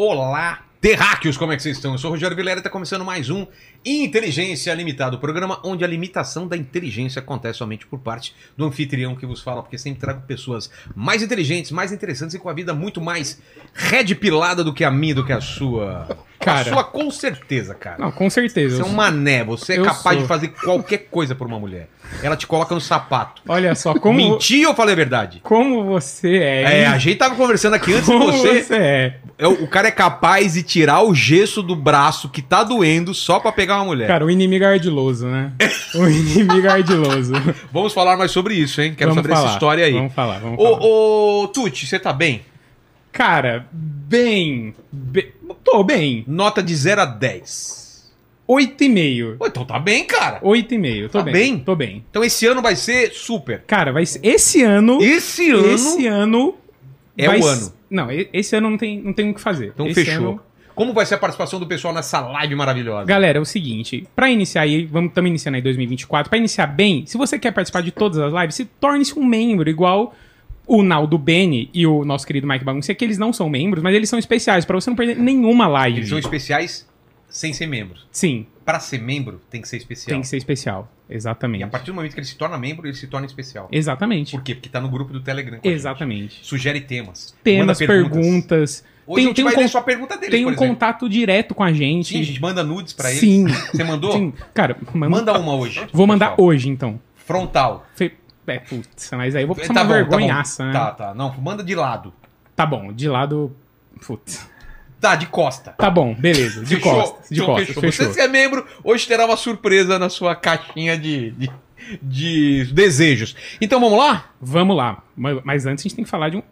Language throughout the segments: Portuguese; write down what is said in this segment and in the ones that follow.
Olá, terráqueos, como é que vocês estão? Eu sou o Rogério Vilera e está começando mais um Inteligência Limitada, o programa onde a limitação da inteligência acontece somente por parte do anfitrião que vos fala, porque sempre trago pessoas mais inteligentes, mais interessantes e com a vida muito mais red pilada do que a minha, do que a sua. Cara. A sua com certeza, cara. Não, com certeza. Você é um mané, você é capaz sou. de fazer qualquer coisa por uma mulher. Ela te coloca no sapato. Olha só, como, Mentir ou falei a verdade? como você é. É, a gente tava conversando aqui antes de como você. você é. É, o cara é capaz de tirar o gesso do braço que tá doendo só pra pegar uma mulher. Cara, o inimigo é ardiloso, né? o inimigo é ardiloso. Vamos falar mais sobre isso, hein? Quero Vamos saber falar, essa história aí. Vamos falar, vamos falar. Ô, ô, Tuti, você tá bem? Cara, bem, bem. Tô bem. Nota de 0 a 10. 8,5. Pô, então tá bem, cara. 8,5. Tô Tá bem. bem? Tô bem. Então esse ano vai ser super. Cara, vai ser. Esse ano. Esse ano. Esse ano. É o ano. Não, esse ano não tem, não tem o que fazer. Então Esse fechou. ano- Como vai ser a participação do pessoal nessa live maravilhosa? Galera, é o seguinte, pra iniciar aí, vamos estamos iniciando aí 2024, pra iniciar bem, se você quer participar de todas as lives, se torne-se um membro, igual o Naldo Bene e o nosso querido Mike Bagunça, que eles não são membros, mas eles são especiais, pra você não perder nenhuma live. Eles são especiais sem ser membros. Sim, Pra ser membro, tem que ser especial. tem que ser especial. E Exatamente. a partir do momento que ele se torna membro, ele se torna especial. Exatamente. Por quê? Porque tá no grupo do Telegram. a gente. Exatamente. Sugere temas. Temas, manda perguntas. Hoje Tem- a gente um vai con- ler sua pergunta deles, Tem um contato direto com a gente. Sim, a gente manda nudes pra eles. Sim. Você mandou? Sim. Cara, manda, Manda uma hoje. Vou mandar pessoal. hoje, então. Frontal. Fe- É, putz, mas aí eu vou passar Tá uma bom, vergonhaça, tá né? Tá, tá. Não, manda de lado. Tá bom, de lado. Putz. Tá, de costa. Tá bom, beleza. De Fechou? costas. De Então costas, fechou. Você que é membro, hoje terá uma surpresa na sua caixinha de, de, de desejos. Então vamos lá? Vamos lá. Mas mas antes a gente tem que falar de um,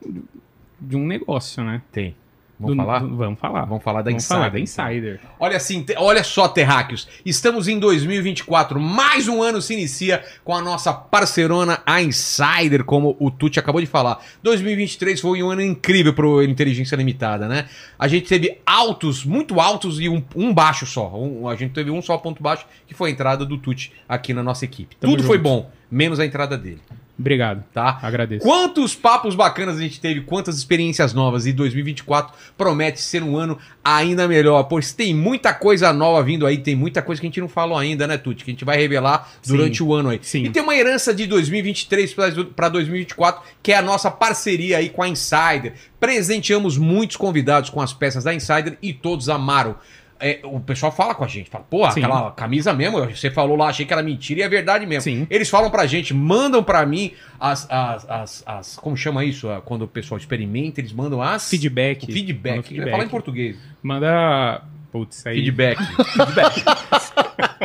de um negócio, né? Tem. Vamos Do- falar? do- vamos falar. Vamos falar da Vamos Insider. falar da Insider. Olha assim, te- olha só, terráqueos. Estamos em 2024. Mais um ano se inicia com a nossa parceirona, a Insider, como o Tuti acabou de falar. 2023 foi um ano incrível pro Inteligência Limitada, né? A gente teve altos, muito altos e um, um baixo só. Um- a gente teve um só ponto baixo, que foi a entrada do Tuti aqui na nossa equipe. Tamo Tudo foi junto. bom, menos a entrada dele, Obrigado. tá? Agradeço. Quantos papos bacanas a gente teve, quantas experiências novas e 2024 promete ser um ano ainda melhor, pois tem muita coisa nova vindo aí, tem muita coisa que a gente não falou ainda, né, Tuti? Que a gente vai revelar durante Sim. o ano aí. Sim. E tem uma herança de 2023 para 2024, que é a nossa parceria aí com a Insider. Presenteamos muitos convidados com as peças da Insider e todos amaram. É, o pessoal fala com a gente, fala, pô, Sim. aquela camisa mesmo, você falou lá, achei que era mentira e é verdade mesmo. Sim. Eles falam pra gente, mandam pra mim as, as, as, as- como chama isso? Quando o pessoal experimenta, eles mandam as... Feedback. Feedback. Ia falar em português. Manda. Putz, aí. Feedback. feedback.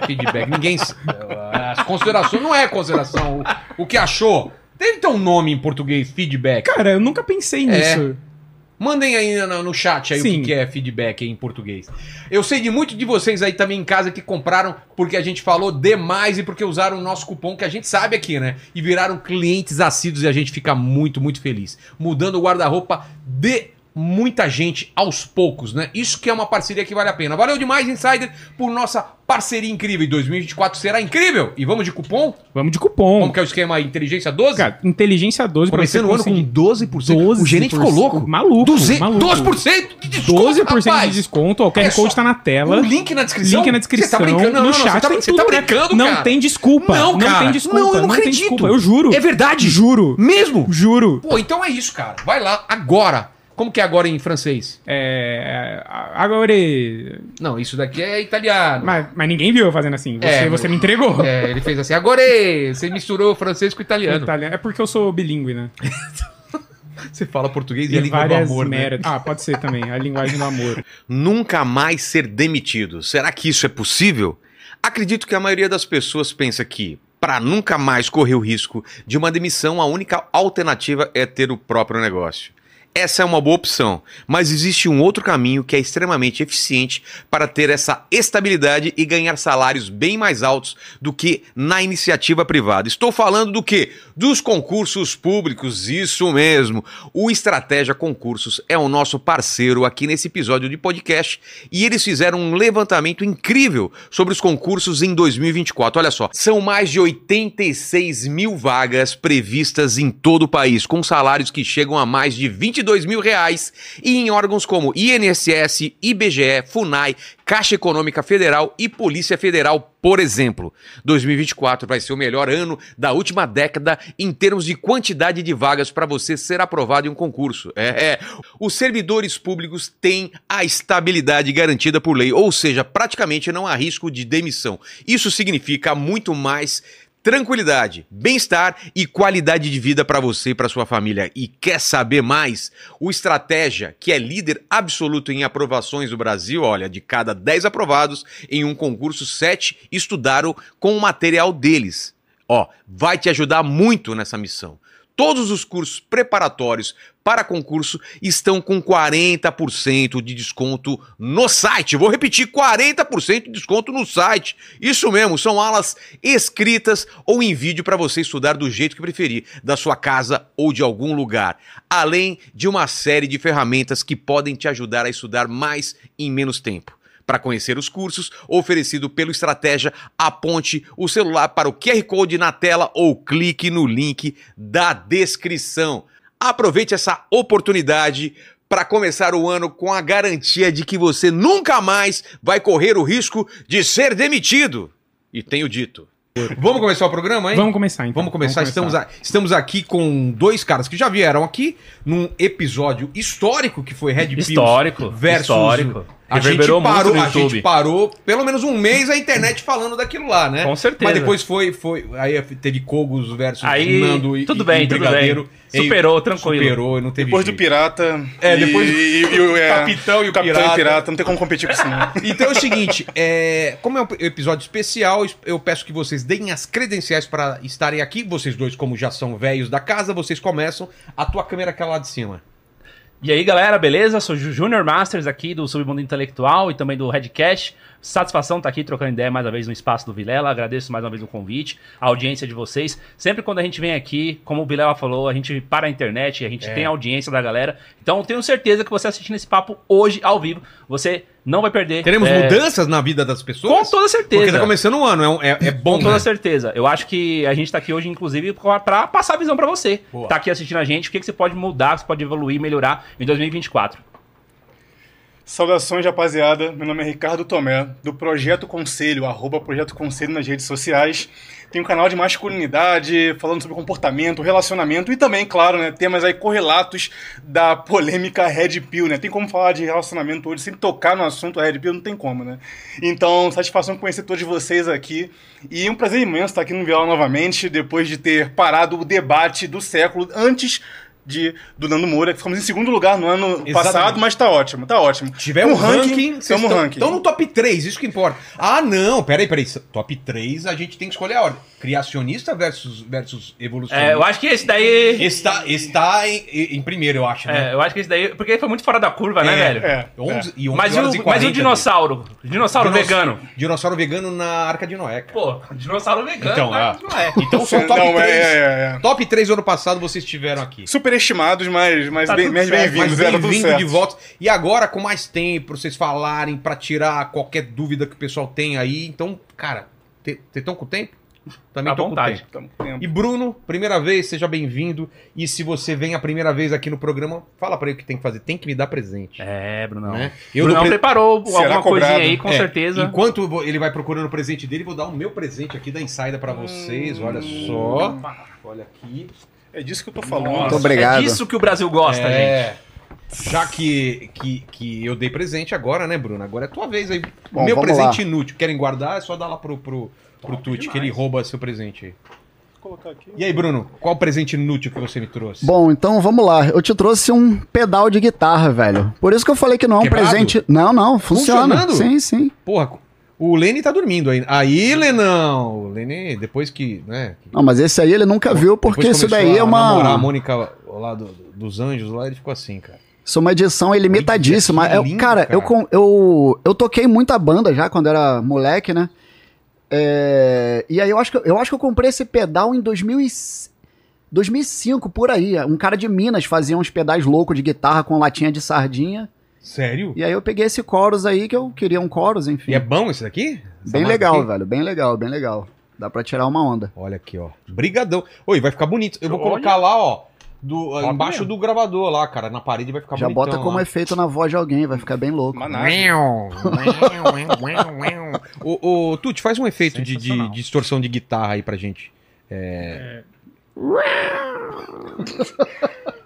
feedback. Ninguém... As considerações... Não é consideração. O, o que achou. Deve ter um nome em português, feedback. Cara, eu nunca pensei É. nisso. Mandem aí no, no chat aí o que, Sim. que é feedback em português. Eu sei de muito de vocês aí também em casa que compraram porque a gente falou demais e porque usaram o nosso cupom que a gente sabe aqui, né? E viraram clientes assíduos e a gente fica muito, muito feliz. Mudando o guarda-roupa de muita gente aos poucos, né? Isso que é uma parceria que vale a pena. Valeu demais, Insider, por nossa parceria incrível. E 2024 será incrível. E vamos de cupom? Vamos de cupom. Como que é o esquema Inteligência 12? Cara, inteligência 12 pra Começando você o ano com conseguir 12%. O gerente ficou louco. Maluco. 200, maluco. 12% de desconto, 12% rapaz. de desconto. O QR É Code tá na tela. O link na descrição? Link na Você descrição. tá brincando? Não, no não, chat você tá, tem você tudo, tá né? brincando, Não cara. tem desculpa. Não, cara. tem desculpa. Não, eu não tem acredito. Eu juro. É verdade. Juro. Mesmo? Juro. Pô, então é isso, cara. Vai lá, agora. Como que é agora em francês? É. Agora. Não, isso daqui é italiano. Mas, mas ninguém viu eu fazendo assim. Você, É, você me entregou. É, ele fez assim, agora você misturou o francês com o italiano. Italiano. É porque eu sou bilíngue, né? Você fala português e, E a língua do amor, né? merdas. Ah, pode ser também. A linguagem do amor. Nunca mais ser demitido. Será que isso é possível? Acredito que a maioria das pessoas pensa que, para nunca mais correr o risco de uma demissão, a única alternativa é ter o próprio negócio. Essa é uma boa opção, mas existe um outro caminho que é extremamente eficiente para ter essa estabilidade e ganhar salários bem mais altos do que na iniciativa privada. Estou falando do que? Dos concursos públicos, isso mesmo. O Estratégia Concursos é o nosso parceiro aqui nesse episódio de podcast e eles fizeram um levantamento incrível sobre os concursos em 2024. Olha só, são mais de 86 mil vagas previstas em todo o país, com salários que chegam a mais de 25 22 mil reais e em órgãos como INSS, IBGE, FUNAI, Caixa Econômica Federal e Polícia Federal, por exemplo. 2024 vai ser o melhor ano da última década em termos de quantidade de vagas para você ser aprovado em um concurso. É, é. Os servidores públicos têm a estabilidade garantida por lei, ou seja, praticamente não há risco de demissão. Isso significa muito mais tranquilidade, bem-estar e qualidade de vida para você e para sua família. E quer saber mais? O Estratégia, que é líder absoluto em aprovações do Brasil, olha, de cada 10 aprovados em um concurso, 7 estudaram com o material deles. Ó, vai te ajudar muito nessa missão. Todos os cursos preparatórios para concurso estão com 40% de desconto no site. Vou repetir: 40% de desconto no site. Isso mesmo, são aulas escritas ou em vídeo para você estudar do jeito que preferir, da sua casa ou de algum lugar. Além de uma série de ferramentas que podem te ajudar a estudar mais em menos tempo. Para conhecer os cursos oferecido pelo Estratégia, aponte o celular para o QR Code na tela ou clique no link da descrição. Aproveite essa oportunidade para começar o ano com a garantia de que você nunca mais vai correr o risco de ser demitido. E tenho dito. Vamos começar o programa, hein? Vamos começar então. Vamos começar. Estamos, a- estamos aqui com dois caras que já vieram aqui num episódio histórico que foi Red Pills Histórico, versus histórico. A gente muito parou, a gente parou pelo menos um mês a internet falando daquilo lá, né? Com certeza. Mas depois foi, foi aí teve Cogos versus Aí, Nando e tudo e- bem, e tudo Brigadeiro. bem. E Superou, tranquilo. Superou e não teve Depois do jeito. Pirata. É, depois e, do- e, e, o- é, Capitão e o Capitão Pirata. e Pirata. Não tem como competir com isso, não. Então é o seguinte, é, como é um episódio especial, eu peço que vocês deem as credenciais para estarem aqui. Vocês dois, como já são velhos da casa, vocês começam. A tua câmera aquela lá de cima. E aí, galera, beleza? Sou Ju- Junior Masters aqui do Submundo Intelectual e também do Redcast. Satisfação estar aqui trocando ideia mais uma vez no espaço do Vilela. Agradeço mais uma vez o convite, a audiência de vocês. Sempre quando a gente vem aqui, como o Vilela falou, a gente para a internet, a gente É. tem a audiência da galera. Então, tenho certeza que você assistindo esse papo hoje, ao vivo, você não vai perder. Teremos é, mudanças na vida das pessoas? Com toda certeza. Porque tá começando ano, é, um- é, é bom, Com toda né? certeza. Eu acho que a gente tá aqui hoje, inclusive, pra passar a visão pra você. Boa. Tá aqui assistindo a gente, o que, que você pode mudar, o que você pode evoluir, melhorar em 2024. Saudações, rapaziada. Meu nome é Ricardo Tomé, do Projeto Conselho, arroba Projeto Conselho nas redes sociais. Tem um canal de masculinidade, falando sobre comportamento, relacionamento e também, claro, né, temas aí correlatos da polêmica Red Pill, né? Tem como falar de relacionamento hoje sem tocar no assunto Red Pill? Não tem como, né? Então, satisfação conhecer todos vocês aqui. E um prazer imenso estar aqui no Viola novamente, depois de ter parado o debate do século antes de, do Nando Moura, que ficamos em segundo lugar no ano Exatamente. passado, mas tá ótimo, tá ótimo. Tiver um ranking, vocês tamo estão ranking. estão no top 3, isso que importa. Ah, não, peraí, peraí. Top 3 a gente tem que escolher a ordem. Criacionista versus, versus evolucionista. É, eu acho que esse daí. Está, está em, em primeiro, eu acho, né? É, eu acho que esse daí. Porque foi muito fora da curva, né, É, velho? É, 11, e 11 Mas, e horas e o, 40 mas e o dinossauro? Dinossauro Dinos- vegano. Dinossauro vegano na Arca de Noé, cara. Pô, dinossauro vegano. Então, né? ah. não é. Então são Não, top é, 3. é, é, é. Top 3 ano passado vocês tiveram aqui. Superestimados, mas, mas Tá bem, bem-vindos. Tá tudo bem-vindo certo. de volta. E agora, com mais tempo, pra vocês falarem, pra tirar qualquer dúvida que o pessoal tem aí. Então, cara, vocês estão com tempo? Também À tô com vontade. tempo. Tamo com tempo. E Bruno, primeira vez, seja bem-vindo. E se você vem a primeira vez aqui no programa, fala pra ele o que tem que fazer. Tem que me dar presente. É, Brunão. Né? Eu Brunão pre- preparou Será alguma cobrado? coisinha aí, com É, certeza. Enquanto ele vai procurando o presente dele, vou dar o meu presente aqui da Insider pra vocês. Olha só. Olha aqui. É disso que eu tô falando. Muito obrigado. É disso que o Brasil gosta, gente. é. Já que, que, que eu dei presente agora, né, Bruno? Agora é tua vez aí. Bom, meu presente inútil. Querem guardar? É só dar lá pro, pro, pro Top Tuti, que ele rouba seu presente aí. Vou colocar aqui. E aí, Bruno, qual o presente inútil que você me trouxe? Bom, então vamos lá. Eu te trouxe um pedal de guitarra, velho. Por isso que eu falei que não é um Quebrado? presente. Não, não, funciona. Funcionando? Sim, sim. Porra, o Lene tá dormindo aí. Aí, Lenão! O Lene, depois que, né? Não, mas esse aí ele nunca viu porque isso daí é a namorar a uma. Mônica lá do- dos Anjos, lá ele ficou assim, cara. Isso é uma edição Eu- lindo, cara, cara. Eu, eu, eu toquei muita banda já quando era moleque, né? É, e aí eu acho, que, eu acho que eu comprei esse pedal em 2000 e- 2005, por aí. Um cara de Minas fazia uns pedais loucos de guitarra com latinha de sardinha. Sério? E aí eu peguei esse chorus aí, que eu queria um chorus, enfim. E é bom esse daqui? Essa Bem legal, aqui? velho. Bem legal, bem legal. Dá pra tirar uma onda. Olha aqui, ó. Brigadão. Oi, vai ficar bonito. Eu vou Olha. colocar lá, ó. do, Top embaixo mesmo. do gravador lá, cara. Na parede vai ficar Já bonitão bota como lá. efeito na voz de alguém, vai ficar bem louco. Ô, ô, Tuti, faz um efeito de, de distorção de guitarra aí pra gente. É...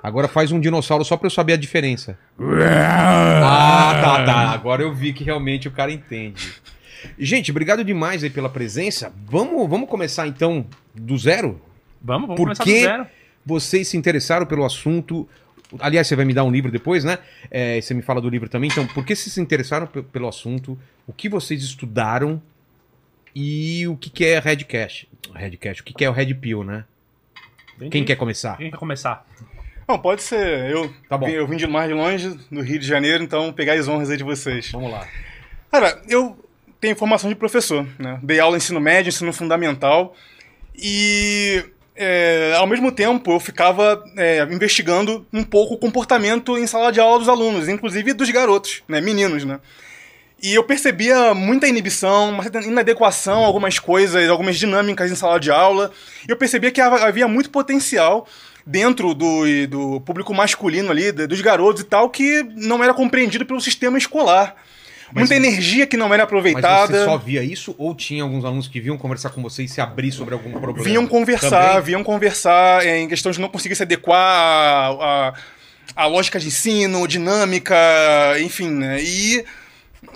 Agora faz um dinossauro só pra eu saber a diferença. Ah, tá, tá. Agora eu vi que realmente o cara entende. Gente, obrigado demais aí pela presença. Vamos, vamos começar então do zero? Vamos, vamos Por começar do zero. Vocês se interessaram pelo assunto. Aliás, você vai me dar um livro depois, né? É, você me fala do livro também. Então, por que vocês se interessaram pe- pelo assunto? O que vocês estudaram? E o que, que é Red Cash? Red Cash, o que, que é o Red Pill, né? Quem quer começar? Quem quer começar? Não, pode ser. Eu, Tá bom. eu vim de mais de longe, do Rio de Janeiro, então pegar as honras aí de vocês. Vamos lá. Cara, eu tenho formação de professor, né? Dei aula em ensino médio, ensino fundamental. E, é, ao mesmo tempo, eu ficava é, investigando um pouco o comportamento em sala de aula dos alunos, inclusive dos garotos, né? Meninos, né? E eu percebia muita inibição, uma certa inadequação a algumas coisas, algumas dinâmicas em sala de aula. E eu percebia que havia muito potencial dentro do, do público masculino ali, dos garotos e tal, que não era compreendido pelo sistema escolar. Muita energia que não era Mas aproveitada. você só via isso ou tinha alguns alunos que vinham conversar com você e se abrir sobre algum problema? Vinham conversar, Também? vinham conversar em questões de não conseguir se adequar à lógica de ensino, dinâmica, enfim, né? E,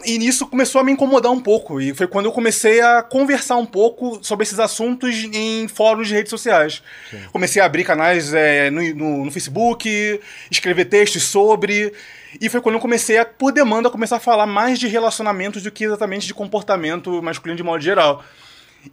e nisso começou a me incomodar um pouco. E foi quando eu comecei a conversar um pouco sobre esses assuntos em fóruns de redes sociais. Comecei a abrir canais é, no, no- no Facebook, escrever textos sobre. E foi quando eu comecei a, por demanda, começar a falar mais de relacionamentos do que exatamente de comportamento masculino de modo geral.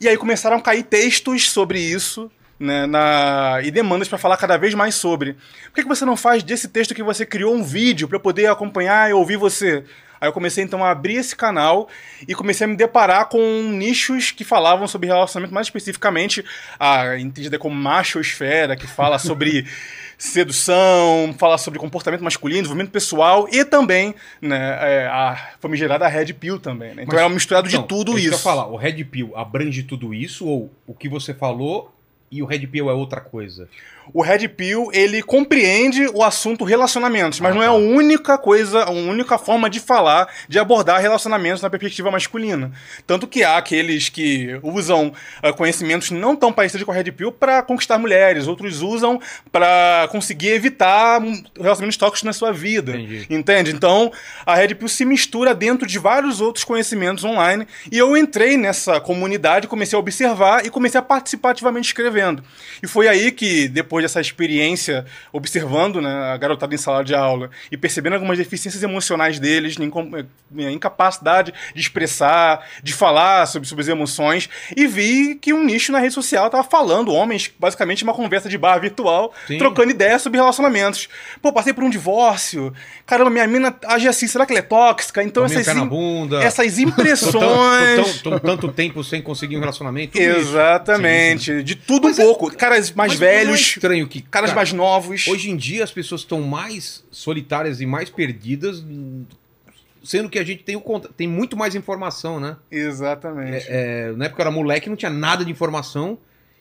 E aí começaram a cair textos sobre isso, né, na- e demandas para falar cada vez mais sobre. Por que, que você não faz desse texto que você criou um vídeo para eu poder acompanhar e ouvir você? Aí eu comecei então a abrir esse canal e comecei a me deparar com nichos que falavam sobre relacionamento, mais especificamente a entendida como machosfera, que fala sobre sedução, fala sobre comportamento masculino, desenvolvimento pessoal e também né, é, a famigerada Red Pill também. né? Então Mas- era um misturado Então, de tudo é isso. falar, o Red Pill abrange tudo isso ou o que você falou e o Red Pill é outra coisa? o Red Pill, ele compreende o assunto relacionamentos, mas Ah, não é tá. a única coisa, a única forma de falar, de abordar relacionamentos na perspectiva masculina. Tanto que há aqueles que usam ah, conhecimentos não tão parecidos com a Red Pill para conquistar mulheres, outros usam para conseguir evitar hum, relacionamentos tóxicos na sua vida. Entendi. Entende? Então, a Red Pill se mistura dentro de vários outros conhecimentos online. E eu entrei nessa comunidade, comecei a observar e comecei a participar ativamente escrevendo. E foi aí que, depois dessa experiência, observando né, a garotada em sala de aula e percebendo algumas deficiências emocionais deles, eh, incapacidade de expressar, de falar sobre, sobre as emoções, e vi que um nicho na rede social estava falando, homens, basicamente uma conversa de bar virtual, Sim. trocando ideias sobre relacionamentos. Pô, passei por um divórcio. Caramba, minha mina age assim, será que ela é tóxica? Então Tomei essas, bunda. essas Tô tão, tô impressões. tão- tô tanto tempo sem conseguir um relacionamento. isso. Exatamente. De tudo Mas um é- pouco. Caras mais Mas é velhos, estranho que caras cara, mais novos. Hoje em dia as pessoas estão mais solitárias e mais perdidas, sendo que a gente tem, o, conta- tem muito mais informação, né? Exatamente. É, na época eu era moleque, não tinha nada de informação.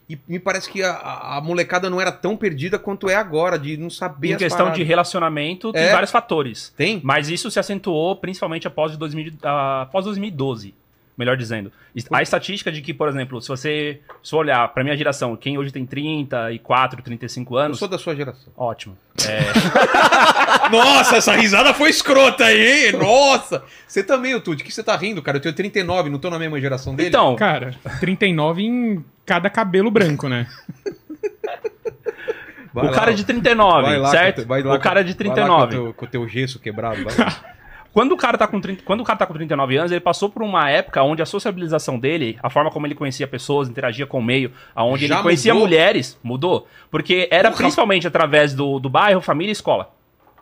E me parece que a, a- molecada não era tão perdida quanto é agora, de não saber Em as questão de paradas. relacionamento, tem É. vários fatores. Tem? Mas isso se acentuou principalmente após, de 2000, ah, após 2012, melhor dizendo. A estatística de que, por exemplo, se você se olhar pra minha geração, quem hoje tem 34, 35 Eu anos, sou da sua geração. ótimo. Nossa, essa risada foi escrota aí, hein? Nossa! Você também, o Tuti, que você tá rindo, cara? Eu tenho 39, não tô na mesma geração dele? Então, Cara, 39 em cada cabelo branco, né? Vai o lá, cara de 39, vai lá certo? vai lá o cara de vai lá 39. com, o teu, com o teu gesso quebrado. vai lá. Quando o, cara tá com 30, quando o cara tá com 39 anos, ele passou por uma época onde a sociabilização dele, a forma como ele conhecia pessoas, interagia com o meio, aonde Já ele conhecia mudou? mulheres, mudou. Porque era Porra. principalmente através do, do bairro, família e escola.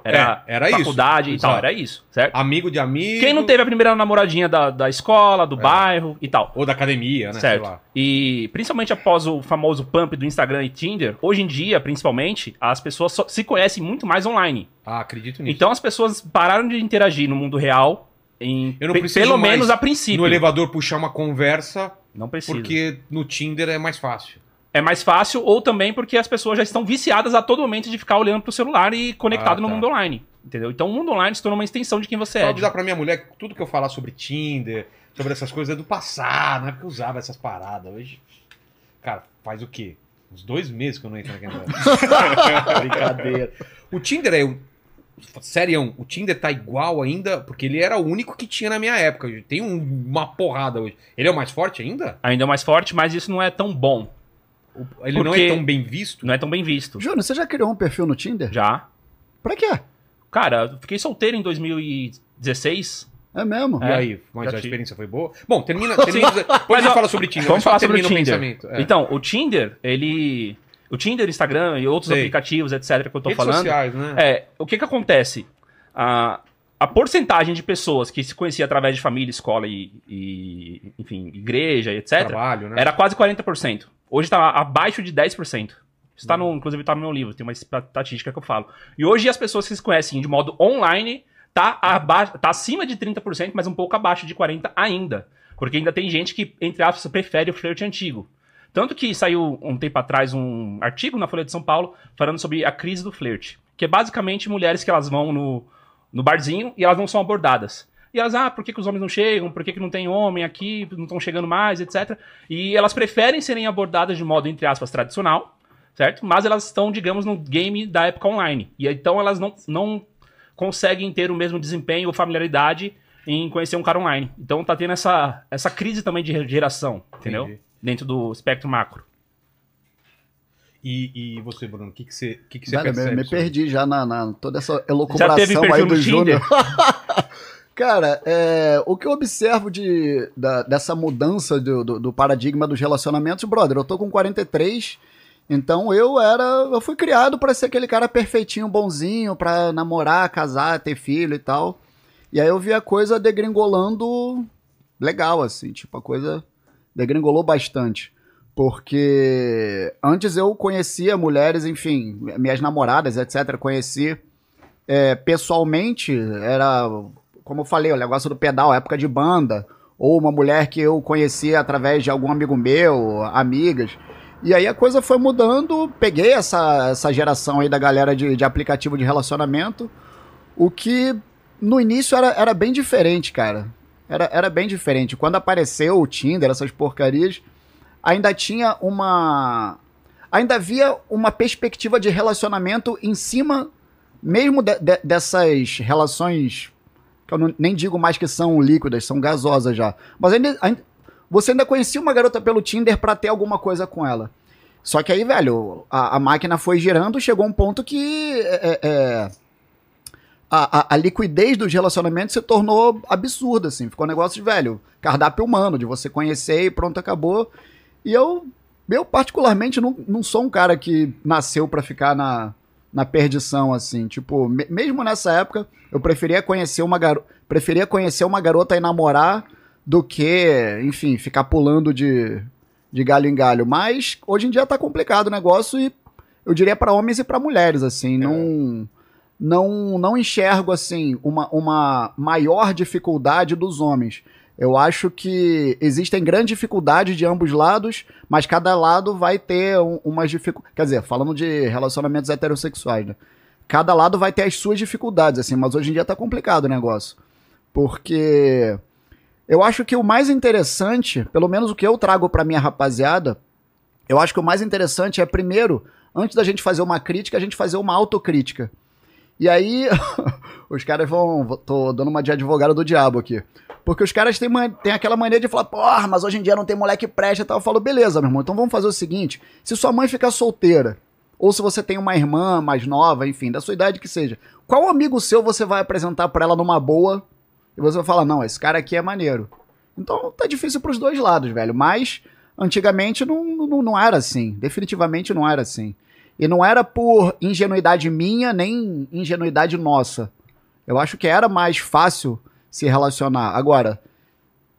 Era, É, era isso. faculdade e tal, era isso, certo? Amigo de amigo. Quem não teve a primeira namoradinha da, da escola, É. do bairro e tal. Ou da academia, né? Certo. Sei lá. E principalmente após o famoso pump do Instagram e Tinder, hoje em dia, principalmente, as pessoas só se conhecem muito mais online. Ah, acredito nisso. Então as pessoas pararam de interagir no mundo real, em, Eu não preciso pelo menos a princípio. no elevador puxar uma conversa, Não precisa. porque no Tinder é mais fácil. É mais fácil, ou também porque as pessoas já estão viciadas a todo momento de ficar olhando pro celular e conectado Ah, no tá. mundo online. Entendeu? Então o mundo online se tornou uma extensão de quem você Só é. avisar pra minha mulher que tudo que eu falar sobre Tinder, sobre essas coisas é do passado, não é porque eu usava essas paradas. Hoje, cara, faz o quê? Uns dois meses que eu não entro naquele. Brincadeira. O Tinder é. o- Sério, o Tinder tá igual ainda, porque ele era o único que tinha na minha época. Tem um- uma porrada hoje. Ele é o mais forte ainda? Ainda é mais forte, mas isso não é tão bom. Ele não é tão bem visto? Não é tão bem visto. Júnior, você já criou um perfil no Tinder? Já. Pra quê? Cara, eu fiquei solteiro em 2016. É mesmo? E É, aí, mas já a experiência foi boa? Bom, termina. termina depois a gente fala sobre Tinder. Vamos falar sobre o Tinder. pensamento. É. Então, o Tinder, ele. O Tinder, Instagram e outros Sei. aplicativos, etc., que eu tô Redes falando. sociais, né? É, o que que acontece? A, a porcentagem de pessoas que se conhecia através de família, escola e, e, enfim, igreja, etc., Trabalho, né? era quase 40%. Hoje está abaixo de 10%. Isso tá no, inclusive está no meu livro, tem uma estatística que eu falo. E hoje as pessoas que se conhecem de modo online tá, abaixo, tá acima de 30%, mas um pouco abaixo de 40% ainda. Porque ainda tem gente que, entre aspas, prefere o flerte antigo. Tanto que saiu um tempo atrás um artigo na Folha de São Paulo falando sobre a crise do flerte. Que é basicamente mulheres que elas vão no, no barzinho e elas não são abordadas. E elas, ah, por que, que os homens não chegam? Por que, que não tem homem aqui? Não estão chegando mais, etc. E elas preferem serem abordadas de modo, entre aspas, tradicional, certo? Mas elas estão, digamos, no game da época online. E então elas não, não conseguem ter o mesmo desempenho ou familiaridade em conhecer um cara online. Então tá tendo essa, essa crise também de geração, entendeu? Entendi. Dentro do espectro macro. E, e você, Bruno, o que, que você, que que você me, percebe? me sobre- perdi já na, na- toda essa Já teve perfil aí no do? Júnior. Cara, é, o que eu observo de, da- dessa mudança do, do- do paradigma dos relacionamentos, brother, eu tô com 43, então eu era. Eu fui criado pra ser aquele cara perfeitinho, bonzinho, pra namorar, casar, ter filho e tal. E aí eu vi a coisa degringolando legal, assim, tipo, a coisa degringolou bastante. Porque antes eu conhecia mulheres, enfim, minhas namoradas, etc., conheci é, pessoalmente, era, como eu falei, o negócio do pedal, época de banda, ou uma mulher que eu conhecia através de algum amigo meu, amigas. E aí a coisa foi mudando, peguei essa, essa geração aí da galera de, de aplicativo de relacionamento, o que no início era, era bem diferente, cara. Era, era bem diferente. Quando apareceu o Tinder, essas porcarias, ainda tinha uma. Ainda havia uma perspectiva de relacionamento em cima, mesmo de- de- dessas relações. Que eu não- nem digo mais que são líquidas, são gasosas já. Mas ainda, ainda- você ainda conhecia uma garota pelo Tinder pra ter alguma coisa com ela. Só que aí, velho, a, a máquina foi girando, chegou um ponto que. é, é, a, a- a liquidez dos relacionamentos se tornou absurda, assim. Ficou um negócio de, velho, cardápio humano, de você conhecer e pronto, acabou. E eu, eu particularmente, não, não sou um cara que nasceu pra ficar na, na perdição, assim. Tipo, me- mesmo nessa época, eu preferia conhecer uma garota, preferia conhecer uma garota e namorar do que, enfim, ficar pulando de, de galho em galho. Mas hoje em dia tá complicado o negócio e eu diria pra homens e pra mulheres, assim, não não não enxergo assim uma, uma maior dificuldade dos homens. Eu acho que existem grandes dificuldades de ambos lados, mas cada lado vai ter um, umas dificuldades. Quer dizer, falando de relacionamentos heterossexuais, né? Cada lado vai ter as suas dificuldades, assim, mas hoje em dia tá complicado o negócio. Porque eu acho que o mais interessante, pelo menos o que eu trago pra minha rapaziada, eu acho que o mais interessante é, primeiro, antes da gente fazer uma crítica, a gente fazer uma autocrítica. E aí, os caras vão. Tô dando uma de advogado do diabo aqui. Porque os caras têm, uma- têm aquela mania de falar, porra, mas hoje em dia não tem moleque presta e tal. Eu falo, beleza, meu irmão, então vamos fazer o seguinte: se sua mãe ficar solteira, ou se você tem uma irmã mais nova, enfim, da sua idade que seja, qual amigo seu você vai apresentar pra ela numa boa e você vai falar, não, esse cara aqui é maneiro? Então tá difícil pros dois lados, velho. Mas antigamente não, não, não era assim. Definitivamente não era assim. E não era por ingenuidade minha, nem ingenuidade nossa. Eu acho que era mais fácil se relacionar. Agora,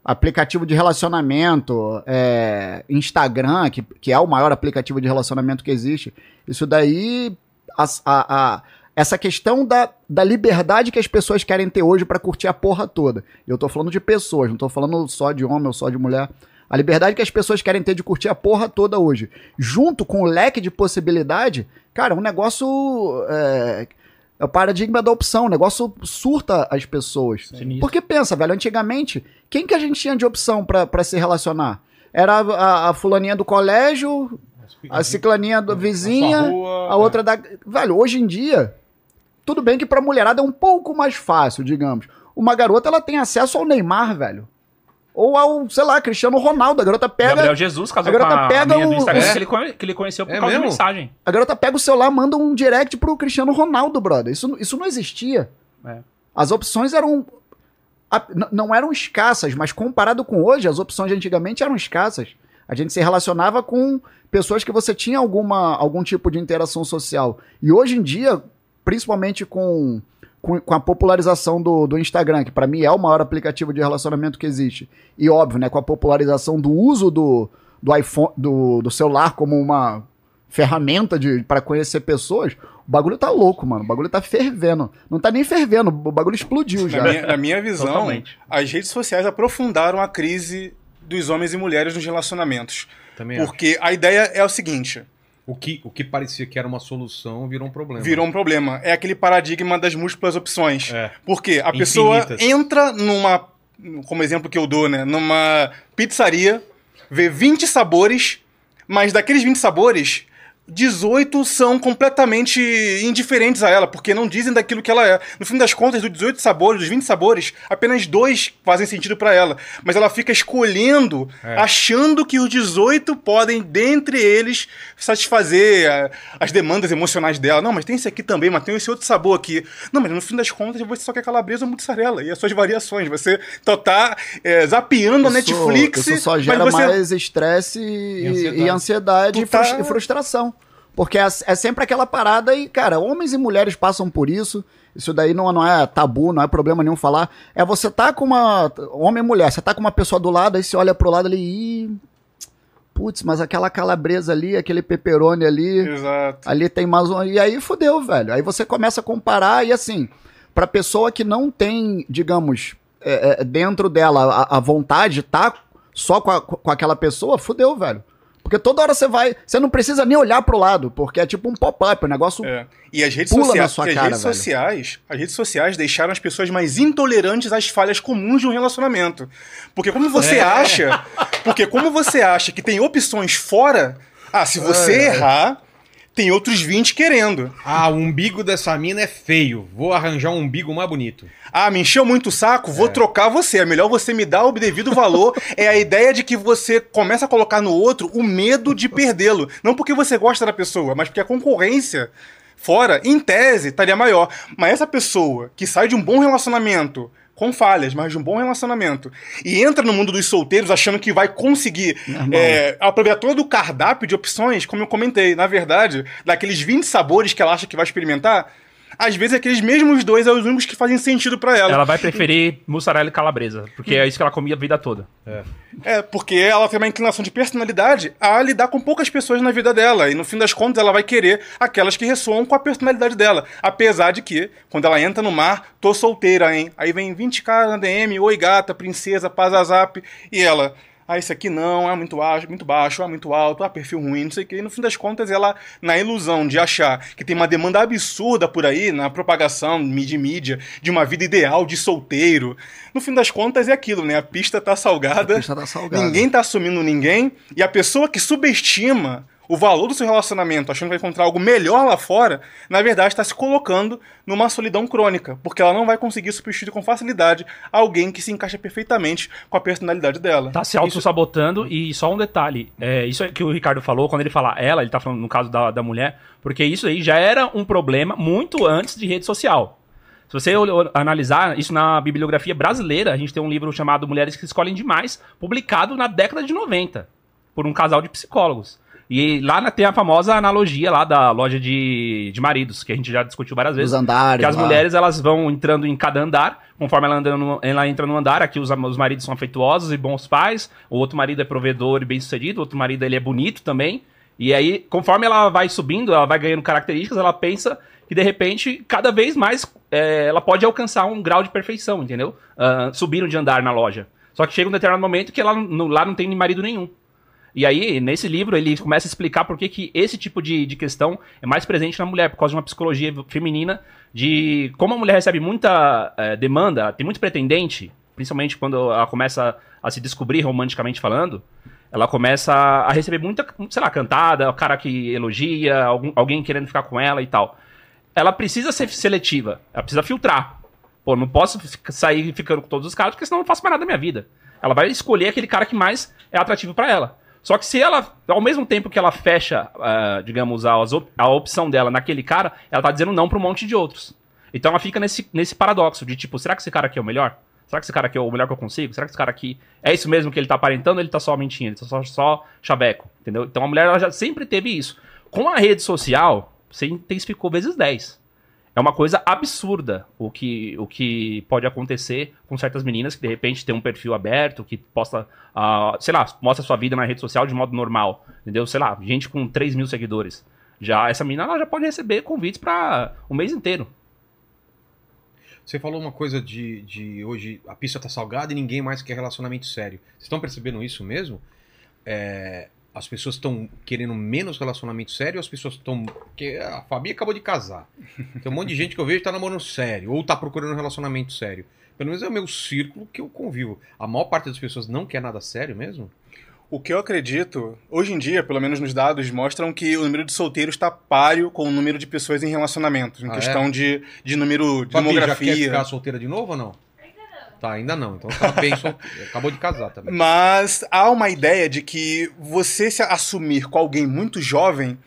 aplicativo de relacionamento, é, Instagram, que, que é o maior aplicativo de relacionamento que existe, isso daí. as- a- a- essa questão da, da liberdade que as pessoas querem ter hoje pra curtir a porra toda. Eu tô falando de pessoas, não tô falando só de homem ou só de mulher. A liberdade que as pessoas querem ter de curtir a porra toda hoje, junto com o leque de possibilidade, cara, é um negócio. É, é o paradigma da opção, o negócio surta as pessoas. Sinistro. Porque pensa, velho, antigamente, quem que a gente tinha de opção pra pra se relacionar? Era a, a- fulaninha do colégio, a ciclaninha da vizinha, rua, a outra da. Velho, hoje em dia, tudo bem que pra mulherada é um pouco mais fácil, digamos. Uma garota, ela tem acesso ao Neymar, velho. Ou ao, sei lá, Cristiano Ronaldo. A garota pega. Gabriel Jesus casou a garota com a pega menina do o- Instagram É? que, ele, conhe- que ele conheceu por É causa mesmo? de mensagem. A garota pega o celular, manda um direct pro Cristiano Ronaldo, brother. Isso, isso não existia. É. As opções eram. não eram escassas, mas comparado com hoje, as opções de antigamente eram escassas. A gente se relacionava com pessoas que você tinha alguma, algum tipo de interação social. E hoje em dia, principalmente com, com, com a popularização do, do Instagram, que para mim é o maior aplicativo de relacionamento que existe, e óbvio, né, com a popularização do uso do, do iPhone, do, do celular como uma ferramenta de para conhecer pessoas, o bagulho tá louco, mano. O bagulho tá fervendo. Não tá nem fervendo, o bagulho explodiu já. Na minha, na minha visão, Totalmente. as redes sociais aprofundaram a crise dos homens e mulheres nos relacionamentos. Também acho. Porque a ideia é o seguinte: O que, o que parecia que era uma solução virou um problema. virou um problema. É aquele paradigma das múltiplas opções. É. Porque a pessoa Infinitas. entra numa, como exemplo que eu dou, né, numa pizzaria, vê 20 sabores, mas daqueles 20 sabores, 18 são completamente indiferentes a ela, porque não dizem daquilo que ela é. No fim das contas, dos 18 sabores, dos 20 sabores, apenas dois fazem sentido pra ela. Mas ela fica escolhendo, É. achando que os 18 podem, dentre eles, satisfazer a- as demandas emocionais dela. Não, mas tem esse aqui também, mas tem esse outro sabor aqui. Não, mas no fim das contas, você só quer calabresa ou mussarela. E as suas variações. Você só tá é, zapeando a Netflix. Isso só gera você- mais estresse e, ansiedade. e ansiedade e tá- frus- e frustração. Porque é, é sempre aquela parada e, cara, homens e mulheres passam por isso. Isso daí não, não é tabu, não é problema nenhum falar. É você tá com uma. Homem e mulher, você tá com uma pessoa do lado, aí você olha pro lado ali e. Putz, mas aquela calabresa ali, aquele pepperoni ali. Exato. Ali tem mais um. E aí fudeu, velho. Aí você começa a comparar e assim, pra pessoa que não tem, digamos, é, é, dentro dela a, a vontade de tá só com, a- com aquela pessoa, fudeu, velho. Porque toda hora você vai. Você não precisa nem olhar pro lado, porque é tipo um pop-up, o negócio. É. E as redes, Pula sociais, na sua e as cara, redes velho. sociais, as redes sociais deixaram as pessoas mais intolerantes às falhas comuns de um relacionamento. Porque como você É. acha, porque como você acha que tem opções fora, ah, se você É. errar, tem outros 20 querendo. Ah, o umbigo dessa mina é feio. Vou arranjar um umbigo mais bonito. Ah, me encheu muito o saco, vou trocar você. É melhor você me dar o devido valor. é a ideia de que você começa a colocar no outro o medo de perdê-lo. Não porque você gosta da pessoa, mas porque a concorrência fora, em tese, estaria maior. Mas essa pessoa que sai de um bom relacionamento, com falhas, mas de um bom relacionamento, e entra no mundo dos solteiros achando que vai conseguir é, aproveitar todo o cardápio de opções, como eu comentei, na verdade, daqueles 20 sabores que ela acha que vai experimentar, às vezes aqueles mesmos dois são os únicos que fazem sentido pra ela. Ela vai preferir mussarela e calabresa, porque é isso que ela comia a vida toda. É, porque ela tem uma inclinação de personalidade a lidar com poucas pessoas na vida dela. E no fim das contas, ela vai querer aquelas que ressoam com a personalidade dela. Apesar de que, quando ela entra no mar, tô solteira, hein? Aí vem 20 caras na DM, oi gata, princesa, pazazap. E ela, ah, esse aqui não, é muito baixo, muito baixo, é muito alto, ah, perfil ruim, não sei o quê. E no fim das contas, ela, na ilusão de achar que tem uma demanda absurda por aí, na propagação de mídia, de uma vida ideal de solteiro. No fim das contas, é aquilo, né? A pista tá salgada. A pista tá salgada. Ninguém tá assumindo ninguém. E a pessoa que subestima o valor do seu relacionamento, achando que vai encontrar algo melhor lá fora, na verdade está se colocando numa solidão crônica, porque ela não vai conseguir substituir com facilidade alguém que se encaixa perfeitamente com a personalidade dela. Tá se auto-sabotando e só um detalhe. É, isso é que o Ricardo falou, quando ele fala ela, ele tá falando no caso da, da mulher, porque isso aí já era um problema muito antes de rede social. Se você analisar isso na bibliografia brasileira, a gente tem um livro chamado Mulheres que Escolhem Demais, publicado na década de 90, por um casal de psicólogos. E lá na- tem a famosa analogia lá da loja de, de maridos, que a gente já discutiu várias vezes. Os andares. Que as lá. mulheres elas vão entrando em cada andar, conforme ela, no- ela entra no andar, aqui os, os maridos são afetuosos e bons pais, o outro marido é provedor e bem-sucedido, o outro marido ele é bonito também. E aí, conforme ela vai subindo, ela vai ganhando características, ela pensa que de repente, cada vez mais, é, ela pode alcançar um grau de perfeição, entendeu? Ah, subiram de andar na loja. Só que chega um determinado momento que ela não- lá não tem marido nenhum. E aí, nesse livro, ele começa a explicar por que, que esse tipo de, de questão é mais presente na mulher, por causa de uma psicologia feminina, de como a mulher recebe muita eh, demanda, tem muito pretendente, principalmente quando ela começa a se descobrir romanticamente falando, ela começa a receber muita, sei lá, cantada, o cara que elogia, algum- alguém querendo ficar com ela e tal. Ela precisa ser seletiva, ela precisa filtrar. Pô, não posso sair ficando com todos os caras, porque senão eu não faço mais nada da minha vida. Ela vai escolher aquele cara que mais é atrativo pra ela. Só que se ela, ao mesmo tempo que ela fecha, ah, digamos, op- a opção dela naquele cara, ela tá dizendo não pra um monte de outros. Então ela fica nesse, nesse paradoxo de tipo, será que esse cara aqui é o melhor? Será que esse cara aqui é o melhor que eu consigo? Será que esse cara aqui é isso mesmo que ele tá aparentando ele tá só mentindo? Ele tá só, só chaveco, entendeu? Então a mulher ela já sempre teve isso. Com a rede social, você intensificou vezes 10. É uma coisa absurda o que, o que pode acontecer com certas meninas que de repente tem um perfil aberto, que posta, ah, sei lá, mostra sua vida na rede social de modo normal, entendeu? Sei lá, gente com 3 mil seguidores. Já essa menina ela já pode receber convites para o mês inteiro. Você falou uma coisa de, de hoje a pista tá salgada e ninguém mais quer relacionamento sério. Vocês estão percebendo isso mesmo? É, as pessoas estão querendo menos relacionamento sério, as pessoas estão. Porque a Fabi acabou de casar. Tem um monte de gente que eu vejo que tá namorando sério, ou tá procurando um relacionamento sério. Pelo menos é o meu círculo que eu convivo. A maior parte das pessoas não quer nada sério mesmo? O que eu acredito, hoje em dia, pelo menos nos dados, mostram que o número de solteiros está páreo com o número de pessoas em relacionamentos, em Ah, questão de, de número de Fabi, já quer demografia. ficar solteira de novo ou não? Tá, ainda não. Então tá bem sol... Acabou de casar também. Mas há uma ideia de que você se assumir com alguém muito jovem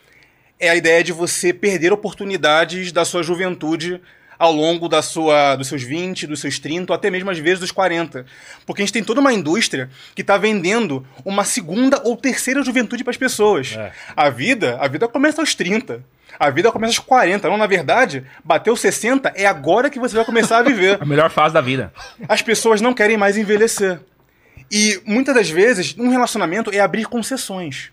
é a ideia de você perder oportunidades da sua juventude ao longo da sua, dos seus 20, dos seus 30, ou até mesmo às vezes dos 40. Porque a gente tem toda uma indústria que está vendendo uma segunda ou terceira juventude para as pessoas. É. A vida, a vida começa aos 30. A vida começa aos 40. Não, na verdade, bateu 60 é agora que você vai começar a viver A melhor fase da vida. as pessoas não querem mais envelhecer. E muitas das vezes, um relacionamento é abrir concessões.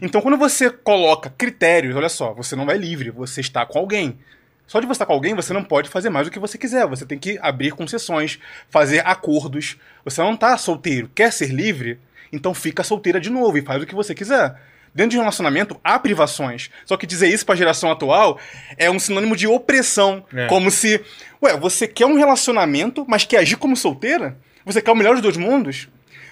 Então, quando você coloca critérios, olha só, você não vai livre, você está com alguém. Só de você estar com alguém, você não pode fazer mais do que você quiser. Você tem que abrir concessões, fazer acordos. Você não está solteiro, quer ser livre? Então fica solteira de novo e faz o que você quiser. Dentro de um relacionamento, há privações. Só que dizer isso para a geração atual é um sinônimo de opressão. É. Como se, ué, você quer um relacionamento, mas quer agir como solteira? Você quer o melhor dos dois mundos?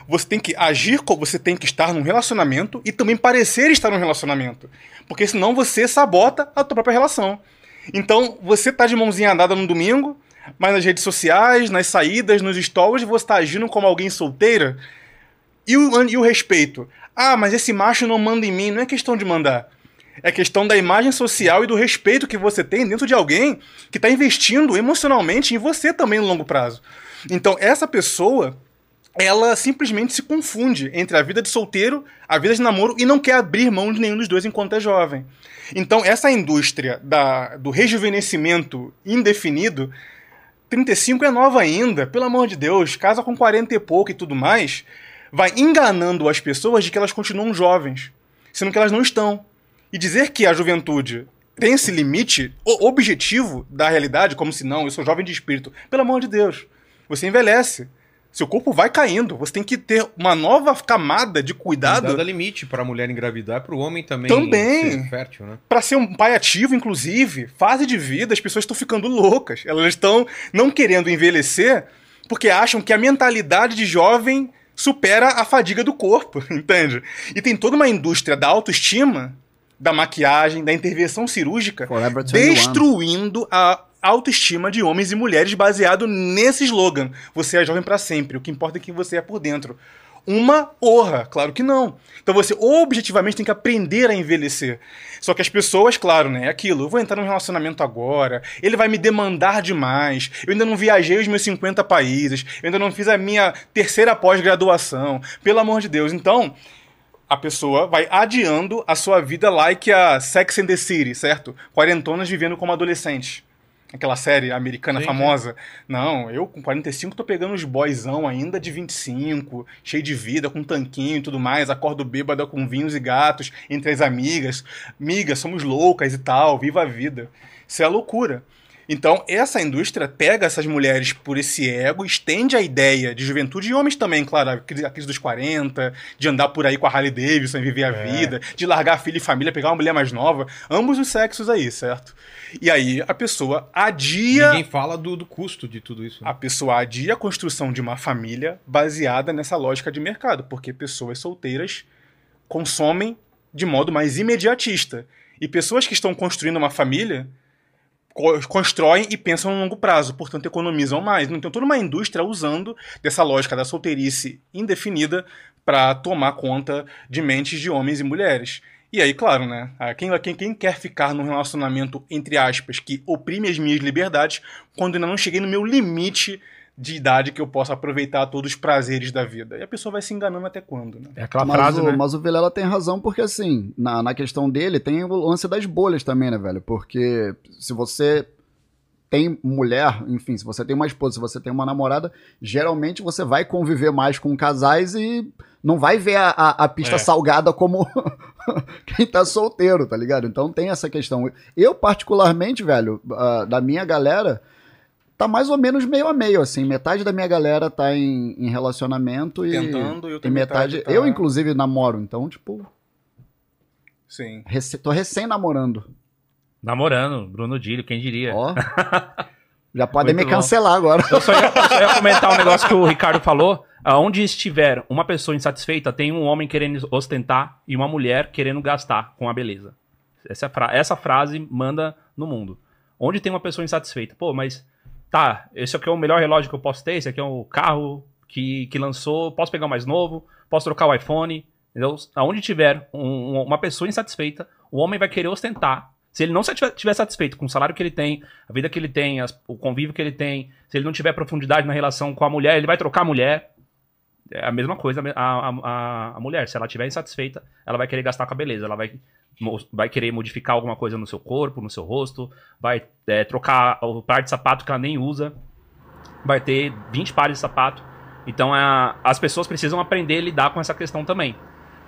Você tem que agir, co- você tem que estar num relacionamento e também parecer estar num relacionamento. Porque senão você sabota a tua própria relação. Então, você tá de mãozinha dada no domingo, mas nas redes sociais, nas saídas, nos stories, você tá agindo como alguém solteira. E o, e o respeito? Ah, mas esse macho não manda em mim. Não é questão de mandar. É questão da imagem social e do respeito que você tem dentro de alguém que está investindo emocionalmente em você também no longo prazo. Então, essa pessoa, ela simplesmente se confunde entre a vida de solteiro, a vida de namoro e não quer abrir mão de nenhum dos dois enquanto é jovem. Então, essa indústria da, do rejuvenescimento indefinido 35 é nova ainda, pelo amor de Deus, casa com 40 e pouco e tudo mais, vai enganando as pessoas de que elas continuam jovens, sendo que elas não estão. E dizer que a juventude tem esse limite o- objetivo da realidade, como se não, eu sou jovem de espírito, pelo amor de Deus, você envelhece. Seu corpo vai caindo, você tem que ter uma nova camada de cuidado Dada limite pra mulher engravidar, pro homem também, Também. ser fértil, né? Pra ser um pai ativo, inclusive, fase de vida, as pessoas estão ficando loucas. Elas estão não querendo envelhecer porque acham que a mentalidade de jovem supera a fadiga do corpo, entende? E tem toda uma indústria da autoestima, da maquiagem, da intervenção cirúrgica, Forever 21. destruindo a autoestima de homens e mulheres baseado nesse slogan. Você é jovem pra sempre, o que importa é quem você é por dentro. Uma honra, claro que não. Então você objetivamente tem que aprender a envelhecer. Só que as pessoas, claro, né? É aquilo. Eu vou entrar num relacionamento agora, ele vai me demandar demais. Eu ainda não viajei os meus 50 países, eu ainda não fiz a minha terceira pós-graduação. Pelo amor de Deus. Então, a pessoa vai adiando a sua vida like a Sex and the City, certo? Quarentonas vivendo como adolescentes. Aquela série americana Sim, famosa. Não, eu com 45 tô pegando os boyzão ainda de 25, cheio de vida, com tanquinho e tudo mais, acordo bêbada com vinhos e gatos entre as amigas. Migas, somos loucas e tal, viva a vida. Isso é loucura. Então, essa indústria pega essas mulheres por esse ego, estende a ideia de juventude e homens também, claro, a crise dos 40, de andar por aí com a Harley Davidson e viver a vida, de largar filho e família, pegar uma mulher mais nova, ambos os sexos aí, certo? E aí a pessoa adia Ninguém fala do, do custo de tudo isso. né? a pessoa adia a construção de uma família baseada nessa lógica de mercado, porque pessoas solteiras consomem de modo mais imediatista. E pessoas que estão construindo uma família co- constroem e pensam no longo prazo, portanto economizam mais. Então toda uma indústria usando dessa lógica da solteirice indefinida para tomar conta de mentes de homens e mulheres. E aí, claro, né? Quem, quem, quem quer ficar num relacionamento, entre aspas, que oprime as minhas liberdades, quando ainda não cheguei no meu limite de idade que eu possa aproveitar todos os prazeres da vida? E a pessoa vai se enganando até quando, né? É aquela mas, frase, o, né? mas o Vilela tem razão, porque assim, na, na questão dele, tem o lance das bolhas também, né, velho? Porque se você tem mulher, enfim, se você tem uma esposa, se você tem uma namorada, geralmente você vai conviver mais com casais e não vai ver a, a, a pista É. salgada como quem tá solteiro, tá ligado? Então tem essa questão. Eu, particularmente, velho, ah, da minha galera, tá mais ou menos meio a meio, assim. Metade da minha galera tá em, em relacionamento e. Tentando e e metade. metade tá- Eu, inclusive, namoro, então, tipo, Sim. rece- tô recém namorando. Namorando, Bruno Dílio, quem diria? Ó. Já podem me Muito bom. cancelar agora. Eu só, ia, eu só ia comentar um negócio que o Ricardo falou. Aonde estiver uma pessoa insatisfeita, tem um homem querendo ostentar e uma mulher querendo gastar com a beleza. Essa, é fra- essa frase manda no mundo. Onde tem uma pessoa insatisfeita? Pô, mas tá, esse aqui é o melhor relógio que eu posso ter, esse aqui é o carro que, que lançou, posso pegar mais novo, posso trocar o iPhone. Entendeu? Aonde tiver um- um- uma pessoa insatisfeita, o homem vai querer ostentar. Se ele não estiver satisfeito com o salário que ele tem, a vida que ele tem, as- o convívio que ele tem, se ele não tiver profundidade na relação com a mulher, ele vai trocar a mulher. É a mesma coisa a, a, a- a mulher. Se ela estiver insatisfeita, ela vai querer gastar com a beleza. Ela vai, vai querer modificar alguma coisa no seu corpo, no seu rosto, vai é, trocar o par de sapato que ela nem usa, vai ter 20 pares de sapato. Então a- as pessoas precisam aprender a lidar com essa questão também.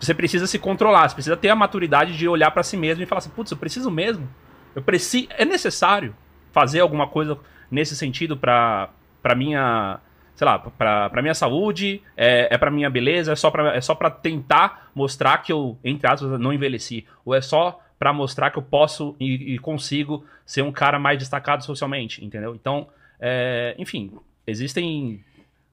Você precisa se controlar, você precisa ter a maturidade de olhar pra si mesmo e falar assim, putz, eu preciso mesmo. Eu preciso, é necessário fazer alguma coisa nesse sentido pra para minha, sei lá, pra pra minha saúde, é, é para minha beleza, é só pra, é só para tentar mostrar que eu, entre aspas, não envelheci, ou é só pra mostrar que eu posso e, e consigo ser um cara mais destacado socialmente, entendeu? Então, é, enfim, existem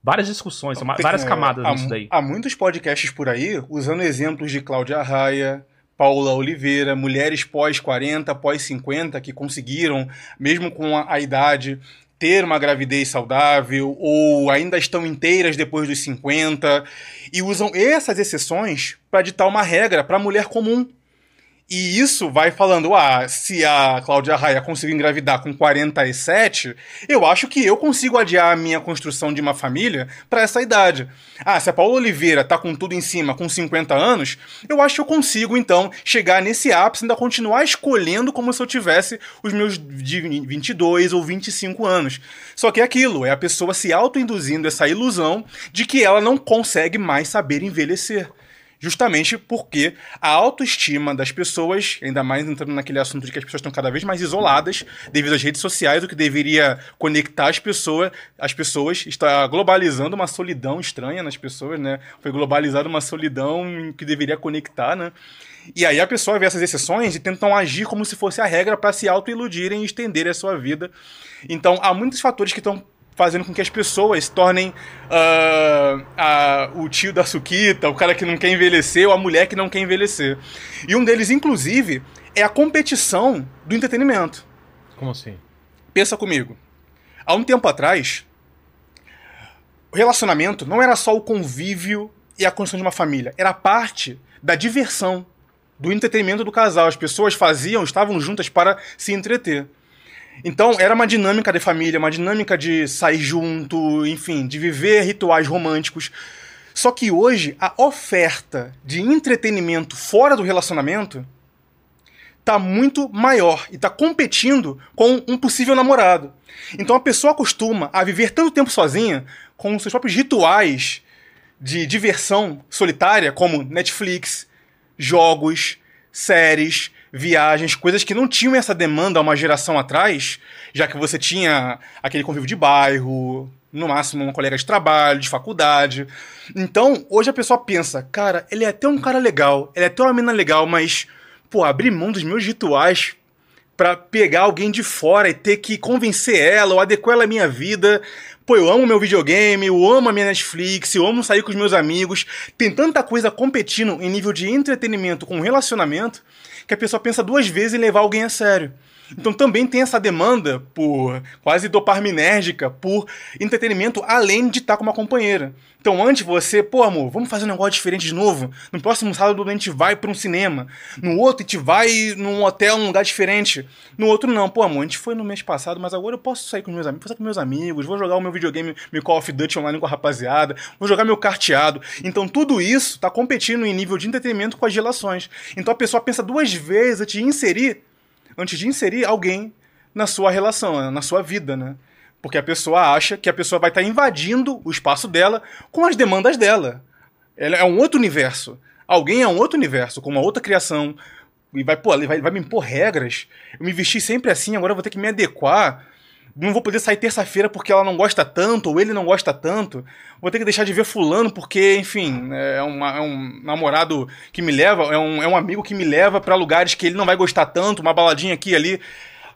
várias discussões, Tem- várias é, camadas há, nisso daí. Há muitos podcasts por aí usando exemplos de Cláudia Raia, Paula Oliveira, mulheres pós-40, pós-50 que conseguiram, mesmo com a, a idade, ter uma gravidez saudável ou ainda estão inteiras depois dos 50 e usam essas exceções para ditar uma regra para a mulher comum. E isso vai falando, ah, se a Cláudia Raia conseguiu engravidar com 47, eu acho que eu consigo adiar a minha construção de uma família para essa idade. Ah, se a Paula Oliveira tá com tudo em cima com 50 anos, eu acho que eu consigo então chegar nesse ápice e ainda continuar escolhendo como se eu tivesse os meus de 22 ou 25 anos. Só que é aquilo, é a pessoa se autoinduzindo essa ilusão de que ela não consegue mais saber envelhecer. Justamente porque a autoestima das pessoas, ainda mais entrando naquele assunto de que as pessoas estão cada vez mais isoladas devido às redes sociais, o que deveria conectar as pessoas, as pessoas está globalizando uma solidão estranha nas pessoas, né? Foi globalizada uma solidão que deveria conectar, né? E aí a pessoa vê essas exceções e tentam agir como se fosse a regra para se autoiludirem e estenderem a sua vida. Então há muitos fatores que estão fazendo com que as pessoas se tornem ah, ah, o tio da suquita, o cara que não quer envelhecer, ou a mulher que não quer envelhecer. E um deles, inclusive, é a competição do entretenimento. Como assim? Pensa comigo. Há um tempo atrás, o relacionamento não era só o convívio e a construção de uma família, era parte da diversão, do entretenimento do casal. As pessoas faziam, estavam juntas para se entreter. Então, era uma dinâmica de família, uma dinâmica de sair junto, enfim, de viver rituais românticos. Só que hoje, a oferta de entretenimento fora do relacionamento tá muito maior e tá competindo com um possível namorado. Então a pessoa acostuma a viver tanto tempo sozinha com seus próprios rituais de diversão solitária, como Netflix, jogos, séries, viagens, coisas que não tinham essa demanda há uma geração atrás, já que você tinha aquele convívio de bairro, no máximo um colega de trabalho, de faculdade. Então, hoje a pessoa pensa, cara, ele é até um cara legal, ele é até uma mina legal, mas, pô, abrir mão dos meus rituais pra pegar alguém de fora e ter que convencer ela ou adequar ela à minha vida. Pô, eu amo meu videogame, eu amo a minha Netflix, eu amo sair com os meus amigos. Tem tanta coisa competindo em nível de entretenimento com relacionamento que a pessoa pensa duas vezes em levar alguém a sério. Então também tem essa demanda por quase dopaminérgica, por entretenimento, além de estar com uma companheira. Então antes você, pô amor, vamos fazer um negócio diferente de novo? No próximo sábado a gente vai para um cinema. No outro a gente vai num hotel, num lugar diferente. No outro não, pô amor, a gente foi no mês passado, mas agora eu posso sair com meus amigos, vou sair com meus amigos, vou jogar o meu videogame, meu Call of Duty online com a rapaziada, vou jogar meu carteado. Então tudo isso está competindo em nível de entretenimento com as relações. Então a pessoa pensa duas vezes antes de inserir antes de inserir alguém na sua relação, na sua vida, né? Porque a pessoa acha que a pessoa vai estar invadindo o espaço dela com as demandas dela. Ela é um outro universo. Alguém é um outro universo, com uma outra criação. E vai, pô, vai, vai me impor regras. Eu me vesti sempre assim, agora eu vou ter que me adequar. Não vou poder sair terça-feira porque ela não gosta tanto, ou ele não gosta tanto. Vou ter que deixar de ver fulano porque, enfim, é, uma- é um namorado que me leva, é um, é um amigo que me leva pra lugares que ele não vai gostar tanto, uma baladinha aqui e ali.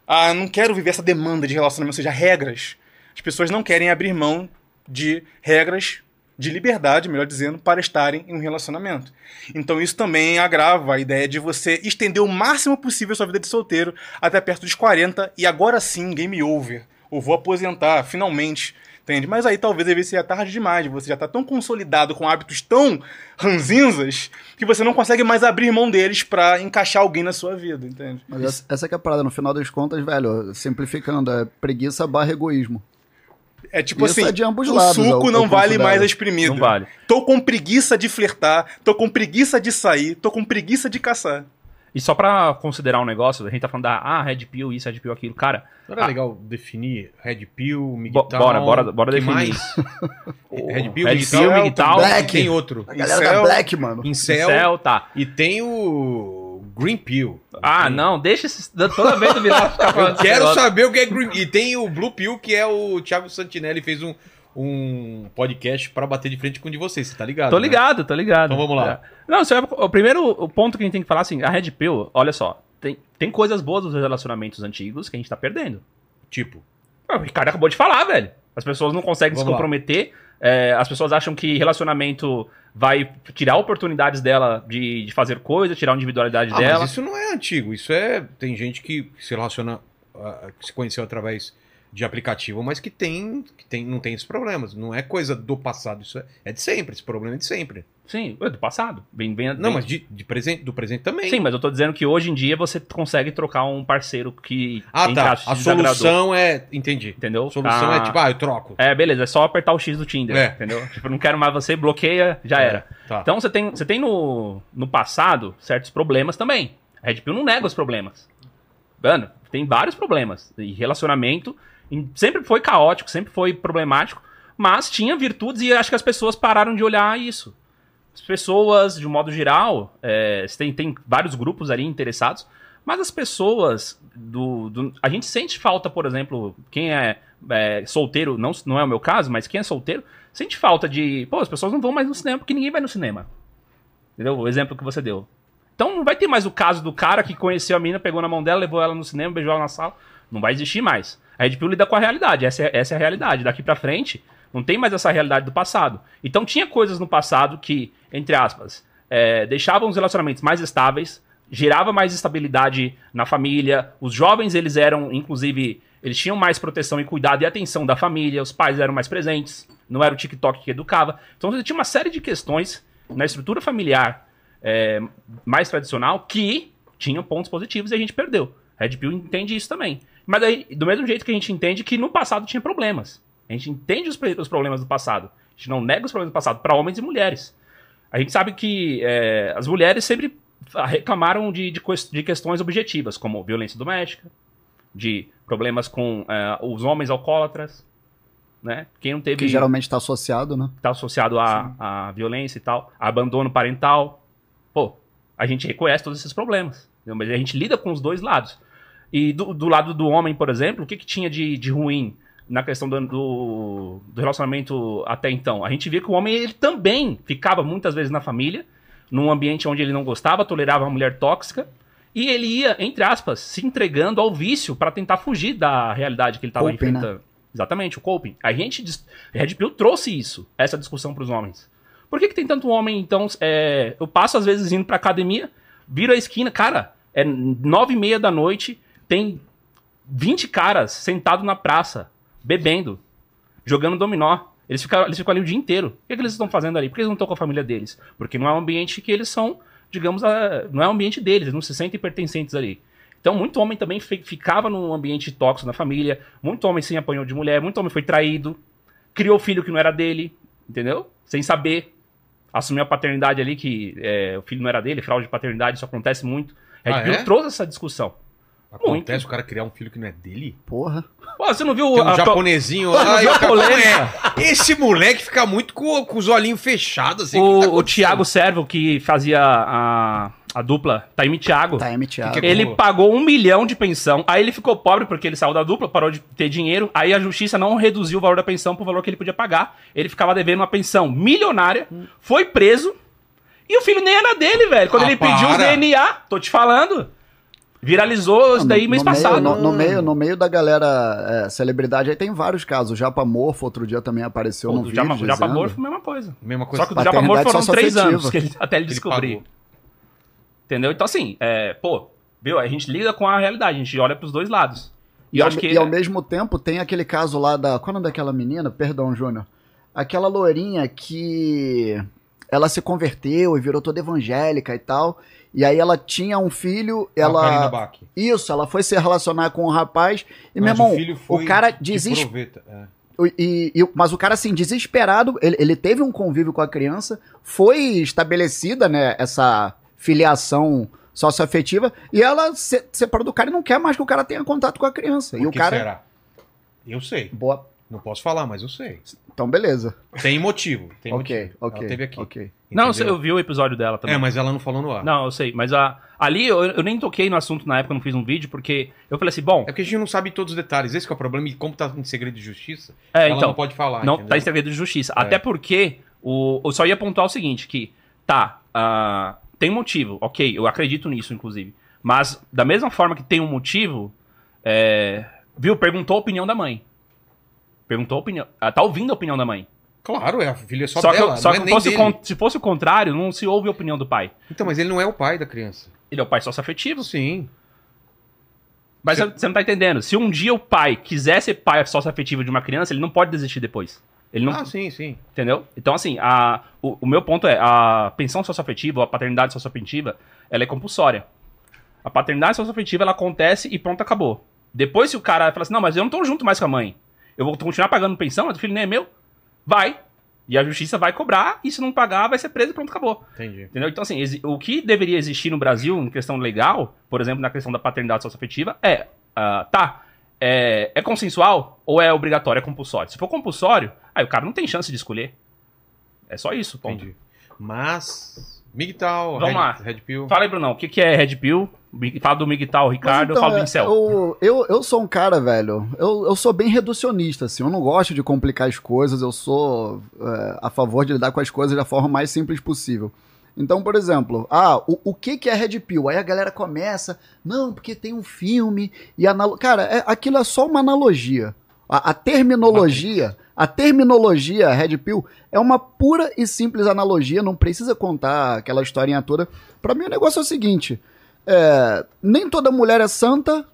Ah, não quero viver essa demanda de relacionamento, ou seja, regras. As pessoas não querem abrir mão de regras de liberdade, melhor dizendo, para estarem em um relacionamento. Então isso também agrava a ideia de você estender o máximo possível sua vida de solteiro até perto dos 40 e agora sim, game over. Ou vou aposentar, finalmente. Entende? Mas aí talvez às vezes seja tarde demais. Você já está tão consolidado com hábitos tão ranzinzas que você não consegue mais abrir mão deles para encaixar alguém na sua vida, entende? Mas essa, essa é a parada, no final das contas, velho, simplificando, é preguiça barra egoísmo. É tipo Isso assim, é de ambos o lados, suco eu- não vale mais a espremida. Não vale. Tô com preguiça de flertar, tô com preguiça de sair, tô com preguiça de caçar. E só pra considerar um negócio, a gente tá falando da ah, Red Pill, isso, Red Pill, aquilo. Cara, era Ah. legal definir Red Pill, Migtal... bora, bora, bora que definir. mais? Red Pill, Red Pill, Black. e tem outro. A galera Incel. da Black, mano. Incel, Céu, tá. e tem o Green Pill. Ah, Tem- não, deixa esses. Toda vez do Vilar ficar falando Eu quero saber o que é Green E tem o Blue Pill, que é o Thiago Santinelli fez um, um podcast pra bater de frente com o de vocês, você tá ligado? Tô né? ligado, tô ligado. Então vamos lá. É. Não, é, o primeiro ponto que a gente tem que falar assim, a Red Pill, olha só, tem, tem coisas boas dos relacionamentos antigos que a gente tá perdendo. Tipo, Ah, O Ricardo acabou de falar, velho. As pessoas não conseguem Vamos se lá. É, as pessoas acham que relacionamento vai tirar oportunidades dela de, de fazer coisa, tirar a individualidade ah, dela. mas isso não é antigo, isso é... Tem gente que se relaciona, ah, que se conheceu através de aplicativo, mas que tem, que tem não tem esses problemas. Não é coisa do passado, isso é, é de sempre, esse problema é de sempre. Sim, é do passado. Bem, bem, Não, bem- mas de, de presente, do presente também. Sim, mas eu tô dizendo que hoje em dia você consegue trocar um parceiro que. Ah, tá. A solução é... Entendi. Entendeu? A solução Ah, é tipo, ah, eu troco. É, beleza, é só apertar o X do Tinder, É. entendeu? Tipo, não quero mais você, bloqueia, já É, era. Tá. Então você tem, você tem no, no passado certos problemas também. A Red Pill não nega os problemas. Mano, tem vários problemas. E relacionamento sempre foi caótico, sempre foi problemático, mas tinha virtudes e acho que as pessoas pararam de olhar isso. As pessoas, de um modo geral, é, tem, tem vários grupos ali interessados, mas as pessoas do, do- A gente sente falta, por exemplo, quem é, é, solteiro, não, não é o meu caso, mas quem é solteiro, sente falta de. Pô, as pessoas não vão mais no cinema porque ninguém vai no cinema. Entendeu? O exemplo que você deu. Então não vai ter mais o caso do cara que conheceu a mina, pegou na mão dela, levou ela no cinema, beijou ela na sala. Não vai existir mais. Red Pill lida com a realidade. Essa é, essa é a realidade. Daqui pra frente, não tem mais essa realidade do passado. Então tinha coisas no passado que, entre aspas, é, deixavam os relacionamentos mais estáveis, gerava mais estabilidade na família. Os jovens, eles eram, inclusive, eles tinham mais proteção e cuidado e atenção da família. Os pais eram mais presentes. Não era o TikTok que educava. Então você tinha uma série de questões na estrutura familiar é, mais tradicional que tinham pontos positivos e a gente perdeu. Red Pill entende isso também. Mas aí, do mesmo jeito que a gente entende que no passado tinha problemas. A gente entende os, os problemas do passado. A gente não nega os problemas do passado para homens e mulheres. A gente sabe que é, as mulheres sempre reclamaram de, de, de questões objetivas, como violência doméstica, de problemas com é, os homens alcoólatras, né? Quem não teve Que geralmente tá associado, né? tá associado à, à violência e tal, abandono parental. Pô, a gente reconhece todos esses problemas. Mas a gente lida com os dois lados. E do, do lado do homem, por exemplo, o que, que tinha de, de ruim na questão do, do, do relacionamento até então? A gente via que o homem ele também ficava muitas vezes na família, num ambiente onde ele não gostava, tolerava uma mulher tóxica, e ele ia, entre aspas, se entregando ao vício para tentar fugir da realidade que ele estava né? enfrentando. Exatamente, o coping. A gente, Red Pill trouxe isso, essa discussão para os homens. Por que, que tem tanto homem, então? é, eu passo às vezes indo pra academia, viro a esquina, cara, é nove e meia da noite, tem 20 caras sentados na praça, bebendo, jogando dominó. Eles ficam, eles ficam ali o dia inteiro. O que, que eles estão fazendo ali? Por que eles não estão com a família deles? Porque não é um ambiente que eles são, digamos, a- não é um ambiente deles, eles não se sentem pertencentes ali. Então, muito homem também fi- ficava num ambiente tóxico na família, muito homem se apanhou de mulher, muito homem foi traído, criou filho que não era dele, entendeu? Sem saber. Assumiu a paternidade ali, que é, o filho não era dele, fraude de paternidade, isso acontece muito. Red Ah, Pill é? trouxe essa discussão. Acontece Muito. o cara criar um filho que não é dele? Porra. Pô, você não viu Tem um a- japonesinho lá. e viu o a cara- polêmica? É, Esse moleque fica muito com, com os olhinhos fechados, assim. que tá o, o? Thiago Servo, que fazia a, a dupla Taime Thiago, M. Thiago. que- ele Boa. pagou um milhão de pensão. Aí ele ficou pobre porque ele saiu da dupla, parou de ter dinheiro. Aí a justiça não reduziu o valor da pensão pro valor que ele podia pagar. Ele ficava devendo uma pensão milionária, foi preso. E o filho nem era dele, velho. Quando Ah, ele pediu os para. DNA, tô te falando. Viralizou isso daí no, mês no passado. Meio, no, no meio, no meio da galera é, celebridade, aí tem vários casos. O Japa Morfo, outro dia também apareceu Pô, no vídeo. Japa, Japa Morfo, mesma coisa. Mesma coisa. Só que o Japa Morfo foram três anos que ele- até ele Ele descobrir. pagou. Entendeu? Então, assim, é, pô, viu? A gente lida com a realidade, a gente olha pros dois lados. E, E, eu ao, acho que. e ao mesmo tempo tem aquele caso lá da. Qual é o nome daquela menina? Perdão, Júnior. Aquela loirinha que ela se converteu e virou toda evangélica e tal. E aí ela tinha um filho, ela. Bach. Isso, ela foi se relacionar com o rapaz. E, meu Mas irmão, o filho foi o cara de desesperado. proveta, é. E, e- mas o cara, assim, desesperado, ele, ele teve um convívio com a criança, foi estabelecida, né, essa filiação socioafetiva, e ela se separou do cara e não quer mais que o cara tenha contato com a criança. Por e o que cara. será? Eu sei. Boa. Não posso falar, mas eu sei. Então, beleza. Tem motivo. Tem ok, motivo. ok. Ela teve aqui. ok. Não, eu, sei, eu vi o episódio dela também. É, mas ela não falou no ar. Não, eu sei. Mas a, ali eu, eu nem toquei no assunto na época, eu não fiz um vídeo, porque eu falei assim, bom, É porque a gente não sabe todos os detalhes. Esse que é o problema. E como tá em segredo de justiça, É, ela então, não pode falar. não entendeu? tá em segredo de justiça. É. Até porque o, eu só ia pontuar o seguinte, que tá, ah, tem motivo, ok, eu acredito nisso, inclusive. Mas da mesma forma que tem um motivo, é, viu, perguntou a opinião da mãe. Perguntou a opinião. Ela tá ouvindo a opinião da mãe. Claro, é, a filha é só, Só, dela. que, só que é fosse con- se fosse o contrário, não se ouve a opinião do pai. Então, mas ele não é o pai da criança. Ele é o pai sócio-afetivo. Sim. Mas Você- você não tá entendendo. Se um dia o pai quiser ser pai sócio-afetivo de uma criança, ele não pode desistir depois. Ele não, Ah, sim, sim. Entendeu? Então, assim, a, o, o meu ponto é, a pensão socioafetiva, ou a paternidade socioafetiva, ela é compulsória. A paternidade socioafetiva, ela acontece e pronto, acabou. Depois, se o cara fala assim, não, mas eu não tô junto mais com a mãe, eu vou continuar pagando pensão, mas o filho nem é meu, vai. E a justiça vai cobrar, e se não pagar, vai ser preso e pronto, acabou. Entendi. Entendeu? Então, assim, o que deveria existir no Brasil, em questão legal, por exemplo, na questão da paternidade socioafetiva, é, ah, tá, é, é consensual ou é obrigatório, é compulsório? Se for compulsório, aí o cara não tem chance de escolher. É só isso, ponto. Entendi. Mas. Migtal, Vamos Red, lá. Red Pill. Fala aí, Brunão, o que, que é Red Pill? Fala do Migtal, Ricardo, eu então, falo do é, Incel. Eu, eu, eu sou um cara, velho. Eu, eu sou bem reducionista, assim. Eu não gosto de complicar as coisas. Eu sou é, a favor de lidar com as coisas da forma mais simples possível. Então, por exemplo, ah, o, o que, que é Red Pill? Aí a galera começa, não, porque tem um filme e analo... Cara, é- aquilo é só uma analogia. A, a terminologia, a terminologia Red Pill é uma pura e simples analogia, não precisa contar aquela historinha toda. Pra mim o negócio é o seguinte, é, nem toda mulher é santa.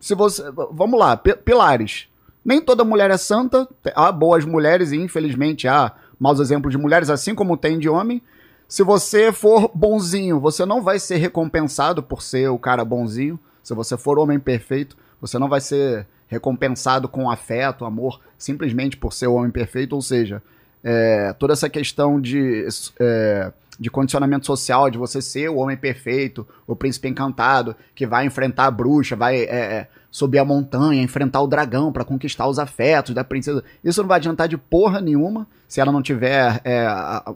Se você, vamos lá, pi- pilares. Nem toda mulher é santa. Há boas mulheres e infelizmente há maus exemplos de mulheres, assim como tem de homem. Se você for bonzinho, você não vai ser recompensado por ser o cara bonzinho. Se você for homem perfeito, você não vai ser recompensado com afeto, amor, simplesmente por ser o homem perfeito. Ou seja, é, toda essa questão de, é, de condicionamento social, de você ser o homem perfeito, o príncipe encantado, que vai enfrentar a bruxa, vai é, é, subir a montanha, enfrentar o dragão para conquistar os afetos da princesa. Isso não vai adiantar de porra nenhuma se ela não tiver é,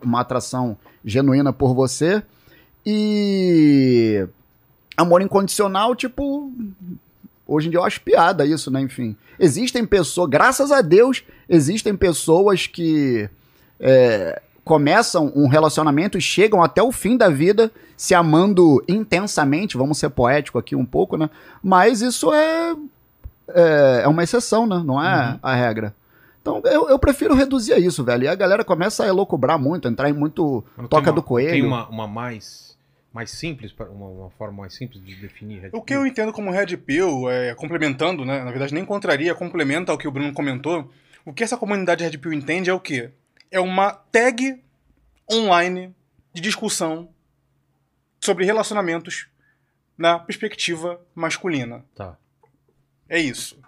uma atração genuína por você. E amor incondicional, tipo. Hoje em dia eu acho piada isso, né? Enfim. Existem pessoas, graças a Deus, existem pessoas que é, começam um relacionamento e chegam até o fim da vida se amando intensamente, vamos ser poético aqui um pouco, né? Mas isso é, é, é uma exceção, né? Não é a regra. Então eu, eu prefiro reduzir a isso, velho. E a galera começa a elocubrar muito, entrar em muito tem toca uma- do coelho. Tem uma, uma mais, mais simples, uma, uma forma mais simples de definir Red O que eu entendo como Red Pill, é, complementando, né? Na verdade, nem contraria, complementa ao que o Bruno comentou. O que essa comunidade Red Pill entende é o quê? É uma tag online de discussão sobre relacionamentos na perspectiva masculina. Tá. É isso.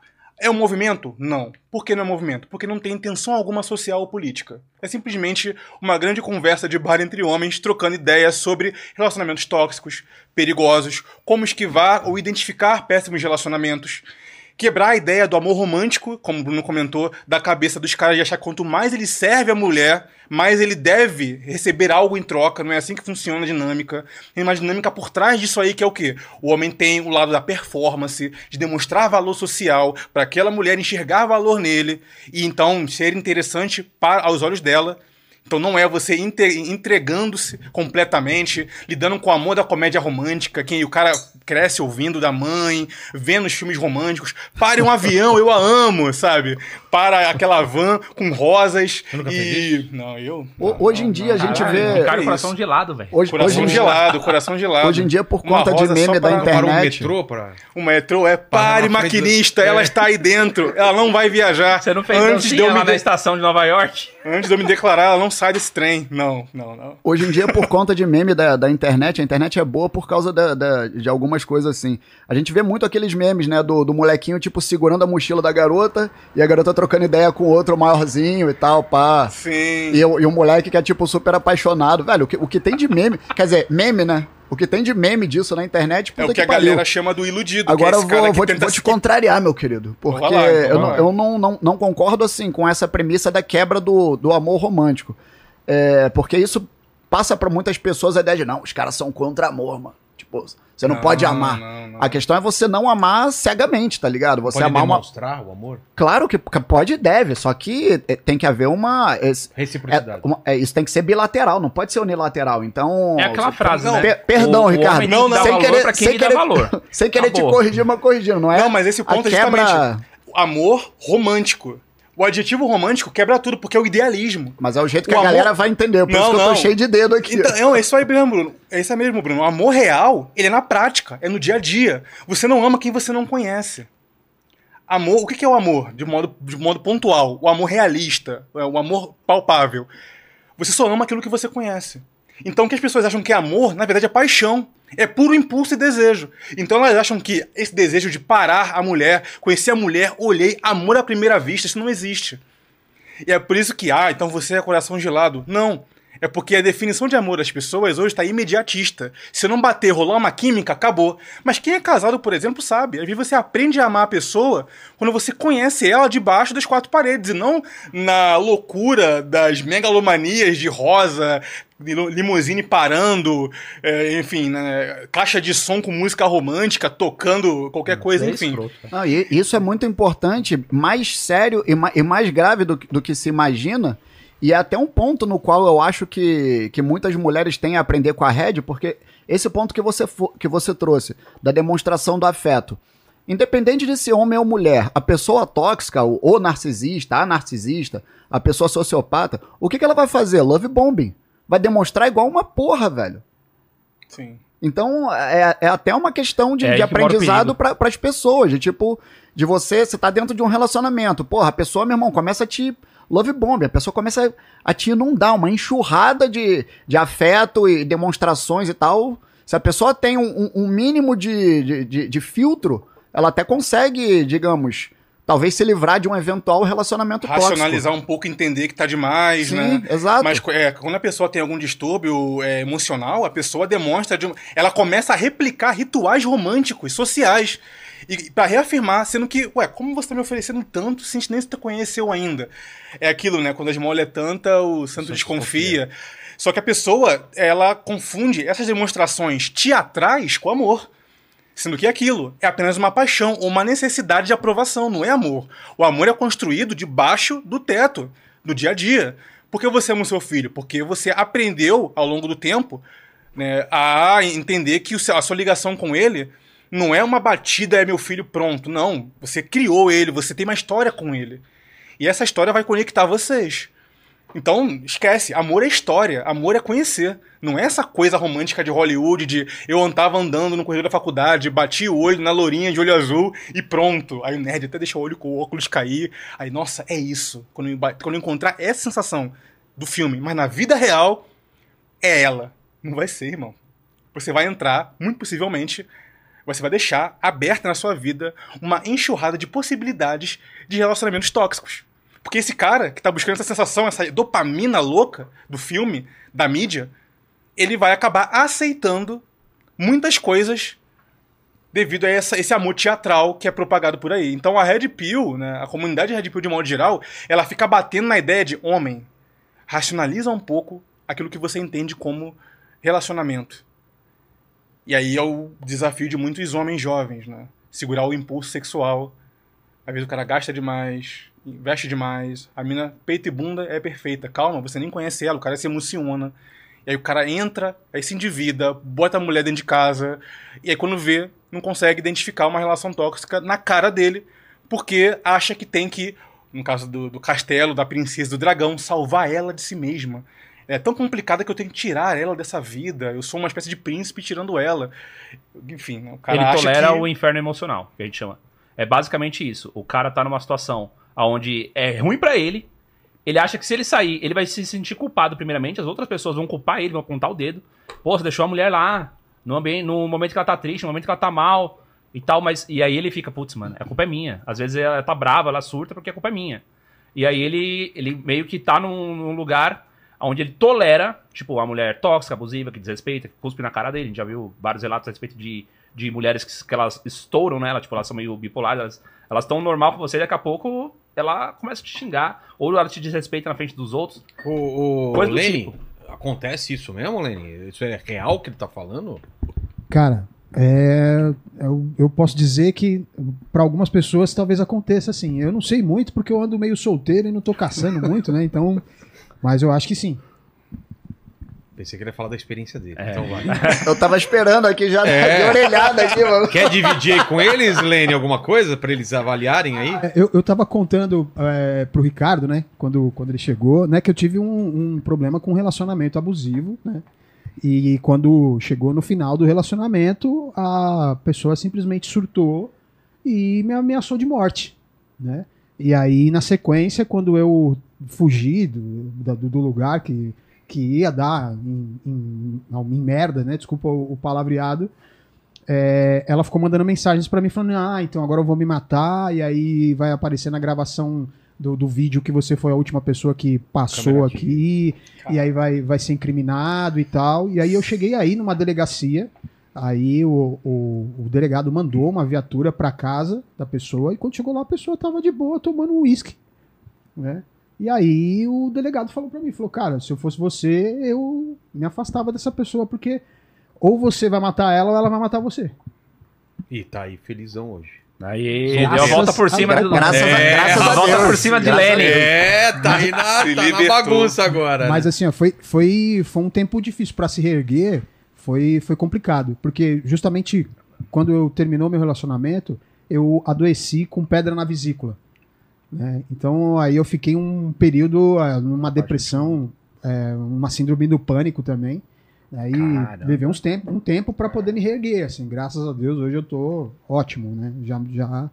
É um movimento? Não. Por que não é movimento? Porque não tem intenção alguma social ou política. É simplesmente uma grande conversa de bar entre homens trocando ideias sobre relacionamentos tóxicos, perigosos, como esquivar ou identificar péssimos relacionamentos. Quebrar a ideia do amor romântico, como o Bruno comentou, da cabeça dos caras de achar que quanto mais ele serve a mulher, mais ele deve receber algo em troca. Não é assim que funciona a dinâmica. Tem uma dinâmica por trás disso aí que é o quê? O homem tem o lado da performance, de demonstrar valor social, para aquela mulher enxergar valor nele e então ser interessante para aos olhos dela. Então não é você entregando-se completamente, lidando com o amor da comédia romântica, que o cara cresce ouvindo da mãe, vendo os filmes românticos. Pare um avião, eu a amo, sabe? Para aquela van com rosas e não, eu O- hoje em dia a gente Caralho, vê. Cara, coração gelado, velho. Hoje, coração hoje em- gelado, coração gelado. Hoje em dia, por conta de meme da para- Para o internet. metrô, para... O metrô é pare maquinista, ela É. está aí dentro, ela não vai viajar. Você não fez antes de, eu lá me na estação de Nova York? antes de eu me declarar, ela não sai desse trem. Não, não, não. Hoje em dia, por conta de meme da, da internet, a internet é boa por causa da- da- de algumas coisas assim. A gente vê muito aqueles memes, né, do, do molequinho, tipo, segurando a mochila da garota e a garota trocando ideia com outro maiorzinho e tal, pá. Sim. E, e o moleque que é, tipo, super apaixonado. Velho, o que, o que tem de meme. Quer dizer, meme, né? O que tem de meme disso na internet, É puta o que a pariu. galera chama do iludido. Agora que é eu vou, que vou, te, vou te contrariar, meu querido. Porque lá, eu, não, eu não, não, não concordo assim com essa premissa da quebra do, do amor romântico. É, porque isso passa pra muitas pessoas a ideia de, não, os caras são contra amor, mano. Tipo, você não, Não, pode amar. não, não. A questão é você não amar cegamente, tá ligado? Você Pode amar uma. demonstrar o amor? Claro que pode e deve, só que é, tem que haver uma. Reciprocidade. é, uma- é, isso tem que ser bilateral, não pode ser unilateral. Então. É aquela frase, Não, né? per- perdão, O- o Ricardo. homem Não, não, dá sem valor querer- pra quem sem querer- valor. Sem querer Acabou. te corrigir, mas corrigindo, não é? Não, mas esse ponto a é justamente quebra- o amor romântico. O adjetivo romântico quebra tudo, porque é o idealismo. Mas é o jeito que O a amor- galera vai entender, por Não, isso que eu tô não. cheio de dedo aqui. Então, não, é isso aí mesmo, Bruno. É isso aí mesmo, Bruno. O amor real, ele é na prática, é no dia a dia. Você não ama quem você não conhece. Amor, o que que é o amor? De modo, de modo pontual. O amor realista, é o amor palpável. Você só ama aquilo que você conhece. Então o que as pessoas acham que é amor, na verdade é paixão. É puro impulso e desejo. Então elas acham que esse desejo de parar a mulher, conhecer a mulher, olhei, amor à primeira vista, isso não existe. E é por isso que, ah, então você é coração gelado. Não. É porque a definição de amor das pessoas hoje está imediatista. Se não bater, rolar uma química, acabou. Mas quem é casado, por exemplo, sabe. Às vezes você aprende a amar a pessoa quando você conhece ela debaixo das quatro paredes e não na loucura das megalomanias de rosa, limusine parando, é, enfim, né, caixa de som com música romântica, tocando qualquer coisa, É enfim. Não, isso é muito importante, mais sério e, ma- mais grave do que se imagina. E é até um ponto no qual eu acho que, que muitas mulheres têm a aprender com a Red, porque esse ponto que você, que você trouxe, da demonstração do afeto. Independente de ser homem ou mulher, a pessoa tóxica, o, o narcisista, a narcisista, a pessoa sociopata, o que, que ela vai fazer? Love bombing. Vai demonstrar igual uma porra, velho. Sim. Então, é, é até uma questão de, É de aprendizado para as pessoas. De tipo, de você, você tá dentro de um relacionamento. Porra, a pessoa, meu irmão, começa a te. Love bomb, a pessoa começa a te inundar, uma enxurrada de, de afeto e demonstrações e tal. Se a pessoa tem um, um- mínimo de, de, de- de filtro, ela até consegue, digamos, talvez se livrar de um eventual relacionamento Racionalizar um pouco, entender que tá demais, tóxico. né? Sim, exato. Mas é, quando a pessoa tem algum distúrbio é, emocional, a pessoa demonstra. De, um- ela começa a replicar rituais românticos, sociais. E para reafirmar, sendo que, ué, como você tá me oferecendo tanto se a gente nem se conheceu ainda? É aquilo, né? Quando a esmola é tanta, o santo santo desconfia. Só que a pessoa, ela confunde essas demonstrações teatrais com amor. Sendo que aquilo é apenas uma paixão ou uma necessidade de aprovação, não é amor. O amor é construído debaixo do teto, do dia a dia. Por que você ama o seu filho? Porque você aprendeu ao longo do tempo né, a entender que a sua ligação com ele não é uma batida, é meu filho pronto. Não. Você criou ele, você tem uma história com ele. E essa história vai conectar vocês. Então, esquece. Amor é história. Amor é conhecer. Não é essa coisa romântica de Hollywood de eu andava andando no corredor da faculdade, bati o olho na lourinha de olho azul e pronto. Aí o nerd até deixa o olho com o óculos cair. Aí, nossa, é isso. Quando eu, quando eu encontrar essa sensação do filme, mas na vida real, é ela. Não vai ser, irmão. Você vai entrar, muito possivelmente, você vai deixar aberta na sua vida uma enxurrada de possibilidades de relacionamentos tóxicos. Porque esse cara que tá buscando essa sensação, essa dopamina louca do filme, da mídia, ele vai acabar aceitando muitas coisas devido a essa- esse amor teatral que é propagado por aí. Então a Red Pill, né, a comunidade Red Pill de modo geral, ela fica batendo na ideia de homem. Racionaliza um pouco aquilo que você entende como relacionamento. E aí é o desafio de muitos homens jovens, né? Segurar o impulso sexual. Às vezes o cara gasta demais, investe demais. A mina, peito e bunda, é perfeita. Calma, você nem conhece ela, o cara se emociona. E aí o cara entra, aí se endivida, bota a mulher dentro de casa. E aí quando vê, não consegue identificar uma relação tóxica na cara dele, porque acha que tem que, no caso do, do castelo, da princesa, do dragão, salvar ela de si mesma. É tão complicada que eu tenho que tirar ela dessa vida. Eu sou uma espécie de príncipe tirando ela. Enfim, o cara ele acha tolera que... o inferno emocional, que a gente chama. É basicamente isso. O cara tá numa situação onde é ruim pra ele. Ele acha que se ele sair, ele vai se sentir culpado primeiramente. As outras pessoas vão culpar ele, vão apontar o dedo. Pô, você deixou a mulher lá. No, ambiente, no momento que ela tá triste, no momento que ela tá mal e tal. Mas, e aí ele fica, putz, mano, a culpa é minha. Às vezes ela tá brava, ela surta porque a culpa é minha. E aí ele, ele meio que tá num, num lugar onde ele tolera, tipo, a mulher tóxica, abusiva, que desrespeita, que cuspe na cara dele. A gente já viu vários relatos a respeito de, de mulheres que, que elas estouram nela, tipo, elas são meio bipolares, elas estão normal com você e daqui a pouco ela começa a te xingar, ou ela te desrespeita na frente dos outros. O, o Coisa Lenny, tipo. acontece isso mesmo, Lenny? Isso é real que ele tá falando? Cara, é, eu, eu posso dizer que para algumas pessoas talvez aconteça assim. Eu não sei muito porque eu ando meio solteiro e não tô caçando muito, né? Então, mas eu acho que sim. Pensei que ele ia falar da experiência dele. É. Então vai. Eu tava esperando aqui já É. de orelhada aqui, mano. Quer dividir aí com eles, Lenny, alguma coisa pra eles avaliarem aí? É, Eu, eu tava contando é, pro Ricardo, né, quando, quando ele chegou, né, que eu tive um, um problema com um relacionamento abusivo, né? E quando chegou no final do relacionamento, a pessoa simplesmente surtou e me ameaçou de morte, né? E aí, na sequência, quando eu fugi do, do, do lugar que, que ia dar em, em, em merda, né? Desculpa o, o palavreado. é, ela ficou mandando mensagens pra mim falando: Ah, então agora eu vou me matar. E aí vai aparecer na gravação do, do vídeo que você foi a última pessoa que passou Câmera aqui. E aí vai, vai ser incriminado e tal. E aí eu cheguei aí numa delegacia. Aí o, o, o delegado mandou uma viatura pra casa da pessoa. E quando chegou lá, a pessoa tava de boa tomando um uísque. Né? E aí o delegado falou pra mim, falou, cara, se eu fosse você, eu me afastava dessa pessoa, porque ou você vai matar ela ou ela vai matar você. Ih, tá aí felizão hoje. Aí Graças deu a volta por cima de Graças, a, É, graças a a volta Deus. por cima de. Deus. É, tá aí na, tá na bagunça agora. Mas né? assim, ó, foi, foi, foi um tempo difícil pra se reerguer, foi, foi complicado, porque justamente quando eu terminou meu relacionamento, eu adoeci com pedra na vesícula. Né? Então aí eu fiquei um período ah, numa depressão, é, uma síndrome do pânico também. Aí Caramba. levei uns tempo, um tempo para poder me reerguer, assim, graças a Deus hoje eu tô ótimo, né? Já, já,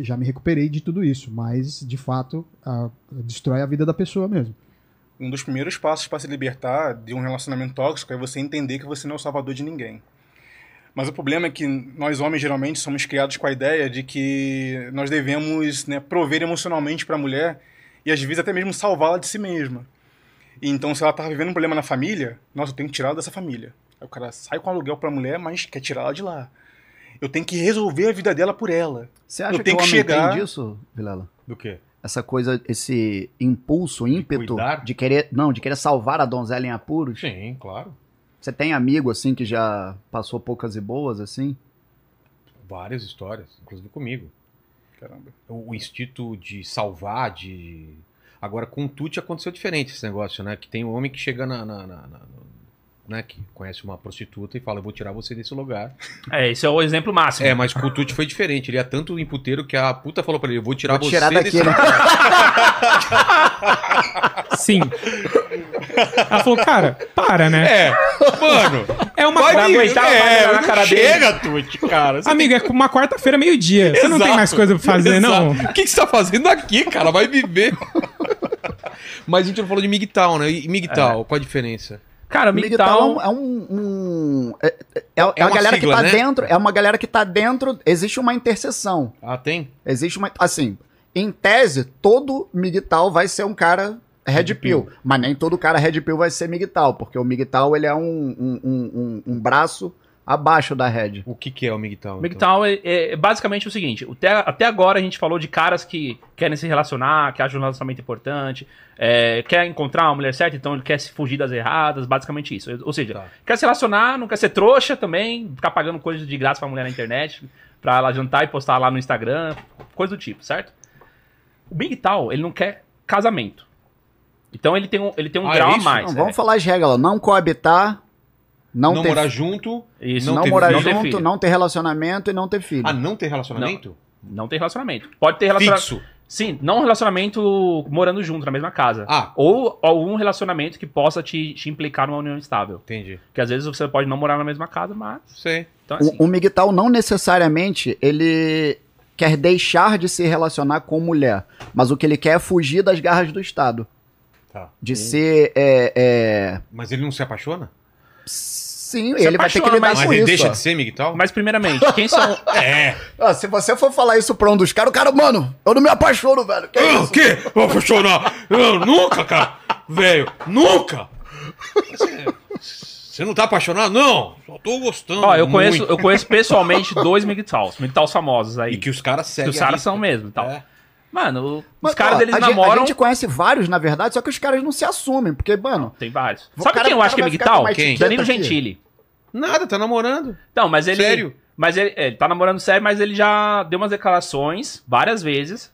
já me recuperei de tudo isso, mas de fato ah, destrói a vida da pessoa mesmo. Um dos primeiros passos para se libertar de um relacionamento tóxico é você entender que você não é o salvador de ninguém. Mas o problema é que nós homens geralmente somos criados com a ideia de que nós devemos né, prover emocionalmente para a mulher e às vezes até mesmo salvá-la de si mesma. E então, se ela tá vivendo um problema na família, nossa, eu tenho que tirá-la dessa família. Aí o cara sai com aluguel para a mulher, mas quer tirá-la de lá. Eu tenho que resolver a vida dela por ela. Você acha Eu que tenho o que homem chegar- tem disso, Vilela? Do quê? Essa coisa, esse impulso, ímpeto cuidar? de querer, não, de querer salvar a donzela em apuros. Sim, claro. Você tem amigo assim que já passou poucas e boas assim? Várias histórias, inclusive comigo. Caramba. O, o instinto de salvar, de. Agora, com o Tuti aconteceu diferente esse negócio, né? Que tem um homem que chega na. na- na- na- né? Que conhece uma prostituta e fala: Eu vou tirar você desse lugar. É, esse é o exemplo máximo. É, mas com o Tuti foi diferente. Ele é tanto emputeiro que a puta falou pra ele: Eu vou tirar Vou você tirar daqui, desse né? Sim. Ela falou, cara, para, né? É, mano. É uma Vai quarta- me- aguentar é, na não cara dele. chega, Tuti, cara. Você Amigo, é uma quarta-feira, meio-dia. Você não tem mais coisa pra fazer, não? exato. O que, que você tá fazendo aqui, cara? Vai viver. Mas a gente não falou de MGTOW, né? E MGTOW, qual a diferença? Cara, O MGTOW... É um. um- é, é, é É uma uma galera sigla, que tá né? dentro. É uma galera que tá dentro. Existe uma interseção. Ah, tem? Existe uma. Assim, em tese, todo MGTOW vai ser um cara Red Pill. Mas nem todo cara Red Pill vai ser MGTOW, porque o MGTOW ele é um, um, um, um- um braço abaixo da Red. O que, que é o MGTOW? então? MGTOW é, é basicamente o seguinte: até, até agora a gente falou de caras que querem se relacionar, que acham um relacionamento importante, é, quer encontrar uma mulher certa, então ele quer se fugir das erradas, basicamente isso. Ou seja, Tá. quer se relacionar, não quer ser trouxa também, ficar pagando coisas de graça pra mulher na internet, pra ela jantar e postar lá no Instagram, coisa do tipo, certo? O MGTOW, ele não quer casamento. Então ele tem um, ele tem um Ah, grau é a isso? mais. Não, é. vamos falar as regras. ó. Não coabitar, não, Não, ter, morar junto. Isso, não, não ter- morar não ter junto, filho. não ter relacionamento e não ter filho. Ah, não ter relacionamento? Não tem relacionamento. Pode ter relacionamento. Fixo. Sim, não um relacionamento morando junto na mesma casa. Ah. Ou algum relacionamento que possa te, te implicar numa união estável. Entendi. Que às vezes você pode não morar na mesma casa, mas. Sei. Então, assim, O, o MGTOW não necessariamente ele quer deixar de se relacionar com mulher, mas o que ele quer é fugir das garras do Estado. Tá. De ser. É, é, Mas ele não se apaixona? Sim, Se ele vai ter que apaixona, lidar mas com ele isso. deixa ó. de ser MGTOW? Mas, primeiramente, quem são. É. Ó, se você for falar isso pra um dos caras, o cara, mano, eu não me apaixono, velho. Que Ah, isso? O quê? Vou apaixonar? Eu nunca, cara. Velho, nunca. Você, você não tá apaixonado? Não. Só tô gostando. Ó, eu conheço, muito. eu conheço pessoalmente dois MGTOWs, MGTOWs famosos aí. E que os caras que seguem. os a caras são mesmo e tal. É. Mano, Mas, os caras ó, deles a gente- namoram. A gente conhece vários, na verdade, só que os caras não se assumem, porque, mano. Tem vários. Sabe cara- quem eu o acho que é Quem? etiqueta Danilo aqui. Gentili. Nada, tá namorando. Não, mas ele. Sério? Mas ele, ele tá namorando sério, mas ele já deu umas declarações várias vezes.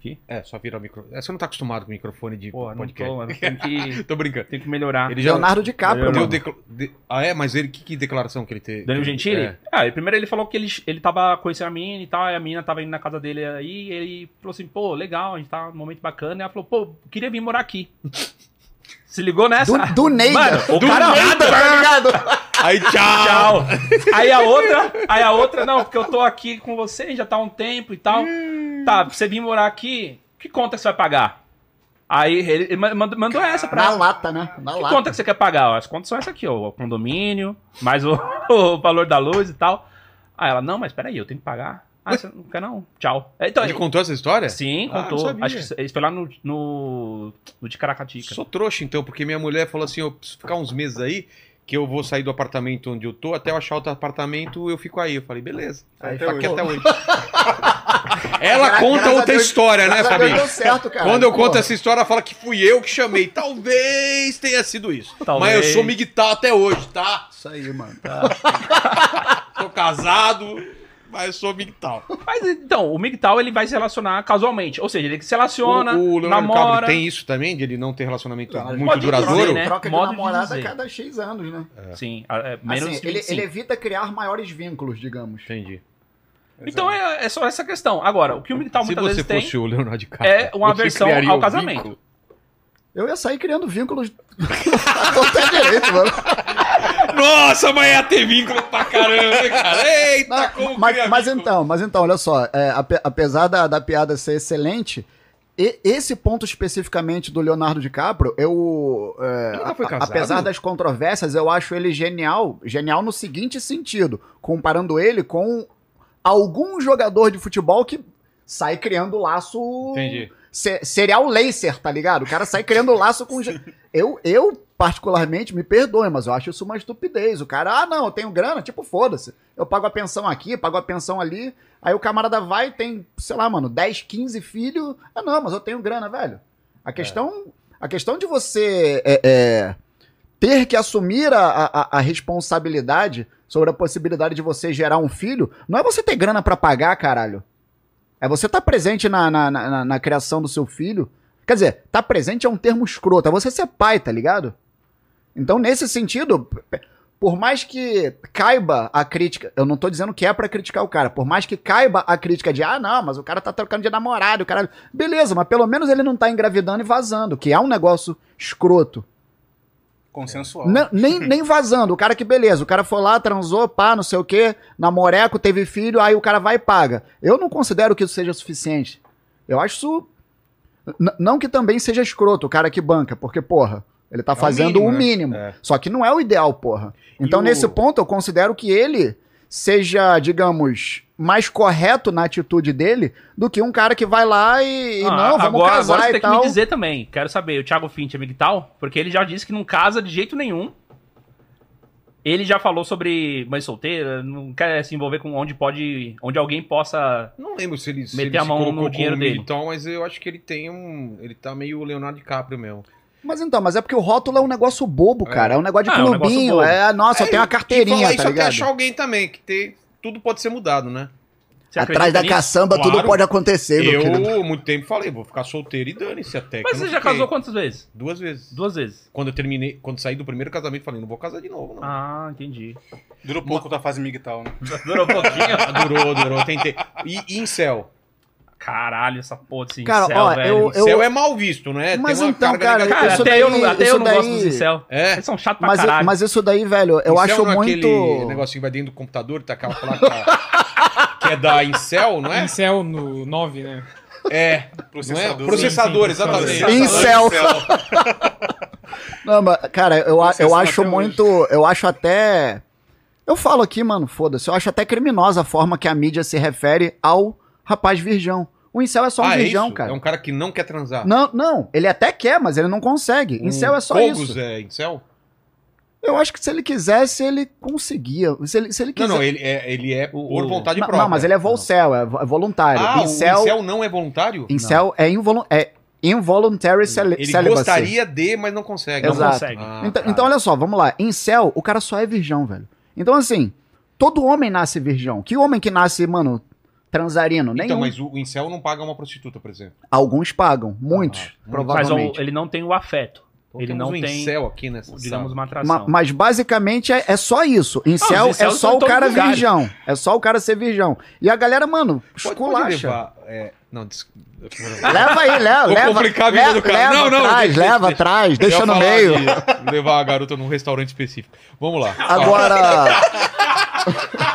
Aqui? É, só vira o microfone. É, você não tá acostumado com microfone de Pô, não podcast. tô, mano. Tem que, Tô brincando. tem que melhorar. Ele já Leonardo DiCaprio, deu mano. decla- de- Ah, é? Mas ele, que, que declaração que ele teve? Danilo Gentili? É. Ah, primeiro ele falou que ele, ele tava conhecendo a mina e tal, e a mina tava indo na casa dele aí, e ele falou assim, pô, legal, a gente tá num momento bacana, e ela falou, pô, queria vir morar aqui. Se ligou nessa? Do, do Neida. Mano, o do cara- Neida, tá ligado? Aí, tchau! Tchau. Aí a outra, aí a outra, não, porque eu tô aqui com você, já tá um tempo e tal. Tá, pra você vir morar aqui, que conta que você vai pagar? Aí ele, mandou, mandou essa pra Na lata, né? Na Que lata. conta que você quer pagar? Ó, As contas são essa aqui, ó. O condomínio, mais o, o valor da luz e tal. Aí ela, não, mas peraí, eu tenho que pagar. Ah, você não quer não? Tchau. Então, Ele contou essa história? Sim, Ah, contou. Acho que isso foi lá no, no, no de Caracatica. Sou trouxa, então, porque minha mulher falou assim: eu preciso ficar uns meses aí, que eu vou sair do apartamento onde eu tô, até eu achar outro apartamento, eu fico aí. Eu falei, beleza. Aí Até fico aqui até hoje. Ela Gra- conta outra Deus- história, né, Fabinho? deu certo, cara. Quando eu conto Pô. essa história, ela fala que fui eu que chamei. Talvez tenha sido isso. Talvez. Mas eu sou migtal até hoje, tá? Isso aí, mano. Tô casado, mas eu sou migtal. Mas então, o MGTOW ele vai se relacionar casualmente. Ou seja, ele se relaciona, O, o Leonardo namora. DiCaprio tem isso também, de ele não ter relacionamento Claro, muito pode duradouro? dizer, né? Troca de Modo de namorada a dizer. cada X anos, né? Sim, é, menos Assim, de ele, 25. ele evita criar maiores vínculos, digamos. Entendi. Então é, é só essa questão. Agora, o que o MGTOW Se muitas você vezes tem fosse o Leonardo DiCaprio, é uma você aversão criaria ao casamento. vínculo? Eu ia sair criando vínculos. Até direito, mano. Nossa, mas ia ter vínculo pra caramba, cara. Eita, Não, como mas, mas então, mas então, olha só, é, ape- apesar da, da piada ser excelente, e- esse ponto especificamente do Leonardo DiCaprio, eu. é, Nunca foi a- apesar das controvérsias, eu acho ele genial. Genial no seguinte sentido: comparando ele com algum jogador de futebol que sai criando laço. Entendi. Se- serial lacer, tá ligado? O cara sai criando laço com. Eu, eu, particularmente, me perdoe, mas eu acho isso uma estupidez. O cara, ah, não, eu tenho grana, tipo, foda-se. Eu pago a pensão aqui, pago a pensão ali. Aí o camarada vai e tem, sei lá, mano, 10, 15 filhos. Ah, não, mas eu tenho grana, velho. A questão, a questão de você é, é, ter que assumir a, a, a responsabilidade sobre a possibilidade de você gerar um filho, não é você ter grana pra pagar, caralho. É você estar presente na, na, na, na criação do seu filho. Quer dizer, tá presente é um termo escroto, é você ser pai, tá ligado? Então, nesse sentido, por mais que caiba a crítica, eu não tô dizendo que é pra criticar o cara, por mais que caiba a crítica de, ah, não, mas o cara tá trocando de namorado, o cara. Beleza, mas pelo menos ele não tá engravidando e vazando, que é um negócio escroto. Consensual. Não- nem, nem vazando. O cara que, beleza, o cara foi lá, transou, pá, não sei o quê, namoreco, teve filho, aí o cara vai e paga. Eu não considero que isso seja suficiente. Eu acho isso. N- não que também seja escroto o cara que banca, porque, porra, ele tá o fazendo mínimo, o né? mínimo. É. Só que não é o ideal, porra. Então, o- nesse ponto, eu considero que ele seja, digamos, mais correto na atitude dele do que um cara que vai lá e, e Ah, não, vamos agora, casar agora você e tem tal. que me dizer também. Quero saber, o Thiago Fint é migtal? Porque ele já disse que não casa de jeito nenhum. Ele já falou sobre mãe solteira, não quer se envolver com onde pode. onde alguém possa. Não lembro se ele, se Meter ele a se mão no dinheiro dele. militar, mas eu acho que ele tem um. Ele tá meio Leonardo DiCaprio mesmo. Mas então, mas é porque o rótulo é um negócio bobo, É. cara. É um negócio de Ah, é um. É, nossa, eu tenho uma carteirinha, falar tá isso até ligado? achar alguém também, que tem. Tudo pode ser mudado, né? Você Atrás da nisso? caçamba tudo Claro. pode acontecer, meu querido. Eu, muito tempo, falei, vou ficar solteiro e dane-se até. que Mas você já fiquei. casou quantas vezes? Duas vezes. Duas vezes. Quando eu terminei, quando saí do primeiro casamento, falei, não vou casar de novo, não. Ah, entendi. Durou pouco da fase migtal, né? Durou um pouquinho. Durou, durou, tentei. E, e em céu? Caralho, essa porra desse Cara, incel, ó, velho. eu- Em céu é mal visto, né? Mas então, cara, Cara, isso até, daí- eu não, até eu não gosto daí- dos incel. É. Eles são chatos pra Mas, caralho. mas isso daí, velho, eu Incel acho não é muito. aquele negocinho que vai dentro do computador, tá aquela placa que é da Incel, não é? Incel no 9, né? É. Não é? Processador. Processador, Sim, sim, exatamente. Incel. Não, mas, cara, eu, eu acho muito. Eu acho até. Eu falo aqui, mano, foda-se. Eu acho até criminosa a forma que a mídia se refere ao rapaz virgão. O incel é só um ah, é virgão, isso? cara. É um cara que não quer transar. Não, não, ele até quer, mas ele não consegue. Um Incel é só Fogos isso. é Incel? Eu acho que se ele quisesse, ele conseguia. Se ele, se ele Não, quiser. não, ele é, ele é por O- vontade não, própria. não, mas ele é volcel, é vo- é voluntário. Ah, incel, o Incel não é voluntário? incel é, involu é involuntary celi Ele celibacy. gostaria de, mas não consegue. Não Exato. consegue. Ah, Então, tá. então, olha só, vamos lá. Em céu, o cara só é virgão, velho. Então, assim, todo homem nasce virgão. Que homem que nasce, mano, transarino? Nenhum. Então, mas o Incel não paga uma prostituta, por exemplo. Alguns pagam, muitos, Ah, Mas o- provavelmente. ele não tem o afeto. Então ele não um tem, Incel aqui nessa digamos, uma atração. Ma- mas basicamente é, é só isso. Os céu é só o cara os lugares. virgão. É só o cara ser virgão. E a galera, mano, Pode, pode esculacha. levar. É, não, des... Leva aí, leva. Vou leva, complicar a vida leva, do cara. Leva Não, não, atrás, deixa, leva deixa. atrás, Eu deixa ia no meio. de levar a garota num restaurante específico. Vamos lá. Agora.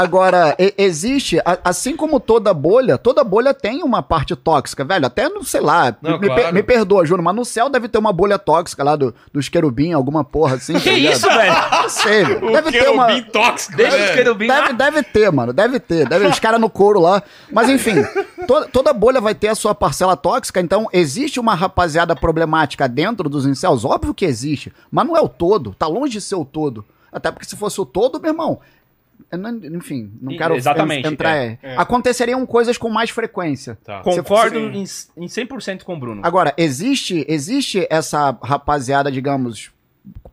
Agora, existe, assim como toda bolha, toda bolha tem uma parte tóxica, velho. Até, não sei lá, Não, me, claro. per- me perdoa, Júnior, mas no céu deve ter uma bolha tóxica lá do, dos querubim, alguma porra assim. tá Que ligado? isso, velho? Não sei, velho. Deve ter uma. querubim tóxico. Deixa né? os querubim Deve, lá. deve ter, mano. Deve ter. Deve, os caras no couro lá. Mas enfim, to- toda bolha vai ter a sua parcela tóxica. Então, existe uma rapaziada problemática dentro dos incels? Óbvio que existe. Mas não é o todo. Tá longe de ser o todo. Até porque se fosse o todo, meu irmão. Não- Enfim, não quero exatamente, en- entrar. é. É. Aconteceriam coisas com mais frequência. Tá. Concordo Sim. em, em 100% com o Bruno. Agora, existe, existe essa rapaziada, digamos,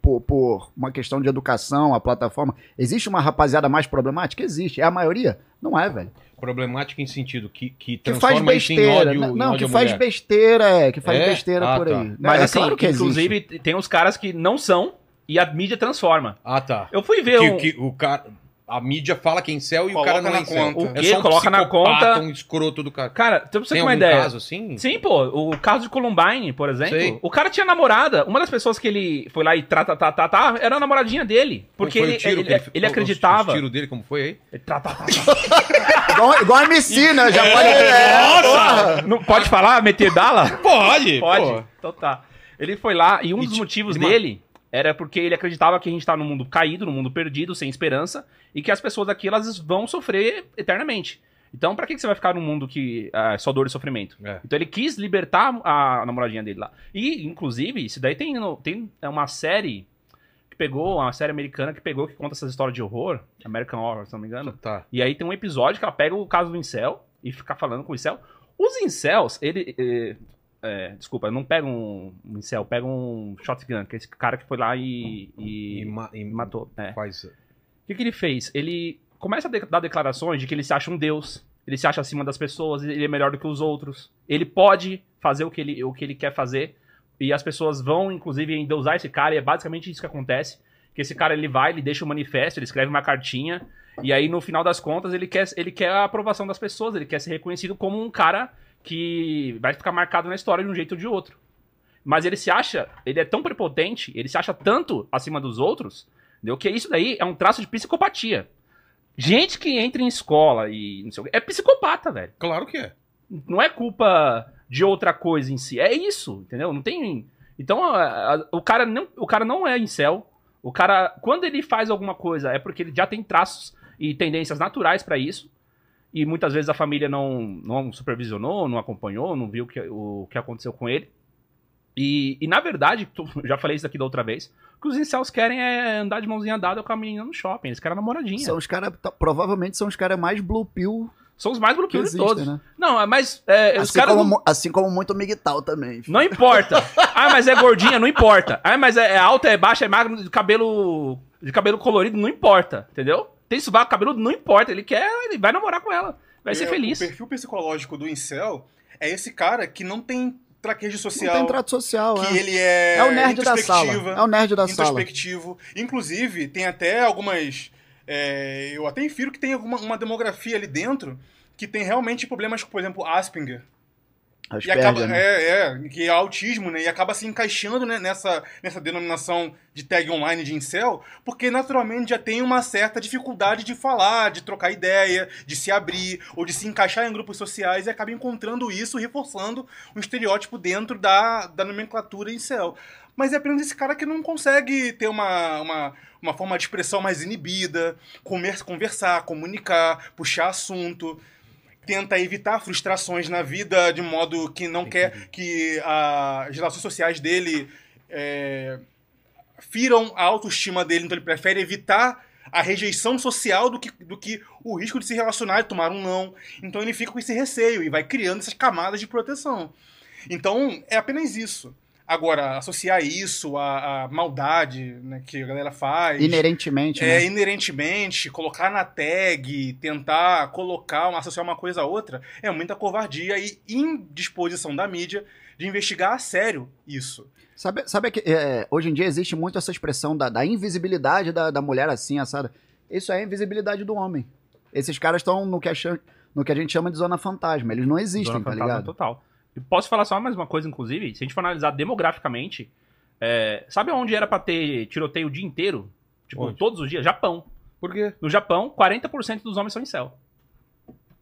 por, por uma questão de educação, a plataforma, existe uma rapaziada mais problemática? Existe. É a maioria? Não é, velho. Problemática em sentido que, que Que faz transforma isso em besteira. ódio, Não, que faz mulher. besteira, é, que faz É? besteira Ah, por tá. aí. Mas é, assim, claro que inclusive, existe. tem uns caras que não são e a mídia transforma. Ah, tá. Eu fui ver Que, um... que o cara... A mídia fala que é incel e Coloca o cara não é na incel. conta. O É quê? só um Coloca na conta. um escroto do cara. Cara, pra você Tem ter uma ideia. caso assim? Sim, pô, o caso de Columbine, por exemplo, Sei. o cara tinha namorada. Uma das pessoas que ele foi lá e trata, tá, tá, tá, era a namoradinha dele. Porque ele, o tiro ele, que ele, ele- acreditava. O tiro dele, como foi aí? Ele Tá, tá, tá, tá. Igual, igual a MC, né? Já pode. É, porra. Não pode falar, meter bala? Pode, Pode. pô. Então tá. Ele foi lá e um E dos ti- motivos dele era porque ele acreditava que a gente tá num mundo caído, num mundo perdido, sem esperança, e que as pessoas aqui elas vão sofrer eternamente. Então, pra que que você vai ficar num mundo que ah, é só dor e sofrimento? É. Então ele quis libertar a namoradinha dele lá. E, inclusive, isso daí tem, no- tem uma série que pegou, uma série americana que pegou, que conta essas histórias de horror, American Horror, se não me engano. Tá. E aí tem um episódio que ela pega o caso do incel e fica falando com o incel. Os incels, ele, eh, é, desculpa, não pega um, um incel, pega um shotgun, que é esse cara que foi lá e, e, E, ma- e matou. É. O que, que ele fez? Ele começa a de- dar declarações de que ele se acha um deus, ele se acha acima das pessoas, ele é melhor do que os outros. Ele pode fazer o que ele, o que ele quer fazer. E as pessoas vão, inclusive, endeusar esse cara, e é basicamente isso que acontece. Que esse cara ele vai, ele deixa um manifesto, ele escreve uma cartinha, e aí no final das contas ele quer, ele quer a aprovação das pessoas, ele quer ser reconhecido como um cara que vai ficar marcado na história de um jeito ou de outro. Mas ele se acha, ele é tão prepotente, ele se acha tanto acima dos outros, entendeu? que isso daí é um traço de psicopatia. Gente que entra em escola e não sei o quê, é psicopata, velho. Claro que é. Não é culpa de outra coisa em si, é isso, entendeu? Não tem. Então, a- a- o cara não, o cara não é incel. O cara, quando ele faz alguma coisa, é porque ele já tem traços e tendências naturais pra isso. E muitas vezes a família não, não supervisionou, não acompanhou, não viu o que, o que aconteceu com ele. E, e na verdade, tu- já falei isso aqui da outra vez, o que os incels querem é andar de mãozinha dada com a menina no shopping. Eles querem namoradinha. São São, os caras, provavelmente são os caras mais blue pill os mais que bloqueios de todos. né? Não, mas é, os Assim, caras. como, não- assim como muito migtal também. Não importa. Ah, mas é gordinha, não importa. Ah, mas é, é alta, é baixa, é magro, de cabelo de cabelo colorido, não importa, entendeu? Tem sovaco cabeludo, não importa. Ele quer, ele vai namorar com ela. Vai ser É, feliz. O perfil psicológico do incel é esse cara que não tem traquejo Não social. tem trato social, que é. ele é, É o nerd da sala. É o nerd da sala. introspectivo. Inclusive, tem até algumas. é, eu até infiro que tem alguma uma demografia ali dentro que tem realmente problemas com, por exemplo, Asperger. E acaba, né? é, é, que é autismo, né? E acaba se encaixando né, nessa, nessa denominação de tag online de incel, porque naturalmente já tem uma certa dificuldade de falar, de trocar ideia, de se abrir, ou de se encaixar em grupos sociais e acaba encontrando isso, reforçando um estereótipo dentro da, da nomenclatura incel. Mas é apenas esse cara que não consegue ter uma, uma, uma forma de expressão mais inibida, comer, conversar, comunicar, puxar assunto tenta evitar frustrações na vida de modo que não quer que as relações sociais dele é, firam a autoestima dele, então ele prefere evitar a rejeição social do que, do que o risco de se relacionar e tomar um não. Então ele fica com esse receio e vai criando essas camadas de proteção. Então é apenas isso. Agora, associar isso à, à maldade né, que a galera faz. Inerentemente, É, né? inerentemente, colocar na tag, tentar colocar, uma- associar uma coisa a outra, é muita covardia e indisposição da mídia de investigar a sério isso. Sabe, sabe que é, hoje em dia existe muito essa expressão da, da invisibilidade da, da mulher assim, assada. Isso é a invisibilidade do homem. Esses caras estão no, que a no que a gente chama de zona fantasma. Eles não existem, Zona tá ligado? total. Posso falar só mais uma coisa, inclusive? Se a gente for analisar demograficamente, é, sabe onde era pra ter tiroteio o dia inteiro? Tipo, Onde? todos os dias? Japão. Por quê? No Japão, 40% dos homens são incel.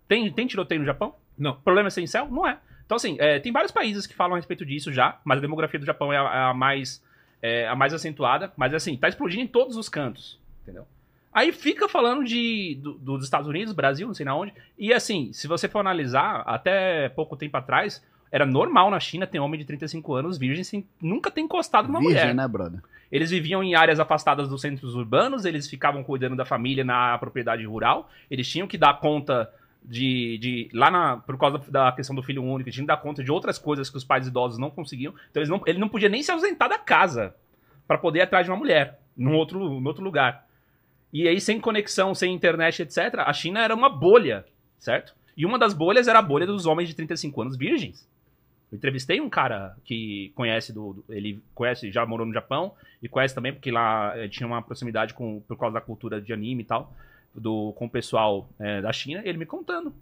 Tem, tem tiroteio no Japão? Não. O problema é ser incel? Não é. Então, assim, é, tem vários países que falam a respeito disso já, mas a demografia do Japão é a, é a mais, é, a mais acentuada. Mas, assim, tá explodindo em todos os cantos, entendeu? Aí fica falando de, do- dos Estados Unidos, Brasil, não sei na onde. E, assim, se você for analisar, até pouco tempo atrás, era normal na China ter homem de 35 anos virgem sem nunca ter encostado numa Virgem, mulher. né, brother? Eles viviam em áreas afastadas dos centros urbanos, eles ficavam cuidando da família na propriedade rural, eles tinham que dar conta de. de lá na, por causa da questão do filho único, eles tinham que dar conta de outras coisas que os pais idosos não conseguiam. Então eles não, ele não podia nem se ausentar da casa para poder ir atrás de uma mulher, num outro, num outro lugar. E aí, sem conexão, sem internet, etc., a China era uma bolha, certo? E uma das bolhas era a bolha dos homens de 35 anos virgens. Eu entrevistei um cara que conhece do, do- ele conhece, já morou no Japão e conhece também porque lá eh, tinha uma proximidade com por causa da cultura de anime e tal, do com o pessoal eh, da China, ele me contando.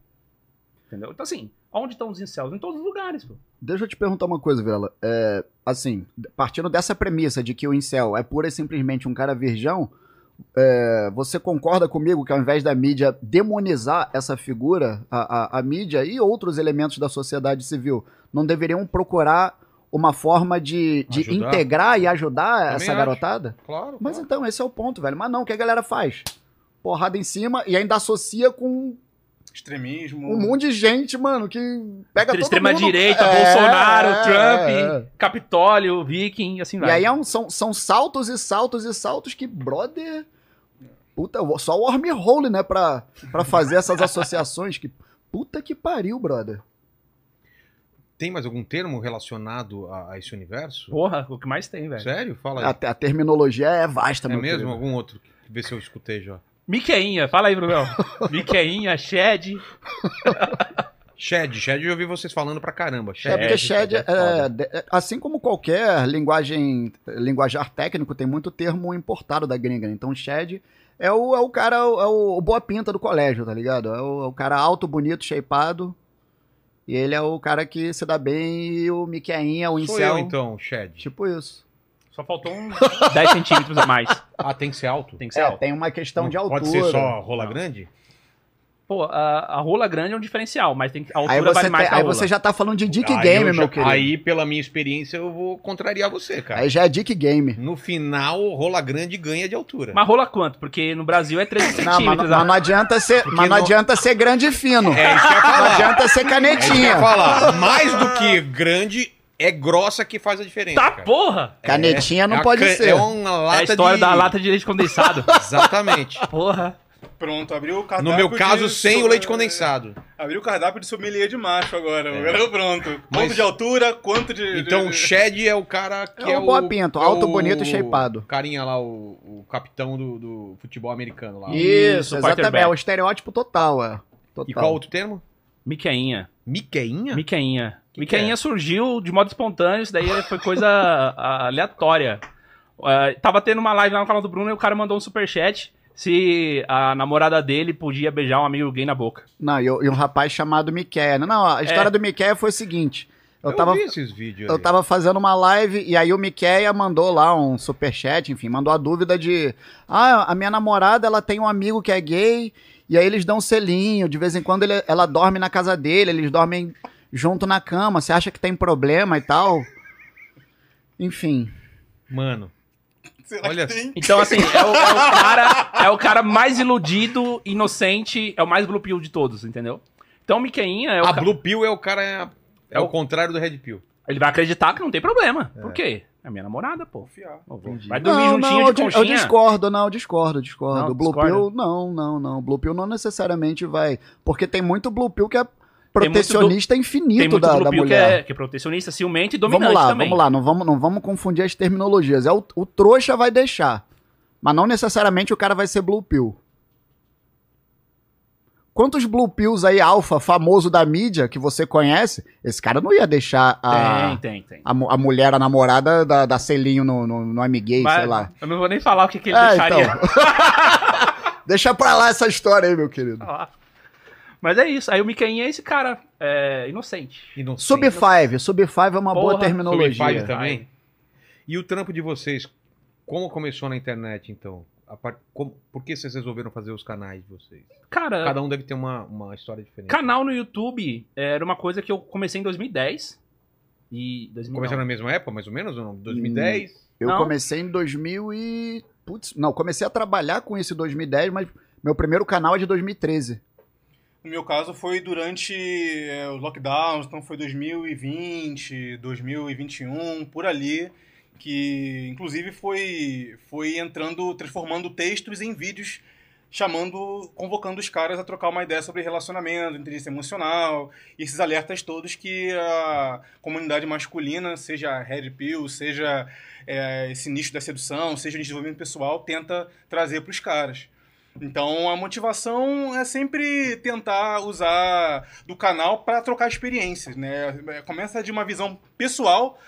Entendeu? Então assim, onde estão os incels? Em todos os lugares, pô. Deixa eu te perguntar uma coisa, Vela. É, assim, partindo dessa premissa de que o incel é pura e simplesmente um cara virgão, é, você concorda comigo que ao invés da mídia demonizar essa figura, a, a, a mídia e outros elementos da sociedade civil não deveriam procurar uma forma de, de integrar e ajudar Também essa acho. garotada? Claro. Mas claro. então, esse é o ponto, velho. Mas não, o que a galera faz? Porrada em cima e ainda associa com Extremismo. um monte de gente, mano, que pega todo Extrema mundo. direita, É, Bolsonaro, é, Trump, é. Capitólio, Viking, e assim E vai. aí é um- são, são saltos e saltos e saltos que, brother. Puta, só o wormhole, né, pra, pra fazer essas associações. Que, puta que pariu, brother. tem mais algum termo relacionado a, a esse universo? Porra, o que mais tem, velho. Sério? Fala aí. A, a terminologia é vasta, é meu mesmo? querido. Algum outro? Vê se eu escutei já. Miqueinha, fala aí, Brunão. Miqueinha, Shed. Shed, Shed eu ouvi vocês falando pra caramba. É Shed. porque Shed, é é, é, assim como qualquer linguagem, linguajar técnico, tem muito termo importado da gringa. né? Então, Shed é o, é o cara, é o, o boa pinta do colégio, tá ligado? É o, é o cara alto, bonito, shapeado. E ele é o cara que se dá bem e o Miqueinha, o Sou incel. eu então, Shed. Tipo isso. Só faltou uns 10 centímetros a mais. Ah, tem que ser alto? Tem que ser É, alto. tem uma questão de Não altura. Pode ser só rola Não. grande? Pô, a, a rola grande é um diferencial, mas tem que, a altura Aí você, vale mais tem- aí rola. você já tá falando de Dick Aí Game, já- meu querido. Aí, pela minha experiência, eu vou contrariar você, cara. Aí já é Dick Game. No final, rola grande ganha de altura. Mas rola quanto? Porque no Brasil é 13 Não, mas, centímetros. mas não adianta ser, Porque mas não não- adianta ser grande e fino. É isso que eu ia Não falar. adianta ser É isso que eu ia canetinha. falar. Mais do que grande, é grossa que faz a diferença. Tá cara. porra! Canetinha não É pode ca- ser. É uma lata é a história de... da lata de leite condensado. Exatamente. porra. Pronto, abriu o cardápio No meu caso, de sem so- o leite condensado. Abriu o cardápio de sommelier de macho agora. Agora pronto. Quanto Mas- de altura, quanto de... Então, de- o Shed é o cara que É é, o boa pinto, é alto, o bonito e shapeado. carinha lá, o, o capitão do, do futebol americano lá. Isso, Isso, exatamente. É o estereótipo total, é. Total. E qual outro termo? Miqueinha. Miqueinha? Miqueinha. Que Miqueinha que é? surgiu de modo espontâneo, isso daí foi coisa aleatória. Ah, tava tendo uma live lá no canal do Bruno e o cara mandou um superchat se a namorada dele podia beijar um amigo gay na boca. Não, e, e um rapaz chamado Miquel. Não, não, a história É. do Miquel foi o seguinte. Eu, Eu, tava, vi esses vídeos eu aí. tava fazendo uma live e aí o Miqueia mandou lá um superchat, enfim, mandou a dúvida de ah, a minha namorada, ela tem um amigo que é gay e aí eles dão um selinho, de vez em quando ele- ela dorme na casa dele, eles dormem junto na cama, você acha que tem problema e tal? Enfim, Mano, Será olha- que tem? Então, assim, é o, é o cara, é o cara mais iludido, inocente, é o mais blue pill de todos, entendeu? Então, o Miqueinha é o a ca- Blue Pill é o cara... É, é É o o- contrário do Red Pill. Ele vai acreditar que não tem problema. Por quê? É minha namorada, pô. Vou- Vai dormir não, juntinho não, eu, de di- eu conchinha. discordo, não, eu discordo, eu discordo. Não, O Blue discorda? Pill, não, não, não. Blue Pill não necessariamente vai. Porque tem muito Blue Pill que é protecionista Tem infinito muito da, da pill que mulher. é, que é protecionista, ciumento e dominante Vamos lá, também. vamos lá, não vamos, não vamos confundir as terminologias. É o, o trouxa vai deixar, mas não necessariamente o cara vai ser Blue Pill. Quantos Blue Pills aí, alfa, famoso da mídia, que você conhece, esse cara não ia deixar a, Tem, tem, tem. a, a mulher, a namorada, da, da selinho no, no, no amiguei, sei lá. Eu não vou nem falar o que, que ele É, deixaria. então. Deixa pra lá essa história aí, meu querido. falar. Mas é isso. Aí o Miqueinha é esse cara é, inocente. Inocente. Sub 5, Sub 5 é uma boa Porra, terminologia. Sub five também. E o trampo de vocês, como começou na internet, então? A par- como- Por que vocês resolveram fazer os canais de vocês? Cara, Cada um deve ter uma, uma história diferente. canal no YouTube era uma coisa que eu comecei em 2010. E 2000, Começaram não. na mesma época, mais ou menos? Ou não? 2010? Eu Não. comecei em 2000 e... Putz, não, comecei a trabalhar com isso em 2010, mas meu primeiro canal é de 2013. No meu caso foi durante é, os lockdowns, então foi 2020, 2021, por ali, que inclusive foi, foi entrando, transformando textos em vídeos, chamando, convocando os caras a trocar uma ideia sobre relacionamento, inteligência emocional, e esses alertas todos que a comunidade masculina, seja Red Pill, seja é, esse nicho da sedução, seja o desenvolvimento pessoal, tenta trazer para os caras. Então a motivação é sempre tentar usar do canal para trocar experiências, né? Começa de uma visão pessoal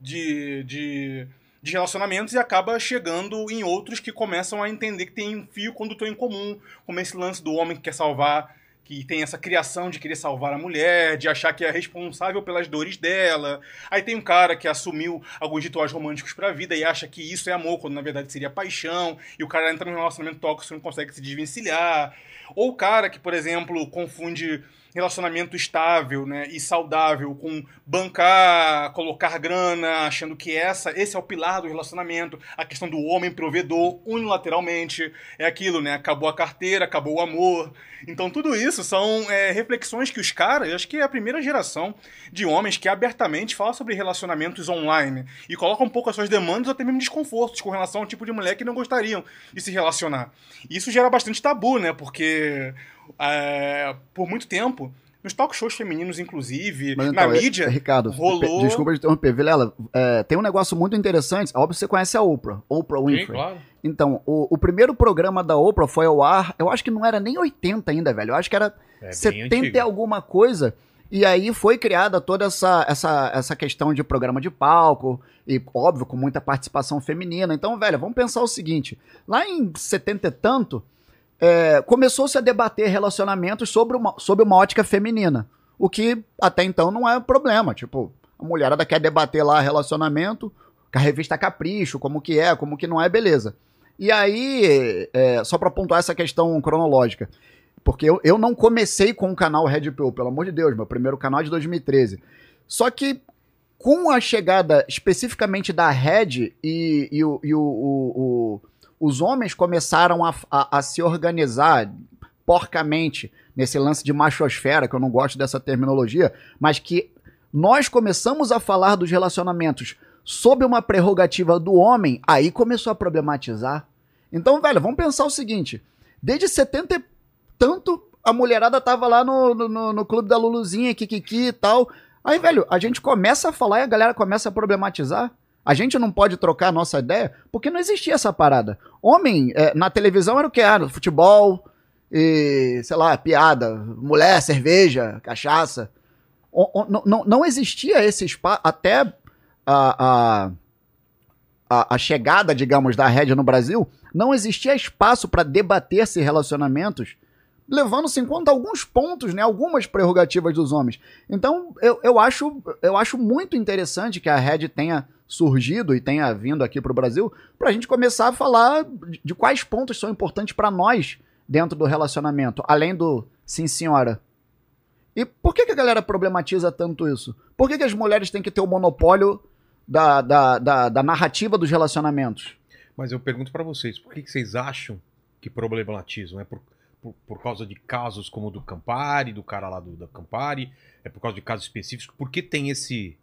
de, de, de relacionamentos e acaba chegando em outros que começam a entender que tem um fio condutor em comum, como esse lance do homem que quer salvar, que tem essa criação de querer salvar a mulher, de achar que é responsável pelas dores dela. Aí tem um cara que assumiu alguns rituais românticos pra vida e acha que isso é amor, quando na verdade seria paixão, e o cara entra num relacionamento tóxico e não consegue se desvencilhar. Ou o cara que, por exemplo, confunde relacionamento estável né, e saudável com bancar, colocar grana, achando que essa, esse é o pilar do relacionamento, a questão do homem provedor unilateralmente, é aquilo, né? Acabou a carteira, acabou o amor. Então tudo isso são é, reflexões que os caras, acho que é a primeira geração de homens que abertamente fala sobre relacionamentos online e colocam um pouco as suas demandas ou até mesmo desconfortos com relação ao tipo de mulher que não gostariam de se relacionar. Isso gera bastante tabu, né? Porque é, por muito tempo nos talk shows femininos, inclusive, Mas na então, é- mídia. é, Ricardo, rolou- pe- desculpa de interromper. Vilela, é, tem um negócio muito interessante. Óbvio que você conhece a Oprah, Oprah Winfrey. Sim, claro. Então, o, o primeiro programa da Oprah foi ao ar, eu acho que não era nem 80 ainda, velho. Eu acho que era É bem 70 e alguma coisa. E aí foi criada toda essa, essa, essa questão de programa de palco, e óbvio, com muita participação feminina. Então, velho, vamos pensar o seguinte: lá em 70 e tanto, é, começou-se a debater relacionamentos sobre uma, sobre uma ótica feminina. O que até então não é problema. Tipo, a mulherada quer debater lá relacionamento com a revista Capricho, como que é, como que não é, beleza. E aí, é, só pra pontuar essa questão cronológica, porque eu, eu não comecei com o canal Red Pill, pelo amor de Deus, meu primeiro canal é de 2013. Só que com a chegada especificamente da Red e, e o- e o- o- o- os homens começaram a, a- a se organizar porcamente nesse lance de machosfera, que eu não gosto dessa terminologia, mas que nós começamos a falar dos relacionamentos sob uma prerrogativa do homem, aí começou a problematizar. Então, velho, vamos pensar o seguinte: desde 70 e tanto, a mulherada tava lá no, no, no- clube da Luluzinha, Kikiki e tal. Aí, velho, a gente começa a falar e a galera começa a problematizar. A gente não pode trocar a nossa ideia, porque não existia essa parada. Homem, é, na televisão era o que? Ah, futebol, e, sei lá, piada, mulher, cerveja, cachaça. O- o- não- não, existia esse espaço, até a, a, a, chegada, digamos, da Red no Brasil, não existia espaço para debater-se relacionamentos, levando-se em conta alguns pontos, né, algumas prerrogativas dos homens. Então, eu, eu, acho, eu acho muito interessante que a Red tenha surgido e tenha vindo aqui para o Brasil, para a gente começar a falar de, quais pontos são importantes para nós dentro do relacionamento, além do sim senhora. E por que, que a galera problematiza tanto isso? Por que, que as mulheres têm que ter o monopólio da, da, da, da narrativa dos relacionamentos? Mas eu pergunto pra vocês, por que, que vocês acham que problematizam? É por, por, por causa de casos como o do Campari, do cara lá do, da Campari? É por causa de casos específicos? Por que tem esse,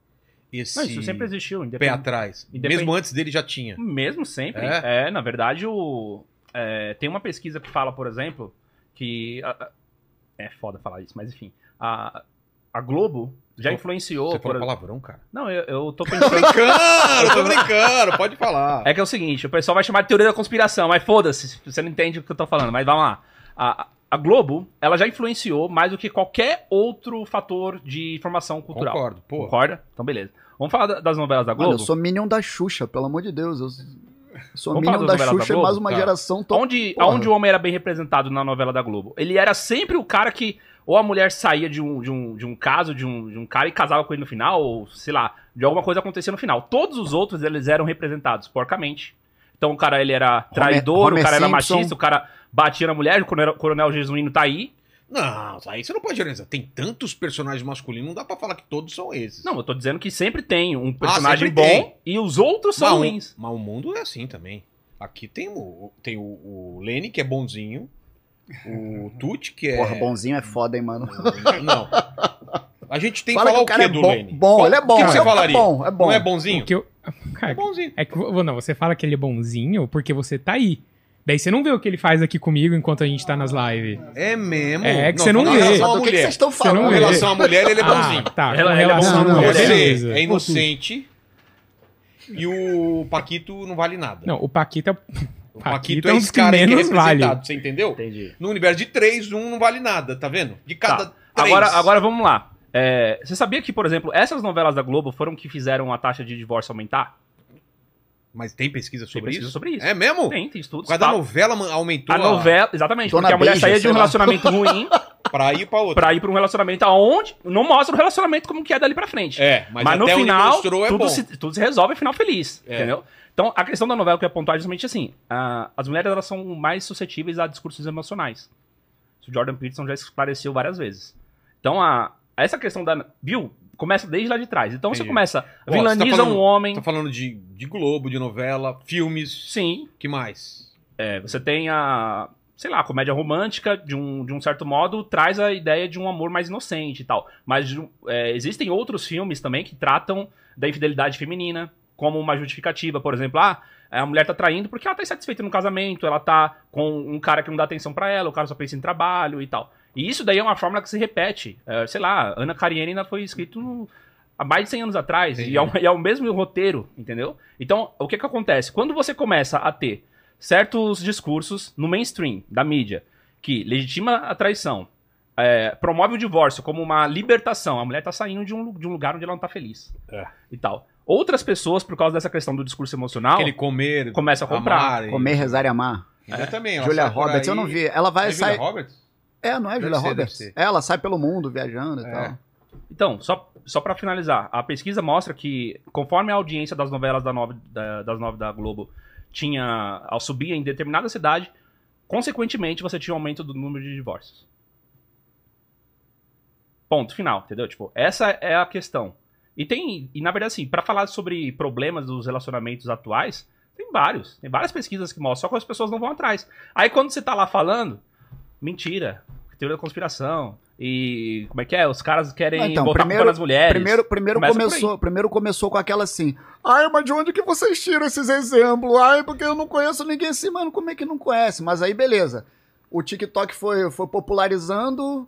esse Não, isso sempre existiu. pé atrás? Mesmo antes dele já tinha. Mesmo sempre. É? É, na verdade, o, é, tem uma pesquisa que fala, por exemplo, que. a- é foda falar isso, mas enfim. A, a Globo já influenciou. Você por- falou palavrão, cara. Não, eu, eu tô Tô pensando. brincando, tô brincando, pode falar. É que é o seguinte, o pessoal vai chamar de teoria da conspiração, mas foda-se, você não entende o que eu tô falando, mas vamos lá. A, a Globo, ela já influenciou mais do que qualquer outro fator de formação cultural. Concordo, pô. Concorda? Então, beleza. Vamos falar da- das novelas da Mano, Globo? eu sou Minion da Xuxa, pelo amor de Deus. Eu sou Vamos Minion da da Xuxa e Globo? mais uma Tá. geração to- Onde, Porra. onde o homem era bem representado na novela da Globo? Ele era sempre o cara que. Ou a mulher saía de um, de um, de um caso, de um, de um cara e casava com ele no final, ou sei lá, de alguma coisa acontecia no final. Todos os outros, eles eram representados porcamente. Então o cara, ele era traidor, Homer o cara era Simpson. machista, o cara batia na mulher, o coronel, coronel Jesuíno tá aí. Não, aí você não pode generalizar. Tem tantos personagens masculinos, não dá pra falar que todos são esses. Não, eu tô dizendo que sempre tem um personagem sempre bom tem. e os outros são mas, ruins. mas o mundo é assim também. Aqui tem o, tem o, o Lenny, que é bonzinho. O Tuti, que é. Porra, bonzinho é foda, hein, mano. Não. A gente tem que Fala falar que o o quê é do bom, Lenny? bom, Qual- ele é bom, O que, que você é falaria? bom, é bom. Não é bonzinho? Porque eu... É Cara, bonzinho. é que não, você fala que ele é bonzinho porque você tá aí. Daí você não vê o que ele faz aqui comigo enquanto a gente tá nas lives. É mesmo? É que você não com vê. relação à do que, que mulher. vocês estão não falando? Vê. relação à mulher, ele é bonzinho. Ah, tá. Ela- com ela é relação bonzinho. Não, não, mulher, Você beleza. é inocente. E o Paquito não vale nada. Não, o Paquito é... o Paquito Paquito é é um dos cara que é menos vale. você entendeu? Entendi. No universo de três, um não vale nada, tá vendo? De cada Tá. três. Agora, agora vamos lá. É, você sabia que, por exemplo, essas novelas da Globo foram que fizeram a taxa de divórcio aumentar? Mas tem pesquisa sobre pesquisa isso? sobre isso. É mesmo? Tem, tem estudos. Por causa da Fala- novela aumentou A novela, exatamente, Dona porque a mulher Beija, saía de sei um lá. relacionamento ruim pra ir pra outra. pra ir pra um relacionamento aonde não mostra o relacionamento como que é dali pra frente. É, mas, Mas, no até onde final, mostrou é tudo, bom. se, tudo se resolve final feliz, É. entendeu? Então, a questão da novela que eu ia pontuar é justamente assim, ah, as mulheres elas são mais suscetíveis a discursos emocionais. Isso o Jordan Peterson já esclareceu várias vezes. Então, a, essa questão da... Viu? Começa desde lá de trás. Então, você Entendi. começa... Ó, vilaniza você tá falando- um homem... Tá falando de, de Globo, de novela, filmes. Sim, que mais? É, você tem a, sei lá, a comédia romântica, de um, de um certo modo, traz a ideia de um amor mais inocente e tal. Mas é, existem outros filmes também que tratam da infidelidade feminina como uma justificativa. Por exemplo, ah, a mulher tá traindo porque ela tá insatisfeita no casamento, ela tá com um cara que não dá atenção pra ela, o cara só pensa em trabalho e tal. E isso daí é uma fórmula que se repete. É, sei lá, Ana Karenina foi escrito no- há mais de 100 anos atrás. Entendi. E é, o, e é o mesmo roteiro, entendeu? Então, o que que acontece? Quando você começa a ter certos discursos no mainstream da mídia que legitima a traição, é, promove o divórcio como uma libertação, a mulher tá saindo de um, de um lugar onde ela não tá feliz. É. E tal. Outras pessoas, por causa dessa questão do discurso emocional, Aquele comer, começa a comprar. amar e- Comer, rezar e amar. Eu também. Julia por Roberts, aí- eu não vi. Ela vai É Julia sair. Roberts? É, não é Julia ser, Roberts. Ela sai pelo mundo viajando e É. tal. Então, só, só para finalizar, a pesquisa mostra que, conforme a audiência das novelas da nove, da, das nove da Globo tinha ao subir em determinada cidade, consequentemente você tinha um aumento do número de divórcios. Ponto final, entendeu? Tipo, essa é a questão. E tem, e na verdade assim, para falar sobre problemas dos relacionamentos atuais, tem vários, tem várias pesquisas que mostram, só que as pessoas não vão atrás. Aí quando você tá lá falando, mentira, teoria da conspiração, e como é que é? Os caras querem Ah, então, botar primeiro- nas mulheres. Primeiro, primeiro, Começa começou, primeiro começou com aquela assim. Ai, mas de onde que vocês tiram esses exemplos? Ai, porque eu não conheço ninguém assim, mano. Como é que não conhece? Mas aí, beleza. O TikTok foi, foi popularizando.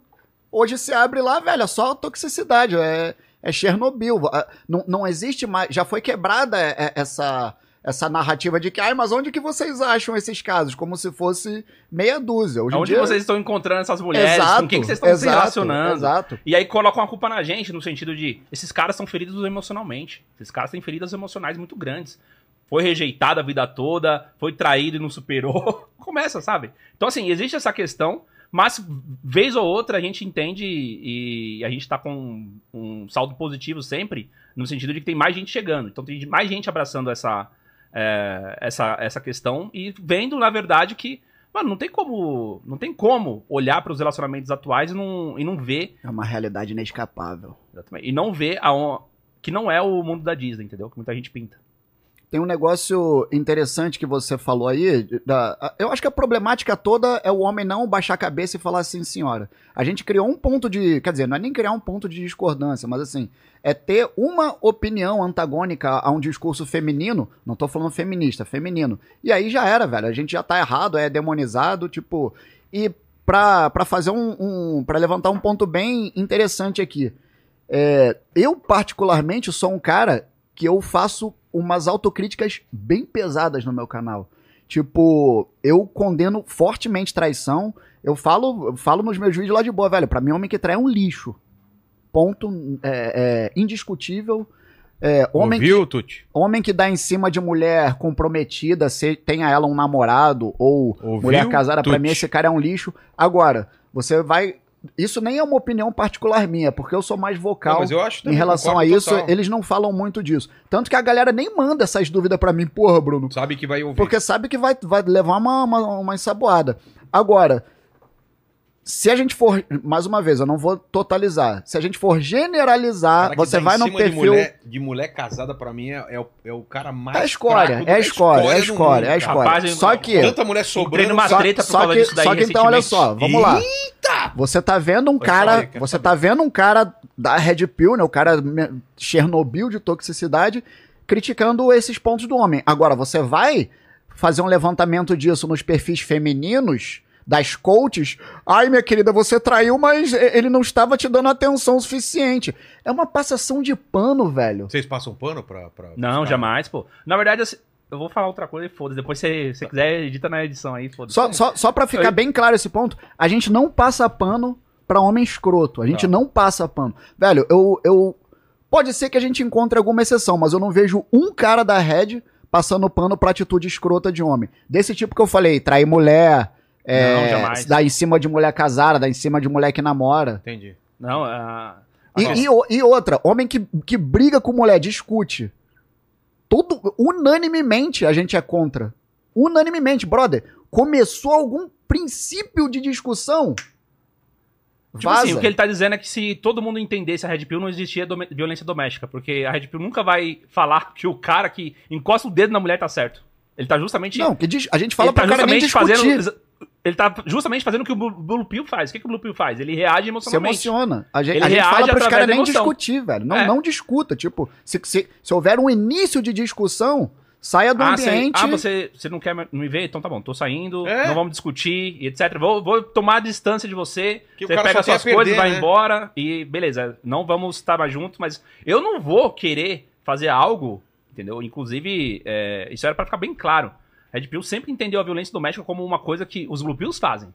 Hoje se abre lá, velho, é só toxicidade. É, é Chernobyl. Ah, Não, não existe mais. Já foi quebrada é, essa, essa narrativa de que, ai, mas onde que vocês acham esses casos? Como se fosse meia dúzia. Hoje Onde dia, vocês estão encontrando essas mulheres? Exato, com quem que vocês estão se exato, relacionando? Exato. E aí colocam a culpa na gente, no sentido de esses caras são feridos emocionalmente. Esses caras têm feridas emocionais muito grandes. Foi rejeitado a vida toda, foi traído e não superou. Começa, sabe? Então, assim, existe essa questão, mas vez ou outra a gente entende e a gente tá com um saldo positivo sempre, no sentido de que tem mais gente chegando. Então tem mais gente abraçando essa, é, essa, essa questão e vendo, na verdade, que Mano, não tem como, não tem como olhar para os relacionamentos atuais e não, e não ver É uma realidade inescapável. Exatamente. E não ver a, que não é o mundo da Disney, entendeu? Que muita gente pinta. Tem um negócio interessante que você falou aí. da- eu acho que a problemática toda é o homem não baixar a cabeça e falar assim, senhora. A gente criou um ponto de. Quer dizer, não é nem criar um ponto de discordância, mas assim, é ter uma opinião antagônica a um discurso feminino. Não tô falando feminista, feminino. E aí já era, velho. A gente já tá errado, é demonizado, tipo. E pra, pra fazer um. um para levantar um ponto bem interessante aqui. É, eu, particularmente, sou um cara que eu faço umas autocríticas bem pesadas no meu canal. Tipo, eu condeno fortemente traição. Eu falo, eu falo nos meus vídeos lá de boa, velho. Pra mim, homem que trai é um lixo. Ponto é, é, indiscutível. É, homem, Ouviu, Tuti? homem que dá em cima de mulher comprometida, se tenha ela um namorado ou Ouviu, mulher casada, pra Tuti? mim esse cara é um lixo. Agora, você vai. Isso nem é uma opinião particular minha, porque eu sou mais vocal Não, mas eu acho em relação a isso. total. Eles não falam muito disso. Tanto que a galera nem manda essas dúvidas pra mim, porra, Bruno. Sabe que vai ouvir. Porque sabe que vai, vai levar uma, uma, uma ensaboada. Agora, se a gente for. Mais uma vez, eu não vou totalizar. Se a gente for generalizar, Cara que você em vai no cima de perfil. mulher, de mulher casada, pra mim, é, é o, é o cara mais É a escória, é a escória, é a escória, é a escória. Rapaz, Só que. Tanta mulher sobrando. numa Só, treta por só que, disso daí só que então, olha só, vamos lá. Você tá vendo um cara. aí, Você saber. tá vendo um cara da Red Pill, né? O cara Chernobyl de toxicidade, criticando esses pontos do homem. Agora, você vai fazer um levantamento disso nos perfis femininos das coaches. Ai, minha querida, você traiu, mas ele não estava te dando atenção suficiente. É uma passação de pano, velho. Vocês passam pano pra. pra Não, jamais, pô. Na verdade, assim, eu vou falar outra coisa e foda-se. Depois, se você quiser, edita na edição aí, foda-se. Só, só, só pra ficar bem claro esse ponto, a gente não passa pano pra homem escroto. A gente Tá. não passa pano. Velho, eu, eu. Pode ser que a gente encontre alguma exceção, mas eu não vejo um cara da Red passando pano pra atitude escrota de homem. Desse tipo que eu falei, trair mulher, é, Não, jamais. dar em cima de mulher casada, dar em cima de mulher que namora. Entendi. Não, E, assim, e o- e outra, homem que, que briga com mulher, discute. Todo, unanimemente a gente é contra. Unanimemente, brother. Começou algum princípio de discussão? Tipo Vaza. assim, o que ele tá dizendo é que se todo mundo entendesse a Red Pill, não existia dome- violência doméstica. Porque a Red Pill nunca vai falar que o cara que encosta o dedo na mulher tá certo. Ele tá justamente. Não, que dis- a gente fala ele tá pra cara nem discutir. fazendo. Ele tá justamente fazendo o que o Blue- Pill faz. O que, que o Blue Pill faz? Ele reage Se emocionalmente. emociona. A gente, Ele a gente reage fala pros caras da nem discutir, velho. Não, É. não discuta. Tipo, se, se, se houver um início de discussão, Saia do Ah, você, ambiente. ah, você, você não quer me ver? Então tá bom, tô saindo, É. não vamos discutir, etc. Vou, vou tomar a distância de você, Que você pega suas a coisas, perder, vai né? embora e beleza, não vamos estar mais juntos, mas eu não vou querer fazer algo, entendeu? Inclusive, é, isso era pra ficar bem claro. Red Pill sempre entendeu a violência doméstica como uma coisa que os Blue Pills fazem.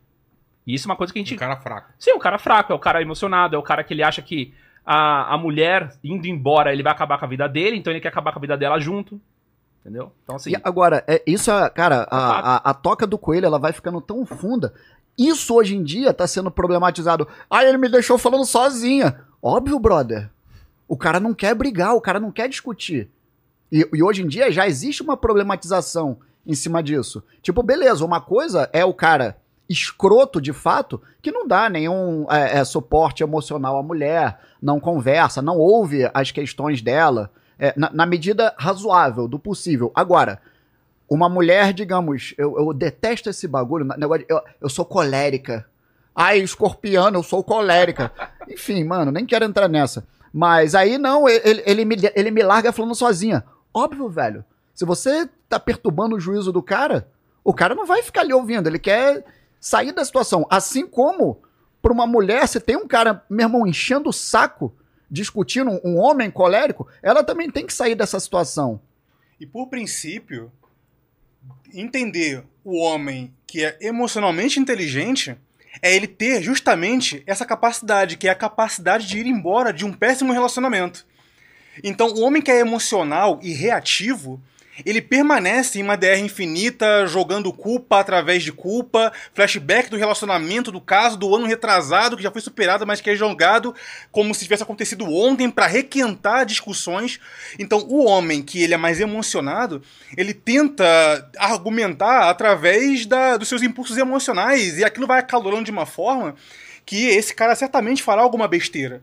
E isso é uma coisa que a gente Um cara fraco. Sim, o cara fraco, é o cara emocionado, é o cara que ele acha que a, a mulher indo embora, ele vai acabar com a vida dele, então ele quer acabar com a vida dela junto. Entendeu? Então, assim. E agora, é, isso, é, cara, fato. a, a, a toca do coelho, ela vai ficando tão funda. Isso hoje em dia tá sendo problematizado. Ah, ele me deixou falando sozinha. Óbvio, brother. O cara não quer brigar, o cara não quer discutir. E, e hoje em dia já existe uma problematização em cima disso. Tipo, beleza, uma coisa é o cara escroto de fato, que não dá nenhum é, é, suporte emocional à mulher, não conversa, não ouve as questões dela, é, na, na medida razoável do possível. Agora, uma mulher, digamos, eu, eu detesto esse bagulho, negócio eu, eu sou colérica. Ai, escorpiano, eu sou colérica. Enfim, mano, nem quero entrar nessa. Mas aí não, ele, ele, me, ele me larga falando sozinha. Óbvio, velho. Se você tá perturbando o juízo do cara, o cara não vai ficar ali ouvindo. Ele quer sair da situação. Assim como, pra uma mulher, se tem um cara, meu irmão, enchendo o saco, discutindo um homem colérico, ela também tem que sair dessa situação. E por princípio, entender o homem que é emocionalmente inteligente é ele ter justamente essa capacidade, que é a capacidade de ir embora de um péssimo relacionamento. Então, o homem que é emocional e reativo, ele permanece em uma DR infinita, jogando culpa através de culpa, flashback do relacionamento, do caso do ano retrasado, que já foi superado, mas que é jogado como se tivesse acontecido ontem para requentar discussões. Então, o homem que ele é mais emocionado, ele tenta argumentar através da, dos seus impulsos emocionais, e aquilo vai acalorando de uma forma que esse cara certamente fará alguma besteira.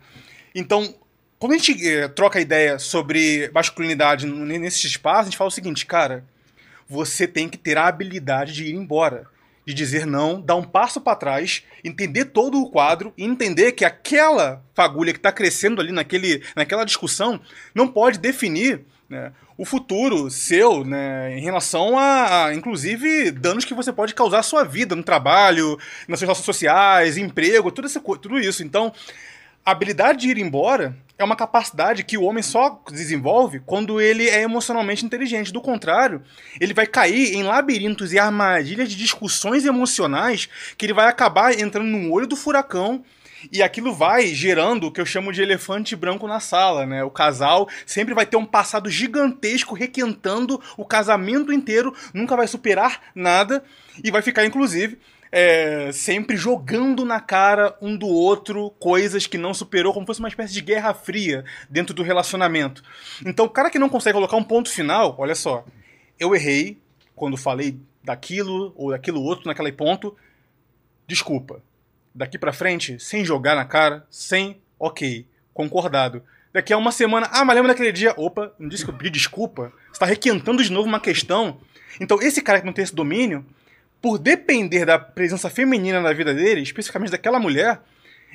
Então, quando a gente eh, troca ideia sobre masculinidade nesse espaço, a gente fala o seguinte, cara, você tem que ter a habilidade de ir embora, de dizer não, dar um passo para trás, entender todo o quadro e entender que aquela fagulha que está crescendo ali naquele, naquela discussão não pode definir né, o futuro seu né, em relação a, a, inclusive, danos que você pode causar à sua vida, no trabalho, nas suas relações sociais, emprego, tudo, esse, co- tudo isso. Então, a habilidade de ir embora é uma capacidade que o homem só desenvolve quando ele é emocionalmente inteligente. Do contrário, ele vai cair em labirintos e armadilhas de discussões emocionais que ele vai acabar entrando no olho do furacão. E aquilo vai gerando o que eu chamo de elefante branco na sala, né? O casal sempre vai ter um passado gigantesco requentando o casamento inteiro, nunca vai superar nada e vai ficar, inclusive, é, sempre jogando na cara um do outro coisas que não superou, como fosse uma espécie de guerra fria dentro do relacionamento. Então, o cara que não consegue colocar um ponto final, olha só, eu errei quando falei daquilo ou daquilo outro naquele ponto, desculpa. Daqui pra frente, sem jogar na cara, sem, ok, concordado. Daqui a uma semana, ah, mas lembra daquele dia? Opa, não disse que eu pedi desculpa? Você tá requentando de novo uma questão. Então, esse cara que não tem esse domínio, por depender da presença feminina na vida dele, especificamente daquela mulher,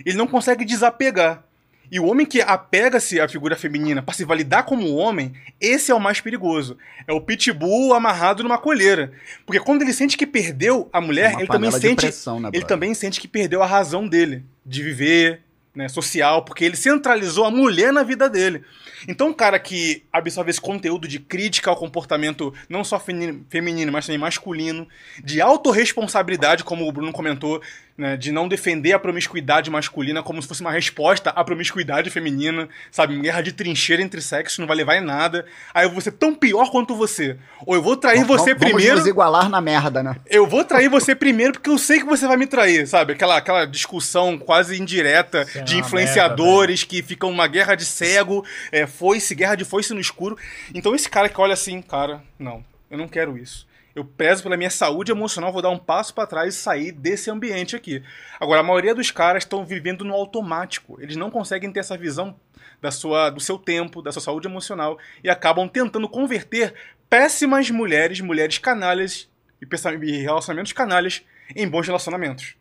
ele não consegue desapegar. E o homem que apega-se à figura feminina para se validar como homem, esse é o mais perigoso. É o pitbull amarrado numa colheira. Porque quando ele sente que perdeu a mulher, ele também sente pressão, né, ele também sente que perdeu a razão dele de viver, né, social, porque ele centralizou a mulher na vida dele. Então, um cara que absorve esse conteúdo de crítica ao comportamento não só feminino, mas também masculino, de autorresponsabilidade, como o Bruno comentou, né, de não defender a promiscuidade masculina como se fosse uma resposta à promiscuidade feminina, sabe? Guerra de trincheira entre sexos não vai levar em nada. Aí eu vou ser tão pior quanto você. Ou eu vou trair Vamos- você vamos primeiro. nos igualar na merda, né? Eu vou trair você primeiro porque eu sei que você vai me trair, sabe? Aquela, aquela discussão quase indireta Isso é de uma influenciadores que ficam uma guerra de cego, é, foice, guerra de foice no escuro. Então esse cara que olha assim, cara, não, eu não quero isso. Eu prezo pela minha saúde emocional, vou dar um passo pra trás e sair desse ambiente aqui. Agora, a maioria dos caras estão vivendo no automático. Eles não conseguem ter essa visão da sua, do seu tempo, da sua saúde emocional e acabam tentando converter péssimas mulheres, mulheres canalhas e relacionamentos canalhas em bons relacionamentos.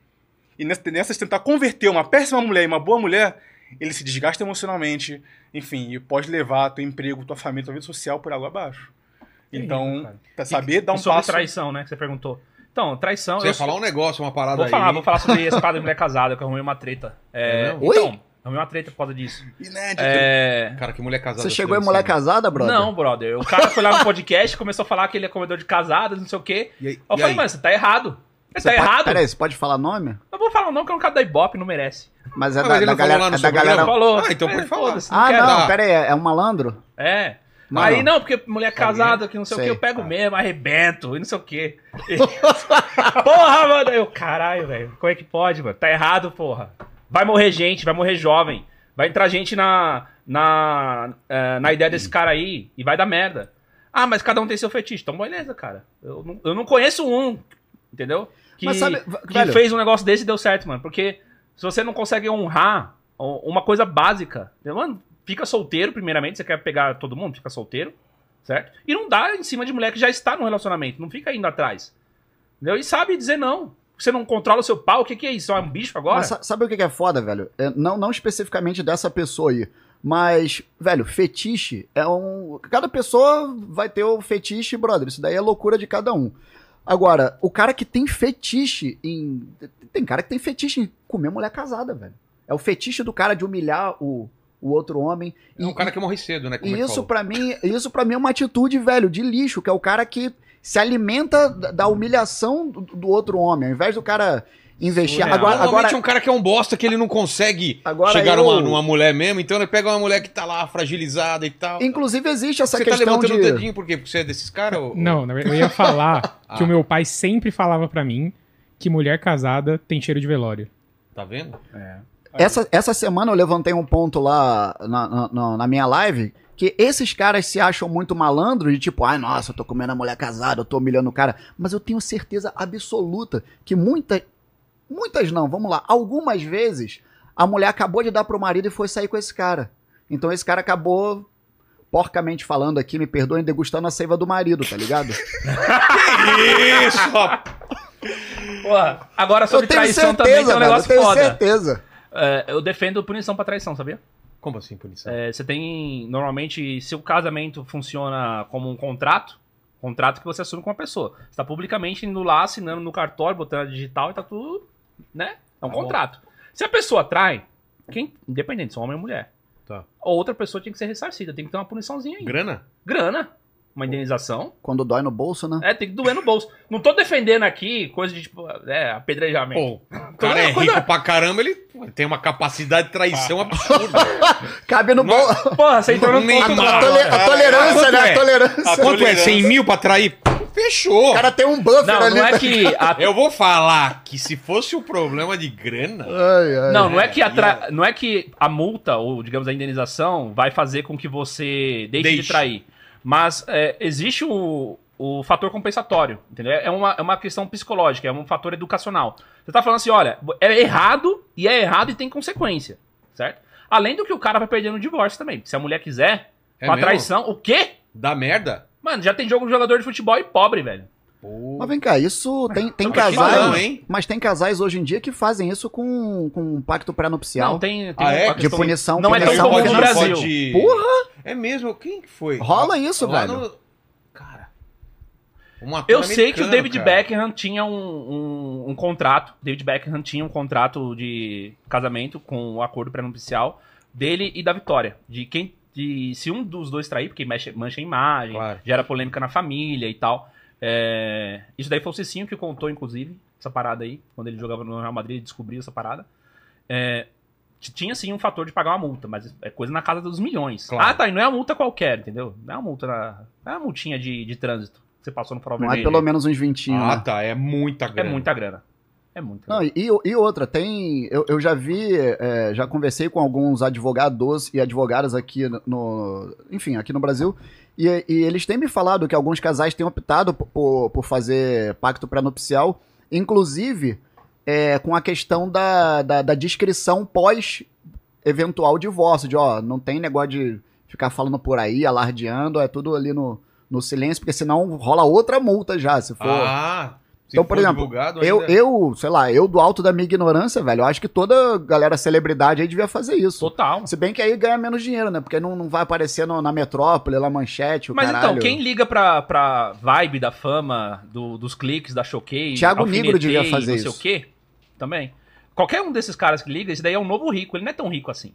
E nessa- nessas tentar converter uma péssima mulher em uma boa mulher, ele se desgasta emocionalmente, enfim, e pode levar teu emprego, tua família, tua vida social por água abaixo. Então, pra saber dar um e sobre passo. traição, né? Que você perguntou. Então, traição. Você ia eu falar um negócio, uma parada Vou aí. falar, vou falar sobre essa parada de mulher casada, que eu arrumei uma treta. É, É mesmo? Oi? então, arrumei uma treta por causa disso. Inédito. É. Cara, que mulher casada. Você chegou em mulher ser. casada, brother? Não, brother. O cara foi lá no podcast, começou a falar que ele é comedor de casadas, não sei o quê. E aí- eu e falei, aí? mano, você tá errado. Você, Você tá pode- errado? Peraí, você pode falar nome? Eu vou falar não, que é um cara da Ibope, não merece. Mas é Ah, da, mas da não galera. É da galera... Falou. Ah, então pode falar. foda-se, Ah, não, dar. pera aí, é um malandro? É. Não, aí não. não, porque mulher casada, que não sei o Sei. que, eu pego mesmo, arrebento, e não sei o que. porra, mano. Eu, caralho, velho. Como é que pode, mano? Tá errado, porra. Vai morrer gente, vai morrer jovem. Vai entrar gente na, na, eh, na ideia desse cara aí e vai dar merda. Ah, mas cada um tem seu fetiche. Então, beleza, cara. Eu não, eu não conheço um, entendeu? Que, Mas sabe, que velho- fez um negócio desse e deu certo, mano. Porque se você não consegue honrar o- uma coisa básica, mano, fica solteiro, primeiramente. Você quer pegar todo mundo, fica solteiro, certo? E não dá em cima de mulher que já está no relacionamento. Não fica indo atrás. Entendeu? E sabe dizer não. Você não controla o seu pau, o que, que é isso? É um bicho agora? Mas sa- sabe o que que é foda, velho? É, não, não especificamente dessa pessoa aí. Mas, velho, fetiche é um. Cada pessoa vai ter o fetiche, brother. Isso daí é loucura de cada um. Agora, o cara que tem fetiche em. Tem cara que tem fetiche em comer mulher casada, velho. É o fetiche do cara de humilhar o, o outro homem. É um cara que morre cedo, né? como E é isso pra mim, isso para mim é uma atitude, velho, de lixo, que é o cara que se alimenta da humilhação do, do outro homem, ao invés do cara investir. Surreal. Agora, agora é um cara que é um bosta que ele não consegue Agora chegar eu- numa, numa mulher mesmo, então ele pega uma mulher que tá lá fragilizada e tal. inclusive existe essa Você tá questão levantando de o dedinho por quê? Porque você é desses caras? ou- Não, na verdade, eu ia falar Ah. que o meu pai sempre falava pra mim que mulher casada tem cheiro de velório. Tá vendo? Essa, essa semana eu levantei um ponto lá na, na- na- minha live que esses caras se acham muito malandros de tipo, ai, nossa, eu tô comendo a mulher casada, eu tô humilhando o cara. Mas eu tenho certeza absoluta que muitas, muitas não, vamos lá, algumas vezes a mulher acabou de dar pro marido e foi sair com esse cara. Então esse cara acabou, porcamente falando aqui, me perdoem, degustando a seiva do marido, tá ligado? Isso, rapaz. Agora sobre traição também tem um velho, eu negócio tenho foda. certeza. É, eu defendo punição pra traição, sabia? Como assim, punição? É, você tem, normalmente, se o casamento funciona como um contrato, contrato que você assume com uma pessoa. Você tá publicamente indo lá, assinando no cartório, botando a digital e tá tudo, né? É um Tá bom. contrato. Se a pessoa trai, quem, independente se é homem ou mulher, Tá. outra pessoa tem que ser ressarcida, tem que ter uma puniçãozinha aí. Grana? Grana, uma indenização. Quando dói no bolso, né? É, tem que doer no bolso. Não tô defendendo aqui coisa de, tipo, é, apedrejamento. Pô, o cara é coisa- rico pra caramba, ele tem uma capacidade de traição absurda. Cabe no bolso. Porra, você entrou no ponto. A, tole- a tolerância, Quanto né? A é? tolerância. A Quanto é? tolerância. 100 mil pra trair? Fechou. O cara tem um buffer Não, ali. não é que a Eu vou falar que se fosse o problema de grana. Ai, ai. Não, não é que a, tra- não é que a multa, ou digamos a indenização, vai fazer com que você deixe, Deixe. de trair. Mas é, existe o, o fator compensatório, entendeu? É uma, é uma questão psicológica, é um fator educacional. Você tá falando assim, olha, é errado e é errado e tem consequência, certo? Além do que o cara vai perder no divórcio também. Se a mulher quiser, É com a mesmo? traição, o quê? Dá merda? Mano, já tem jogo de jogador de futebol e pobre, velho. Pô. Mas vem cá, isso tem, tem Não, casais. não, hein? Mas tem casais hoje em dia que fazem isso com, com um pacto pré-nupcial. Não, tem, tem Ah, é? De punição, Não é tão punição comum no. Brasil. pode- Porra! É mesmo? Quem que foi? Rola isso, Lá velho. no- Cara. Um Eu sei que o David cara. Beckham tinha um, um, um contrato. David Beckham tinha um contrato de casamento com o acordo pré-nupcial dele e da Vitória. De quem. De, se um dos dois trair, porque mexe, mancha a imagem, Claro. gera polêmica na família e tal. É, isso daí foi o Cicinho que contou, inclusive, essa parada aí. Quando ele jogava no Real Madrid, ele descobriu essa parada. É, tinha sim um fator de pagar uma multa, mas é coisa na casa dos milhões. Claro. Ah, tá, e não é uma multa qualquer, entendeu? Não é uma multa na. Não é uma multinha de, de trânsito. que Você passou no farol Não é vermelho. pelo menos uns 20, Ah, né? tá. É muita É grana. muita grana. É muita Não, grana. e, e outra, tem. Eu, eu já vi, é, já conversei com alguns advogados e advogadas aqui no. Enfim, aqui no Brasil. E, e eles têm me falado que alguns casais têm optado por- por, fazer pacto pré-nupcial, inclusive é, com a questão da, da, da discrição pós eventual divórcio, de ó, não tem negócio de ficar falando por aí, alardeando, é tudo ali no, no silêncio, porque senão rola outra multa já, se for. Ah, Então, por for exemplo, Eu, ainda- eu, sei lá, eu do alto da minha ignorância, velho, eu acho que toda galera celebridade aí devia fazer isso. Total. Se bem que aí ganha menos dinheiro, né? Porque não, não vai aparecer no- na metrópole, na manchete, o Mas caralho. então, quem liga pra, pra vibe da fama, do- dos cliques, da showcase, Thiago Nigro devia fazer não sei isso. o quê, também. Qualquer um desses caras que liga, esse daí é um novo rico, ele não é tão rico assim.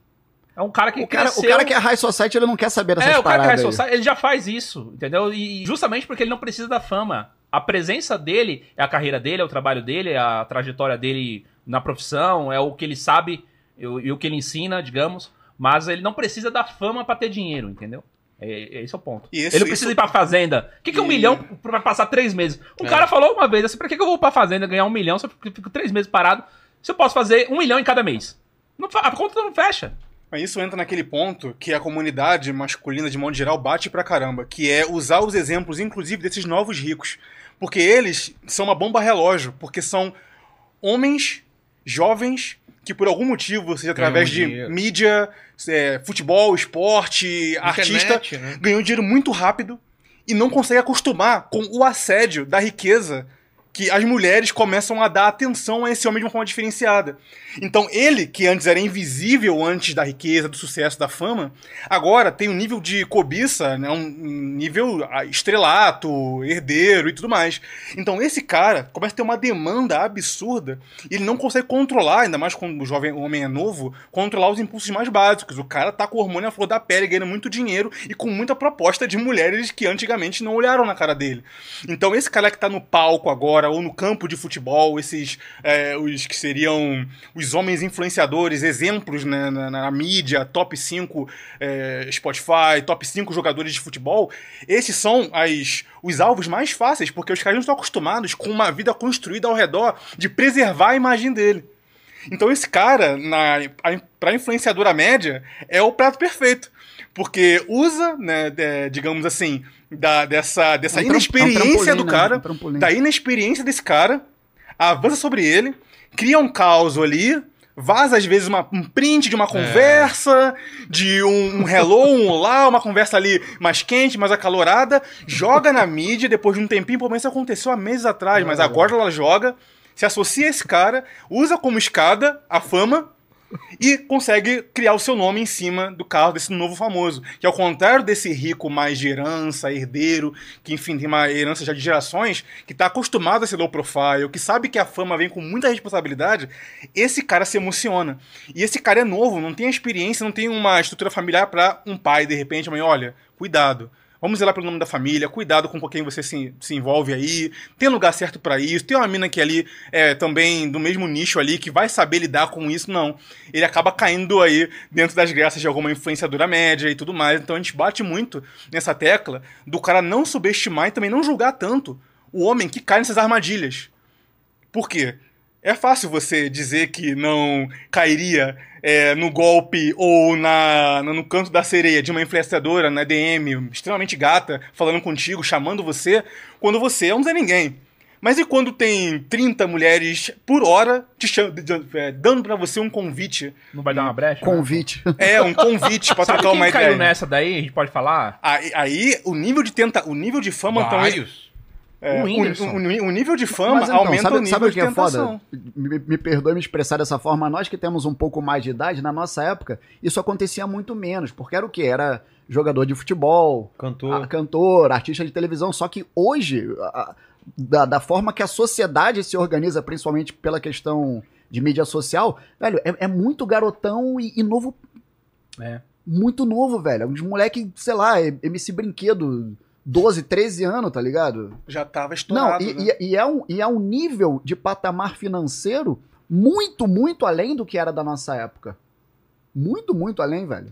É um cara que O cara, o cresceu- cara que é high society, ele não quer saber dessas É, o cara que é paradas high aí. society, ele já faz isso, entendeu? E justamente porque ele não precisa da fama. A presença dele é a carreira dele, é o trabalho dele, é a trajetória dele na profissão, é o que ele sabe e o, que ele ensina, digamos. Mas ele não precisa da fama pra ter dinheiro, entendeu? É, é esse é o ponto. Isso- ele não precisa isso- ir pra fazenda. O que, que é um E- milhão pra passar três meses? Um É. cara falou uma vez assim: pra que, que eu vou pra fazenda ganhar um milhão se eu fico, três meses parado? Se eu posso fazer um milhão em cada mês? Não a conta não fecha. Mas isso entra naquele ponto que a comunidade masculina, de modo geral, bate pra caramba, que é usar os exemplos, inclusive, desses novos ricos. Porque eles são uma bomba relógio, porque são homens jovens que, por algum motivo, seja Ganham através de dinheiro. mídia, é, futebol, esporte, artista, Internet, né? ganhou dinheiro muito rápido e não consegue acostumar com o assédio da riqueza que as mulheres começam a dar atenção a esse homem de uma forma diferenciada. Então ele, que antes era invisível antes da riqueza, do sucesso, da fama, agora tem um nível de cobiça, né, um nível ah, estrelato, herdeiro e tudo mais. Então esse cara começa a ter uma demanda absurda e ele não consegue controlar, ainda mais quando o jovem o homem é novo, controlar os impulsos mais básicos. O cara tá com o hormônio à flor da pele, ganhando muito dinheiro e com muita proposta de mulheres que antigamente não olharam na cara dele. Então esse cara que tá no palco agora, ou no campo de futebol, esses é, os que seriam os homens influenciadores, exemplos né, na, na mídia, top 5 é, Spotify, top 5 jogadores de futebol, esses são as, os alvos mais fáceis, porque os caras não estão acostumados com uma vida construída ao redor de preservar a imagem dele. Então esse cara, na, a- influenciadora média, é o prato perfeito. Porque usa, né, de- digamos assim, da, dessa, dessa É um inexperiência é um do né? cara, Um trampolim. da inexperiência desse cara, avança sobre ele, cria um caos ali, vaza às vezes uma- um print de uma conversa, de um, um hello, um olá, uma conversa ali mais quente, mais acalorada, joga na mídia, depois de um tempinho, pô, mas isso aconteceu há meses atrás, mas agora ela joga, se associa a esse cara, usa como escada a fama e consegue criar o seu nome em cima do carro desse novo famoso. Que ao contrário desse rico mais de herança, herdeiro, que enfim tem uma herança já de gerações, que está acostumado a ser low profile, que sabe que a fama vem com muita responsabilidade, esse cara se emociona. E esse cara é novo, não tem experiência, não tem uma estrutura familiar para um pai, de repente, mãe, olha, cuidado. Vamos zelar pelo nome da família, cuidado com quem você se, se envolve aí, tem lugar certo pra isso, tem uma mina que ali é também do mesmo nicho ali, que vai saber lidar com isso, não. Ele acaba caindo aí dentro das graças de alguma influenciadora média e tudo mais. Então a gente bate muito nessa tecla do cara não subestimar e também não julgar tanto o homem que cai nessas armadilhas. Por quê? É fácil você dizer que não cairia é, no golpe ou na, no canto da sereia de uma influenciadora na DM extremamente gata, falando contigo, chamando você, quando você é um Zé Ninguém. Mas e quando tem 30 mulheres por hora te cham- de- de- é, dando pra você um convite? Não vai dar uma brecha? Convite. É, um convite pra Sabe trocar quem uma caiu ideia. nessa daí? A gente pode falar? Aí, aí o nível de tenta, o nível de fama também. É, O o, Whindersson. o- o nível de fama Mas então, aumenta sabe, o nível sabe o de que é tentação. foda? Me, me perdoe me expressar dessa forma, nós que temos um pouco mais de idade, na nossa época, isso acontecia muito menos, porque era o quê? Era jogador de futebol, Cantor. a- cantor, artista de televisão, só que hoje, a- a- da, da forma que a sociedade se organiza, principalmente pela questão de mídia social, velho, é, é muito garotão e, e novo, É. muito novo, velho. Uns moleque, sei lá, MC Brinquedo, 12, 13 anos, tá ligado? Já tava Não, estourado. e, né? e- e é um, e é um nível de patamar financeiro muito, muito além do que era da nossa época. Muito, muito além, velho.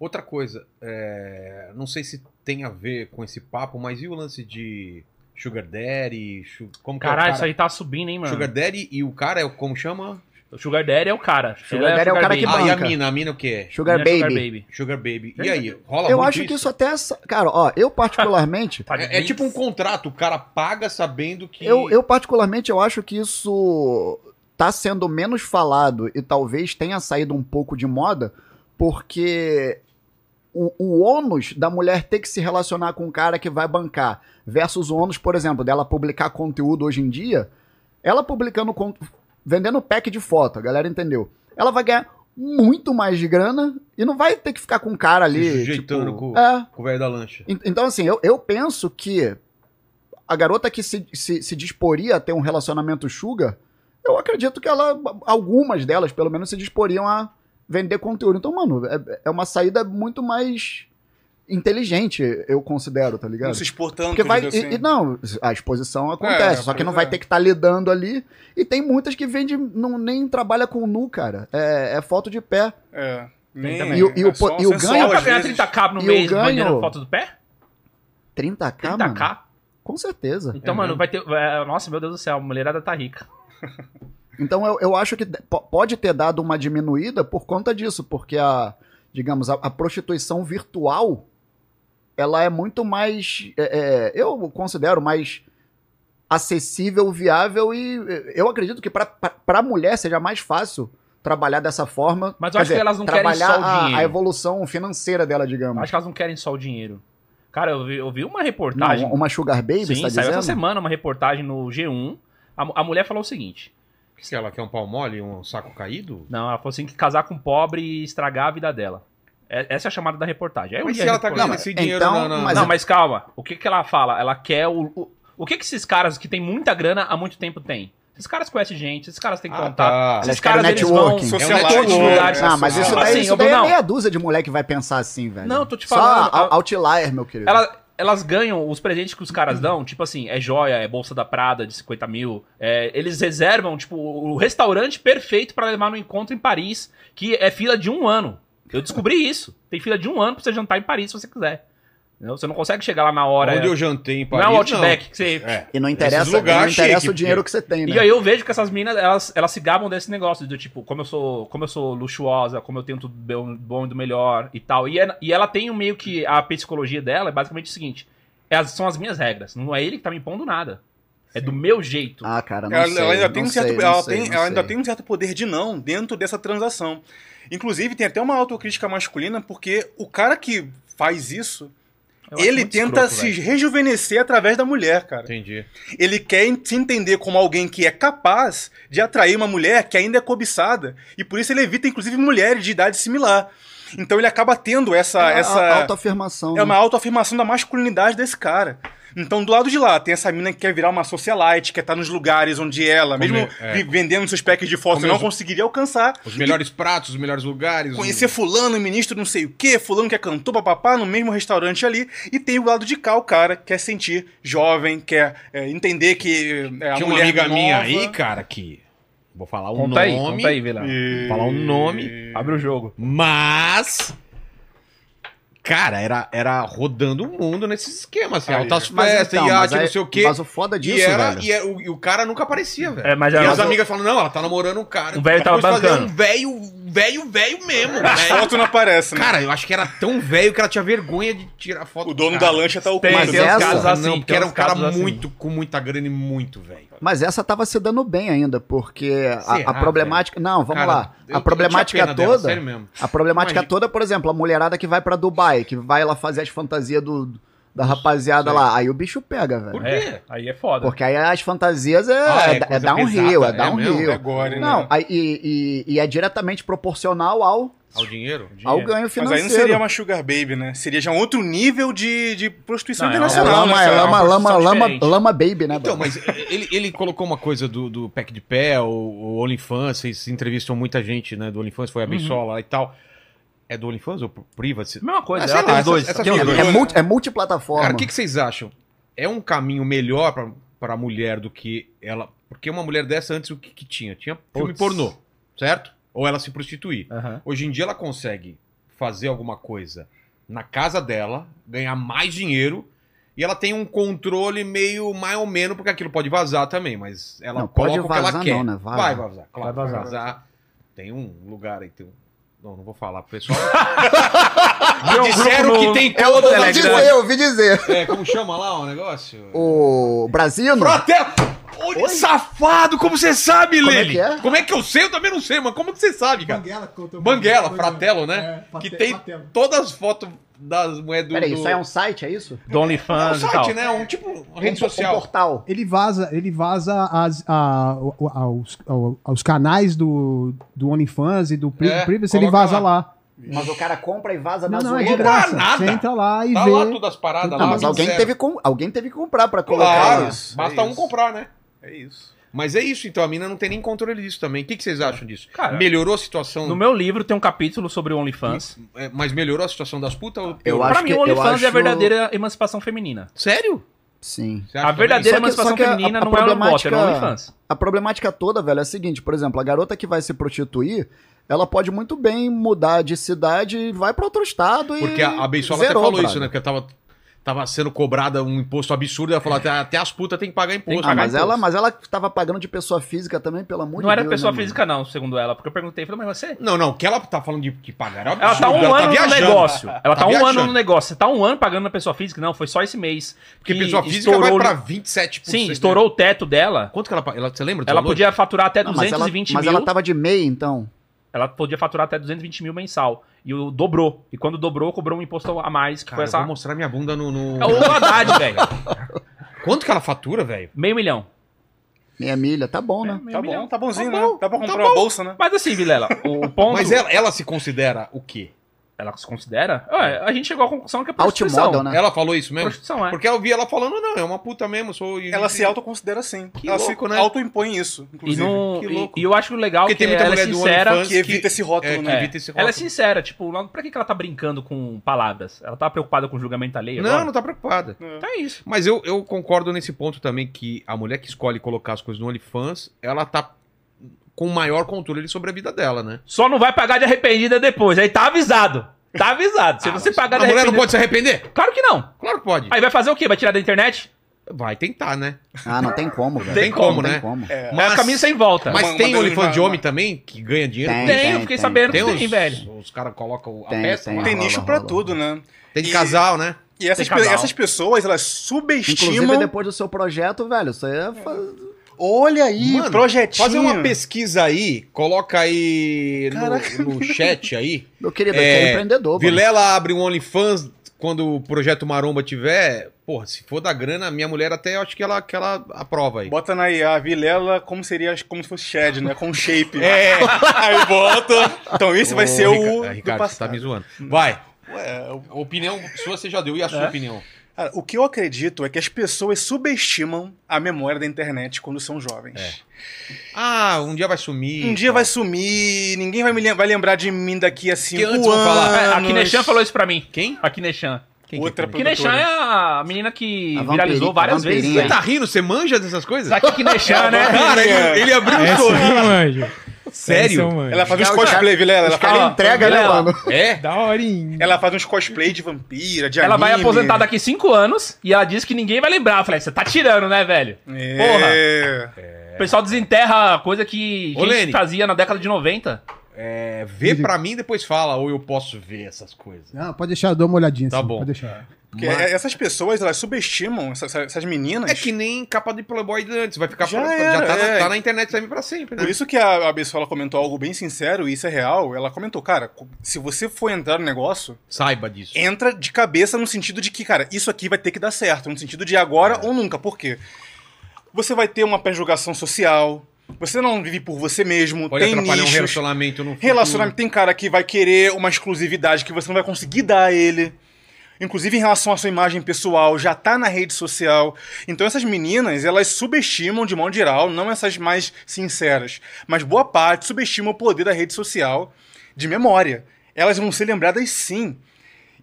Outra coisa, é, não sei se tem a ver com esse papo, mas e o lance de Sugar Daddy? Como que é o Caralho, cara? isso aí tá subindo, hein, mano? Sugar Daddy e o cara é como chama? O Sugar Daddy é o cara. Sugar Ele Daddy é o cara que baby. Ah, e a banca. mina, a mina o quê? Sugar é Baby. Sugar Baby. E aí, rola Eu acho que isso até. Cara, ó, eu particularmente. Tá É, é tipo um contrato, o cara paga sabendo que. eu, eu, particularmente, eu acho que isso tá sendo menos falado e talvez tenha saído um pouco de moda, porque o, o ônus da mulher ter que se relacionar com um cara que vai bancar versus o ônus, por exemplo, dela publicar conteúdo hoje em dia, ela publicando, vendendo pack de foto, a galera entendeu. Ela vai ganhar muito mais de grana e não vai ter que ficar com um cara ali. Se sujeitando tipo, com- É. Com o velho da lancha. En- Então, assim, eu, eu penso que a garota que se, se, se disporia a ter um relacionamento sugar, eu acredito que ela, algumas delas, pelo menos, se disporiam a vender conteúdo. Então, mano, é, é uma saída muito mais inteligente, eu considero, tá ligado? Não se expor tanto. Porque vai. digo E, assim. e não, a exposição acontece, É, só que não pois vai é. ter que estar lidando ali. E tem muitas que vende, não, nem trabalha com nu, cara. É, é foto de pé. É. Nem, também. E o- e o é e o acessório, ganho- Dá pra ganhar vezes. 30k no E o mês ganho- vendendo foto do pé? 30k, mano. 30k? Com certeza. Então, mano, vai ter. é, Nossa, meu Deus do céu, a mulherada tá rica. Então eu, eu acho que de- po- pode ter dado uma diminuída por conta disso, porque a, digamos, a, a prostituição virtual, ela é muito mais, é, é, eu considero mais acessível, viável e é, eu acredito que para a mulher seja mais fácil trabalhar dessa forma. Mas eu acho que elas não querem trabalhar só o a- dinheiro. a, evolução financeira dela, digamos. Acho que elas não querem só o dinheiro. Cara, eu vi, eu vi uma Não, reportagem. uma sugar baby, Sim, você tá saiu dizendo? essa semana uma reportagem no G1. A, a mulher falou o seguinte: que ela quer um pau mole, um saco caído? Não, ela falou assim que casar com pobre e estragar a vida dela. É- essa é a chamada da reportagem. Aí um Mas se ela tá ganhando esse dinheiro então, na, na- mas não, é- mas calma. O que, que ela fala? Ela quer o. O, o que, que esses caras que têm muita grana há muito tempo têm? Esses caras conhecem gente, esses caras têm Ah, contato. tá. Esses caras eles vão networking. Socialite, todos os né? lugares. Não, mas isso daí, assim, isso daí é Brunão, meia dúzia de moleque que vai pensar assim, velho. Não, tô te Só falando, a- ela- outlier, meu querido. Ela- elas ganham os presentes que os caras dão, tipo assim, é joia, é bolsa da Prada de 50 mil. é, eles reservam, tipo, o restaurante perfeito pra levar no encontro em Paris, que é fila de um ano. Eu descobri isso. Tem fila de um ano pra você jantar em Paris se você quiser. Entendeu? Você não consegue chegar lá na hora. Onde eu jantei em não Paris, é o Outback que você. É. E não interessa, não interessa chique, o dinheiro que você tem, né? E aí eu vejo que essas meninas, elas, elas se gabam desse negócio, do tipo, como eu sou, como eu sou luxuosa, como eu tenho tudo bom e do melhor e tal. E, é- e ela tem um meio que a psicologia dela é basicamente o seguinte: é as- são as minhas regras. Não é ele que tá me impondo nada. É do meu jeito. Ah, cara, não ela, sei, ela ainda não tem um certo, não ela, sei, tem, não ela ainda tem um certo poder de não dentro dessa transação. Inclusive, tem até uma autocrítica masculina, porque o cara que faz isso, ele tenta escroto, se velho. rejuvenescer através da mulher, cara. Entendi. Ele quer se entender como alguém que é capaz de atrair uma mulher que ainda é cobiçada. E por isso ele evita, inclusive, mulheres de idade similar. Então ele acaba tendo essa. É essa autoafirmação. é uma né? autoafirmação da masculinidade desse cara. Então, do lado de lá, tem essa mina que quer virar uma socialite, quer estar nos lugares onde ela, Comer, mesmo é. vi- vendendo seus packs de foto, Comer não os- conseguiria alcançar. Os melhores pratos, os melhores lugares. Conhecer fulano, ministro não sei o quê, fulano que é cantor, papapá, no mesmo restaurante ali. E tem o lado de cá, o cara que quer sentir jovem, quer é, entender que é, a Tinha uma mulher amiga minha nova. aí, cara, que. Vou falar o Conta aí, nome. conta aí, Vila. E- Falar o nome. Abre o jogo. Mas. Cara, era, era rodando o mundo nesses esquemas, assim, Aí. altas festas, então, iate, aí- não sei o quê. Mas o foda disso, e, era, velho. e, era- o, e o cara nunca aparecia, velho. É, mas e era- as amigas falam, não, ela tá namorando um cara. Um velho tava bancando. um velho, velho, velho mesmo. As velho. fotos não aparecem, né? Cara, eu acho que era tão velho que ela tinha vergonha de tirar foto o do dono cara. da lancha tá oculto. Mas tem uns essa- casos assim. não, porque era um cara casos assim. muito, com muita grana e muito velho. Mas essa tava se dando bem ainda, porque a- a, problemática. Não, vamos Cara, lá. A eu problemática pena dela, toda. sério mesmo. A problemática Imagina- toda, por exemplo, a mulherada que vai pra Dubai, que vai lá fazer as fantasias do, da rapaziada sei. lá. Aí o bicho pega, velho. Por quê? É, aí é foda. Porque aí as fantasias é, Ah, é é, é coisa downhill, pesada, é é mesmo? downhill. É gore, né? Não, aí, e, e- e é diretamente proporcional ao, Ao dinheiro? ao ganho Mas financeiro. aí não seria uma sugar baby, né? Seria já um outro nível de, de prostituição Não, é É internacional, lama, né? é lama, uma lama, lama, diferente. lama baby, né? Então, mas ele, ele colocou uma coisa do, do pack de pé, o, o OnlyFans, vocês entrevistam muita gente, né, do OnlyFans, foi a Bissola lá e tal. É do OnlyFans ou Privacy? Mesma coisa, Ah, sei tem lá, os dois. os figuras. dois. é, multi, é multiplataforma. Cara, o que, que vocês acham? É um caminho melhor pra, pra mulher do que ela... Porque uma mulher dessa antes o que, que tinha? Tinha filme pornô, certo? Ou ela se prostituir. Aham. Hoje em dia ela consegue fazer alguma coisa na casa dela, ganhar mais dinheiro e ela tem um controle meio mais ou menos, porque aquilo pode vazar também, mas ela Não, pode coloca o que ela vazar quer. não, né? Vai. Vai vazar, claro. Vai Vai vazar. vazar. Tem um lugar aí, tem um... Não, não vou falar pro pessoal. Um Disseram grupo que no- tem Eu todas ouvi as dizer, eu ouvi dizer. É, como chama lá o negócio? O Brasino? Protesto! Oi? Safado, como você sabe, Como é Lele? que é? Como é que eu sei? Eu também não sei, mas como que você sabe, cara? Banguela, contou- Banguela, Fratello, né? É, que Frate- tem Fratello. todas as fotos das moedas do... Peraí, do... isso aí é um site, é isso? Do É um OnlyFans e tal. site, né? Um tipo uma rede Um- Um social. portal. Ele vaza, ele vaza as, a, o- aos, ao- aos canais do, do OnlyFans e do Pri- É, Privacy, ele vaza lá. lá. Mas o cara compra e vaza Não, na não, é de zoeira. graça. nada. Você entra lá e Tá vê. lá todas as paradas Não, lá. mas alguém teve, com, alguém teve que comprar pra colocar Claro, isso. basta é um isso. comprar, né? É isso. Mas é isso, então a mina não tem nem controle disso também. O que, que vocês acham disso? Cara, melhorou a situação? No meu livro tem um capítulo sobre o OnlyFans. É, Mas melhorou a situação das putas? Ou Eu piorou? acho Pra mim, que- o OnlyFans é a acho- verdadeira emancipação feminina. Sério? Sim. A verdadeira que- emancipação que a- feminina a não é bot, é OnlyFans. A problemática toda, velho, é a seguinte, por exemplo, a garota que vai se prostituir, ela pode muito bem mudar de cidade e vai pra outro estado e Porque a, a Beisola até falou brother. isso, né? Porque tava, tava sendo cobrada um imposto absurdo. Ela falou, até, até as putas têm que pagar imposto. Ah, mas né? ela, mas ela tava pagando de pessoa física também, pelo amor Não de era Deus. pessoa né, mano? física, não, segundo ela. Porque eu perguntei, falei, mas você. Não, não, o que ela tá falando de que pagar é um Ela tá absurdo, um ano no viajando. negócio. Ela tá, um viajando. ano no negócio. Você tá um ano pagando na pessoa física? Não, foi só esse mês. Porque Que pessoa física estourou- vai pra 27%. Sim, estourou o teto dela. Quanto que ela, ela Você lembra? do Ela valor? podia faturar até Não, mas ela, 220 mas mil. ela tava de MEI, então. Ela podia faturar até 220 mil mensal. E o dobrou. E quando dobrou, cobrou um imposto a mais, que Cara, foi eu essa. vou mostrar minha bunda no... no- É o Haddad, velho. Quanto que ela fatura, velho? Meio milhão. Meia milha, tá bom, né? Tá bom, tá bonzinho, Tá né? bom, Dá pra tá comprar bom. uma bolsa, né? Mas assim, Vilela, o ponto. Mas ela, ela se considera o quê? Ela se considera? Ué, a gente chegou à conclusão que é prostituição. Outmodel, né? Ela falou isso mesmo? Prostituição, é. Porque eu vi ela falando, não, é uma puta mesmo, sou... Ela se autoconsidera assim. Que ela louco, se né? autoimpõe isso, E, inclusive. não, que e, louco. e eu acho legal Porque que tem muita ela é mulher do sincera. OnlyFans Que evita esse rótulo, é, que né? evita esse Ela é rótulo. sincera, tipo, pra que, que ela tá brincando com palavras? Ela tá preocupada com o julgamento alheio? Não, agora? não tá preocupada. Então é isso. Mas eu, eu concordo nesse ponto também que a mulher que escolhe colocar as coisas no OnlyFans, ela tá com maior controle sobre a vida dela, né? Só não vai pagar de arrependida depois. Aí tá avisado. Tá avisado. Se Ah, você pagar a de mulher não arrependida. pode se arrepender? Claro que não. Claro que pode. Aí vai fazer o quê? Vai tirar da internet? Vai tentar, né? Ah, não tem como, velho. Tem como, não né? Tem como. É. Mas é o caminho sem volta. Mas Uma- tem uma- OnlyFans de homem também que ganha dinheiro? Tem, tem, isso? eu fiquei tem. sabendo Tem que os, tem, velho. os caras colocam a Tem, peça tem. lá. Tem rola, nicho pra rola. tudo, né? Tem de E- casal, né? E essas, Tem pe- essas pessoas, elas Inclusive, subestimam. depois do seu projeto, velho, você é. Olha aí, Mano, projetinho. Fazer uma pesquisa aí, coloca aí no, no chat aí. Meu querido, É, é empreendedor. mano. Vilela abre um OnlyFans quando o projeto Maromba tiver. Porra, se for da grana, minha mulher até eu acho que ela, que ela aprova aí. Bota na IA, Vilela, como seria, como se fosse Shed, né? Com shape. É. Aí bota. Então esse vai ser Rica- o. é, do Ricardo, você tá me zoando. Vai. Ué, A opinião sua você já deu. E a sua É? opinião? Cara, o que eu acredito é que as pessoas subestimam a memória da internet quando são jovens. É. Ah, um dia vai sumir. Um dia vai sumir, ninguém vai, me lem- vai lembrar de mim daqui a cinco antes vão falar, É, a anos. Kineshan falou isso pra mim. Quem? A Kineshan. Quem Outra que é? Kineshan é a menina que A viralizou várias vezes. vampirinha. Você tá rindo? Você manja dessas coisas? Que Kineshan, né? Cara, ele, ele abriu o Essa sorriso. Sério? Ela faz uns Os cosplay, Vilela. Ela, Os caras faz- entregam, né, Vilela. mano? É? Da horinha. ela faz uns cosplay de vampira, de Ela vai anime. aposentar daqui 5 anos e ela disse que ninguém vai lembrar. Eu falei, você tá tirando, né, velho? É. O pessoal desenterra coisa que Ô, gente Lene. fazia na década de 90. É, vê pra mim depois fala, ou eu posso ver essas coisas. Não, pode deixar, eu dou uma olhadinha. Tá sim, bom. Pode deixar. Porque Mas- é- essas pessoas, elas subestimam essas, essas meninas. É que nem capa de Playboy de antes, vai ficar Já pra- era, já tá, na, é. tá na internet também pra sempre, né? Por isso que a, a Bessola comentou algo bem sincero, e isso é real. Ela comentou, cara, se você for entrar no negócio, Saiba disso. entra de cabeça no sentido de que, cara, isso aqui vai ter que dar certo. No sentido de agora É. ou nunca. Por quê? Você vai ter uma pré-julgação social, você não vive por você mesmo, Pode tem atrapalhar um nichos. relacionamento no futuro. Relacionamento, tem cara que vai querer uma exclusividade que você não vai conseguir dar a ele. Inclusive em relação à sua imagem pessoal, já tá na rede social. Então essas meninas, elas subestimam de modo geral, não essas mais sinceras, mas boa parte subestimam o poder da rede social de memória. Elas vão ser lembradas sim.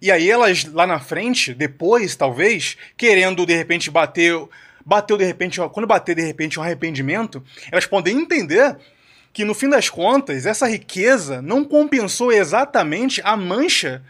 E aí elas lá na frente, depois talvez, querendo de repente bater, bateu de repente, quando bater de repente um arrependimento, elas podem entender que no fim das contas essa riqueza não compensou exatamente a mancha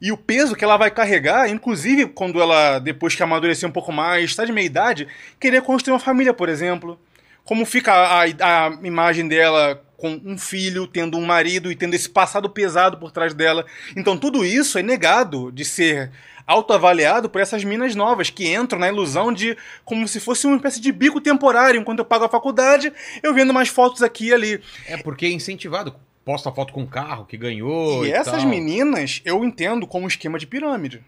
e o peso que ela vai carregar, inclusive quando ela, depois que amadurecer um pouco mais, está de meia idade, querer construir uma família, por exemplo. Como fica a, a imagem dela com um filho, tendo um marido e tendo esse passado pesado por trás dela. Então tudo isso é negado de ser autoavaliado por essas minas novas que entram na ilusão de como se fosse uma espécie de bico temporário. Enquanto eu pago a faculdade, eu vendo mais fotos aqui e ali. É porque é incentivado. Posta foto com o carro que ganhou. E, E, essas tal. meninas eu entendo como um esquema de pirâmide.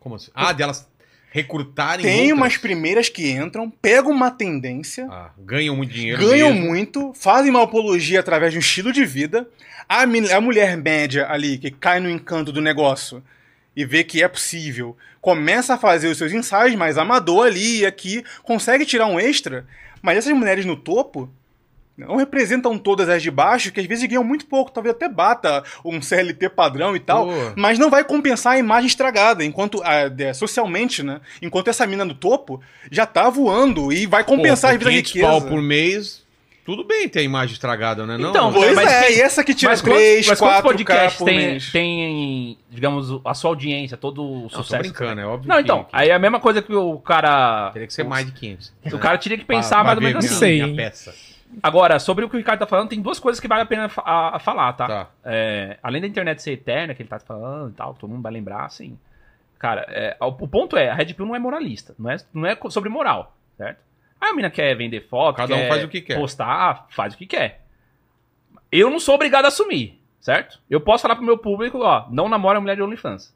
Como assim? Ah, delas recrutarem. Tem outras. umas primeiras que entram, pegam uma tendência, Ah, ganham muito dinheiro. ganham mesmo. muito, fazem uma apologia através de um estilo de vida. A, a mulher média ali, que cai no encanto do negócio e vê que é possível, começa a fazer os seus ensaios mais amador ali e aqui, consegue tirar um extra, mas essas mulheres no topo não representam todas as de baixo, que às vezes ganham muito pouco, talvez até bata um CLT padrão e tal, Pô. mas não vai compensar a imagem estragada, enquanto ah, é, socialmente, né? Enquanto essa mina no topo já tá voando e vai compensar Pô, a vida da 500 riqueza. pau por mês, tudo bem ter a imagem estragada, né? Não, Então, Pois Mas é, e essa que tira Mas quantos, 3, mas quantos 4 podcasts por tem, mês? tem, digamos, a sua audiência, todo o Não, tô sucesso? brincando, é óbvio Não, então, que- aí é a mesma coisa que o cara... Teria que ser mais de 500. O cara teria que pensar Pra- mais pra ou menos assim. minha peça. Agora, sobre o que o Ricardo tá falando, tem duas coisas que vale a pena a, a falar, tá? Tá. É, além da internet ser eterna, que ele tá falando e tal, todo mundo vai lembrar, assim. Cara, é, o, o ponto é, a Red Pill não é moralista, não é, não é sobre moral, certo? Aí a mina quer vender foto, Cada um quer faz o que quer. postar, faz o que quer. Eu não sou obrigado a assumir, certo? Eu posso falar pro meu público, ó, não namora mulher de OnlyFans.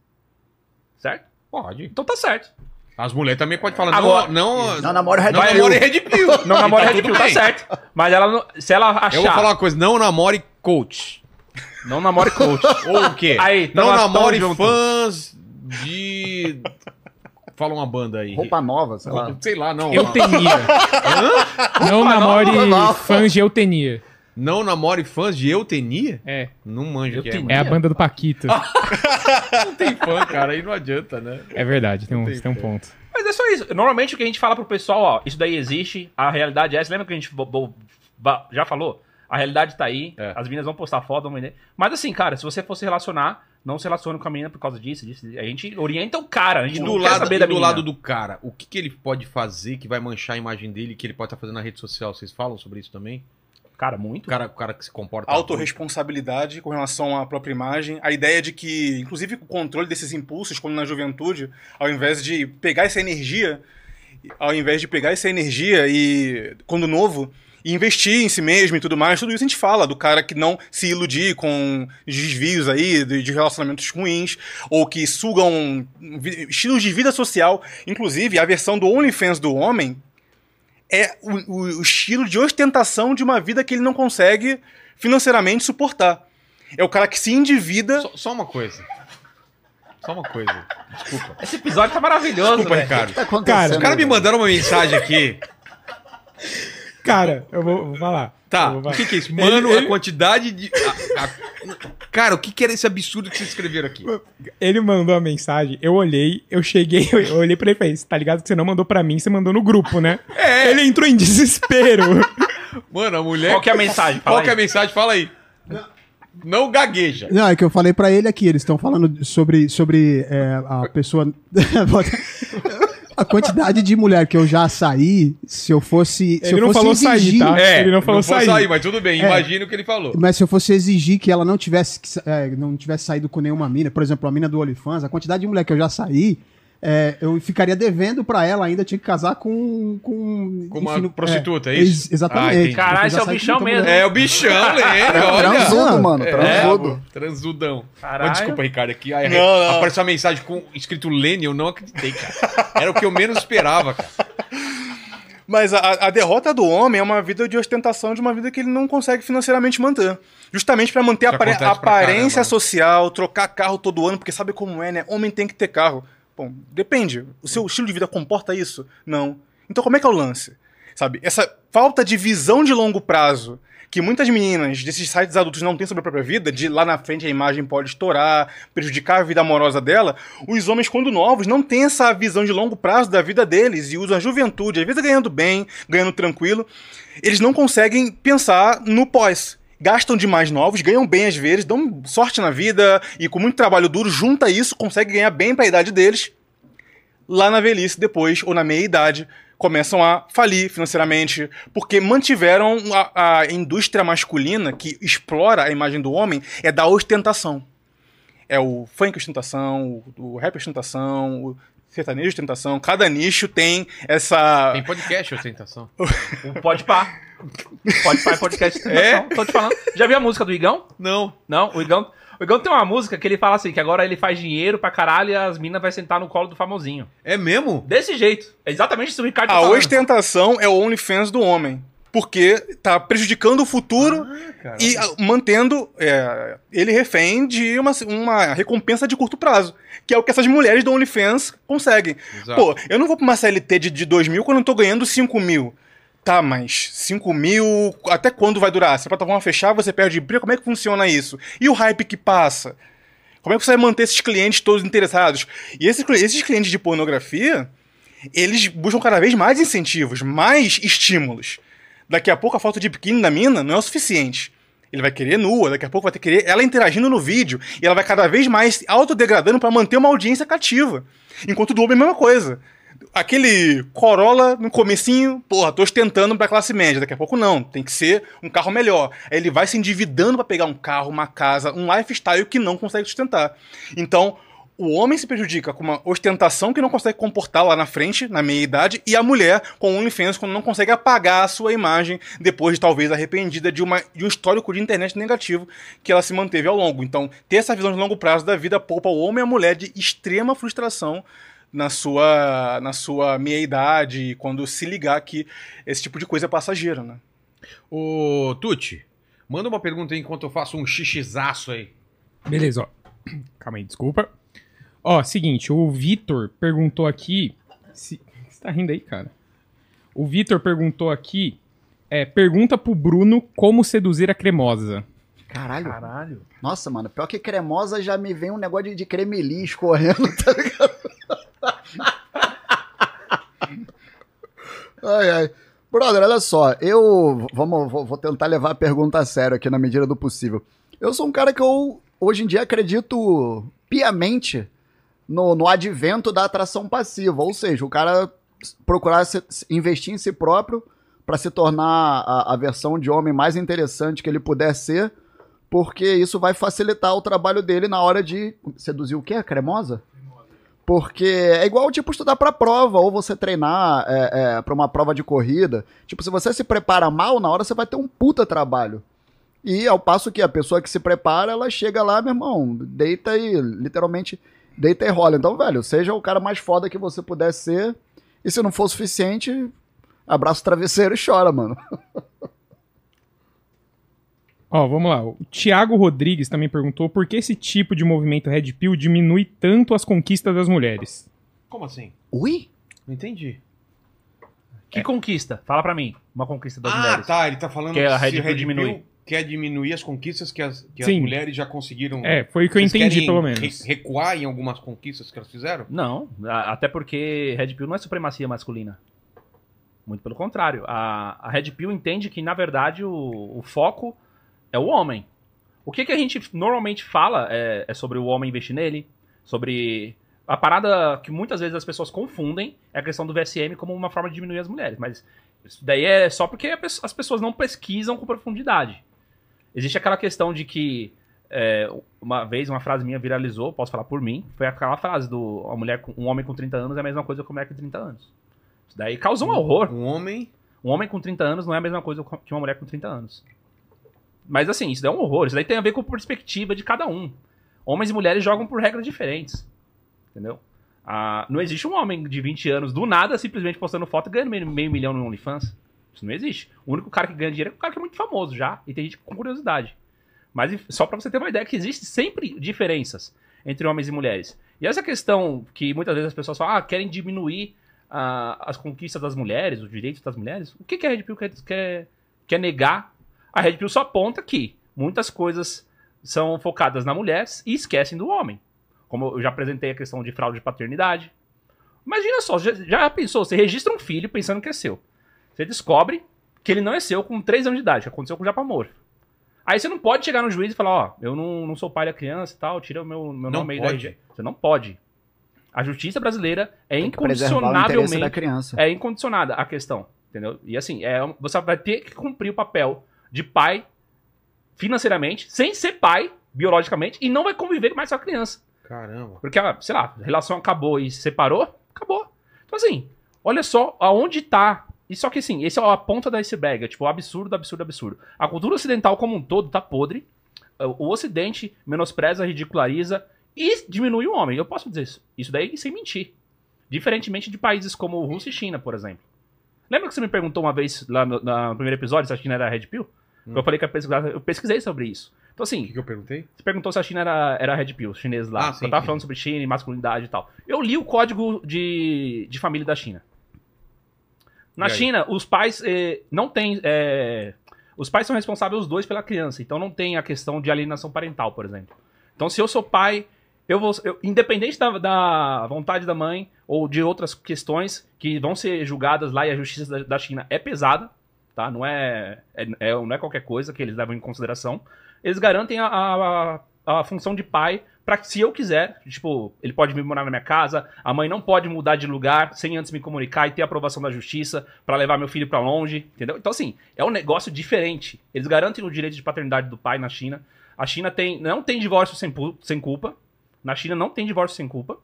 Certo? Pode. Então tá certo. As mulheres também podem falar, Agora- não, não, Não namora Red não Pill. namore Red Pill. Não namora Tá Red tudo Pill, tá certo. Mas ela não- se ela achar, Eu vou falar uma coisa, não namore coach. não namore coach. Ou o quê? Aí, tamo não namore junto. fãs de... Fala uma banda aí. Roupa nova, sei lá. Sei lá, não. Eutenia. Não namore não. fãs de eutenia. Não namore fãs de eutenia? É, Não manjo que é. É a banda do Paquito. Não tem fã, cara, aí não adianta, né? É verdade, tem um, tem um ponto. Mas é só isso. Normalmente o que a gente fala pro pessoal, ó, isso daí existe, a realidade é essa. Lembra que a gente já falou? A realidade tá aí, É. as meninas vão postar foto, vão vender. Mas assim, cara, se você for se relacionar, não se relacione com a menina por causa disso, disso. A gente orienta o cara, a gente E não do, quer lado, saber e da do menina. lado do cara, o que, que ele pode fazer que vai manchar a imagem dele, que ele pode estar fazendo na rede social? Vocês falam sobre isso também? Cara, muito. O cara, o cara que se comporta... autorresponsabilidade com relação à própria imagem, a ideia de que, inclusive, o controle desses impulsos, quando na juventude, ao invés de pegar essa energia, ao invés de pegar essa energia e, quando novo, e investir em si mesmo e tudo mais, tudo isso a gente fala do cara que não se iludir com desvios aí de, relacionamentos ruins, ou que sugam estilos de vida social. Inclusive, a versão do OnlyFans do homem é o, o- o estilo de ostentação de uma vida que ele não consegue financeiramente suportar. É o cara que se endivida. Só, só uma coisa. Só uma coisa. Desculpa. Esse episódio tá maravilhoso, Desculpa, velho. Ricardo. O que tá acontecendo? Os caras me mandaram uma mensagem aqui. Cara, eu vou, vou falar. Tá, vou o falar. que, que é isso? Mano, Ele- a quantidade de. a- a- Cara, o que, que era esse absurdo que vocês escreveram aqui? Ele mandou a mensagem, eu olhei, eu cheguei, eu olhei pra ele e falei, tá ligado que você não mandou pra mim, você mandou no grupo, né? É. Ele entrou em desespero. Mano, a mulher. Qual que é a mensagem? Fala Qual que é a mensagem? Fala aí. Não gagueja. Não, é que eu falei pra ele aqui, eles estão falando sobre, sobre é, a pessoa. A quantidade de mulher que eu já saí, se eu fosse. Se Ele eu não fosse falou sair, exigir, tá? É, Ele não falou vou sair. mas tudo bem, É. imagina o que ele falou. Mas se eu fosse exigir que ela não tivesse, é, não tivesse saído com nenhuma mina, por exemplo, a mina do OnlyFans, a quantidade de mulher que eu já saí, é, eu ficaria devendo pra ela ainda, tinha que casar com. Com, Com uma enfim, prostituta, é ex- isso? Ah, Exatamente. entendi. Caralho, esse é o bichão mesmo. mulher. É o bichão, lembra? Olha. Transudo, mano, É, transudo. transudão. Caralho. Mas desculpa, Ricardo, aqui aí Não, não. apareceu uma mensagem com escrito Lene, eu não acreditei, cara. Era o que eu menos esperava, cara. Mas a, a derrota do homem é uma vida de ostentação de uma vida que ele não consegue financeiramente manter. Justamente pra manter a aparência né? social, trocar carro todo ano, porque sabe como é, né? Homem tem que ter carro. Bom, depende. O seu estilo de vida comporta isso? Não. Então como é que é o lance? Sabe? Essa falta de visão de longo prazo que muitas meninas desses sites adultos não têm sobre a própria vida, de lá na frente a imagem pode estourar, prejudicar a vida amorosa dela, os homens, quando novos, não têm essa visão de longo prazo da vida deles e usam a juventude, às vezes ganhando bem, ganhando tranquilo, eles não conseguem pensar no pós. Gastam demais novos, ganham bem às vezes, dão sorte na vida e com muito trabalho duro, junta isso, consegue ganhar bem para a idade deles, lá na velhice depois, ou na meia idade, começam a falir financeiramente, porque mantiveram a, a indústria masculina que explora a imagem do homem é da ostentação. É o funk ostentação, o, o rap ostentação, o sertanejo ostentação. Cada nicho tem essa. Tem podcast, ostentação. O Pode Pá. Pode é podcast. É? Tô te falando. Já viu a música do Igão? Não. Não, o Igão. O Igão tem uma música que ele fala assim, que agora ele faz dinheiro pra caralho e as minas vai sentar no colo do famosinho. É mesmo? Desse jeito. É exatamente isso que o Ricardo tá A falando. ostentação é o OnlyFans do homem. Porque tá prejudicando o futuro Ah, e ah, mantendo é, ele refém de uma, uma recompensa de curto prazo. Que é o que essas mulheres do OnlyFans conseguem. Exato. Pô, eu não vou pra uma CLT de, de 2 mil quando eu tô ganhando 5 mil. Tá, mas 5 mil, até quando vai durar? Se a plataforma fechar, você perde emprego, como é que funciona isso? E o hype que passa? Como é que você vai manter esses clientes todos interessados? E esses, esses clientes de pornografia, eles buscam cada vez mais incentivos, mais estímulos. Daqui a pouco a foto de biquíni da mina não é o suficiente. Ele vai querer nua, daqui a pouco vai ter que querer ela interagindo no vídeo. E ela vai cada vez mais se autodegradando para manter uma audiência cativa. Enquanto do homem é a mesma coisa. Aquele Corolla no comecinho, porra, tô ostentando pra classe média. Daqui a pouco não, tem que ser um carro melhor. Aí ele vai se endividando pra pegar um carro, uma casa, um lifestyle que não consegue sustentar. Então, o homem se prejudica com uma ostentação que não consegue comportar lá na frente, na meia idade, e a mulher com o OnlyFans quando não consegue apagar a sua imagem depois de talvez arrependida de, uma, de um histórico de internet negativo que ela se manteve ao longo. Então, ter essa visão de longo prazo da vida poupa o homem e a mulher de extrema frustração na sua, na sua meia idade, quando se ligar que esse tipo de coisa é passageiro, né? Ô, Tuti, manda uma pergunta aí enquanto eu faço um xixizaço aí. Beleza, ó. Calma aí, desculpa. Ó, seguinte, o Vitor perguntou aqui. Se... Você tá rindo aí, cara? O Vitor perguntou aqui. É, pergunta pro Bruno como seduzir a cremosa. Caralho. Caralho. Nossa, mano, pior que cremosa já me vem um negócio de, de cremeli escorrendo, tá ligado? Ai, ai. Brother, olha só, eu. Vamos, vou, tentar levar a pergunta a sério aqui na medida do possível. Eu sou um cara que eu, hoje em dia, acredito piamente no, no advento da atração passiva. Ou seja, o cara procurar se- investir em si próprio para se tornar a, a versão de homem mais interessante que ele puder ser porque isso vai facilitar o trabalho dele na hora de seduzir o quê? A cremosa? Porque é igual, tipo, estudar pra prova, ou você treinar é, é, pra uma prova de corrida. Tipo, se você se prepara mal, na hora você vai ter um puta trabalho. E ao passo que a pessoa que se prepara, ela chega lá, meu irmão, deita e, literalmente, deita e rola. Então, velho, seja o cara mais foda que você puder ser, e se não for suficiente, abraça o travesseiro e chora, mano. Ó, vamos lá. O Thiago Rodrigues também perguntou por que esse tipo de movimento Red Pill diminui tanto as conquistas das mulheres. Como assim? Ui? Não entendi. Que conquista? Fala pra mim. Uma conquista das ah, mulheres. tá. Ele tá falando Que a se Red Pill diminui. quer diminuir as conquistas que as, que as mulheres já conseguiram. É, foi o que eu entendi, pelo re- menos. recuar em algumas conquistas que elas fizeram? Não, a- até porque Red Pill não é supremacia masculina. Muito pelo contrário. A, a Red Pill entende que, na verdade, o, o foco é o homem. O que, que a gente normalmente fala é, é sobre o homem investir nele, sobre. A parada que muitas vezes as pessoas confundem é a questão do VSM como uma forma de diminuir as mulheres. Mas isso daí é só porque a as pessoas não pesquisam com profundidade. Existe aquela questão de que é, uma vez uma frase minha viralizou, posso falar por mim, foi aquela frase do uma mulher com, um homem com 30 anos é a mesma coisa que uma mulher com 30 anos. Isso daí causou um horror. Um homem. Um homem com 30 anos não é a mesma coisa que uma mulher com 30 anos. Mas assim, isso é um horror. Isso daí tem a ver com a perspectiva de cada um. Homens e mulheres jogam por regras diferentes. Entendeu? Ah, não existe um homem de 20 anos do nada simplesmente postando foto e ganhando meio, meio milhão no OnlyFans. Isso não existe. O único cara que ganha dinheiro é o cara que é muito famoso já. E tem gente com curiosidade. Mas só pra você ter uma ideia que existe sempre diferenças entre homens e mulheres. E essa questão que muitas vezes as pessoas falam, ah, querem diminuir ah, as conquistas das mulheres, os direitos das mulheres. O que, que a Red Pill quer, quer, quer negar? A Red Pill só aponta que muitas coisas são focadas na mulher e esquecem do homem. Como eu já apresentei a questão de fraude de paternidade. Imagina só, já, já pensou, você registra um filho pensando que é seu. Você descobre que ele não é seu com 3 anos de idade, que aconteceu com o Japamor. Aí você não pode chegar no juiz e falar, ó, eu não, não sou pai da criança e tal, tira o meu, meu Não nome aí pode? da RG. Você não pode. A justiça brasileira é incondicionavelmente criança. é incondicionada a questão, entendeu? E assim, é, você vai ter que cumprir o papel de pai financeiramente, sem ser pai biologicamente, e não vai conviver mais com a criança. Caramba. Porque, ah, sei lá, a relação acabou e se separou, acabou. Então, assim, olha só aonde tá. E só que, assim, esse é a ponta da iceberg. É tipo, absurdo, absurdo, absurdo. A cultura ocidental como um todo tá podre. O ocidente menospreza, ridiculariza e diminui o homem. Eu posso dizer isso. Isso daí sem mentir. Diferentemente de países como Rússia e China, por exemplo. Lembra que você me perguntou uma vez lá no, no primeiro episódio se a China era Red Pill? Eu falei que eu pesquisei sobre isso. Então, assim, O que, que eu perguntei? você perguntou se a China era, era Red Pill, os chineses lá. Ah, sim, eu tava sim. falando sobre China e masculinidade e tal. Eu li o código de, de família da China. Na? China, os pais eh, não têm. eh, os pais são responsáveis os dois pela criança. Então não tem a questão de alienação parental, por exemplo. Então, se eu sou pai, eu vou. eu- independente da, da vontade da mãe ou de outras questões que vão ser julgadas lá e a justiça da, da China é pesada, tá? Não é, é, é- não é qualquer coisa que eles levam em consideração. Eles garantem a, a, a função de pai para que, se eu quiser, tipo, ele pode vir morar na minha casa, a mãe não pode mudar de lugar sem antes me comunicar e ter aprovação da justiça para levar meu filho para longe, entendeu? Então, assim, é um negócio diferente. Eles garantem o direito de paternidade do pai na China. A China tem, não tem divórcio sem, sem culpa. Na China não tem divórcio sem culpa.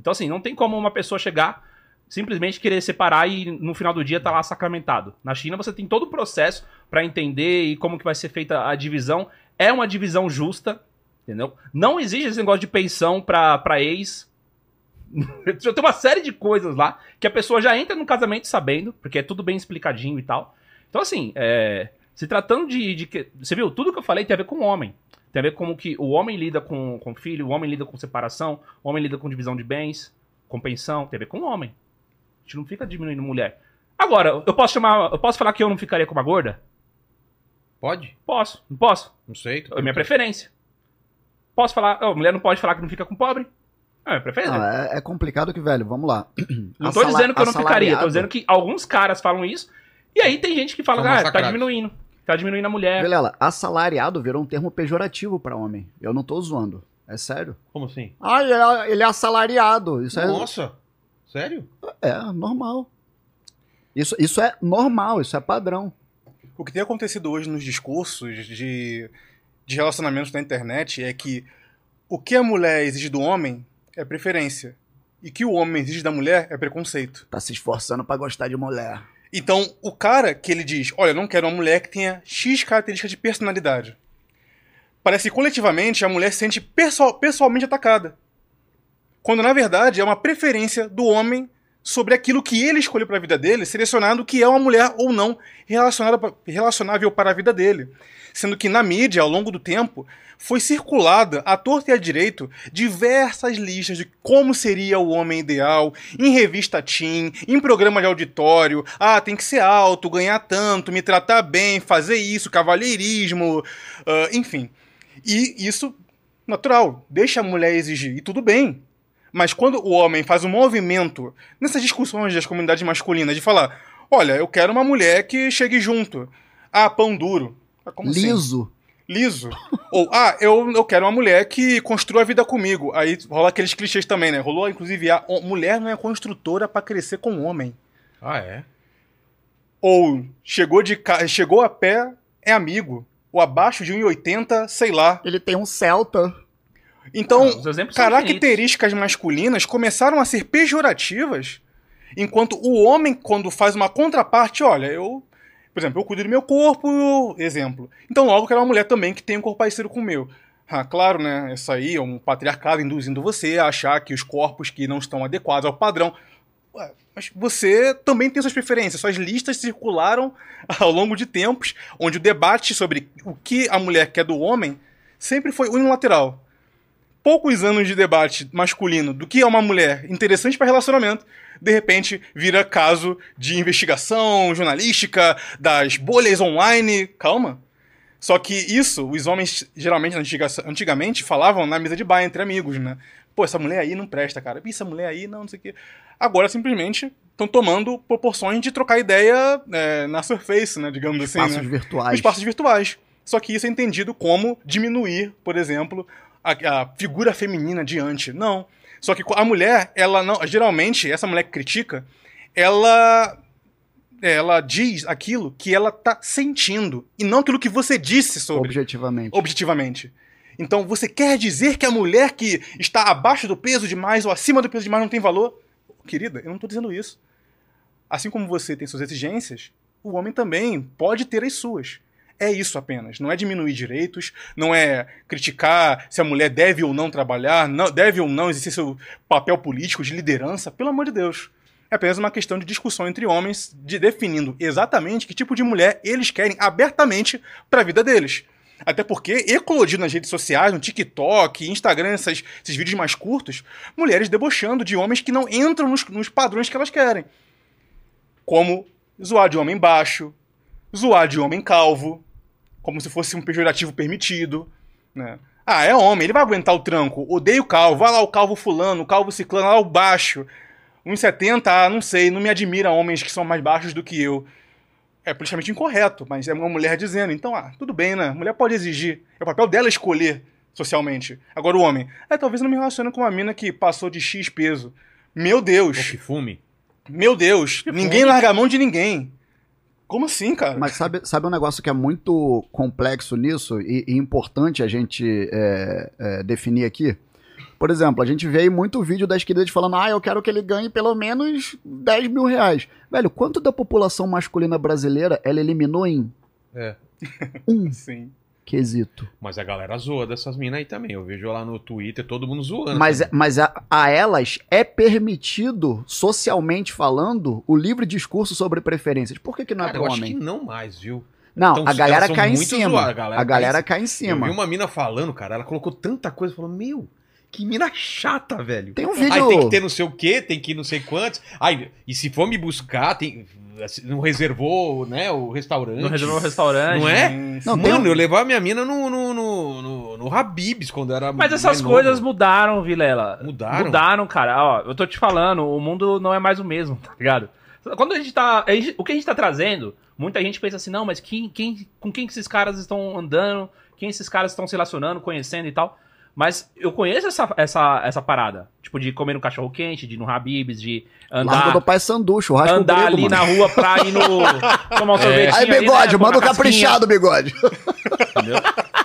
Então, assim, não tem como uma pessoa chegar, simplesmente querer separar e no final do dia tá lá sacramentado. Na China você tem todo o processo para entender e como que vai ser feita a divisão. É uma divisão justa, entendeu? Não existe esse negócio de pensão pra, pra ex. Já tem uma série de coisas lá que a pessoa já entra no casamento sabendo, porque é tudo bem explicadinho e tal. Então, assim, é, se tratando de, de. Você viu? Tudo que eu falei tem a ver com o homem. Tem a ver com como que o homem lida com, com filho, o homem lida com separação, o homem lida com divisão de bens, com pensão, tem a ver com o homem. Gente não fica diminuindo mulher. Agora, eu posso chamar. Eu posso falar que eu não ficaria com uma gorda? Pode? Posso, não posso. Não sei. É minha preferência. Posso falar. A mulher não pode falar que não fica com pobre? É minha preferência. Não, é, é complicado que, velho, vamos lá. Não tô dizendo que eu não ficaria, tô dizendo que alguns caras falam isso, e aí tem gente que fala, São ah, tá diminuindo. Tá diminuindo a mulher. Vilela, assalariado virou um termo pejorativo pra homem. Eu não tô zoando. É sério. Como assim? Ah, ele é, ele é assalariado. Isso é, Nossa. Sério? É normal. Isso, isso é normal, isso é padrão. O que tem acontecido hoje nos discursos de, de relacionamentos na internet é que o que a mulher exige do homem é preferência. E que o homem exige da mulher é preconceito. Tá se esforçando pra gostar de mulher. Então, o cara que ele diz, olha, eu não quero uma mulher que tenha X características de personalidade. Parece que coletivamente a mulher se sente perso- pessoalmente atacada. Quando na verdade é uma preferência do homem sobre aquilo que ele escolheu para a vida dele, selecionando o que é uma mulher ou não relacionável para a vida dele. Sendo que na mídia, ao longo do tempo, foi circulada à torta e à direito diversas listas de como seria o homem ideal em revista teen, em programa de auditório. Ah, tem que ser alto, ganhar tanto, me tratar bem, fazer isso, cavalheirismo, ah, enfim. E isso, natural, deixa a mulher exigir, e tudo bem. Mas quando o homem faz um movimento nessas discussões das comunidades masculinas de falar: olha, eu quero uma mulher que chegue junto. Ah, pão duro. Ah, como assim? Liso. liso. Ou, ah, eu, eu quero uma mulher que construa a vida comigo. Aí rola aqueles clichês também, né? Rolou, inclusive, a o- mulher não é construtora pra crescer com homem. Ah, é? Ou chegou, de, ca- chegou a pé, é amigo. Ou abaixo de 1,80, sei lá. Ele tem um Celta. Então, Ah, características masculinas começaram a ser pejorativas, enquanto o homem, quando faz uma contraparte, olha, eu. Por exemplo, eu cuido do meu corpo, exemplo. Então, logo, eu quero uma mulher também que tenha um corpo parecido com o meu. Ah, claro, né? Isso aí é um patriarcado induzindo você a achar que os corpos que não estão adequados ao padrão. Ué, mas você também tem suas preferências. Suas listas circularam ao longo de tempos, onde o debate sobre o que a mulher quer do homem sempre foi unilateral poucos anos de debate masculino do que é uma mulher interessante para relacionamento, de repente vira caso de investigação jornalística, das bolhas online. Calma. Só que isso, os homens geralmente antiga- antigamente falavam na mesa de bar entre amigos, né? Pô, essa mulher aí não presta, cara. Essa mulher aí não, não sei o quê. Agora simplesmente estão tomando proporções de trocar ideia é, na surface, né? Digamos assim. Espaços né? virtuais. espaços virtuais. Só que isso é entendido como diminuir, por exemplo, a, a figura feminina diante. Não. Só que a mulher, ela não. Geralmente, essa mulher que critica, ela. Ela diz aquilo que ela tá sentindo. E não aquilo que você disse sobre. Objetivamente. Objetivamente. Então, você quer dizer que a mulher que está abaixo do peso demais ou acima do peso demais não tem valor? Querida, eu não tô dizendo isso. Assim como você tem suas exigências, o homem também pode ter as suas. É isso apenas. Não é diminuir direitos, não é criticar se a mulher deve ou não trabalhar, não, deve ou não exercer seu papel político de liderança. Pelo amor de Deus. É apenas uma questão de discussão entre homens, de definindo exatamente que tipo de mulher eles querem abertamente para a vida deles. Até porque eclodiu nas redes sociais, no TikTok, Instagram, esses vídeos mais curtos, mulheres debochando de homens que não entram nos, nos padrões que elas querem. Como zoar de homem baixo, zoar de homem calvo, como se fosse um pejorativo permitido, né? Ah, é homem, ele vai aguentar o tranco. Odeio o calvo. Vai lá o calvo fulano, o calvo ciclano, lá o baixo. 1,70, ah, não sei, não me admira homens que são mais baixos do que eu. É politicamente incorreto, mas é uma mulher dizendo. Então, ah, tudo bem, né? A mulher pode exigir. É o papel dela escolher socialmente. Agora o homem. É, talvez eu não me relacione com uma mina que passou de X peso. Meu Deus. Pô, que fume. Meu Deus. ninguém larga a mão de ninguém. Como assim, cara? Mas sabe, sabe um negócio que é muito complexo nisso e, e importante a gente é, é, definir aqui? Por exemplo, a gente vê aí muito vídeo das queridas falando, ah, eu quero que ele ganhe pelo menos 10 mil reais. Velho, quanto da população masculina brasileira ela eliminou em É. um Sim. Quesito? Mas a galera zoa dessas minas aí também. Eu vejo lá no Twitter todo mundo zoando. Mas, também. mas a, a elas é permitido, socialmente falando, o livre discurso sobre preferências. Por que, que não é Cara, pro eu acho homem? que não mais, viu? Não, Então, a galera elas são cai em cima. A a galera, galera cai em Eu cima. vi uma mina falando, cara, ela colocou tanta coisa, falou, meu, que mina chata, velho. Tem um Aí vídeo. tem que ter não sei o quê, tem que ir não sei quantos. Aí, e se for me buscar, tem, assim, não reservou, né, o restaurante. Não reservou o restaurante. Não é? Não, Mano, um- eu levava minha mina no, no, no, no, no Habibs quando era Mas essas coisas mudaram, Vilela. Mudaram? Mudaram, cara. Ó, eu tô te falando, o mundo não é mais o mesmo, tá ligado? Quando a gente tá. a gente- o que a gente tá trazendo, muita gente pensa assim, não, mas quem, quem, com quem que esses caras estão andando? Quem esses caras estão se relacionando, conhecendo e tal? Mas eu conheço essa, essa, essa parada. Tipo, de comer um cachorro quente, de ir no Habibs, de andar, do Pai Sandu, churrasco andar grego, ali mano. na rua pra ir no. tomar um sorvetinho. Aí, ali, bigode, né, manda o caprichado, bigode. Entendeu?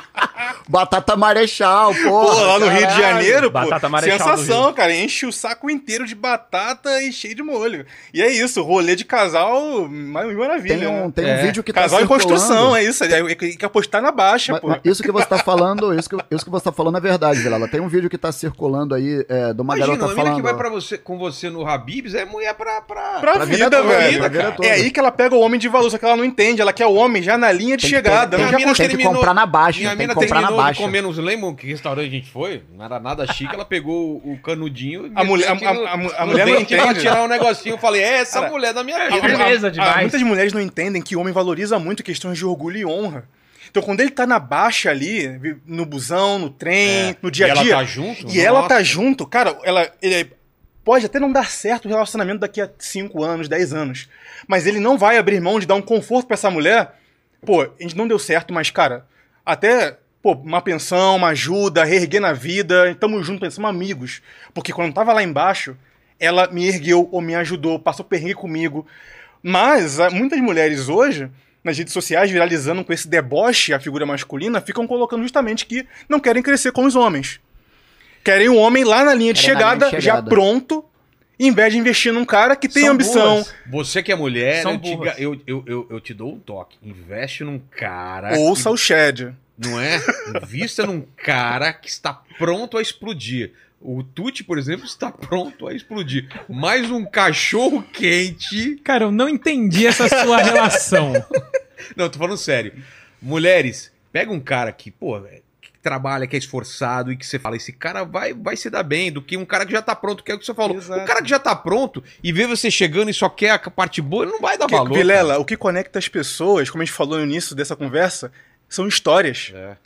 Batata Marechal, porra. Pô, lá no Rio de. Janeiro, pô, Batata Marechal sensação, cara. Enche o saco inteiro de batata e cheio de molho. E é isso, rolê de casal, ma- maravilha. Tem um, né? tem um É. vídeo que tá Casal em construção, é isso. É, tem que apostar na baixa, Mas- pô. mas isso que você tá falando, isso que, isso que você tá falando é verdade, Vilela. Tem um vídeo que tá circulando aí é, de uma Imagina, garota uma mina falando. que vai pra você, com você no Habibs é mulher pra... pra... Pra, pra vida, vida toda, velho. pra vida. É aí que ela pega o homem de valor, só que ela não entende. Ela quer o homem já na linha de Tem que chegada. Minha quer mina tem que comprar na baixa, tem que comprar na terminou de baixa. comer, não lembro que restaurante a gente foi, não era nada chique, ela pegou o canudinho... e A mulher- a- a- a no mulher não dente pra entende. tirar um negocinho, eu falei, é essa Cara, mulher da minha vida. beleza demais. muitas mulheres não entendem que o homem valoriza muito questões de orgulho e honra. Então, quando ele tá na baixa ali, no busão, no trem, É. no dia E a ela dia. tá junto? E ela Nossa. tá junto, cara, ela. Ele pode até não dar certo o relacionamento daqui a 5 anos, 10 anos. Mas ele não vai abrir mão de dar um conforto pra essa mulher. Pô, a gente não deu certo, mas, cara, até. Pô, uma pensão, uma ajuda, reerguer na vida, tamo junto, pensamos amigos. Porque quando eu tava lá embaixo, ela me ergueu ou me ajudou, passou perrengue comigo. Mas ah, muitas mulheres hoje, nas redes sociais, viralizando com esse deboche a figura masculina, ficam colocando justamente que não querem crescer com os homens. Querem um homem lá na linha de, chegada, linha de já chegada. pronto, em vez de investir num cara que tem São ambição. burras. Você que é mulher, São eu te, burras. eu, eu, eu, eu te dou um toque. Investe num cara... Ouça que- o Shed. Não é? Invista num cara que está pronto a explodir. O Tuti, por exemplo, está pronto a explodir. Mais um cachorro quente. Cara, eu não entendi essa sua relação. Não, tô falando sério. Mulheres, pega um cara que, pô, trabalha, que é esforçado e que você fala, esse cara vai, vai se dar bem, do que um cara que já tá pronto, que é o que você falou. Exato. O cara que já tá pronto e vê você chegando e só quer a parte boa, ele não vai dar Que- valor. Vilela, o que conecta as pessoas, como a gente falou no início dessa conversa, são histórias. cara.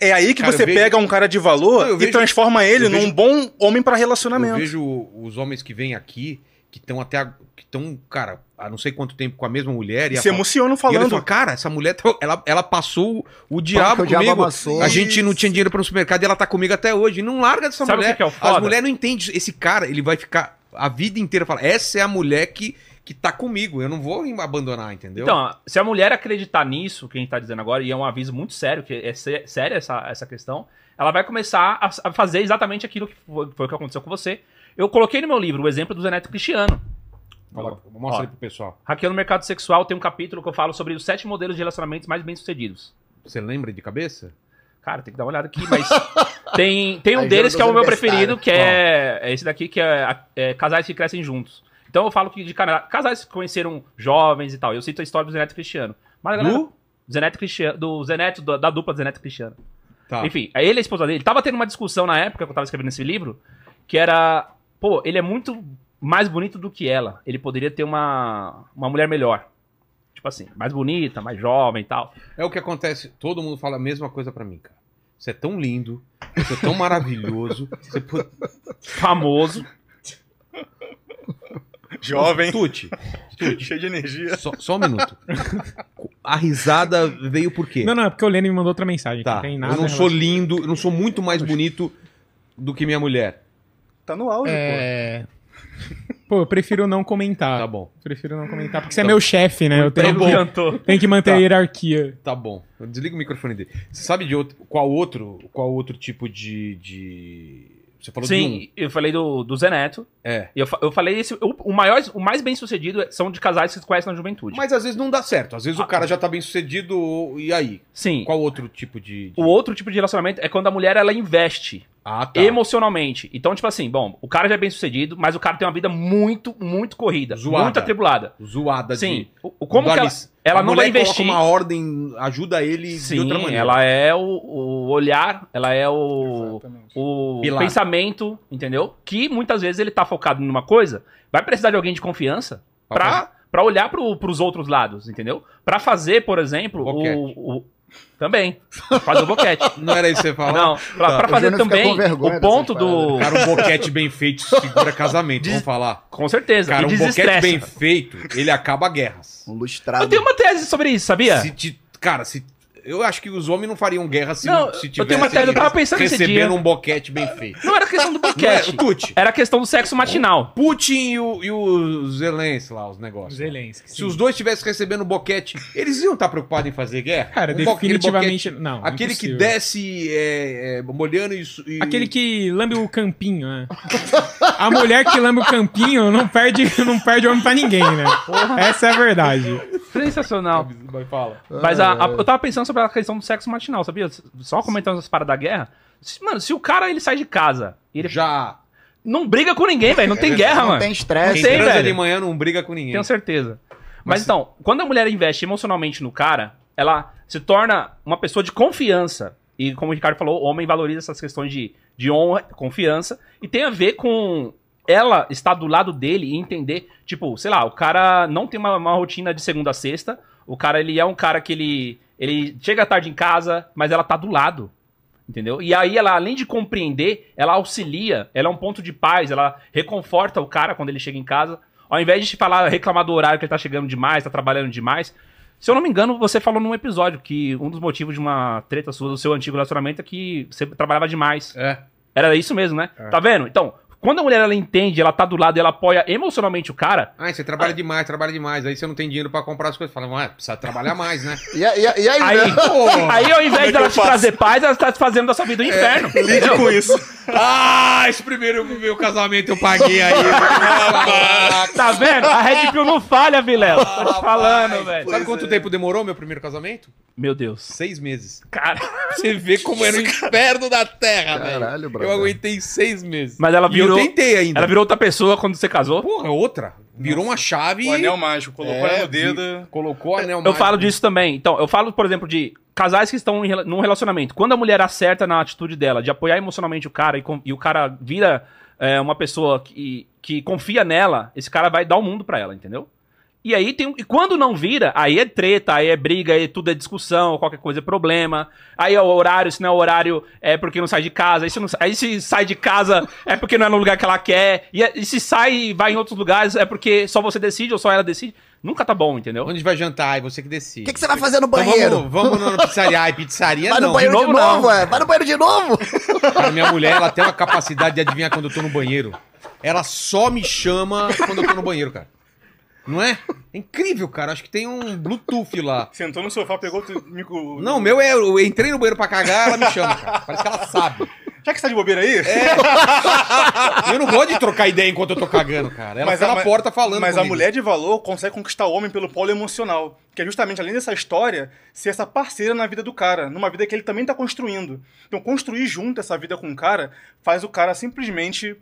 É aí que Cara, você vejo- pega um cara de valor Não, eu e vejo- transforma ele eu num vejo- bom homem para É. relacionamento. Eu vejo os homens que vêm aqui que estão até. que estão, cara, há não sei quanto tempo com a mesma mulher. E, Se a, emocionam e falando. falam, cara, essa mulher, tá- ela, ela passou o diabo o diabo comigo. amassou. a gente não tinha dinheiro para no supermercado e ela tá comigo até hoje. Não larga dessa Sabe o mulher. que que é o As mulheres não entendem. Esse cara, ele vai ficar a vida inteira falando, essa é a mulher que, que tá comigo. Eu não vou abandonar, entendeu? Então, se a mulher acreditar nisso, que a gente tá dizendo agora, e é um aviso muito sério, que é sé- séria essa, essa questão, ela vai começar a, a fazer exatamente aquilo que foi, foi o que aconteceu com você. Eu coloquei no meu livro o exemplo do Zeneto Cristiano. Fala, mostra Ó. aí pro pessoal. Hackeando o mercado sexual tem um capítulo que eu falo sobre os sete modelos de relacionamentos mais bem-sucedidos. Você lembra de cabeça? Cara, tem que dar uma olhada aqui, mas tem, tem um Aí deles que é o meu preferido, universitários. que é, é esse daqui, que é, é casais que crescem juntos. Então eu falo que de casais que conheceram jovens e tal. Eu cito a história do Zeneto Cristiano. Mas a galera, Do? Zeneto Cristiano, do Zeneto, da, da dupla Zeneto Cristiano. Tá. Enfim, ele e a esposa dele. Tava tendo uma discussão na época que eu tava escrevendo esse livro, que era, pô, ele é muito mais bonito do que ela. Ele poderia ter uma, uma mulher melhor. Tipo assim, mais bonita, mais jovem e tal. É o que acontece. Todo mundo fala a mesma coisa pra mim, cara. Você é tão lindo, você é tão maravilhoso. Você pô- Famoso. Jovem, Tuti, cheio de energia. só, só um minuto. A risada veio por quê? Não, não, é porque o Lênin me mandou outra mensagem. Tá. Não tem nada eu não em sou relação- lindo, eu não sou muito mais bonito do que minha mulher. Tá no áudio, É. Pô, eu prefiro não comentar. Tá bom. Prefiro não comentar, porque você é meu chefe, né? Eu Tá tenho, bom. Cantou. tenho que manter Tá. a hierarquia. Tá bom. Desliga o microfone dele. Você sabe de outro, qual outro, qual outro tipo de, de... Você falou de Sim, eu falei do, do Zeneto. um. É. Eu, eu falei esse. O, o maior, o mais bem sucedido são de casais que se conhecem na juventude. Mas às vezes não dá certo. Às vezes Ah. o cara já tá bem sucedido e aí? Sim. Qual outro tipo de... de- O outro tipo de relacionamento é quando a mulher ela investe Ah, tá. emocionalmente. Então, tipo assim, bom, o cara já é bem sucedido, mas o cara tem uma vida muito, muito corrida. Zoada. Muito atribulada. Zoada Sim. de... Como que ela, ela a não vai investir. coloca uma ordem, ajuda ele de Sim, outra maneira. ela é o, o olhar, ela é o, Exatamente. o Pilar. pensamento, entendeu? Que muitas vezes ele tá focado numa coisa, vai precisar de alguém de confiança Pra pra, pra olhar pro, pros outros lados, entendeu? Pra fazer, por exemplo, o, o- Também. Fazer o boquete. Não era isso que você falava? Não, pra, Tá. pra fazer também o ponto do. Cara, um boquete bem feito segura casamento, vamos falar. Com certeza. Cara, e um boquete bem feito, ele acaba guerras. Um lustrado. Eu tenho uma tese sobre isso, sabia? Se te- cara, se eu acho que os homens não fariam guerra se, Não, se eu tenho uma eu tava pensando recebendo dia. um boquete bem feito. Não era questão do Não boquete. o Tuti, Era questão do sexo matinal. Putin e o, e o Zelensky lá, os negócios. Zelensky. Se os dois estivessem recebendo boquete, eles iam estar preocupados em fazer guerra? Cara, Um definitivamente boquete- não. Aquele que impossível. desce é, é, molhando e, e- Aquele que lambe o campinho, né? A mulher que lambe o campinho não perde, não perde homem pra ninguém, né? Essa é a verdade. Sensacional. Vai, fala. Mas a- a- eu tava pensando sobre a questão do sexo matinal, sabia? Só comentando as paradas da guerra. Mano, se o cara ele sai de casa ele Já. não briga com ninguém, velho. Não tem guerra, não mano. tem estresse. Quem sei, transa velho. de manhã não briga com ninguém. Tenho certeza. Mas, Mas- então, quando a mulher investe emocionalmente no cara, ela se torna uma pessoa de confiança. E como o Ricardo falou, o homem valoriza essas questões de, de honra, confiança. E tem a ver com ela estar do lado dele e entender, tipo, sei lá, o cara não tem uma, uma rotina de segunda a sexta. O cara, ele é um cara que ele, ele chega tarde em casa, mas ela tá do lado. Entendeu? E aí ela, além de compreender, ela auxilia, ela é um ponto de paz, ela reconforta o cara quando ele chega em casa. Ao invés de falar, reclamar do horário que ele tá chegando demais, tá trabalhando demais. Se eu não me engano, você falou num episódio que um dos motivos de uma treta sua do seu antigo relacionamento é que você trabalhava demais. É. Era isso mesmo, né? Tá vendo? Então, quando a mulher ela entende, ela tá do lado e ela apoia emocionalmente o cara, Ah, você trabalha demais, trabalha demais. Aí você não tem dinheiro pra comprar as coisas. Fala, ué, precisa trabalhar mais, né? E, a- e e aí, aí, né? aí ao invés que dela eu te faço? trazer paz, ela tá fazendo da sua vida um inferno. Lide com isso. ah, esse primeiro meu casamento eu paguei aí. Tá vendo? A Red Pill não falha, Vilela. Tô te falando, velho. Sabe quanto tempo demorou meu primeiro casamento? Meu Deus. Seis meses. Cara. Você vê como era o inferno da terra, velho. Caralho, Eu brother. aguentei seis meses. Mas ela eu virou. tentei ainda. Ela virou outra pessoa quando você casou? Porra, outra. Virou uma chave. O anel mágico, colocou É, ela no dedo. Colocou o anel Eu mágico. falo disso também. Então, eu falo, por exemplo, de casais que estão em num relacionamento. Quando a mulher acerta na atitude dela de apoiar emocionalmente o cara e, com- e o cara vira é, uma pessoa que, que confia nela, esse cara vai dar o mundo pra ela, entendeu? E aí tem. E quando não vira, aí é treta, aí é briga, aí tudo é discussão, qualquer coisa é problema. Aí é o horário, se não é o horário, é porque não sai de casa. Aí se, não, aí se sai de casa, é porque não é no lugar que ela quer. E, e se sai e vai em outros lugares, é porque só você decide ou só ela decide. Nunca tá bom, entendeu? Onde vai jantar? É você que O decide. que, que você vai fazer no Então banheiro? vamos, vamos na pizzaria. Ai, pizzaria Vai não. no banheiro de novo, novo, não. é. Vai no banheiro de novo. Cara, minha mulher, ela tem uma capacidade de adivinhar quando eu tô no banheiro. Ela só me chama quando eu tô no banheiro, cara. Não é? É incrível, cara. Acho que tem um Bluetooth lá. Sentou no sofá, pegou o micro... Não, o meu é. Eu entrei no banheiro pra cagar, ela me chama, cara. Parece que ela sabe. Já que você tá de bobeira aí... Eu não gosto de trocar ideia enquanto eu tô cagando, cara. Ela fica a- na porta falando. Mas a comigo. mulher de valor consegue conquistar o homem pelo polo emocional. Que é justamente, além dessa história, ser essa parceira na vida do cara. Numa vida que ele também tá construindo. Então, construir junto essa vida com o cara faz o cara simplesmente.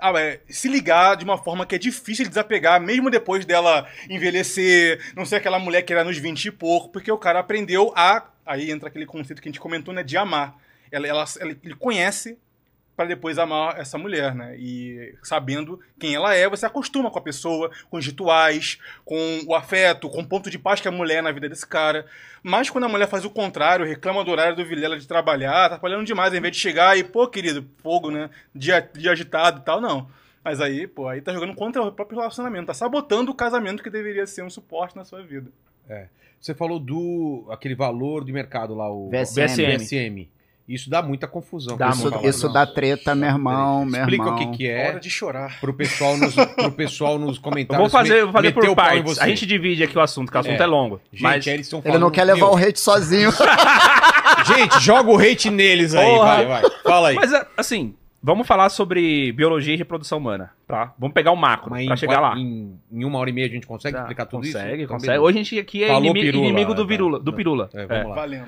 Ah, é, se ligar de uma forma que é difícil de desapegar, mesmo depois dela envelhecer, não ser aquela mulher que era nos 20 e pouco, porque o cara aprendeu a. Aí entra aquele conceito que a gente comentou, né? De amar. Ela, ela- ela- ele conhece para depois amar essa mulher, né? E sabendo quem ela é, você acostuma com a pessoa, com os rituais, com o afeto, com o ponto de paz que a mulher é na vida desse cara. Mas quando a mulher faz o contrário, reclama do horário do Vilela de trabalhar, tá trabalhando demais, ao invés de chegar e, pô, querido, fogo, né? Dia, dia agitado e tal, não. Mas aí, pô, aí tá jogando contra o próprio relacionamento, tá sabotando o casamento que deveria ser um suporte na sua vida. Você falou do. aquele valor de mercado lá, o VSM. VSM. Isso dá muita confusão. Dá Isso, isso não. dá treta, meu irmão, meu Explica irmão. o que, que Hora é de chorar. pro pessoal nos, pro pessoal nos Eu comentários. vou fazer, vou fazer por partes. A gente divide aqui o assunto, porque o assunto É. é, longo. Gente, mas eles estão Ele não quer levar o hate sozinho. Gente, joga o hate neles aí, Porra. vai, vai. Fala aí. Mas, é, assim, vamos falar sobre biologia e reprodução humana, tá? Vamos pegar o macro Mas pra em, chegar lá. Em, em uma hora e meia a gente consegue Tá, explicar tudo isso? consegue, Então, consegue. beleza. Hoje a gente aqui é Falou inimi- pirula, inimigo do, tá. virula, do pirula. É, vamos lá. Valendo.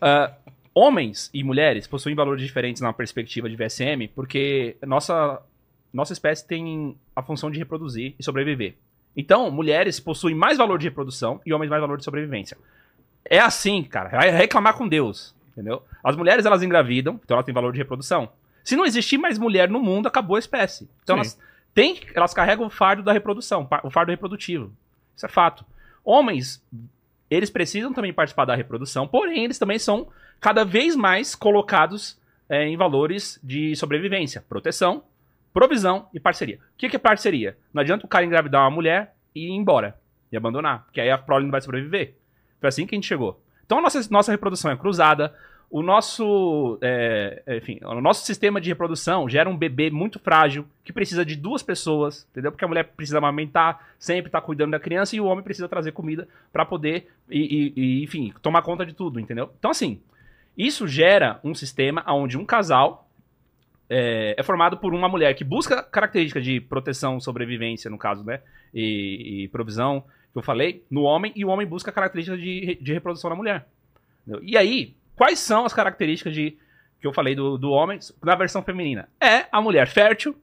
Ah, homens e mulheres possuem valores diferentes na perspectiva de VSM, porque nossa, nossa espécie tem a função de reproduzir e sobreviver. Então, mulheres possuem mais valor de reprodução e homens mais valor de sobrevivência. É assim, cara. Vai reclamar com Deus, entendeu? As mulheres, elas engravidam, então elas têm valor de reprodução. Se não existir mais mulher no mundo, acabou a espécie. Então, Sim. elas, têm, elas carregam o fardo da reprodução, o fardo reprodutivo. Isso é fato. Homens, eles precisam também participar da reprodução, porém, eles também são cada vez mais colocados é, em valores de sobrevivência, proteção, provisão e parceria. O que que é parceria? Não adianta o cara engravidar uma mulher e ir embora e abandonar, porque aí a prole não vai sobreviver. Foi assim que a gente chegou. Então a nossa, nossa reprodução é cruzada, o nosso, é, enfim, o nosso sistema de reprodução gera um bebê muito frágil que precisa de duas pessoas, entendeu? Porque a mulher precisa amamentar, sempre estar cuidando da criança e o homem precisa trazer comida para poder e, e- e, enfim, tomar conta de tudo, entendeu? Então assim, isso gera um sistema onde um casal é, é formado por uma mulher que busca características de proteção, sobrevivência, no caso, né? E, e provisão, que eu falei, no homem, e o homem busca características de, de reprodução na mulher. E aí, quais são as características de que eu falei do, do homem na versão feminina? É a mulher fértil.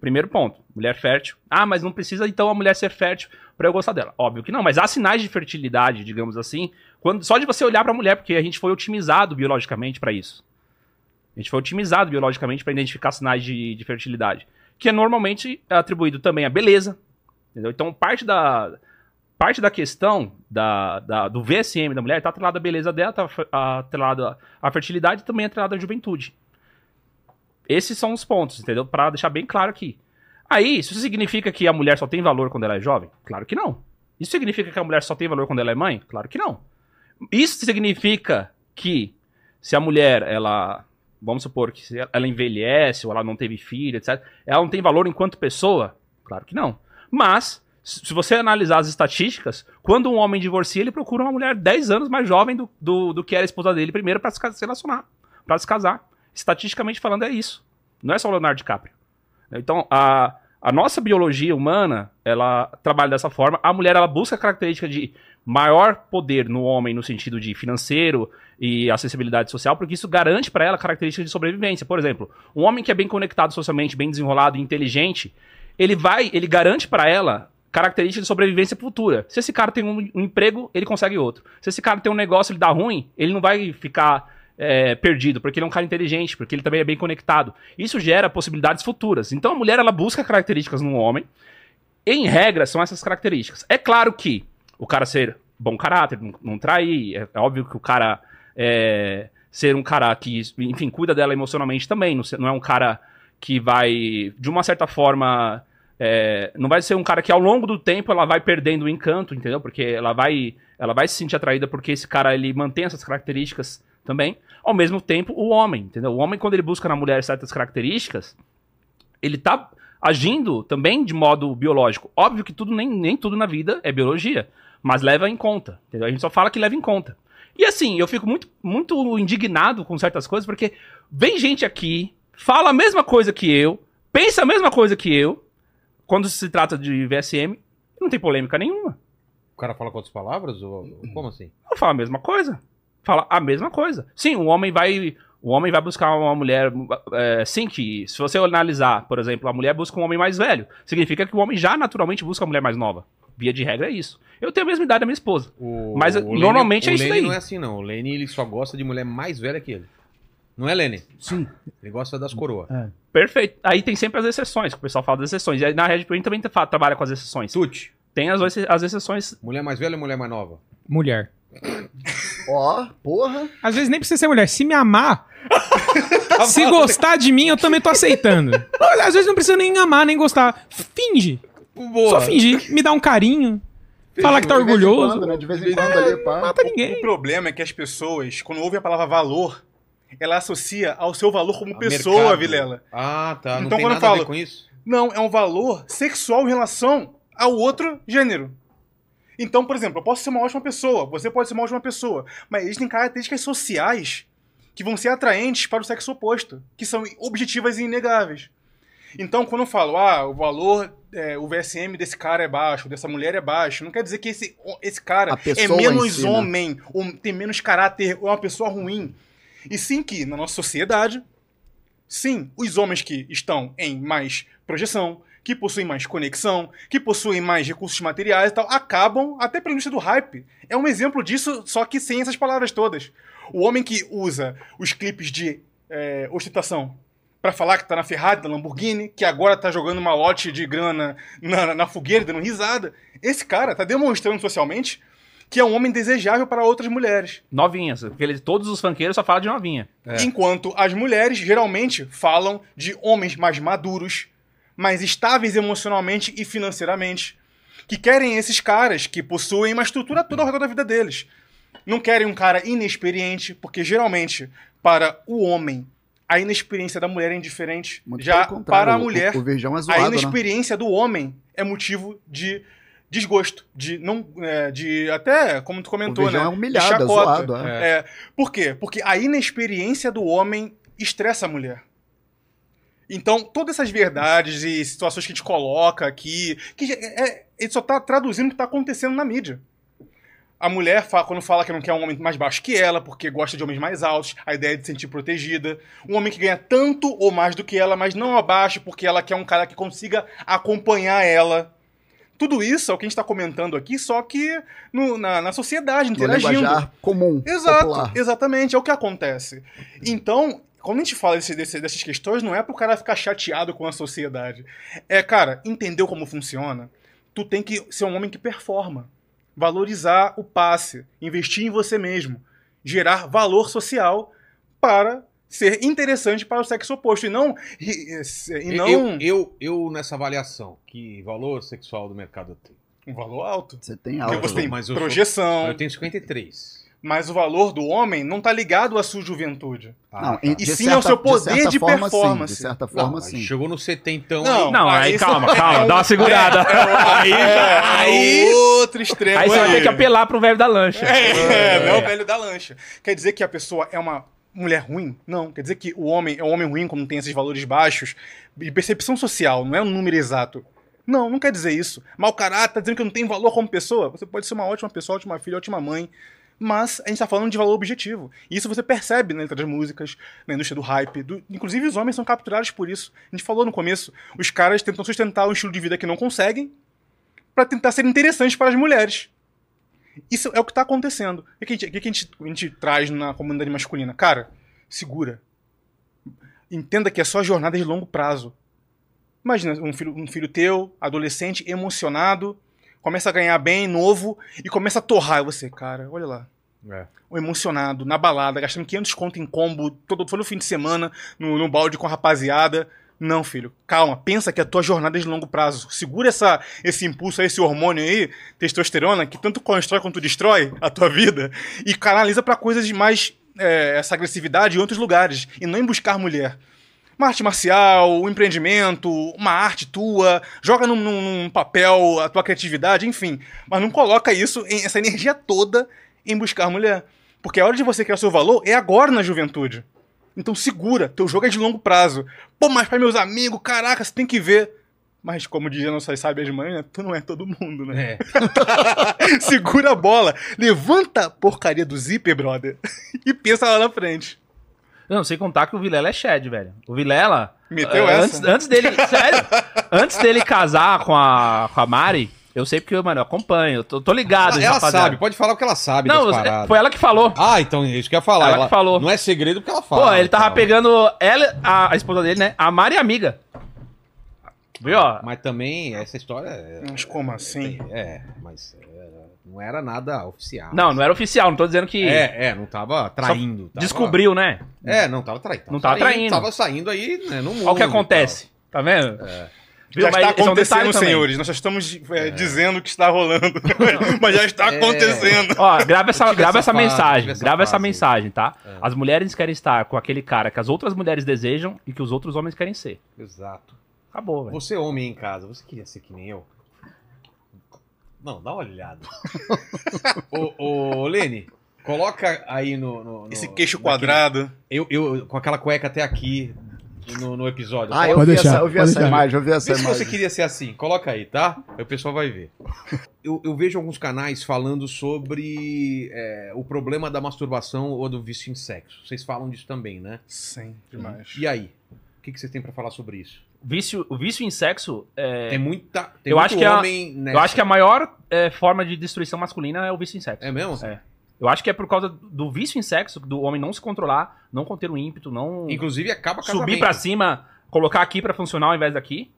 Primeiro ponto, mulher fértil. Ah, mas não precisa então a mulher ser fértil para eu gostar dela. Óbvio que não, mas há sinais de fertilidade, digamos assim, quando só de você olhar para a mulher, porque a gente foi otimizado biologicamente para isso. A gente foi otimizado biologicamente para identificar sinais de, de fertilidade, que é normalmente atribuído também à beleza. Entendeu? Então, parte da, parte da questão da, da- do VSM da mulher está atrelada à beleza dela, está atrelada à fertilidade e também atrelada à juventude. Esses são os pontos, entendeu? Para deixar bem claro aqui. Aí, isso significa que a mulher só tem valor quando ela é jovem? Claro que não. Isso significa que a mulher só tem valor quando ela é mãe? Claro que não. Isso significa que se a mulher, ela, vamos supor que ela envelhece ou ela não teve filho, etc, ela não tem valor enquanto pessoa? Claro que não. Mas, se você analisar as estatísticas, quando um homem divorcia, ele procura uma mulher 10 anos mais jovem do, do, do que era a esposa dele primeiro para se relacionar, para se casar. Estatisticamente falando, é isso. Não é só o Leonardo DiCaprio. Então, a, a nossa biologia humana, ela trabalha dessa forma. A mulher, ela busca a característica de maior poder no homem no sentido de financeiro e acessibilidade social, porque isso garante para ela características de sobrevivência. Por exemplo, um homem que é bem conectado socialmente, bem desenrolado e inteligente, ele vai, ele garante para ela características de sobrevivência futura. Se esse cara tem um, um emprego, ele consegue outro. Se esse cara tem um negócio, ele dá ruim, ele não vai ficar é, perdido, porque ele é um cara inteligente, porque ele também é bem conectado. Isso gera possibilidades futuras. Então a mulher ela busca características no homem em regra, são essas características. É claro que o cara ser bom caráter, não, não trair, é, é óbvio que o cara é, ser um cara que, enfim, cuida dela emocionalmente também, não, não é um cara que vai, de uma certa forma, é, não vai ser um cara que ao longo do tempo ela vai perdendo o encanto, entendeu? Porque ela vai, ela vai se sentir atraída porque esse cara ele mantém essas características também. Ao mesmo tempo, o homem, entendeu? O homem quando ele busca na mulher certas características, ele tá agindo também de modo biológico. Óbvio que tudo nem, nem tudo na vida é biologia, mas leva em conta, entendeu? A gente só fala que leva em conta. E assim, eu fico muito, muito indignado com certas coisas, porque vem gente aqui, fala a mesma coisa que eu, pensa a mesma coisa que eu, quando se trata de VSM, não tem polêmica nenhuma. O cara fala com outras palavras? Ou, como assim? Eu falo a mesma coisa. Fala a mesma coisa. Sim, o homem vai. O homem vai buscar uma mulher. É, sim, que se você analisar, por exemplo, a mulher busca um homem mais velho. Significa que o homem já naturalmente busca uma mulher mais nova. Via de regra é isso. Eu tenho a mesma idade da minha esposa. O- Mas, Lene- normalmente é o isso Lene daí. não é assim, não. O Lene ele só gosta de mulher mais velha que ele. Não é, Lene? Sim. Ele gosta das coroas. É. Perfeito. Aí tem sempre as exceções, que o pessoal fala das exceções. E aí na Red Pill também trabalha com as exceções. Tuti. Tem as, as exceções. Mulher mais velha ou mulher mais nova? Mulher. Ó, porra. Às vezes nem precisa ser mulher. Se me amar, se gostar de mim, eu também tô aceitando. Às vezes não precisa nem amar, nem gostar. Finge. Boa. Só fingir. Me dá um carinho. Falar que tá De vez em orgulhoso. quando, né? De vez em quando ali, pá. Mata O ninguém. problema é que as pessoas, quando ouvem a palavra valor, ela associa ao seu valor como A pessoa, mercado. Vilela. Ah, tá. Não Então, tem quando eu nada a ver falo- com isso? Não, é um valor sexual em relação ao outro gênero. Então, por exemplo, eu posso ser uma ótima pessoa, você pode ser uma ótima pessoa, mas existem características sociais que vão ser atraentes para o sexo oposto, que são objetivas e inegáveis. Então, quando eu falo, ah, o valor, é, o VSM desse cara é baixo, dessa mulher é baixo, não quer dizer que esse, esse cara é menos né? homem, ou tem menos caráter, ou é uma pessoa ruim. E sim que, na nossa sociedade, sim, os homens que estão em mais projeção, que possuem mais conexão, que possuem mais recursos materiais e tal, acabam, até pela indústria do hype, é um exemplo disso, só que sem essas palavras todas. O homem que usa os clipes de é, ostentação pra falar que tá na Ferrari, da Lamborghini, que agora tá jogando uma lote de grana na, na fogueira, dando risada, esse cara tá demonstrando socialmente que é um homem desejável para outras mulheres. Novinhas. Porque eles, todos os funkeiros só falam de novinha. Enquanto as mulheres geralmente falam de homens mais maduros, mais estáveis emocionalmente e financeiramente, que querem esses caras que possuem uma estrutura toda ao redor da vida deles. Não querem um cara inexperiente, porque geralmente, para o homem, a inexperiência da mulher é indiferente. Muito Já para a o- mulher, O, Virgão é a zoado, né? inexperiência do homem é motivo de desgosto, de não, é, de até como tu O comentou, né? é de humilhado, é chacota. zoado. É. É, por quê? Porque a inexperiência do homem estressa a mulher. Então, todas essas verdades e situações que a gente coloca aqui, que é, ele só tá traduzindo o que está acontecendo na mídia. A mulher, fa- quando fala que não quer um homem mais baixo que ela, porque gosta de homens mais altos, a ideia é de se sentir protegida. Um homem que ganha tanto ou mais do que ela, mas não abaixo, porque ela quer um cara que consiga acompanhar ela. Tudo isso é o que a gente está comentando aqui, só que no- na, na sociedade, No interagindo. linguajar comum, Exato, popular. exatamente, é o que acontece. Então, quando a gente fala desse- desse- dessas questões, não é pro cara ficar chateado com a sociedade. É, cara, entendeu como funciona? Tu tem que ser um homem que performa. Valorizar o passe, investir em você mesmo, gerar valor social para ser interessante para o sexo oposto e não e, e não Eu, eu, eu, nessa avaliação, que valor sexual do mercado tenho? um valor alto. Você tem Porque algo. você tem mas eu sou- projeção, Eu tenho 53. Mas o valor do homem não está ligado à sua juventude. Ah, Não, e, E sim ao seu poder certa de forma, performance. Sim, de certa Não, forma, mas sim. chegou no setentão. Não, aí. Não, aí, aí calma, você- calma, dá uma segurada. aí, aí outro extremo. Aí você vai ter que apelar pro velho da lancha. É, não é o velho da lancha. Quer dizer que a pessoa é uma mulher ruim? Não. Quer dizer que o homem é um homem ruim como tem esses valores baixos de percepção social, não é um número exato. Não, não quer dizer isso. Mau caráter, tá dizendo que não tem valor como pessoa. Você pode ser uma ótima pessoa, ótima filha, ótima mãe. Mas a gente tá falando de valor objetivo. E isso você percebe na letra das músicas, na indústria do hype. do- Inclusive, os homens são capturados por isso. A gente falou no começo. Os caras tentam sustentar um estilo de vida que não conseguem para tentar ser interessantes para as mulheres. Isso é o que tá acontecendo. O que a gente, o que a gente, a gente traz na comunidade masculina? Cara, segura. Entenda que é só jornada de longo prazo. Imagina um filho, um filho teu, adolescente, emocionado, começa a ganhar bem, novo, e começa a torrar. E você, cara, olha lá. É. O emocionado, na balada, gastando 500 conto em combo todo, todo fim de semana, no, no balde com a rapaziada. Não, filho, calma, pensa que a tua jornada é de longo prazo. Segura essa, esse impulso aí, esse hormônio aí, testosterona, que tanto constrói quanto destrói a tua vida, e canaliza pra coisas de mais. é, essa agressividade em outros lugares, e não em buscar mulher. Uma arte marcial, um empreendimento, uma arte tua, joga num, num- papel a tua criatividade, enfim. Mas não coloca isso, em- essa energia toda, em buscar mulher. Porque a hora de você criar seu valor é agora na juventude. Então segura, teu jogo é de longo prazo. Pô, mas para meus amigos, caraca, você tem que ver. Mas como dizia nossas sábias mães, né? Tu não é todo mundo, né? É. segura a bola, levanta a porcaria do zíper, brother, e pensa lá na frente. Não, sem contar que o Vilela é Shed, velho. O Vilela. Meteu eh, essa? Antes, antes dele. sério? Antes dele casar com a, com a Mari, eu sei porque, mano, eu acompanho. eu Tô, tô ligado, Ela rapaziada. sabe, pode falar o que ela sabe Não, foi ela que falou. Ah, então é isso que eu ia falar. Ela que falou. Não é segredo porque ela fala. Pô, ele tava Então. pegando ela, a, a esposa dele, né? A Mari amiga. Viu, ó? Mas também essa história. é- Mas como assim? É, mas é, não era nada oficial. Não, não era oficial, não tô dizendo que. É, é, não tava traindo. tava- Descobriu, né? É, não tava traindo. Não tava traindo. Tava saindo aí né, no mundo. Olha o que acontece. Tá vendo? Viu? Já Mas está é um acontecendo, senhores. Nós só estamos é, dizendo que está rolando. Mas já está acontecendo. Ó, grava essa, grava essa essa mensagem. essa grava essa mensagem, tá? As mulheres querem estar com aquele cara que as outras mulheres desejam e que os outros homens querem ser. Exato. Acabou, velho. Você, homem em casa, você queria ser que nem eu? Não, dá uma olhada. ô, ô, Lene, coloca aí no. no- no- Esse queixo naquele- quadrado. Eu, eu, com aquela cueca até aqui no, no episódio. Ah, eu Pode vi, deixar, essa, eu vi essa deixar. imagem, eu vi essa Vê se imagem. você queria ser assim. Coloca aí, tá? Aí o pessoal vai ver. Eu, eu vejo alguns canais falando sobre é, o problema da masturbação ou do vício em sexo. Vocês falam disso também, né? Sim, demais. E aí? O que, que vocês têm pra falar sobre isso? Vício, o vício em sexo é. Tem muita. Tem Eu muito acho que a- homem eu nessa. acho que a maior é, forma de destruição masculina é o vício em sexo. É mesmo? É. Eu acho que é por causa do vício em sexo, do homem não se controlar, não conter o ímpeto, não Inclusive acaba subir casamento. pra cima, colocar aqui pra funcionar ao invés daqui.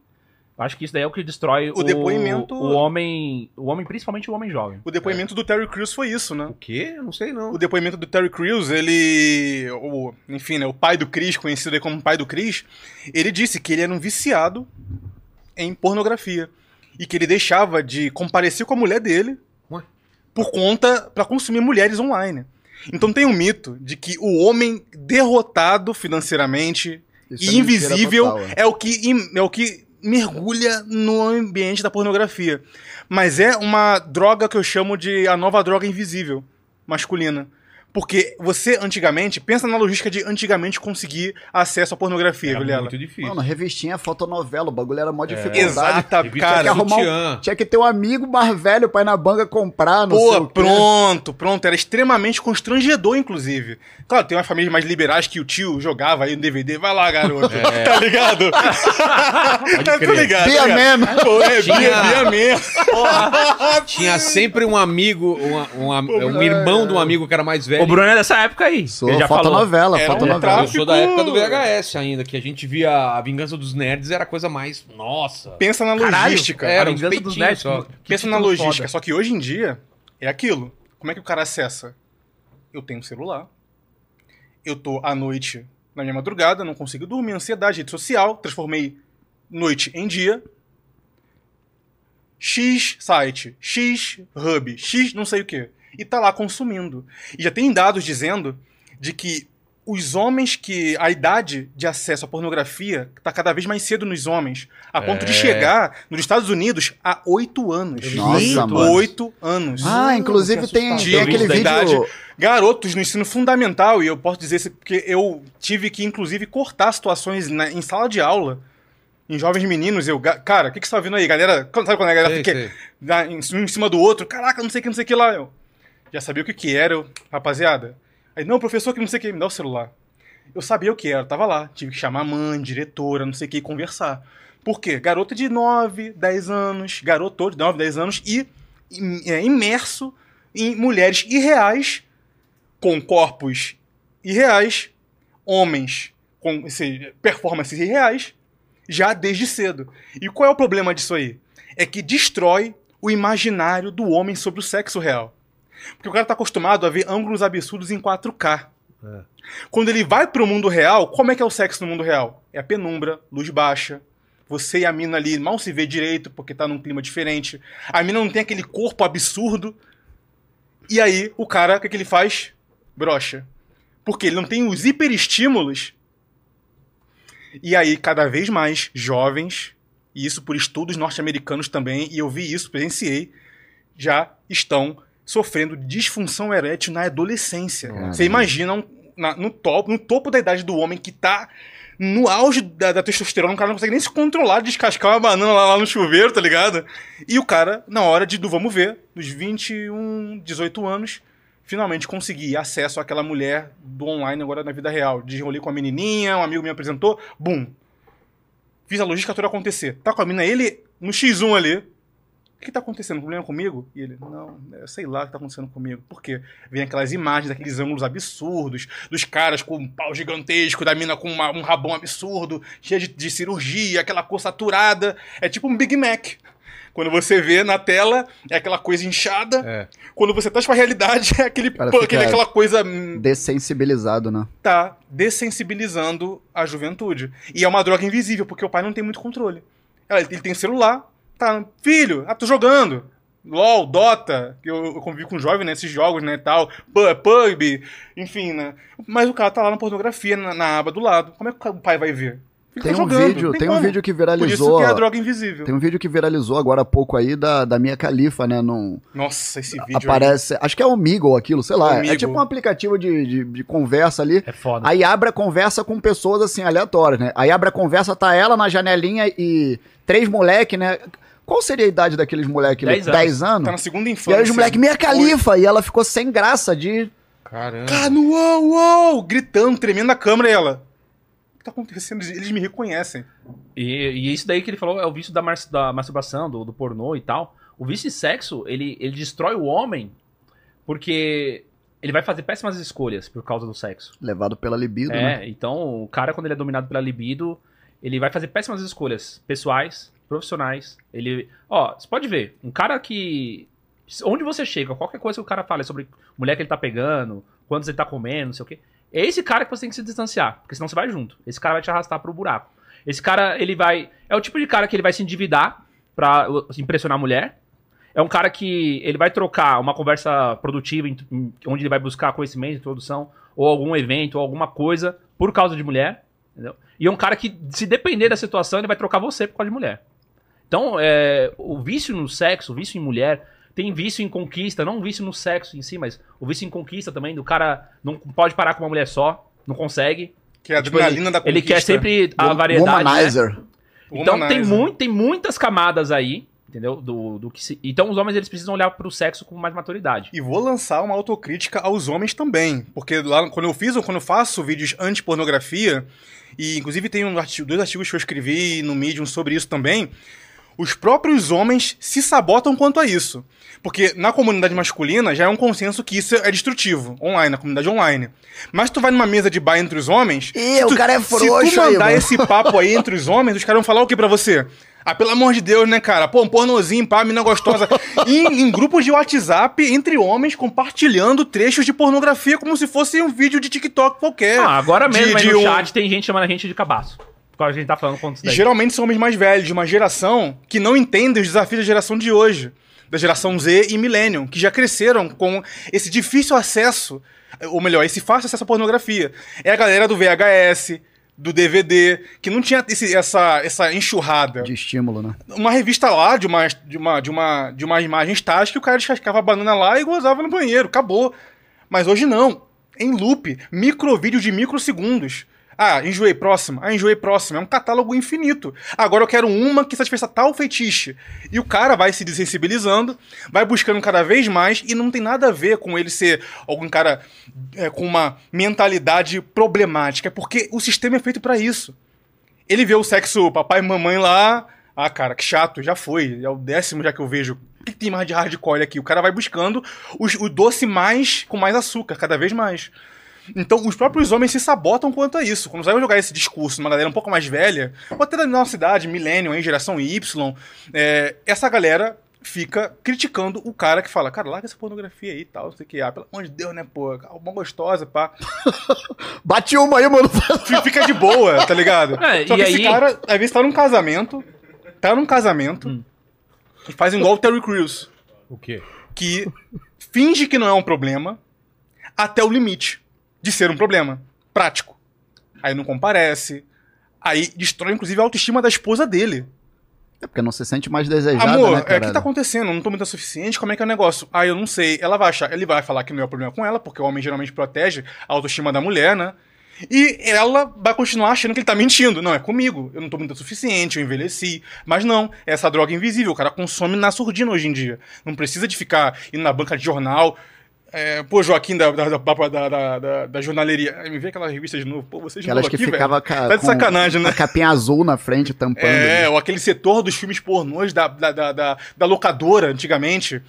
Acho que isso daí é o que destrói o, depoimento- o homem, o homem, principalmente o homem jovem. O depoimento do Terry Crews foi isso, né? O quê? Eu não sei não. O depoimento do Terry Crews, ele. O, enfim, né, o pai do Chris, conhecido aí como pai do Chris, ele disse que ele era um viciado em pornografia. E que ele deixava de comparecer com a mulher dele Ué? por conta. para consumir mulheres online. Então tem um mito de que o homem derrotado financeiramente Isso e é invisível total, é. é o que é o que mergulha no ambiente da pornografia. Mas é uma droga que eu chamo de a nova droga invisível masculina. Porque você, antigamente, pensa na logística de antigamente conseguir acesso à pornografia, Era Vilela. muito difícil. Mano, revistinha, fotonovela, o bagulho era mó dificuldade. Exata, Revista cara. Tinha que, arrumar um, tinha que ter um amigo mais velho pra ir na banca comprar, não sei o Pô, quê. pronto, pronto. Era extremamente constrangedor, inclusive. Claro, tem umas famílias mais liberais que o tio jogava aí no DVD. Vai lá, garoto. Tá ligado? tá crer. ligado? Bia tá? Man. Pô, é, Tinha- Bia, Bia Man. Tinha sempre um amigo, um, um, um irmão de um amigo que era mais velho. O Bruno é dessa época aí. Sou ele já falou. fotonovela, Era um fotonovela. traço. Eu sou da época do VHS ainda, que a gente via a Vingança dos Nerds, era a coisa mais. Nossa! Pensa na Caralho, logística. Era A vingança dos nerds, só. Pensa na logística. foda. Só que hoje em dia é aquilo. Como é que o cara acessa? Eu tenho um celular. Eu tô à noite na minha madrugada, não consigo dormir, ansiedade, rede social, transformei noite em dia. X site, X hub, X não sei o que. E tá lá consumindo. E já tem dados dizendo de que os homens que. a idade de acesso à pornografia tá cada vez mais cedo nos homens. A ponto de É. chegar nos Estados Unidos a 8 anos. Nossa. 8 anos. Ah, inclusive tem, tem aquele Da idade. vídeo. Garotos no ensino fundamental, e eu posso dizer isso porque eu tive que, inclusive, cortar situações na- em sala de aula. Em jovens meninos, eu, cara, o que, que você tá vendo aí? Galera, sabe quando a galera Sei, fica sei. em, um em cima do outro? Caraca, não sei o que, não sei o que lá. Eu já sabia o que, que era, eu, rapaziada. Aí, não, professor, que não sei o que, me dá o celular. Eu sabia o que era, tava lá. Tive que chamar a mãe, diretora, não sei o que, conversar. Por quê? Garota de 9, 10 anos, garoto de 9, 10 anos e é, imerso em mulheres irreais, com corpos irreais, homens com esse, performances irreais, já desde cedo. E qual é o problema disso aí? É que destrói o imaginário do homem sobre o sexo real. Porque o cara tá acostumado a ver ângulos absurdos em 4K. Quando ele vai pro mundo real, como é que é o sexo no mundo real? É a penumbra, luz baixa. Você e a mina ali mal se vê direito porque tá num clima diferente. A mina não tem aquele corpo absurdo. E aí, o cara, o que, que ele faz? Brocha. Porque ele não tem os hiperestímulos. E aí, cada vez mais jovens, e isso por estudos norte-americanos também, e eu vi isso, presenciei, já estão sofrendo disfunção erétil na adolescência. Você imagina um- na- no, topo, no topo da idade do homem que tá no auge da, da testosterona, o cara não consegue nem se controlar, descascar uma banana lá, lá no chuveiro, tá ligado? E o cara, na hora de do vamos ver, dos 21, 18 anos, finalmente consegui acesso àquela mulher do online agora na vida real. Desenrolei com a menininha, um amigo me apresentou, bum. Fiz a logística toda acontecer. Tá com a mina, ele no X1 ali. O que tá acontecendo? Problema comigo? E ele, não, eu sei lá o que tá acontecendo comigo. Por quê? Vem aquelas imagens, daqueles ângulos absurdos, dos caras com um pau gigantesco, da mina com uma- um rabão absurdo, cheia de, de cirurgia, aquela cor saturada. É tipo um Big Mac. Quando você vê na tela, é aquela coisa inchada. É. Quando você traz pra realidade, é aquele, Cara, pô, fica- aquele- aquela coisa Dessensibilizado, né? tá dessensibilizando a juventude. E é uma droga invisível, porque o pai não tem muito controle. Ele tem celular, tá, filho, ah, tô jogando. LOL, Dota, que eu, eu convivi com jovem nesses jogos, né, tal, Pu- PUBG, enfim, né. Mas o cara tá lá na pornografia, na, na aba do lado. Como é que o pai vai ver? Ele Tem tá um jogando, vídeo, não tem um vídeo que Por isso viralizou. que é a droga invisível. Tem um vídeo que viralizou agora há pouco aí da, da minha califa, né? Num, Nossa, esse vídeo aí. aparece. Acho que é o Migo aquilo, sei lá. É tipo um aplicativo de, de, de conversa ali. É foda. Aí abre a conversa com pessoas assim, aleatórias, né? Aí abre a conversa, tá ela na janelinha e três moleque, né? Qual seria a idade daqueles moleque? ali? Dez anos. 10 anos? Tá na segunda E infância. aí os moleque, minha califa! E ela ficou sem graça de. Caramba. Cara, no uau, uau, gritando, tremendo a câmera e ela. O que tá acontecendo? Eles me reconhecem. E, e isso daí que ele falou é o vício da, mar- da masturbação, do, do pornô e tal. O vício em sexo, ele, ele destrói o homem porque ele vai fazer péssimas escolhas por causa do sexo. Levado pela libido, né? É, então o cara, quando ele é dominado pela libido, ele vai fazer péssimas escolhas pessoais, profissionais. Ele. Ó, você pode ver, um cara que. Onde você chega, qualquer coisa que o cara fala é sobre mulher que ele tá pegando, quantos ele tá comendo, não sei o quê. É esse cara que você tem que se distanciar, porque senão você vai junto. Esse cara vai te arrastar pro buraco. Esse cara, ele vai. É o tipo de cara que ele vai se endividar pra impressionar a mulher. É um cara que ele vai trocar uma conversa produtiva, onde ele vai buscar conhecimento, introdução, ou algum evento, ou alguma coisa, por causa de mulher. Entendeu? E é um cara que, se depender da situação, ele vai trocar você por causa de mulher. Então, é, o vício no sexo, o vício em mulher, tem vício em conquista, não um vício no sexo em si, mas o vício em conquista também, do cara não pode parar com uma mulher só, não consegue. Que é a Tipo, adrenalina da Ele conquista. quer sempre a variedade. né? Womanizer. Então tem, Womanizer. muito, tem muitas camadas aí, entendeu? Do, do que se... Então os homens eles precisam olhar pro sexo com mais maturidade. E vou lançar uma autocrítica aos homens também. Porque lá quando eu fiz ou quando eu faço vídeos anti-pornografia, e inclusive tem um artigo, dois artigos que eu escrevi no Medium sobre isso também, os próprios homens se sabotam quanto a isso. Porque na comunidade masculina já é um consenso que isso é destrutivo, online, na comunidade online. Mas tu vai numa mesa de bar entre os homens. Ih, se o tu- cara é Se tu frouxo aí, mandar mano. esse papo aí entre os homens, os caras vão falar o que pra você? Ah, pelo amor de Deus, né, cara? Pô, um pornozinho, pá, mina gostosa. em, em grupos de WhatsApp, entre homens, compartilhando trechos de pornografia como se fosse um vídeo de TikTok qualquer. Ah, agora De- mesmo aí de no um- chat tem gente chamando a gente de cabaço. Que a gente tá falando E geralmente são homens mais velhos, de uma geração que não entende os desafios da geração de hoje. Da geração Z e Millennium, que já cresceram com esse difícil acesso, ou melhor, esse fácil acesso à pornografia. É a galera do VHS, do DVD, que não tinha esse- essa, essa enxurrada. De estímulo, né? Uma revista lá, de uma, de uma, de uma, de uma imagem estática, o cara descascava a banana lá e gozava no banheiro, acabou. Mas hoje não. Em loop, microvídeo de microsegundos. Ah, enjoei próxima. Ah, enjoei próxima. É um catálogo infinito. Agora eu quero uma que satisfaça tal feitiço. E o cara vai se desensibilizando, vai buscando cada vez mais e não tem nada a ver com ele ser algum cara é, com uma mentalidade problemática. É porque o sistema é feito pra isso. Ele vê o sexo papai e mamãe lá. Ah, cara, que chato, já foi. É o décimo já que eu vejo. O que que tem mais de hardcore aqui? O cara vai buscando os- o doce mais com mais açúcar, cada vez mais. Então, os próprios homens se sabotam quanto a isso. Quando você vai jogar esse discurso numa galera um pouco mais velha, ou até da nossa idade, millennium, hein, geração Y, é, essa galera fica criticando o cara que fala, cara, larga essa pornografia aí e tal, não sei o que. Ah, pelo amor de Deus, né, pô, uma gostosa, pá. Bate uma aí, mano. Fica de boa, tá ligado? É, Só e que esse aí- cara, às vezes, tá num casamento, tá num casamento, e faz igual o Terry Crews, O quê? que finge que não é um problema até o limite de ser um problema prático. Aí não comparece, aí destrói, inclusive, a autoestima da esposa dele. É porque não se sente mais desejado, Amor, né, é o que tá acontecendo? Eu não tô muito o suficiente, como é que é o negócio? Ah, eu não sei. Ela vai achar, ele vai falar que não é o problema com ela, porque o homem geralmente protege a autoestima da mulher, né? E ela vai continuar achando que ele tá mentindo. Não, é comigo. Eu não tô muito o suficiente, eu envelheci. Mas não, é essa droga invisível. O cara consome na surdina hoje em dia. Não precisa de ficar indo na banca de jornal. É, pô, Joaquim da, da, da, da, da, jornaleria. Me vê aquela revista de novo. Pô, vocês Aquelas novo que aqui, ficava velho. Tá de com sacanagem, né? a capinha azul na frente, tampando. É, ali. ou aquele setor dos filmes pornôs da, da, da, da, da locadora, antigamente.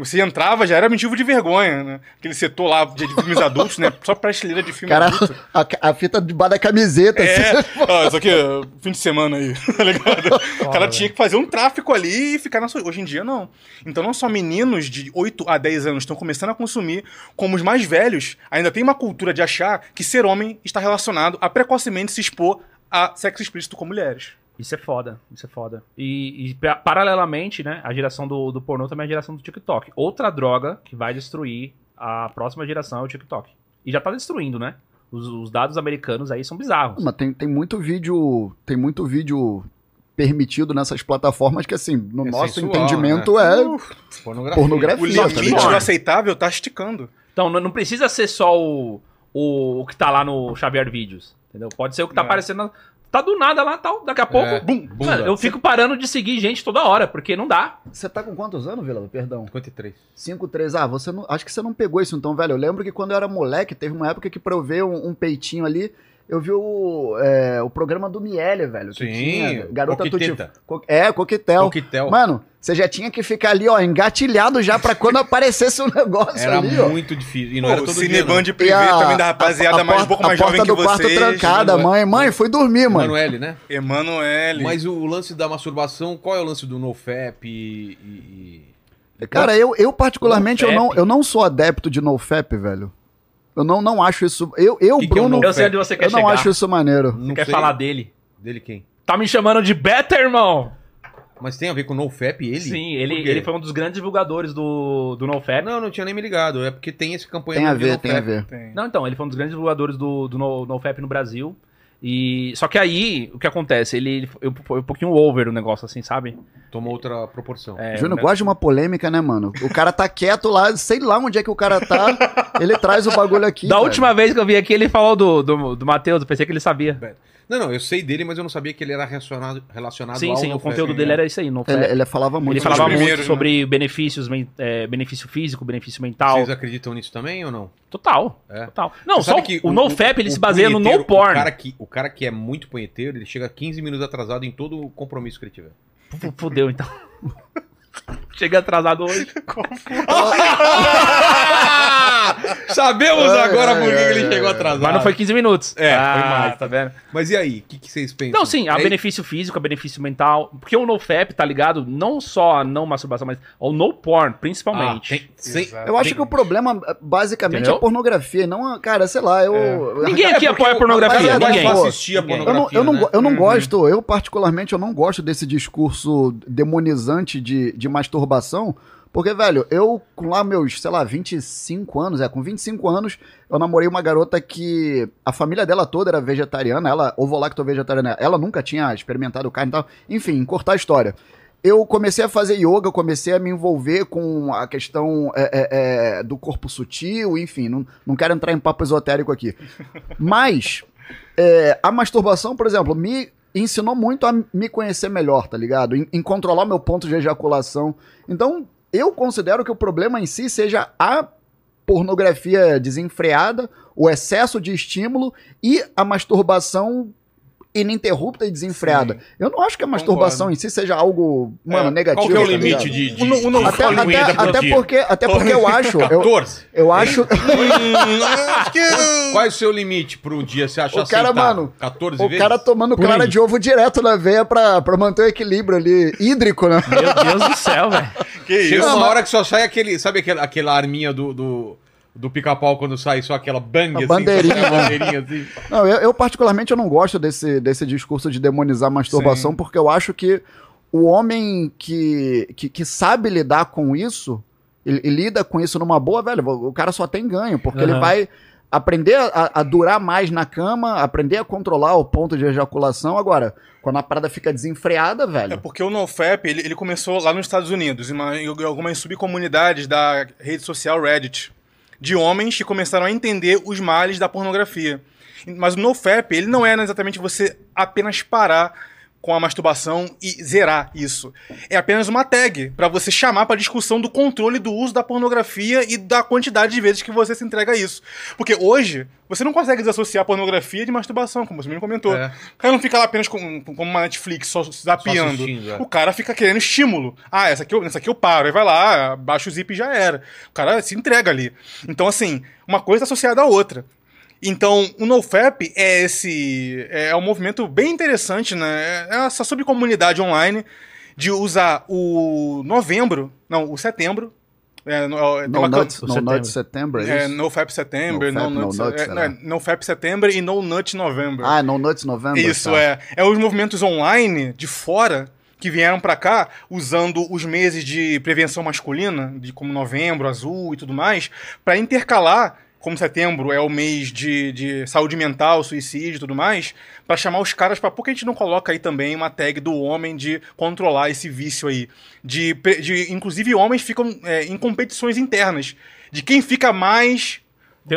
Você entrava, já era motivo de vergonha, né? Aquele setor lá de, de filmes adultos, né? Só prateleira de filme Cara, adulto. a, a fita debaixo da camiseta. É, assim. ó, isso aqui é fim de semana aí, tá ligado? O cara tinha que fazer um tráfico ali e ficar na sua. Hoje em dia, não. Então, não só meninos de 8 a 10 anos estão começando a consumir, como os mais velhos ainda tem uma cultura de achar que ser homem está relacionado a precocemente se expor a sexo explícito com mulheres. Isso é foda, isso é foda. E, e pa- paralelamente, né, a geração do, do pornô também é a geração do TikTok. Outra droga que vai destruir a próxima geração é o TikTok. E já tá destruindo, né? Os, os dados americanos aí são bizarros. Mas tem, tem muito vídeo. Tem muito vídeo permitido nessas plataformas que, assim, no É nosso sensual, entendimento é Pornografia. pornografia. O limite do aceitável tá esticando. Então não, não precisa ser só o, o, o que tá lá no Xavier Vídeos, entendeu? Pode ser o que tá É. aparecendo. Tá do nada lá, tal. Daqui a pouco, É, bum. Mano, eu fico parando de seguir gente toda hora, porque não dá. Você tá com quantos anos, Vila? Perdão. 53. 5, 3. Ah, você não. Acho que você não pegou isso então, velho. Eu lembro que quando eu era moleque, teve uma época que pra eu ver um, um peitinho ali, eu vi o, é, o programa do Miele, velho. que Sim, tinha Garota Coqueteta. Tutti. Co- É, coquetel. Coquetel. Mano, você já tinha que ficar ali, ó, engatilhado já pra quando aparecesse um negócio Era ali, ó. muito difícil. E não Pô, era o todo dia, Cineband não. privê a- também da rapaziada a- a mais, um porta- pouco mais a jovem porta que do quarto trancada, Emanuel- mãe. Mãe, fui dormir, mãe. Emanuele, né? Emanuele. Mas o lance da masturbação, qual é o lance do NoFap e... e- Cara, eu, eu particularmente, eu não, eu não sou adepto de NoFap, velho. Eu não, não acho isso... Eu, eu Que que é Bruno, NoFap? Eu sei onde você quer eu não acho isso maneiro. Não Você quer sei. falar dele? Dele quem? Tá me chamando de beta, irmão? Mas tem a ver com o NoFap ele? Sim, ele, ele foi um dos grandes divulgadores do, do NoFap. Não, não tinha nem me ligado. É porque tem esse campanha Tem a ver, tem a ver. Tem. Não, então, ele foi um dos grandes divulgadores do, do No- NoFap no Brasil. E só que aí, o que acontece? Ele eu- foi um pouquinho over o negócio, assim, sabe? Tomou outra proporção. É, Júnior né? gosta de uma polêmica, né, mano? O cara tá quieto lá, sei lá onde é que o cara tá. ele traz o bagulho aqui. Da velho. última vez que eu vi aqui, ele falou do, do, do Matheus, eu pensei que ele sabia. Não, não, eu sei dele, mas eu não sabia que ele era relacionado, relacionado sim, ao sim, o NoFap. conteúdo dele era isso aí, NoFap. Ele, Ele, ele falava muito. falava sobre muito primeiros, né? sobre benefícios, é, benefício físico, benefício mental. Vocês acreditam nisso também ou não? Total, É. total. Não, Você só sabe o, que o NoFap, ele o se baseia no no porn. O cara, que, o cara que é muito punheteiro, ele chega 15 minutos atrasado em todo o compromisso que ele tiver. Fudeu, então. Cheguei atrasado hoje. Sabemos Ai, agora ai, por que ai, ele chegou atrasado. Mas não foi 15 minutos. É, ah, foi mais. Tá vendo? Mas e aí? O que, que vocês pensam? Não, sim, há É- benefício físico, há benefício mental. Porque o NoFap tá ligado não só a não masturbação, mas ao no porn, Ah, principalmente. tem- sem- Exato. Eu acho que o problema, basicamente, Entendeu? é a pornografia, não, a- cara, sei lá, eu. Ninguém É aqui porque apoia o- pornografia, ninguém. assistir a Ninguém. Eu não, pornografia, eu não, né? eu não Uhum. gosto, eu particularmente, eu não gosto desse discurso demonizante de, de masturbação, porque, velho, eu com lá meus, sei lá, 25 anos, é, com 25 anos, eu namorei uma garota que a família dela toda era vegetariana, ela, ovo-lacto vegetariana, ela nunca tinha experimentado carne e tal, enfim, cortar a história. Eu comecei a fazer yoga, comecei a me envolver com a questão é, é, é, do corpo sutil, enfim, não, não quero entrar em papo esotérico aqui. Mas é, a masturbação, por exemplo, me ensinou muito a me conhecer melhor, tá ligado? Em, em controlar meu ponto de ejaculação. Então, eu considero que o problema em si seja a pornografia desenfreada, o excesso de estímulo e a masturbação ininterrupta e desenfreada. Eu não acho que a masturbação em si seja algo, mano, É, negativo. Qual que é o tá limite ligado? de, de, O Até, até, até porque, até porque eu acho. Eu, 14. eu acho. Acho que. Qual é o seu limite pro dia você acha O cara, aceitável? mano, 14 O vezes? cara tomando Por clara aí. de ovo direto na veia pra, pra manter o equilíbrio ali, hídrico, né? Meu Deus do céu, velho. Que Chega isso? uma mas- hora que só sai aquele, sabe aquela, aquela arminha do, do, do pica-pau quando sai só aquela bang, A assim, bandeirinha, só né? bandeirinha assim. Não, eu, eu particularmente eu não gosto desse, desse discurso de demonizar a masturbação, Sim. porque eu acho que o homem que, que, que sabe lidar com isso, ele, ele lida com isso numa boa, velho, o cara só tem ganho, porque ele Aham. vai aprender a, a durar mais na cama, aprender a controlar o ponto de ejaculação. Agora, quando a parada fica desenfreada, É velho. porque o NoFap, ele, ele começou lá nos Estados Unidos, em, uma- em algumas subcomunidades da rede social Reddit, de homens que começaram a entender os males da pornografia. Mas o NoFap, ele não é exatamente você apenas parar com a masturbação e zerar isso. É apenas uma tag para você chamar para discussão do controle do uso da pornografia e da quantidade de vezes que você se entrega a isso. Porque hoje, você não consegue desassociar pornografia de masturbação, como você mesmo comentou. É. O cara não fica lá apenas com, com uma Netflix só zapeando. assistindo, é. O cara fica querendo estímulo. Ah, essa aqui, eu, essa aqui eu paro. Aí vai lá, baixa o zip e já era. O cara se entrega ali. Então, assim, uma coisa associada à outra. Então, o NoFap é esse. É um movimento bem interessante, né? É essa subcomunidade online de usar o novembro, não, o setembro. É, no, é, No Nuts, no setembro. Nuts Setembro, é é, isso? NoFap September, NoFap, No No Nuts, é, é? NoFap September e No Nut November. Ah, No Nuts Novembro. Isso tá. é. É os movimentos online de fora que vieram pra cá usando os meses de prevenção masculina, de como novembro, azul e tudo mais, pra intercalar, como setembro é o mês de, de saúde mental, suicídio e tudo mais, pra chamar os caras pra. Por que a gente não coloca aí também uma tag do homem de controlar esse vício aí? De, de inclusive, homens ficam é, em competições internas. De quem fica mais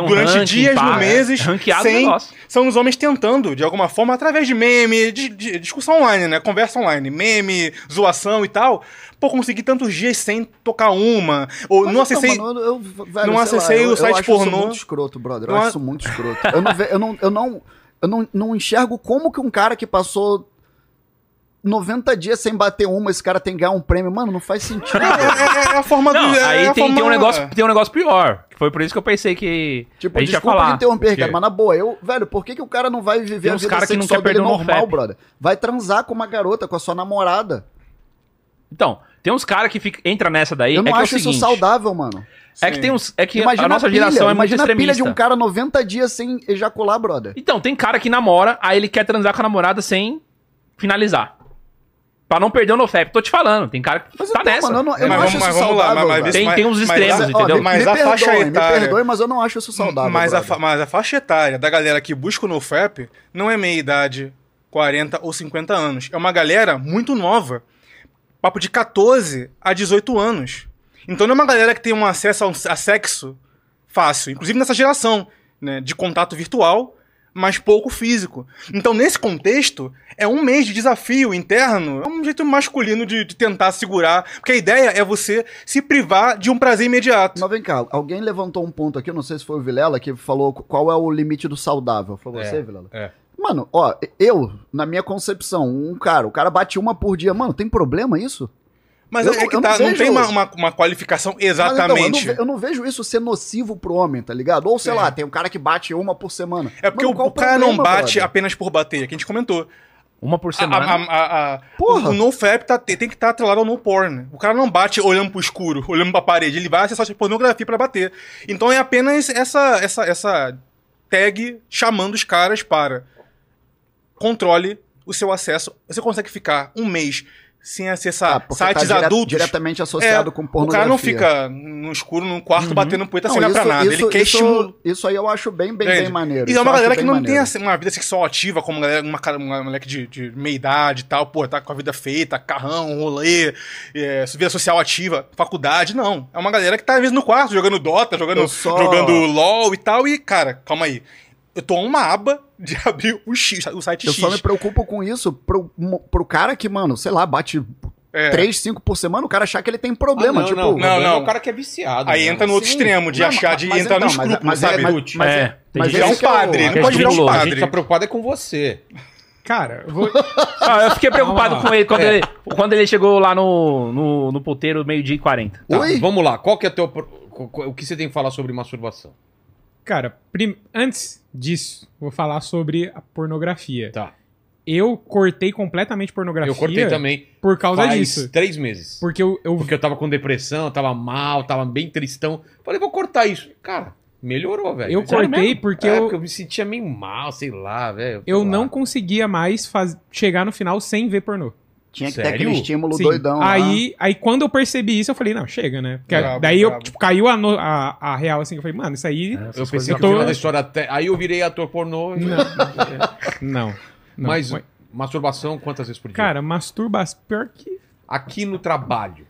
um durante ranking, dias, pá, no meses, é ranqueado sem, são os homens tentando, de alguma forma, através de meme, de, de discussão online, né? Conversa online, meme, zoação e tal, pô, conseguir tantos dias sem tocar uma. Ou Mas não então, acessei. mano, eu- eu- velho, não sei acessei lá, eu- o eu site acho pornô. Isso muito escroto, brother. Eu Não acho a- isso muito escroto. Eu não, ve- eu não, eu não, eu não, não enxergo como que um cara que passou 90 dias sem bater uma, esse cara tem que ganhar um prêmio. Mano, não faz sentido. É, é- é a forma Não, do. é aí a tem, forma- tem um negócio, tem um negócio pior. Que foi por isso que eu pensei que Tipo, a gente ia desculpa falar. de interromper, cara, mas na boa, eu, velho, por que, que o cara não vai viver Tem a uns vida cara que não quer perder normal, brother? Vai transar com uma garota, com a sua namorada. Então, tem uns caras que fica, entra nessa daí. Eu é não que é o acho isso seguinte, saudável, mano. É que tem uns. É que Imagina a nossa pilha, geração é muito imagina a pilha extremista. de um cara 90 dias sem ejacular, brother. Então, tem cara que namora, aí ele quer transar com a namorada sem finalizar. Pra não perder o NoFap. Tô te falando, tem cara que Mas tá nessa. mano, eu não, eu Mas não vamos- acho isso mas vamos lá, saudável, mas- mas- Tem- tem uns extremos, mas- entendeu? me, Mas me a faixa perdoe, me etária- perdoe, mas eu não acho isso saudável. Mas a, fa- mas a faixa etária da galera que busca o NoFap não é meia idade, 40 ou 50 anos. É uma galera muito nova. Papo de 14 a 18 anos. Então não é uma galera que tem um acesso a, um- a sexo fácil. Inclusive nessa geração, né? De contato virtual, mas pouco físico. Então, nesse contexto, é um mês de desafio interno. É um jeito masculino de, de tentar segurar. Porque a ideia é você se privar de um prazer imediato. Mas vem cá, alguém levantou um ponto aqui, não sei se foi o Vilela, que falou qual é o limite do saudável. Foi você, Vilela? é. Mano, ó, eu, na minha concepção, um cara, o cara bate uma por dia, mano, tem problema isso? Mas Eu é não- que tá, não não, tem uma, uma, uma qualificação Mas, então, eu, não exatamente. ve- eu não vejo isso ser nocivo pro homem, tá ligado? Ou sei Sim. lá, tem um cara que bate uma por semana. É porque Mano, o, qual o cara não problema, bate brother? apenas por bater, que a gente comentou. Uma por semana. a, a, a- Porra. O, o NoFap tá, tem tem que estar atrelado ao no porn. O cara não bate olhando pro escuro, olhando pra parede. Ele vai acessar pornografia pra bater. Então é apenas essa, essa, essa tag chamando os caras para controle o seu acesso. Você consegue ficar um mês sem acessar Ah, porque sites tá dire- adultos. diretamente associado É, com O pornografia. cara não fica no escuro, num quarto, batendo punheta Não, sem olhar pra nada. isso- ele quer isso- estímulo. Isso aí eu acho bem, bem, bem maneiro. E Isso é uma galera que não maneiro. tem assim, uma vida sexual ativa, como uma, uma, uma moleque de, de meia idade e tal, pô, tá com a vida feita, carrão, rolê, é, vida social ativa, faculdade, não. É uma galera que tá, às vezes, no quarto, jogando Dota, jogando, só- jogando LOL e tal, e, cara, calma aí. Eu tô uma aba de abrir o X, o site Eu X. só me preocupo com isso pro, pro cara que, mano, sei lá, bate É. 3, 5 por semana, o cara achar que ele tem problema. Ah, não, tipo, não, Não, não, não. É o cara que é viciado. Aí né? entra no outro Sim. extremo, de Não, achar, de mas entrar então, no mas- escrúpulo, mas é- sabe? mas- mas É, é- mas é um é padre, não é pode virar um estimuloso. A padre. gente tá preocupado é com você. Cara, eu vou. Ah, eu fiquei preocupado com ele quando, É. ele quando ele chegou lá no, no, no puteiro meio-dia e 40. Tá, Oi? vamos lá. Qual que é o teu. O que você tem que falar sobre masturbação? Cara, prim- antes disso, vou falar sobre a pornografia. Tá. Eu cortei completamente pornografia Eu cortei também. por causa faz disso. três meses. Porque eu, eu Porque eu tava com depressão, eu tava mal, tava bem tristão. Falei, vou cortar isso. Cara, melhorou, velho. eu Sério cortei mesmo? porque É, eu, porque eu me sentia meio mal, sei lá, velho. eu sei não lá. conseguia mais faz- chegar no final sem ver pornô. Tinha que ter Sério? aquele estímulo Sim. doidão lá. Aí, aí quando eu percebi isso, eu falei, não, chega, né? Porque Brabo, daí eu, brabo. tipo, caiu a, no- a, a real assim, eu falei, mano, isso aí. Eu pensei eu que tô- da história até. Aí eu virei ator pornô. e- Não. não. Mas Mas, masturbação quantas vezes por dia? cara, masturbação. Pior que. aqui no trabalho.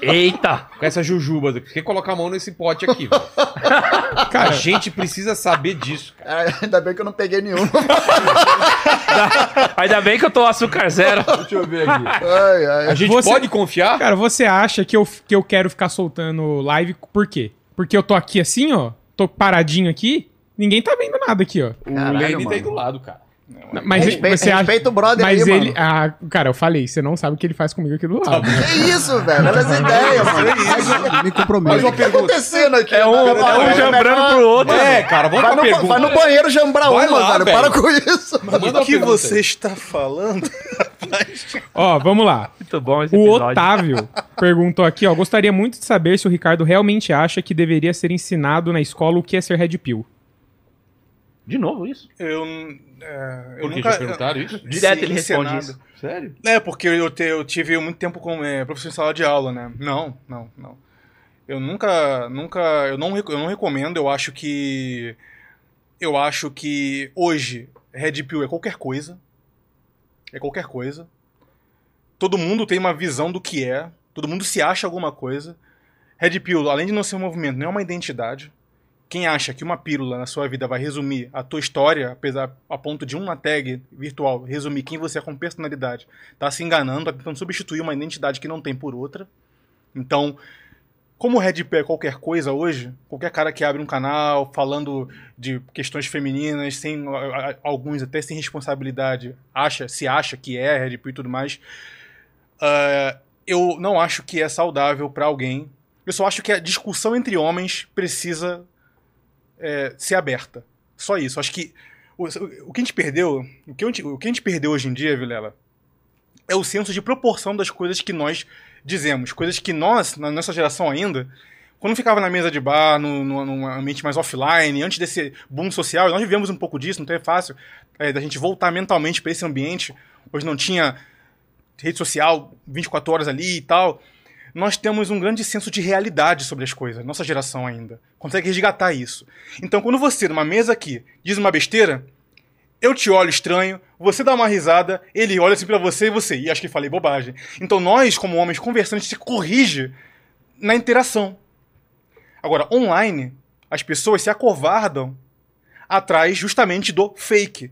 Eita! Com essa jujuba. Por que colocar a mão nesse pote aqui, velho? A Cara, gente precisa saber disso. cara. Ainda bem que eu não peguei nenhum. Ainda bem que eu tô açúcar zero. Deixa eu ver aqui. Ai, ai. A gente Você- pode confiar? cara, você acha que eu, que eu quero ficar soltando live por quê? Porque eu tô aqui assim, ó. Tô paradinho aqui. Ninguém tá vendo nada aqui, ó. o Caralho, Lene tá aí do lado, cara. Mas Respeita- você acha. respeita o brother Mas aí, ele. mano. Ah, cara, eu falei, você não sabe o que ele faz comigo aqui do lado. né? Que isso, velho? Olha essa ideia, mano. Me comprometo. Uma O que tá pergunta. acontecendo aqui? É um, Vai, é um jambrando pro outro. É, cara, vamos Vai pra no, vai no banheiro jambrar Vai uma, lá, velho. velho. Para com isso. O que você está falando? Ó, vamos lá. Muito bom esse O episódio. Otávio perguntou aqui, ó. Gostaria muito de saber se o Ricardo realmente acha que deveria ser ensinado na escola o que é ser Red Pill. De novo isso? Eu, é, eu Por que nunca... já perguntaram isso? Direto ele responde isso. Sério? É, porque eu, te- eu tive muito tempo como é, professor em sala de aula, né? Não, não, não. Eu nunca, nunca, eu não, eu não recomendo, eu acho que, eu acho que hoje Red Pill é qualquer coisa, é qualquer coisa. Todo mundo tem uma visão do que é, todo mundo se acha alguma coisa. Red Pill, além de não ser um movimento, não é uma identidade. Quem acha que uma pílula na sua vida vai resumir a tua história, apesar a ponto de uma tag virtual resumir quem você é com personalidade, tá se enganando, tá tentando substituir uma identidade que não tem por outra. Então, como o Red é qualquer coisa hoje, qualquer cara que abre um canal falando de questões femininas, sem alguns até sem responsabilidade, acha, se acha que é Red e tudo mais, ah, eu não acho que é saudável pra alguém. Eu só acho que a discussão entre homens precisa é, ser aberta. Só isso. Acho que o, o que a gente perdeu, o que, gente, o que a gente perdeu hoje em dia, Vilela, é o senso de proporção das coisas que nós dizemos. Coisas que nós, na nossa geração ainda, quando ficava na mesa de bar, no, no, num ambiente mais offline, antes desse boom social, nós vivemos um pouco disso, não é fácil é, da gente voltar mentalmente para esse ambiente. Hoje não tinha rede social 24 horas ali e tal. Nós temos um grande senso de realidade sobre as coisas, nossa geração ainda. Consegue resgatar isso. Então, quando você, numa mesa aqui, diz uma besteira, eu te olho estranho, você dá uma risada, ele olha assim pra você e você, e acho que falei bobagem. Então, nós, como homens conversando, se corrige na interação. Agora, online, as pessoas se acovardam atrás justamente do fake.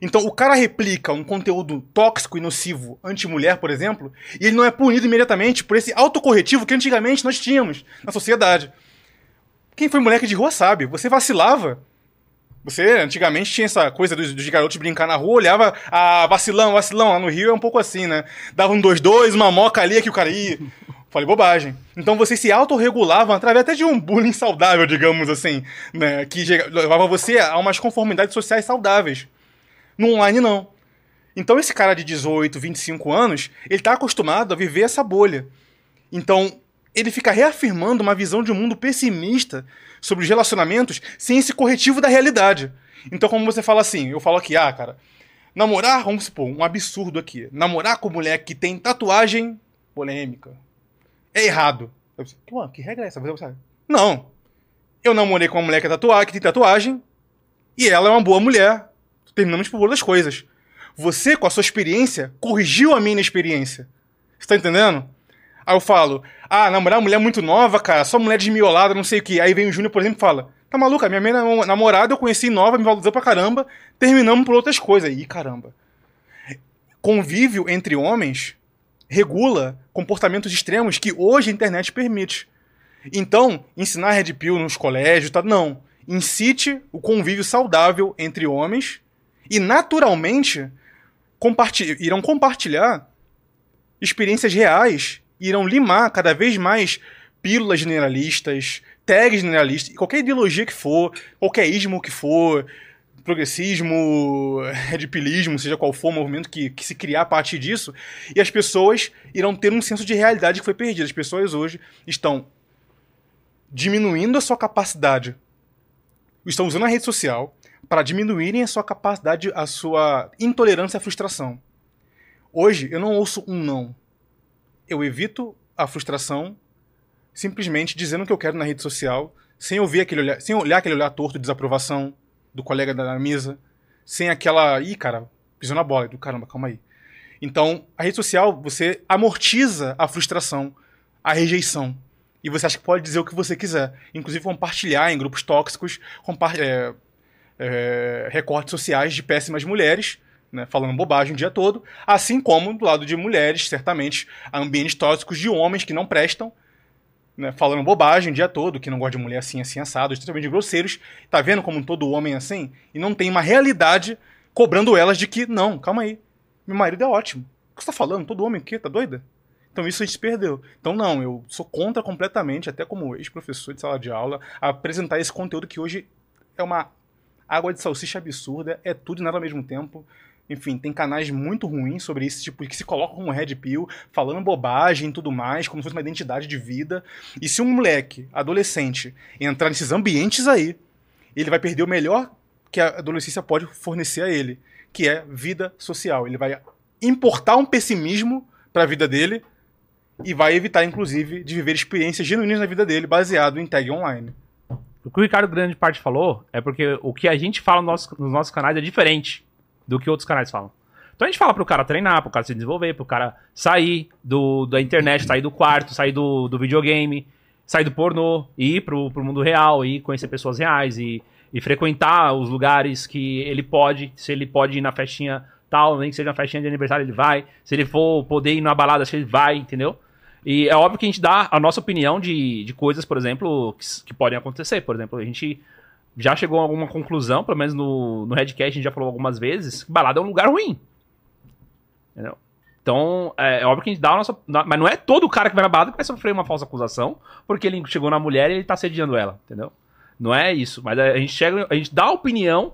Então, o cara replica um conteúdo tóxico e nocivo anti-mulher, por exemplo, e ele não é punido imediatamente por esse autocorretivo que antigamente nós tínhamos na sociedade. Quem foi moleque de rua sabe. Você vacilava. Você antigamente tinha essa coisa dos, dos garotos brincar na rua, olhava, ah, vacilão, vacilão. Lá no Rio é um pouco assim, né? Dava um 2-2, uma moca ali que o cara ia. Falei bobagem. Então vocês se autorregulavam através até de um bullying saudável, digamos assim, né? Que levava você a umas conformidades sociais saudáveis. No online, não. Então esse cara de 18, 25 anos, ele tá acostumado a viver essa bolha. Então, ele fica reafirmando uma visão de um mundo pessimista sobre os relacionamentos sem esse corretivo da realidade. Então, como você fala assim, eu falo aqui, ah, cara, namorar, vamos supor, um absurdo aqui. Namorar com mulher que tem tatuagem polêmica é errado. Eu disse, Pô, que regra é essa? Você? Não. Eu namorei com uma mulher que, é tatua que tem tatuagem e ela é uma boa mulher. Terminamos por outras coisas. Você, com a sua experiência, corrigiu a minha inexperiência. Você tá entendendo? Aí eu falo, ah, namorar mulher muito nova, cara, só mulher desmiolada, não sei o que. Aí vem o Júnior, por exemplo, e fala, tá maluca? Minha, minha namorada eu conheci nova, me valorizou pra caramba, terminamos por outras coisas. Ih, caramba. Convívio entre homens regula comportamentos extremos que hoje a internet permite. Então, ensinar Red Pill nos colégios, tá? não. Incite o convívio saudável entre homens e, naturalmente, comparti irão compartilhar experiências reais, irão limar cada vez mais pílulas generalistas, tags generalistas, qualquer ideologia que for, qualquer ismo que for, progressismo, redipilismo, seja qual for o movimento que, que se criar a partir disso, e as pessoas irão ter um senso de realidade que foi perdido. As pessoas hoje estão diminuindo a sua capacidade, estão usando a rede social para diminuírem a sua capacidade, a sua intolerância à frustração. Hoje eu não ouço um não. Eu evito a frustração simplesmente dizendo o que eu quero na rede social, sem ouvir aquele olhar, sem olhar aquele olhar torto de desaprovação do colega da mesa, sem aquela, ih, cara, pisou na bola, do caramba, calma aí. Então, a rede social, você amortiza a frustração, a rejeição. E você acha que pode dizer o que você quiser. Inclusive compartilhar em grupos tóxicos, compa é, é, recortes sociais de péssimas mulheres, né, falando bobagem o dia todo, assim como do lado de mulheres, certamente, ambientes tóxicos de homens que não prestam, né, falando bobagem o dia todo, que não gosta de mulher assim, assim, assado, extremamente grosseiros. Tá vendo como todo homem é assim? E não tem uma realidade cobrando elas de que, não, calma aí, meu marido é ótimo. O que você tá falando? Todo homem aqui, tá doida? Então isso a gente perdeu. Então não, eu sou contra completamente, até como ex-professor de sala de aula, apresentar esse conteúdo que hoje é uma água de salsicha absurda, é tudo e nada ao mesmo tempo. Enfim, tem canais muito ruins sobre isso, tipo, que se colocam como red pill, falando bobagem e tudo mais, como se fosse uma identidade de vida. E se um moleque, adolescente, entrar nesses ambientes aí, ele vai perder o melhor que a adolescência pode fornecer a ele, que é vida social. Ele vai importar um pessimismo para a vida dele e vai evitar, inclusive, de viver experiências genuínas na vida dele baseado em tag online. O que o Ricardo Grande Parte falou é porque o que a gente fala nos nossos, nos nossos canais é diferente do que outros canais falam. Então a gente fala pro cara treinar, pro cara se desenvolver, pro cara sair do, da internet, sair do quarto, sair do, do videogame, sair do pornô, e ir pro, pro mundo real, e conhecer pessoas reais, e, e frequentar os lugares que ele pode, se ele pode ir na festinha tal, nem que seja uma festinha de aniversário, ele vai. Se ele for poder ir numa balada, ele vai, entendeu? E é óbvio que a gente dá a nossa opinião de, de coisas, por exemplo, que, que podem acontecer. Por exemplo, a gente já chegou a alguma conclusão, pelo menos no, no Redcast a gente já falou algumas vezes, que balada é um lugar ruim. Entendeu? Então, é, é óbvio que a gente dá a nossa. Mas não é todo cara que vai na balada que vai sofrer uma falsa acusação, porque ele chegou na mulher e ele tá sediando ela, entendeu? Não é isso. Mas a gente chega, a gente dá a opinião,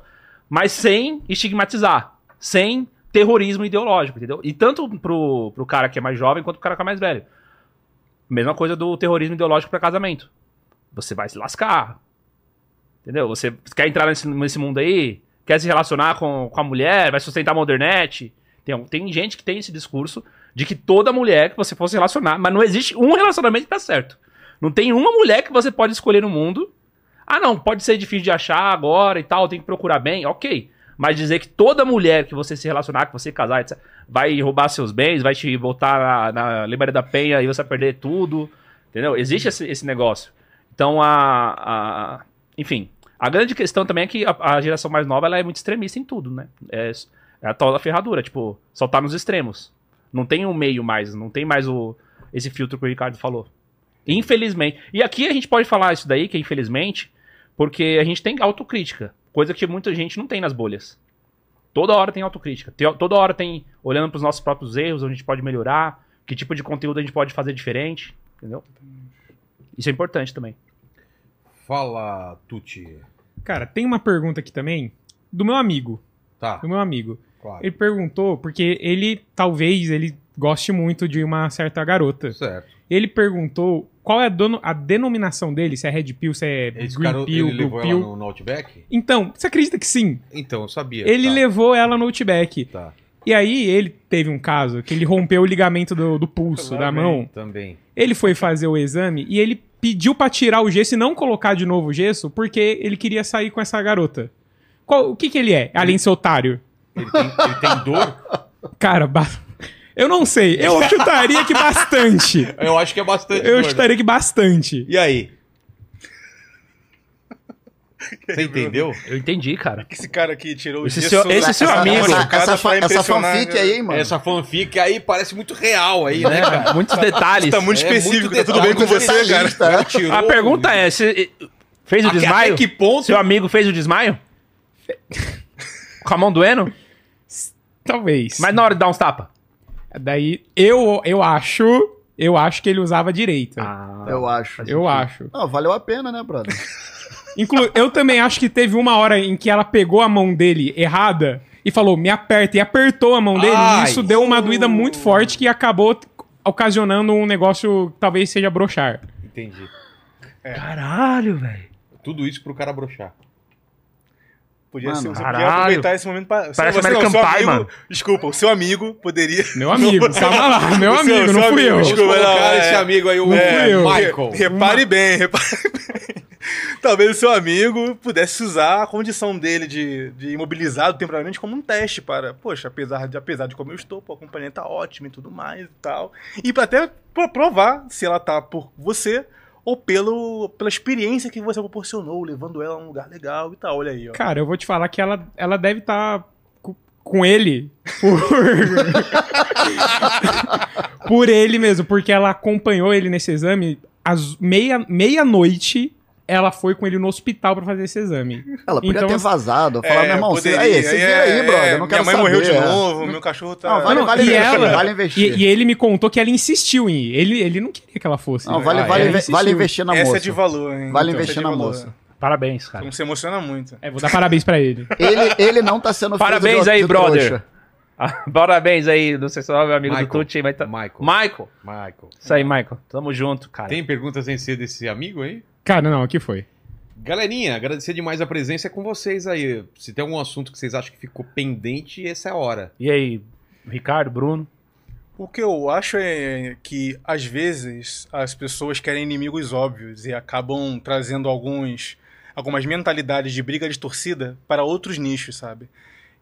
mas sem estigmatizar, sem terrorismo ideológico, entendeu? E tanto pro, pro cara que é mais jovem quanto pro cara que é mais velho. Mesma coisa do terrorismo ideológico para casamento. Você vai se lascar. Entendeu? Você quer entrar nesse, nesse mundo aí? Quer se relacionar com, com a mulher? Vai sustentar a modernete? Tem, tem gente que tem esse discurso de que toda mulher que você fosse relacionar, mas não existe um relacionamento que tá certo. Não tem uma mulher que você pode escolher no mundo. Ah, não, pode ser difícil de achar agora e tal, tem que procurar bem, ok. Mas dizer que toda mulher que você se relacionar, que você casar, etc., vai roubar seus bens, vai te botar na, na da Penha e você vai perder tudo. Entendeu? Existe esse, esse negócio. Então, a, a, Enfim. A grande questão também é que a, a, geração mais nova ela é muito extremista em tudo, né? É, é a tal da ferradura, tipo, só tá nos extremos. Não tem um meio mais, não tem mais o, esse filtro que o Ricardo falou. Infelizmente. E aqui a gente pode falar isso daí, que é infelizmente, porque a gente tem autocrítica. Coisa que muita gente não tem nas bolhas. Toda hora tem autocrítica. Toda hora tem olhando para os nossos próprios erros, onde a gente pode melhorar, que tipo de conteúdo a gente pode fazer diferente. Entendeu? Isso é importante também. Fala, Tuti. Cara, tem uma pergunta aqui também do meu amigo. Tá. Do meu amigo. Claro. Ele perguntou, porque ele talvez ele goste muito de uma certa garota. Certo. Ele perguntou qual é a, dono, a denominação dele, se é Red Pill, se é Esse Green cara, Pill, ele Blue levou ela Pill. no, no Outback? Então, você acredita que sim? Então, eu sabia. Ele tá. levou ela no Outback. Tá. E aí ele teve um caso que ele rompeu o ligamento do, do pulso, da mão. Também. Ele foi fazer o exame e ele pediu pra tirar o gesso e não colocar de novo o gesso porque ele queria sair com essa garota. Qual- o que que ele é, além de ser otário? Ele tem, ele tem dor? Cara, ba- eu não sei. Eu chutaria que bastante. Eu acho que é bastante Eu né? chutaria que bastante. E aí? Você entendeu? Eu entendi, cara. Esse cara aqui tirou Esse gesso seu- esse seu amigo. Essa, fa- essa fanfic né? aí, mano. Essa fanfic aí parece muito real aí, né, É, cara? muitos detalhes. Tá muito É específico, muito tá tudo bem com você, cara? é. tirou A pergunta é: você fez o Até- desmaio? Até que ponto? Seu amigo fez o desmaio? Com a mão doendo? Talvez. Mas na hora de dar uns tapa. Daí, eu, eu acho. Eu acho que ele usava a direita. Ah. Eu acho. eu acho. Não, valeu a pena, né, brother? Inclu eu também acho que teve uma hora em que ela pegou a mão dele errada e falou, me aperta, e apertou a mão dele. Ai. e isso deu uma doída muito forte que acabou ocasionando um negócio que talvez seja brochar. Entendi. Caralho, velho. Tudo isso pro cara brochar. Podia Mano, ser, você caralho. podia aproveitar esse momento pra. Parece você American seu Pie, amigo- mano. Desculpa, o seu amigo poderia. Meu amigo, calma lá, meu O seu- amigo, não seu fui amigo, eu. desculpa. Não, é- esse amigo aí, o Não fui eu. Michael. Re- Repare bem, repare bem. Talvez o seu amigo pudesse usar a condição dele de, de imobilizado temporariamente como um teste para, poxa, apesar de, apesar de como eu estou, pô, a companhia tá ótima e tudo mais e tal. E para até pro- provar se ela tá por você ou pelo, pela experiência que você proporcionou, levando ela a um lugar legal e tal. Olha aí, ó. Cara, eu vou te falar que ela, ela deve estar com ele por... por ele mesmo, porque ela acompanhou ele nesse exame às meia- meia-noite. Ela foi com ele no hospital pra fazer esse exame. Ela podia Então, ter assim- vazado. Falar, meu irmão, você, poderia, aí, você é, vira aí, é, brother. Eu não quero Minha mãe saber. morreu de é. novo, meu cachorro tá. Não, vale, Não, vale e investir, ela- vale investir. E, e ele me contou que ela insistiu em ir. Ele, ele não queria que ela fosse. Não, né? vale, Ah, vale, vale investir na Essa moça. é de valor, hein? Vale Então, investir essa é na valor. moça. Parabéns, cara. Então se emociona muito. É, vou dar parabéns pra ele. Ele, ele não tá sendo filho Parabéns de- aí, de brother. trouxa. Ah, Parabéns aí, não sei se é o meu amigo Michael. do Tucci, mas tá... Michael. Michael. Michael. Isso aí, Michael. Tamo junto, cara. Tem perguntas sem ser desse amigo aí? Cara, não, aqui foi. Galerinha, agradecer demais a presença com vocês aí. Se tem algum assunto que vocês acham que ficou pendente, essa é a hora. E aí, Ricardo, Bruno? O que eu acho é que, às vezes, as pessoas querem inimigos óbvios e acabam trazendo alguns, algumas mentalidades de briga de torcida para outros nichos, sabe?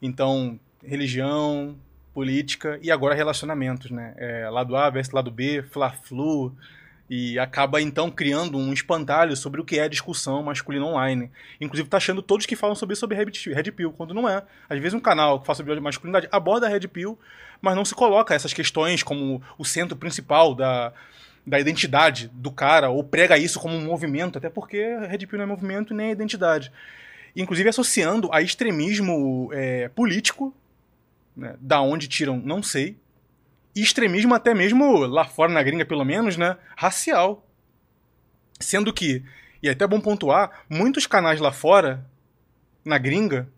Então, religião, política e agora relacionamentos, né? É, lado A versus lado B, Fla-Flu, e acaba então criando um espantalho sobre o que é discussão masculina online. Inclusive taxando todos que falam sobre sobre Red Pill, quando não é. Às vezes um canal que fala sobre masculinidade aborda a Red Pill, mas não se coloca essas questões como o centro principal da, da identidade do cara, ou prega isso como um movimento, até porque Red Pill não é movimento nem é identidade. Inclusive associando a extremismo é, político, né, da onde tiram, não sei, e extremismo até mesmo lá fora na gringa pelo menos, né, racial. Sendo que, e é até bom pontuar, muitos canais lá fora, na gringa,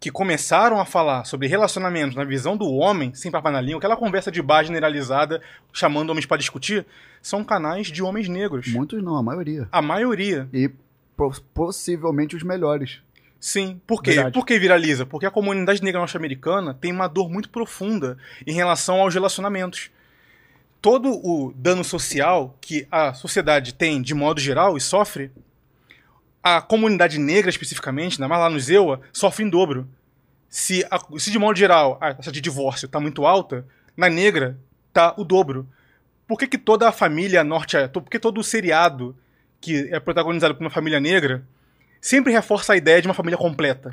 que começaram a falar sobre relacionamentos na visão do homem, sem papai na língua, aquela conversa de bar generalizada, chamando homens para discutir, são canais de homens negros. Muitos não, a maioria. A maioria. E po- possivelmente os melhores. Sim. Por quê? Verdade. Por que viraliza? Porque a comunidade negra norte-americana tem uma dor muito profunda em relação aos relacionamentos. Todo o dano social que a sociedade tem de modo geral e sofre, a comunidade negra especificamente, ainda mais lá no Zewa, sofre em dobro. Se, a- se de modo geral a taxa de divórcio está muito alta, na negra tá o dobro. Por que, que toda a família norte, por que todo o seriado que é protagonizado por uma família negra sempre reforça a ideia de uma família completa.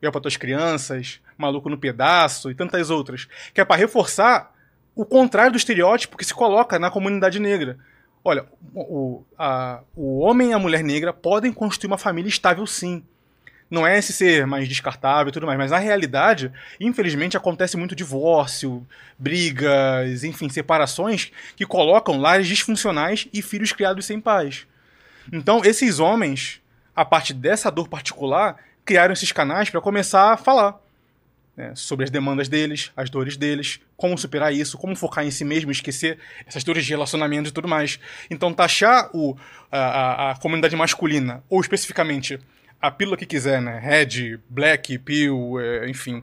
Eu para tuas crianças, Maluco no Pedaço e tantas outras. Que é para reforçar o contrário do estereótipo que se coloca na comunidade negra. Olha, o, a- o homem e a mulher negra podem construir uma família estável sim. Não é esse ser mais descartável e tudo mais, mas na realidade, infelizmente, acontece muito divórcio, brigas, enfim, separações que colocam lares disfuncionais e filhos criados sem pais. Então, esses homens, a partir dessa dor particular, criaram esses canais para começar a falar né, sobre as demandas deles, as dores deles, como superar isso, como focar em si mesmo, esquecer essas dores de relacionamento e tudo mais. Então, taxar o, a, a- a comunidade masculina, ou especificamente a pílula que quiser, né, red, black, pill, é, enfim,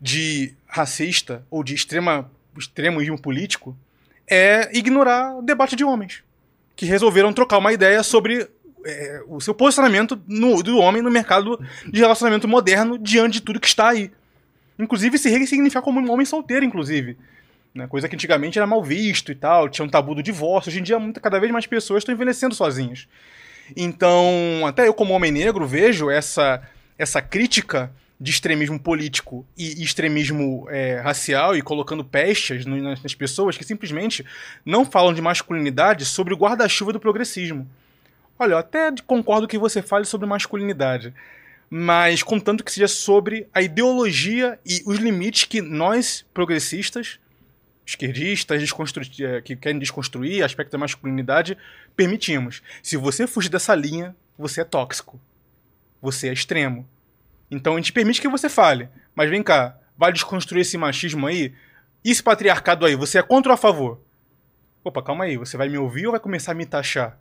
de racista ou de extrema, extremismo político, é ignorar o debate de homens que resolveram trocar uma ideia sobre é, o seu posicionamento no- do homem no mercado de relacionamento moderno diante de tudo que está aí. Inclusive se ressignificar como um homem solteiro, inclusive. Né? Coisa que antigamente era mal visto e tal, tinha um tabu do divórcio. Hoje em dia, muita, cada vez mais pessoas estão envelhecendo sozinhas. Então, até eu, como homem negro, vejo essa, essa crítica de extremismo político e extremismo é, racial e colocando pestes nas pessoas que simplesmente não falam de masculinidade sobre o guarda-chuva do progressismo. Olha, eu até concordo que você fale sobre masculinidade, mas contanto que seja sobre a ideologia e os limites que nós, progressistas, esquerdistas, eh, que querem desconstruir aspecto da masculinidade, permitimos. Se você fugir dessa linha, você é tóxico. Você é extremo. Então a gente permite que você fale. Mas vem cá, vai desconstruir esse machismo aí? E esse patriarcado aí, você é contra ou a favor? Opa, calma aí, você vai me ouvir ou vai começar a me taxar?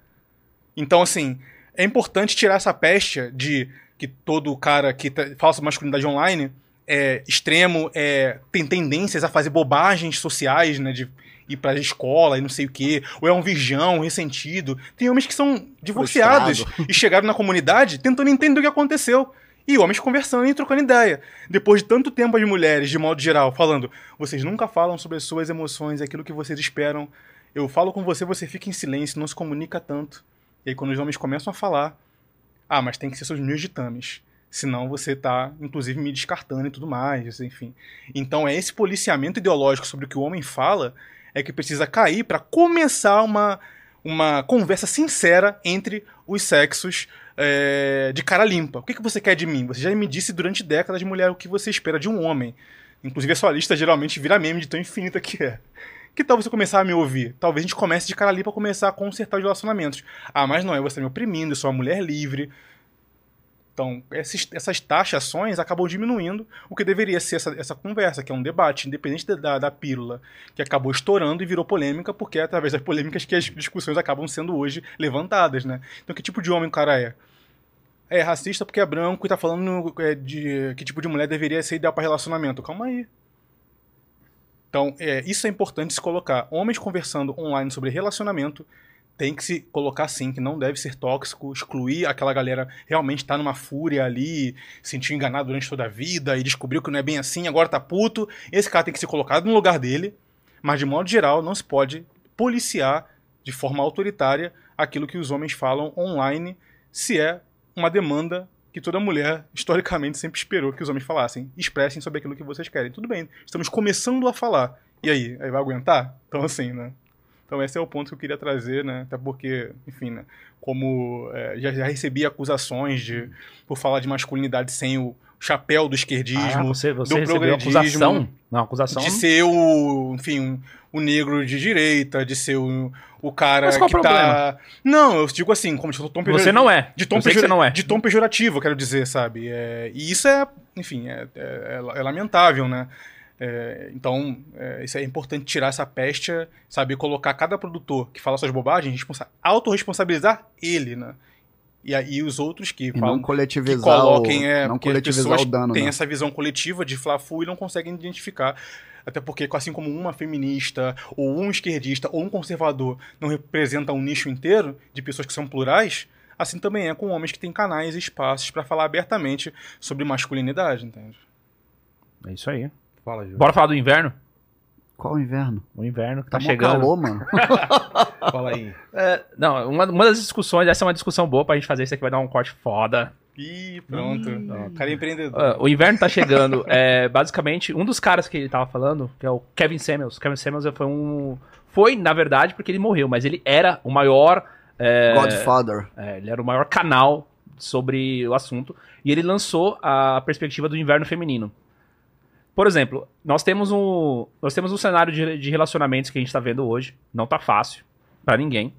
Então, assim, é importante tirar essa peste de que todo cara que fala sobre masculinidade online é extremo, é, tem tendências a fazer bobagens sociais, né? De ir pra escola e não sei o quê, ou é um virgão, ressentido. Tem homens que são divorciados e chegaram na comunidade tentando entender o que aconteceu. E homens conversando e trocando ideia. Depois de tanto tempo, as mulheres, de modo geral, falando: vocês nunca falam sobre as suas emoções, aquilo que vocês esperam. Eu falo com você, você fica em silêncio, não se comunica tanto. E aí, quando os homens começam a falar, ah, mas tem que ser seus meus ditames. Senão você tá, inclusive, me descartando e tudo mais, enfim. Então é esse policiamento ideológico sobre o que o homem fala é que precisa cair para começar uma, uma conversa sincera entre os sexos é, de cara limpa. O que, que você quer de mim? Você já me disse durante décadas, mulher, o que você espera de um homem. Inclusive, a sua lista geralmente vira meme de tão infinita que é. Que tal você começar a me ouvir? Talvez a gente comece de cara limpa a começar a consertar os relacionamentos. Ah, mas não, é você me oprimindo, eu sou uma mulher livre. Então, esses- essas taxações acabam diminuindo o que deveria ser essa, essa conversa, que é um debate, independente da, da, da pílula, que acabou estourando e virou polêmica, porque é através das polêmicas que as discussões acabam sendo hoje levantadas, né? Então, que tipo de homem o cara é? É racista porque é branco e tá falando é, de que tipo de mulher deveria ser ideal para relacionamento. Calma aí. Então, é, isso é importante se colocar. Homens conversando online sobre relacionamento tem que se colocar sim, que não deve ser tóxico, excluir aquela galera realmente tá numa fúria ali, se sentiu enganado durante toda a vida e descobriu que não é bem assim, agora tá puto. Esse cara tem que ser colocado no lugar dele, mas de modo geral não se pode policiar de forma autoritária aquilo que os homens falam online, se é uma demanda que toda mulher historicamente sempre esperou que os homens falassem. Expressem sobre aquilo que vocês querem. Tudo bem, estamos começando a falar. E aí, aí vai aguentar? Então assim, né? Então esse é o ponto que eu queria trazer, né? Até porque, enfim, né? como é, já, já recebi acusações de por falar de masculinidade sem o chapéu do esquerdismo, Ah, você você do progredismo, acusação? Não, acusação de ser o, enfim, o negro de direita, de ser o, o cara Mas qual que o tá. Não, eu digo assim, como de tom pejor- Você não é. de tom, pejor- você não é. de tom pejorativo, quero dizer, sabe? É, e isso é, enfim, é, é- é lamentável, né? É, então, é, isso é importante tirar essa peste, sabe? Colocar cada produtor que fala suas bobagens, responsa- autorresponsabilizar ele, né? E aí os outros que E falam não coletivizar que coloquem, o, é, não coletivizar o dano. têm né? essa visão coletiva de Fla-Fu e não conseguem identificar. Até porque, assim como uma feminista, ou um esquerdista, ou um conservador não representa um nicho inteiro de pessoas que são plurais, assim também é com homens que têm canais e espaços para falar abertamente sobre masculinidade, entende? É isso aí. Fala. Bora falar do inverno? Qual o inverno? O inverno que Tá, tá, chegando. calor, mano. Fala aí. É, não, uma, uma das discussões, essa é uma discussão boa pra gente fazer isso aqui, vai dar um corte foda. Ih, pronto. Ó, cara é empreendedor. Ah, o inverno tá chegando. é, basicamente, um dos caras que ele tava falando, que é o Kevin Samuels. Kevin Samuels foi um. Foi, na verdade, porque ele morreu, mas ele era o maior. é, Godfather. é, ele era o maior canal sobre o assunto. E ele lançou a perspectiva do inverno feminino. Por exemplo, nós temos um, nós temos um cenário de, de relacionamentos que a gente está vendo hoje. Não tá fácil para ninguém.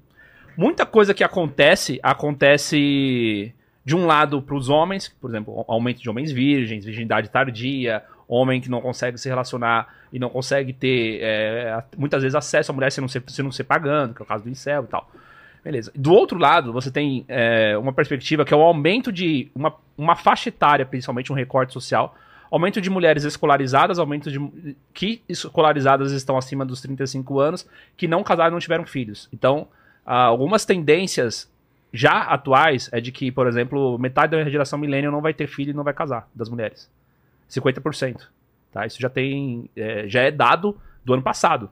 Muita coisa que acontece, acontece de um lado para os homens, por exemplo, aumento de homens virgens, virgindade tardia, homem que não consegue se relacionar e não consegue ter, é, muitas vezes, acesso à mulher se não ser, se não ser pagando, que é o caso do incel e tal. Beleza. Do outro lado, você tem é, uma perspectiva que é o aumento de uma, uma faixa etária, principalmente um recorte social, aumento de mulheres escolarizadas, aumento de que escolarizadas estão acima dos 35 anos, que não casaram e não tiveram filhos. Então, ah, algumas tendências já atuais é de que, por exemplo, metade da geração millennial não vai ter filho e não vai casar, das mulheres. 50%. Tá? Isso já tem. é, já é dado do ano passado.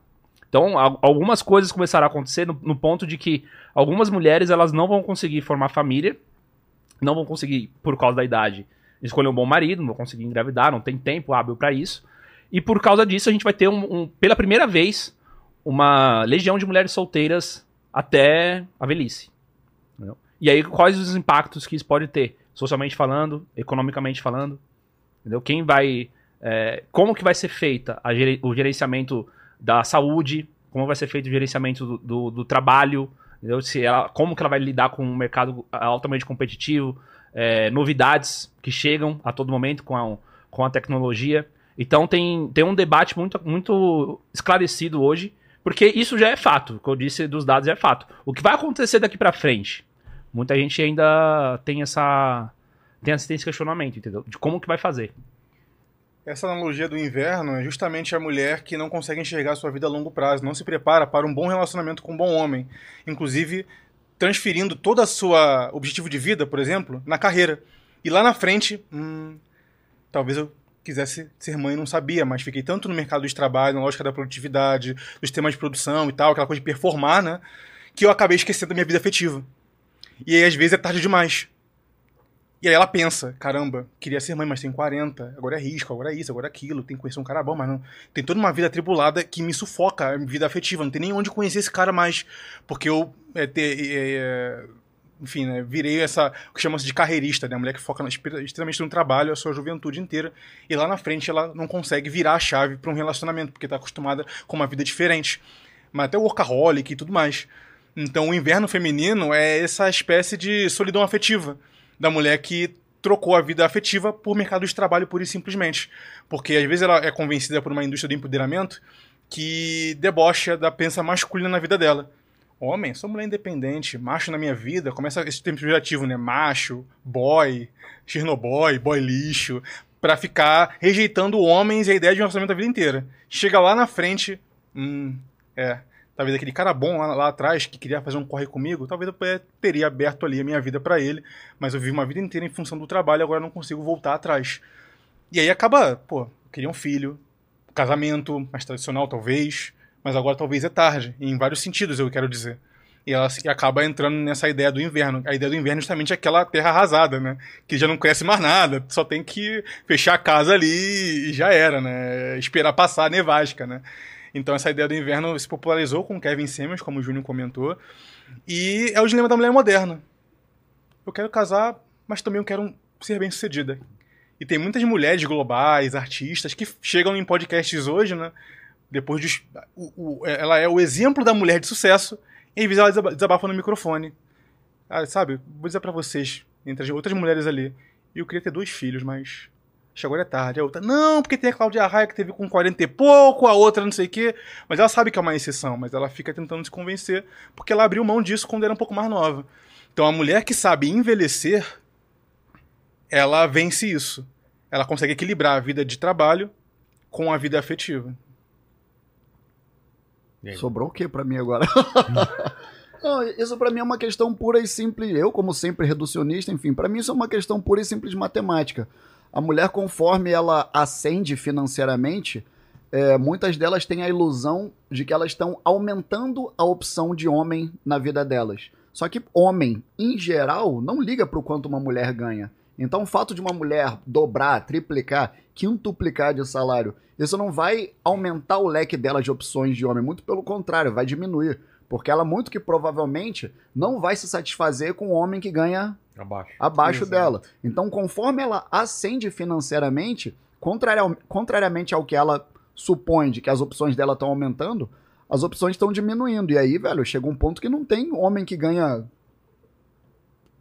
Então, al- algumas coisas começaram a acontecer no, no ponto de que algumas mulheres elas não vão conseguir formar família, não vão conseguir, por causa da idade, escolher um bom marido, não vão conseguir engravidar, não tem tempo hábil para isso. E por causa disso, a gente vai ter, um, um- pela primeira vez, uma legião de mulheres solteiras até a velhice. entendeu? E aí, quais os impactos que isso pode ter? socialmente falando, economicamente falando. Entendeu? Quem vai. é, como que vai ser feita a o gerenciamento da saúde, como vai ser feito o gerenciamento do, do- do trabalho, entendeu? Se ela, como que ela vai lidar com um mercado altamente competitivo, é, novidades que chegam a todo momento com a, com a tecnologia. Então tem, tem um debate muito, muito esclarecido hoje, porque isso já é fato, o que eu disse dos dados é fato. O que vai acontecer daqui pra frente? Muita gente ainda tem essa tem esse questionamento, entendeu? De como que vai fazer. Essa analogia do inverno é justamente a mulher que não consegue enxergar sua vida a longo prazo, não se prepara para um bom relacionamento com um bom homem. Inclusive, transferindo todo o seu objetivo de vida, por exemplo, na carreira. E lá na frente, hum, talvez eu quisesse ser mãe não sabia, mas fiquei tanto no mercado de trabalho, na lógica da produtividade, dos temas de produção e tal, aquela coisa de performar, né? Que eu acabei esquecendo da minha vida afetiva. E aí, às vezes, é tarde demais. E aí ela pensa, caramba, queria ser mãe, mas tem 40, agora é risco, agora é isso, agora é aquilo, tem que conhecer um cara bom, mas não. Tem toda uma vida atribulada que me sufoca a vida afetiva, não tem nem onde conhecer esse cara mais, porque eu, é, te- é, é, enfim, né, virei essa, o que chama-se de carreirista, né, a mulher que foca extremamente no trabalho a sua juventude inteira, e lá na frente ela não consegue virar a chave para um relacionamento, porque está acostumada com uma vida diferente, mas até o workaholic e tudo mais. Então o inverno feminino é essa espécie de solidão afetiva da mulher que trocou a vida afetiva por mercado de trabalho pura e simplesmente. Porque às vezes ela é convencida por uma indústria do empoderamento que debocha da pensa masculina na vida dela. Homem, sou mulher independente, macho na minha vida, começa esse tempo pejorativo, né? Macho, boy, chernoboy, boy lixo, pra ficar rejeitando homens e a ideia de um relacionamento a vida inteira. Chega lá na frente, hum, é, talvez aquele cara bom lá, lá atrás que queria fazer um corre comigo, talvez eu teria aberto ali a minha vida pra ele, mas eu vivi uma vida inteira em função do trabalho, agora não consigo voltar atrás. E aí acaba, pô, eu queria um filho, casamento mais tradicional talvez, mas agora talvez é tarde, em vários sentidos eu quero dizer. E ela acaba entrando nessa ideia do inverno. A ideia do inverno é justamente aquela terra arrasada, né? Que já não cresce mais nada, só tem que fechar a casa ali e já era, né? Esperar passar a nevasca, né? Então essa ideia do inverno se popularizou com Kevin Samuels, como o Júnior comentou, e é o dilema da mulher moderna. Eu quero casar, mas também eu quero ser bem-sucedida. E tem muitas mulheres globais, artistas, que chegam em podcasts hoje, né? Depois de. o- o- ela é o exemplo da mulher de sucesso, e às vezes ela desaba- desabafa no microfone. Ah, sabe, vou dizer pra vocês, entre as outras mulheres ali, eu queria ter dois filhos, mas. Agora é tarde. A outra, não, porque tem a Cláudia Raia que teve com 40 e pouco, a outra não sei o quê. Mas ela sabe que é uma exceção, mas ela fica tentando se convencer, porque ela abriu mão disso quando era um pouco mais nova. Então a mulher que sabe envelhecer, ela vence isso. Ela consegue equilibrar a vida de trabalho com a vida afetiva. Sobrou o que pra mim agora? Não, isso pra mim é uma questão pura e simples. Eu, como sempre reducionista, enfim, pra mim isso é uma questão pura e simples de matemática. A mulher, conforme ela ascende financeiramente, é, muitas delas têm a ilusão de que elas estão aumentando a opção de homem na vida delas. Só que homem, em geral, não liga pro quanto uma mulher ganha. Então, o fato de uma mulher dobrar, triplicar, quintuplicar de salário, isso não vai aumentar o leque dela de opções de homem, muito pelo contrário, vai diminuir. Porque ela, muito que provavelmente, não vai se satisfazer com o homem que ganha Abaixo. abaixo Exato. dela. Então, conforme ela ascende financeiramente, contraria- contrariamente ao que ela supõe de que as opções dela estão aumentando, as opções estão diminuindo. E aí, velho, chega um ponto que não tem homem que ganha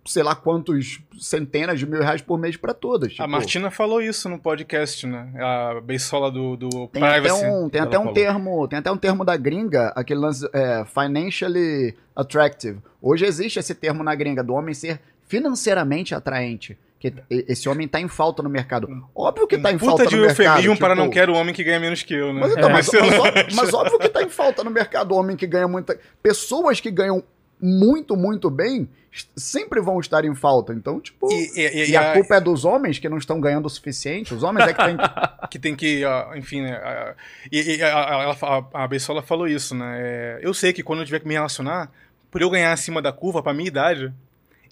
sei lá quantos centenas de mil reais por mês pra todas. A Tipo, Martina falou isso no podcast, né? A beisola do, do tem até Privacy. um, tem até um falou. termo, tem até um termo da gringa, aquele lance é, financially attractive. Hoje existe esse termo na gringa do homem ser financeiramente atraente. Que esse homem tá em falta no mercado. Óbvio que tá em Puta falta de no mercado. eufemismo para tipo, não quero homem que ganha menos que eu, né? Mas, então, É. mas, mas ó- mas óbvio que tá em falta no mercado homem que ganha muita. Pessoas que ganham muito, muito bem sempre vão estar em falta. Então, tipo. E, e- e- E, a, a- culpa é dos homens que não estão ganhando o suficiente. Os homens é que tem. que tem que, enfim, né? E, a, a, a, Bessola falou isso, né? é, eu sei que quando eu tiver que me relacionar, por eu ganhar acima da curva, pra minha idade,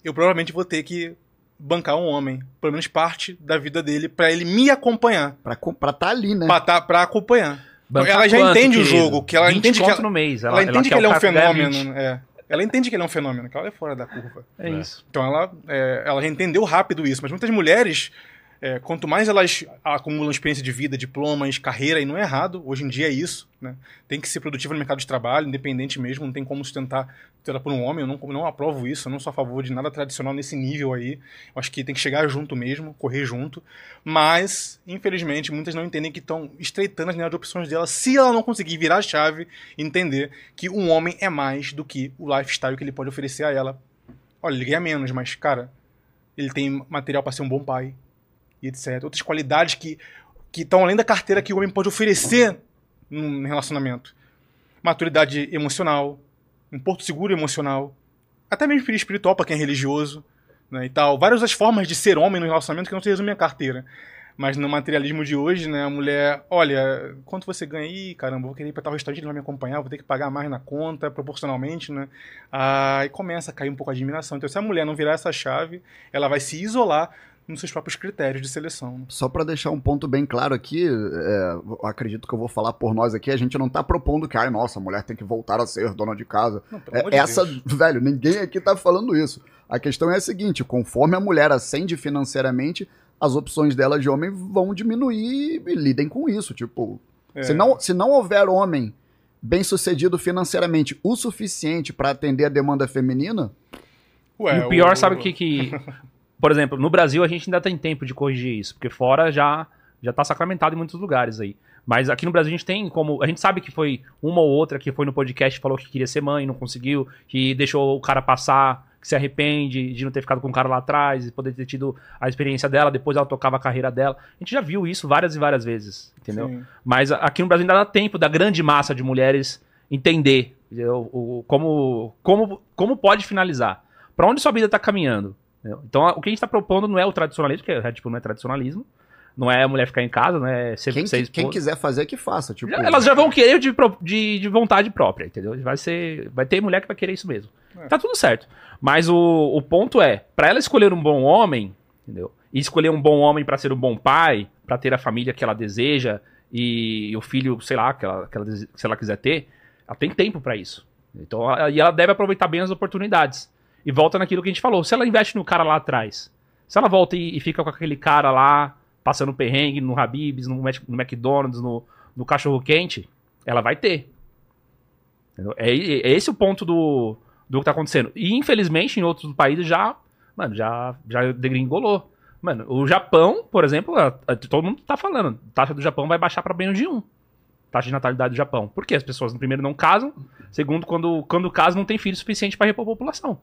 eu provavelmente vou ter que bancar um homem, pelo menos parte da vida dele, pra ele me acompanhar, pra, pra tá ali, né? pra, tá, pra acompanhar. Bancar ela já quanto, entende o querido? jogo, que ela 20 entende que ela, no mês. ela entende que quer ele é o um fenômeno, 20. né? é. ela entende que ele é um fenômeno, que ela é fora da curva. É, isso. Então ela, é, ela já entendeu rápido isso, mas muitas mulheres, é, quanto mais elas acumulam experiência de vida, diplomas, carreira, e não é errado, hoje em dia é isso, né? Tem que ser produtiva no mercado de trabalho, independente mesmo, não tem como sustentar tudo por um homem, eu não, não aprovo isso, eu não sou a favor de nada tradicional nesse nível aí, eu acho que tem que chegar junto mesmo, correr junto, mas, infelizmente, muitas não entendem que estão estreitando as linhas de opções dela, se ela não conseguir virar a chave e entender que um homem é mais do que o lifestyle que ele pode oferecer a ela. Olha, ele ganha menos, mas, cara, ele tem material para ser um bom pai, e etc. Outras qualidades que estão além da carteira que o homem pode oferecer num relacionamento. Maturidade emocional, um porto seguro emocional, até mesmo espiritual para quem é religioso, né, e tal. Várias das formas de ser homem no relacionamento que não se resume à carteira. Mas no materialismo de hoje, né, a mulher, olha, quanto você ganha aí, caramba, vou querer ir para tal restaurante, ele vai me acompanhar, vou ter que pagar mais na conta, proporcionalmente, né? Aí começa a cair um pouco a admiração. Então, se a mulher não virar essa chave, ela vai se isolar nos seus próprios critérios de seleção. né? Só pra deixar um ponto bem claro aqui, é, acredito que eu vou falar por nós aqui, a gente não tá propondo que, ai, nossa, a mulher tem que voltar a ser dona de casa. Não, pelo É, amor de essa, Deus. velho, ninguém aqui tá falando isso. A questão é a seguinte: conforme a mulher ascende financeiramente, as opções dela de homem vão diminuir e lidem com isso. Tipo, É. se, não, se não houver homem bem sucedido financeiramente o suficiente pra atender a demanda feminina, Ué, e o pior, sabe o que que... Por exemplo, no Brasil a gente ainda tem tempo de corrigir isso, porque fora já já tá sacramentado em muitos lugares aí. Mas aqui no Brasil a gente tem como... A gente sabe que foi uma ou outra que foi no podcast e falou que queria ser mãe, não conseguiu, que deixou o cara passar, que se arrepende de não ter ficado com o cara lá atrás, e poder ter tido a experiência dela, depois ela tocava a carreira dela. A gente já viu isso várias e várias vezes, entendeu? Sim. Mas aqui no Brasil ainda dá tempo da grande massa de mulheres entender o, o- como, como, como pode finalizar. Pra onde sua vida tá caminhando. Então, o que a gente tá propondo não é o tradicionalismo, porque tipo, não é tradicionalismo. Não é a mulher ficar em casa, não é ser, quem, ser qui- quem quiser fazer, que faça. Tipo, Já- elas já vão querer de, de, de vontade própria, entendeu? Vai ser, vai ter mulher que vai querer isso mesmo. É. Tá tudo certo. Mas o, o ponto é, pra ela escolher um bom homem, entendeu? E escolher um bom homem pra ser um bom pai, pra ter a família que ela deseja e, o filho, sei lá, que ela, que ela se ela quiser ter, ela tem tempo pra isso. Então, ela- e ela deve aproveitar bem as oportunidades. E volta naquilo que a gente falou. Se ela investe no cara lá atrás, se ela volta e, e fica com aquele cara lá, passando perrengue no Habib's, no, no McDonald's, no, no cachorro quente, ela vai ter. É, é esse o ponto do, do que tá acontecendo. E infelizmente em outros países já, mano, já, já degringolou. Mano, o Japão, por exemplo, todo mundo tá falando, a taxa do Japão vai baixar pra menos de um. Taxa de natalidade do Japão. Por quê? As pessoas, primeiro, não casam. Segundo, quando, quando casam, não tem filho suficiente pra repor a população.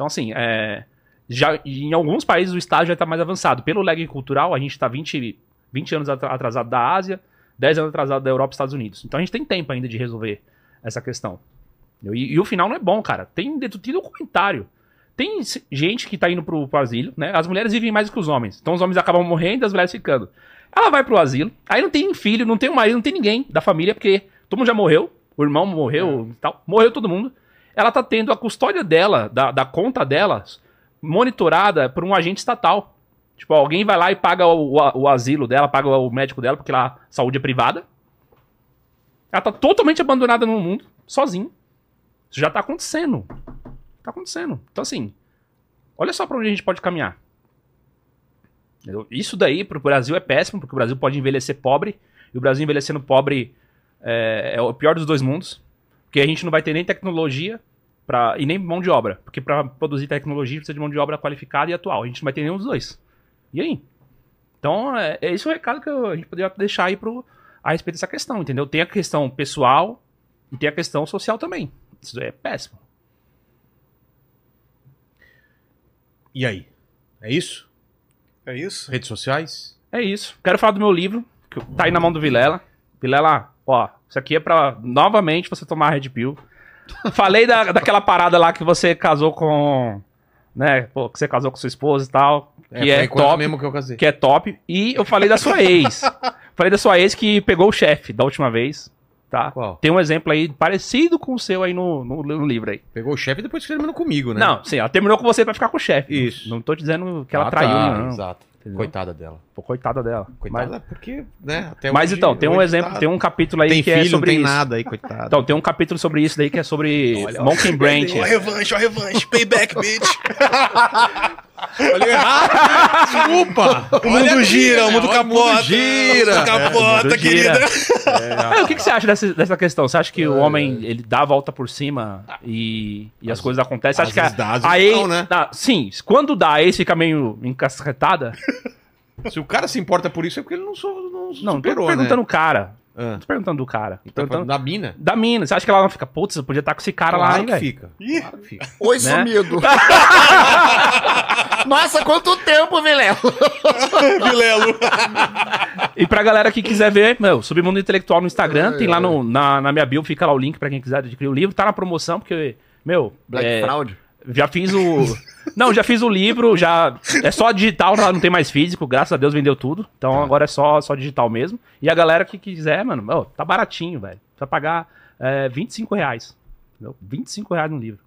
Então, assim, é, já, em alguns países o estágio já está mais avançado. Pelo lag cultural, a gente está 20, 20 anos atra- atrasado da Ásia, 10 anos atrasado da Europa e Estados Unidos. Então a gente tem tempo ainda de resolver essa questão. E, e o final não é bom, cara. Tem, tem documentário. Tem gente que tá indo pro, pro asilo, né? As mulheres vivem mais do que os homens. Então os homens acabam morrendo e as mulheres ficando. Ela vai pro asilo, aí não tem filho, não tem um marido, não tem ninguém da família, porque todo mundo já morreu, o irmão morreu e tal, morreu todo mundo. Ela tá tendo a custódia dela, da, da conta dela, monitorada por um agente estatal. Tipo, alguém vai lá e paga o, o, o asilo dela, paga o médico dela, porque lá saúde é privada. Ela tá totalmente abandonada no mundo, sozinha. Isso já tá acontecendo. Tá acontecendo. Então, assim, olha só pra onde a gente pode caminhar. Isso daí pro Brasil é péssimo, porque o Brasil pode envelhecer pobre, e o Brasil envelhecendo pobre é, é o pior dos dois mundos, porque a gente não vai ter nem tecnologia pra, e nem mão de obra, porque para produzir tecnologia precisa de mão de obra qualificada e atual. A gente não vai ter nenhum dos dois. E aí? Então, é, é esse o recado que eu- a gente poderia deixar aí pro, a respeito dessa questão, entendeu? Tem a questão pessoal e tem a questão social também. Isso é péssimo. E aí? É isso? É isso? Redes sociais? É isso. Quero falar do meu livro, que tá aí na mão do Vilela. Vilela, ó, isso aqui é pra novamente você tomar Red Pill. Falei da, daquela parada lá que você casou com. Né, pô, que você casou com sua esposa e tal. Que é, foi quando top. mesmo que eu casei. Que é top. E eu falei da sua ex. falei da sua ex que pegou o chefe da última vez. Tá? Qual? Tem um exemplo aí parecido com o seu aí no, no, no livro aí. Pegou o chefe e depois terminou comigo, né? Não, sim, ela terminou com você pra ficar com o chefe. Isso. Não tô dizendo que ela Ah, traiu, tá, não. Exato. Entendeu? Coitada dela. Pô, coitada dela. Coitada, Mas, porque, né? Mas então, tem um exemplo, tá- tem um capítulo aí Tem que filho, é não sobre tem isso. nada aí, coitado. Então, tem um capítulo sobre isso daí que é sobre Monkey Branch. Ó a revanche, ó a revanche. Payback, bitch. Olha errado. Desculpa. O mundo gira, o mundo Olha, capota. gira. O mundo capota, mundo gira. querida. Ah, o que, que você acha dessa, dessa questão? Você acha que o homem ele dá a volta por cima e, e as, coisas acontecem? Você acha que a, a ex- não, né? Ah, sim, quando dá, a ex fica meio encasquetada? Se o cara se importa por isso é porque ele não, sou, não, Não, superou, tô perguntando né? o cara. Ah, Tô perguntando do cara. Tô tá perguntando da mina? da mina. Você acha que ela não fica, putz, eu podia estar com esse cara lá, claro hein, que velho? fica. Ih. Claro que fica. Oi, Né? sumido. Nossa, quanto tempo, Vilela. Vilelo. E pra galera que quiser ver, meu, Submundo Intelectual no Instagram, tem lá no, na, na minha bio, fica lá o link pra quem quiser adquirir o livro. Tá na promoção, porque, meu, Black é, Fraud. já fiz o. Não, já fiz o livro, já. É só digital, não tem mais físico, graças a Deus vendeu tudo. Então agora é só, só digital mesmo. E a galera que quiser, mano, tá baratinho, velho. Vai pagar é, 25 reais. Entendeu? 25 reais no livro.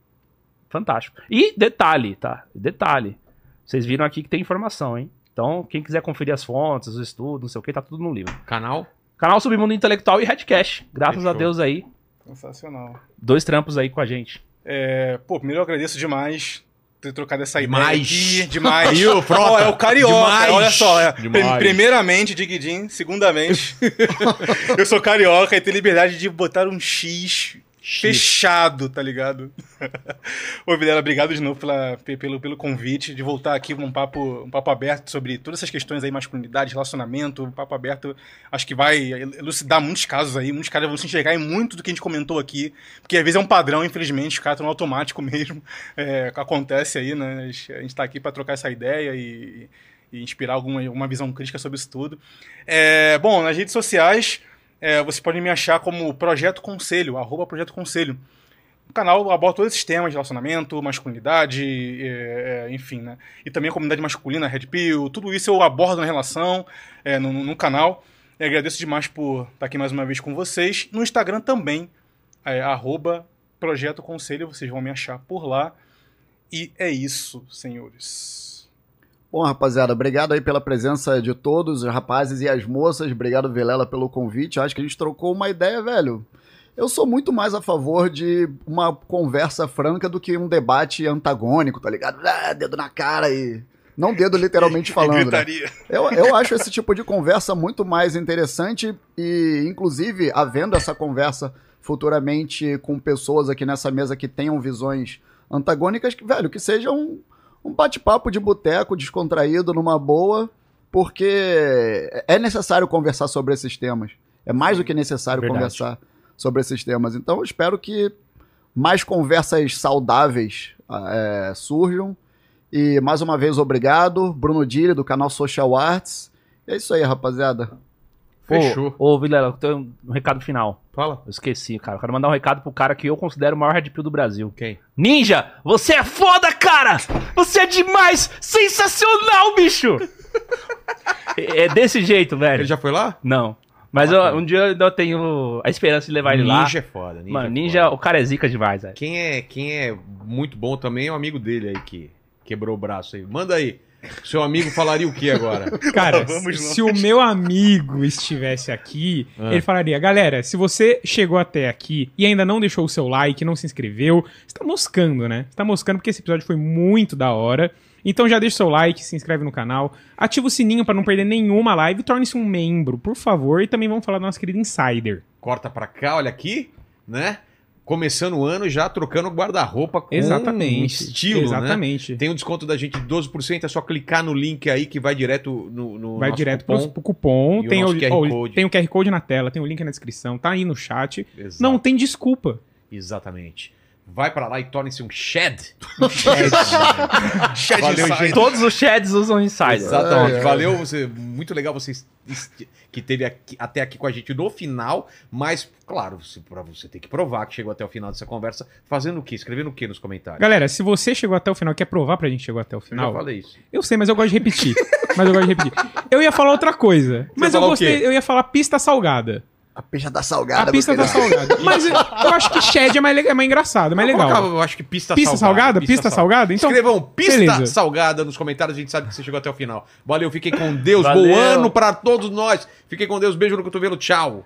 Fantástico. E detalhe, tá? Detalhe. Vocês viram aqui que tem informação, hein? Então, quem quiser conferir as fontes, os estudos, não sei o que, tá tudo no livro. Canal? Canal Submundo Intelectual e Redcast. Graças a Fechou. Deus aí. Sensacional. Dois trampos aí com a gente. É, pô, primeiro eu agradeço demais ter trocado essa Demais. ideia aqui. Demais. Aí, ô, Frota. É o carioca, Demais. olha só. é. Demais. Prim- Primeiramente, Diguidin. Segundamente, eu sou carioca e tenho liberdade de botar um X fechado, tá ligado? Ô, Vilela, obrigado de novo pela, pe- pelo, pelo convite, de voltar aqui num papo, um papo aberto sobre todas essas questões aí, masculinidade, relacionamento, um papo aberto, acho que vai elucidar muitos casos aí, muitos caras vão se enxergar em muito do que a gente comentou aqui, porque às vezes é um padrão, infelizmente, os caras estão no automático mesmo, é, acontece aí, né, a gente- a gente tá aqui para trocar essa ideia e, e inspirar alguma, alguma visão crítica sobre isso tudo. É, bom, nas redes sociais, é, vocês podem me achar como Projeto Conselho, arroba Projeto Conselho. No canal eu abordo todos esses temas de relacionamento, masculinidade, é, é, enfim, né? E também a comunidade masculina, Red Pill, tudo isso eu abordo na relação, é, no, no canal. E agradeço demais por estar aqui mais uma vez com vocês. No Instagram também, é, arroba Projeto Conselho, vocês vão me achar por lá. E é isso, senhores. Bom, rapaziada, obrigado aí pela presença de todos, os rapazes e as moças. Obrigado, Vilela, pelo convite. Acho que a gente trocou uma ideia, velho. Eu sou muito mais a favor de uma conversa franca do que um debate antagônico, tá ligado? Ah, dedo na cara e. Não dedo literalmente falando. né? Eu, eu acho esse tipo de conversa muito mais interessante e, inclusive, havendo essa conversa futuramente com pessoas aqui nessa mesa que tenham visões antagônicas, que, velho, que seja um, bate-papo de boteco descontraído, numa boa, porque é necessário conversar sobre esses temas. É mais do que necessário Verdade. conversar sobre esses temas. Então, eu espero que mais conversas saudáveis ah, é, surjam. E mais uma vez, obrigado. Bruno Dili, do canal Social Arts. É isso aí, rapaziada. Fechou. Ô, ô Vilela, eu tenho um recado final. Fala. Eu esqueci, cara. Eu quero mandar um recado pro cara que eu considero o maior Red Pill do Brasil. Quem? Ninja, você é foda, cara! Você é demais! Sensacional, bicho! é é desse jeito, velho. Ele já foi lá? Não. Mas eu- um dia eu ainda tenho a esperança de levar ele lá. Ninja é foda. Ninja Mano, é Ninja, foda. o cara é zica demais, velho. Quem é, quem é muito bom também é um amigo dele aí que quebrou o braço aí. Manda aí. Seu amigo falaria o que agora? Cara, Vamos se o meu amigo estivesse aqui, Ah. ele falaria: galera, se você chegou até aqui e ainda não deixou o seu like, não se inscreveu, você tá moscando, né? Você tá moscando porque esse episódio foi muito da hora. Então já deixa o seu like, se inscreve no canal, ativa o sininho pra não perder nenhuma live e torne-se um membro, por favor. E também vamos falar do nosso querido Insider. Corta pra cá, olha aqui, né? Começando o ano já trocando guarda-roupa com Exatamente. estilo, né? Exatamente. Tem um desconto da gente de 12%, é só clicar no link aí que vai direto no, no Vai direto cupom. pro, cupom. O Tem o, nosso QR Code. tem o QR Code na tela, tem o link na descrição, tá aí no chat. Exato. Não tem desculpa. Exatamente. Vai pra lá e torne-se um shed. Chat Valeu, Insider. gente. Todos os Shads usam Insider. Exatamente. Ai, ai. Valeu, você, muito legal você est- que teve aqui- até aqui com a gente no final, mas claro, pra você ter que provar que chegou até o final dessa conversa, fazendo o quê? Escrevendo o quê nos comentários? Galera, se você chegou até o final, quer provar pra gente chegou até o Eu já final? falei isso. Eu sei, mas eu gosto de repetir. mas eu gosto de repetir. Eu ia falar outra coisa. Mas eu gostei, eu ia falar pista salgada. A pista tá salgada. A pista tá salgada. Mas eu acho que Shed é mais, le- é mais engraçado, é mais Eu legal. colocava, Eu acho que pista, Pista salgada? Pista salgada? Então, Escrevam pista beleza. salgada nos comentários, a gente sabe que você chegou até o final. Valeu, fiquem com Deus, Valeu. bom ano pra todos nós. Fiquem com Deus, beijo no cotovelo, tchau.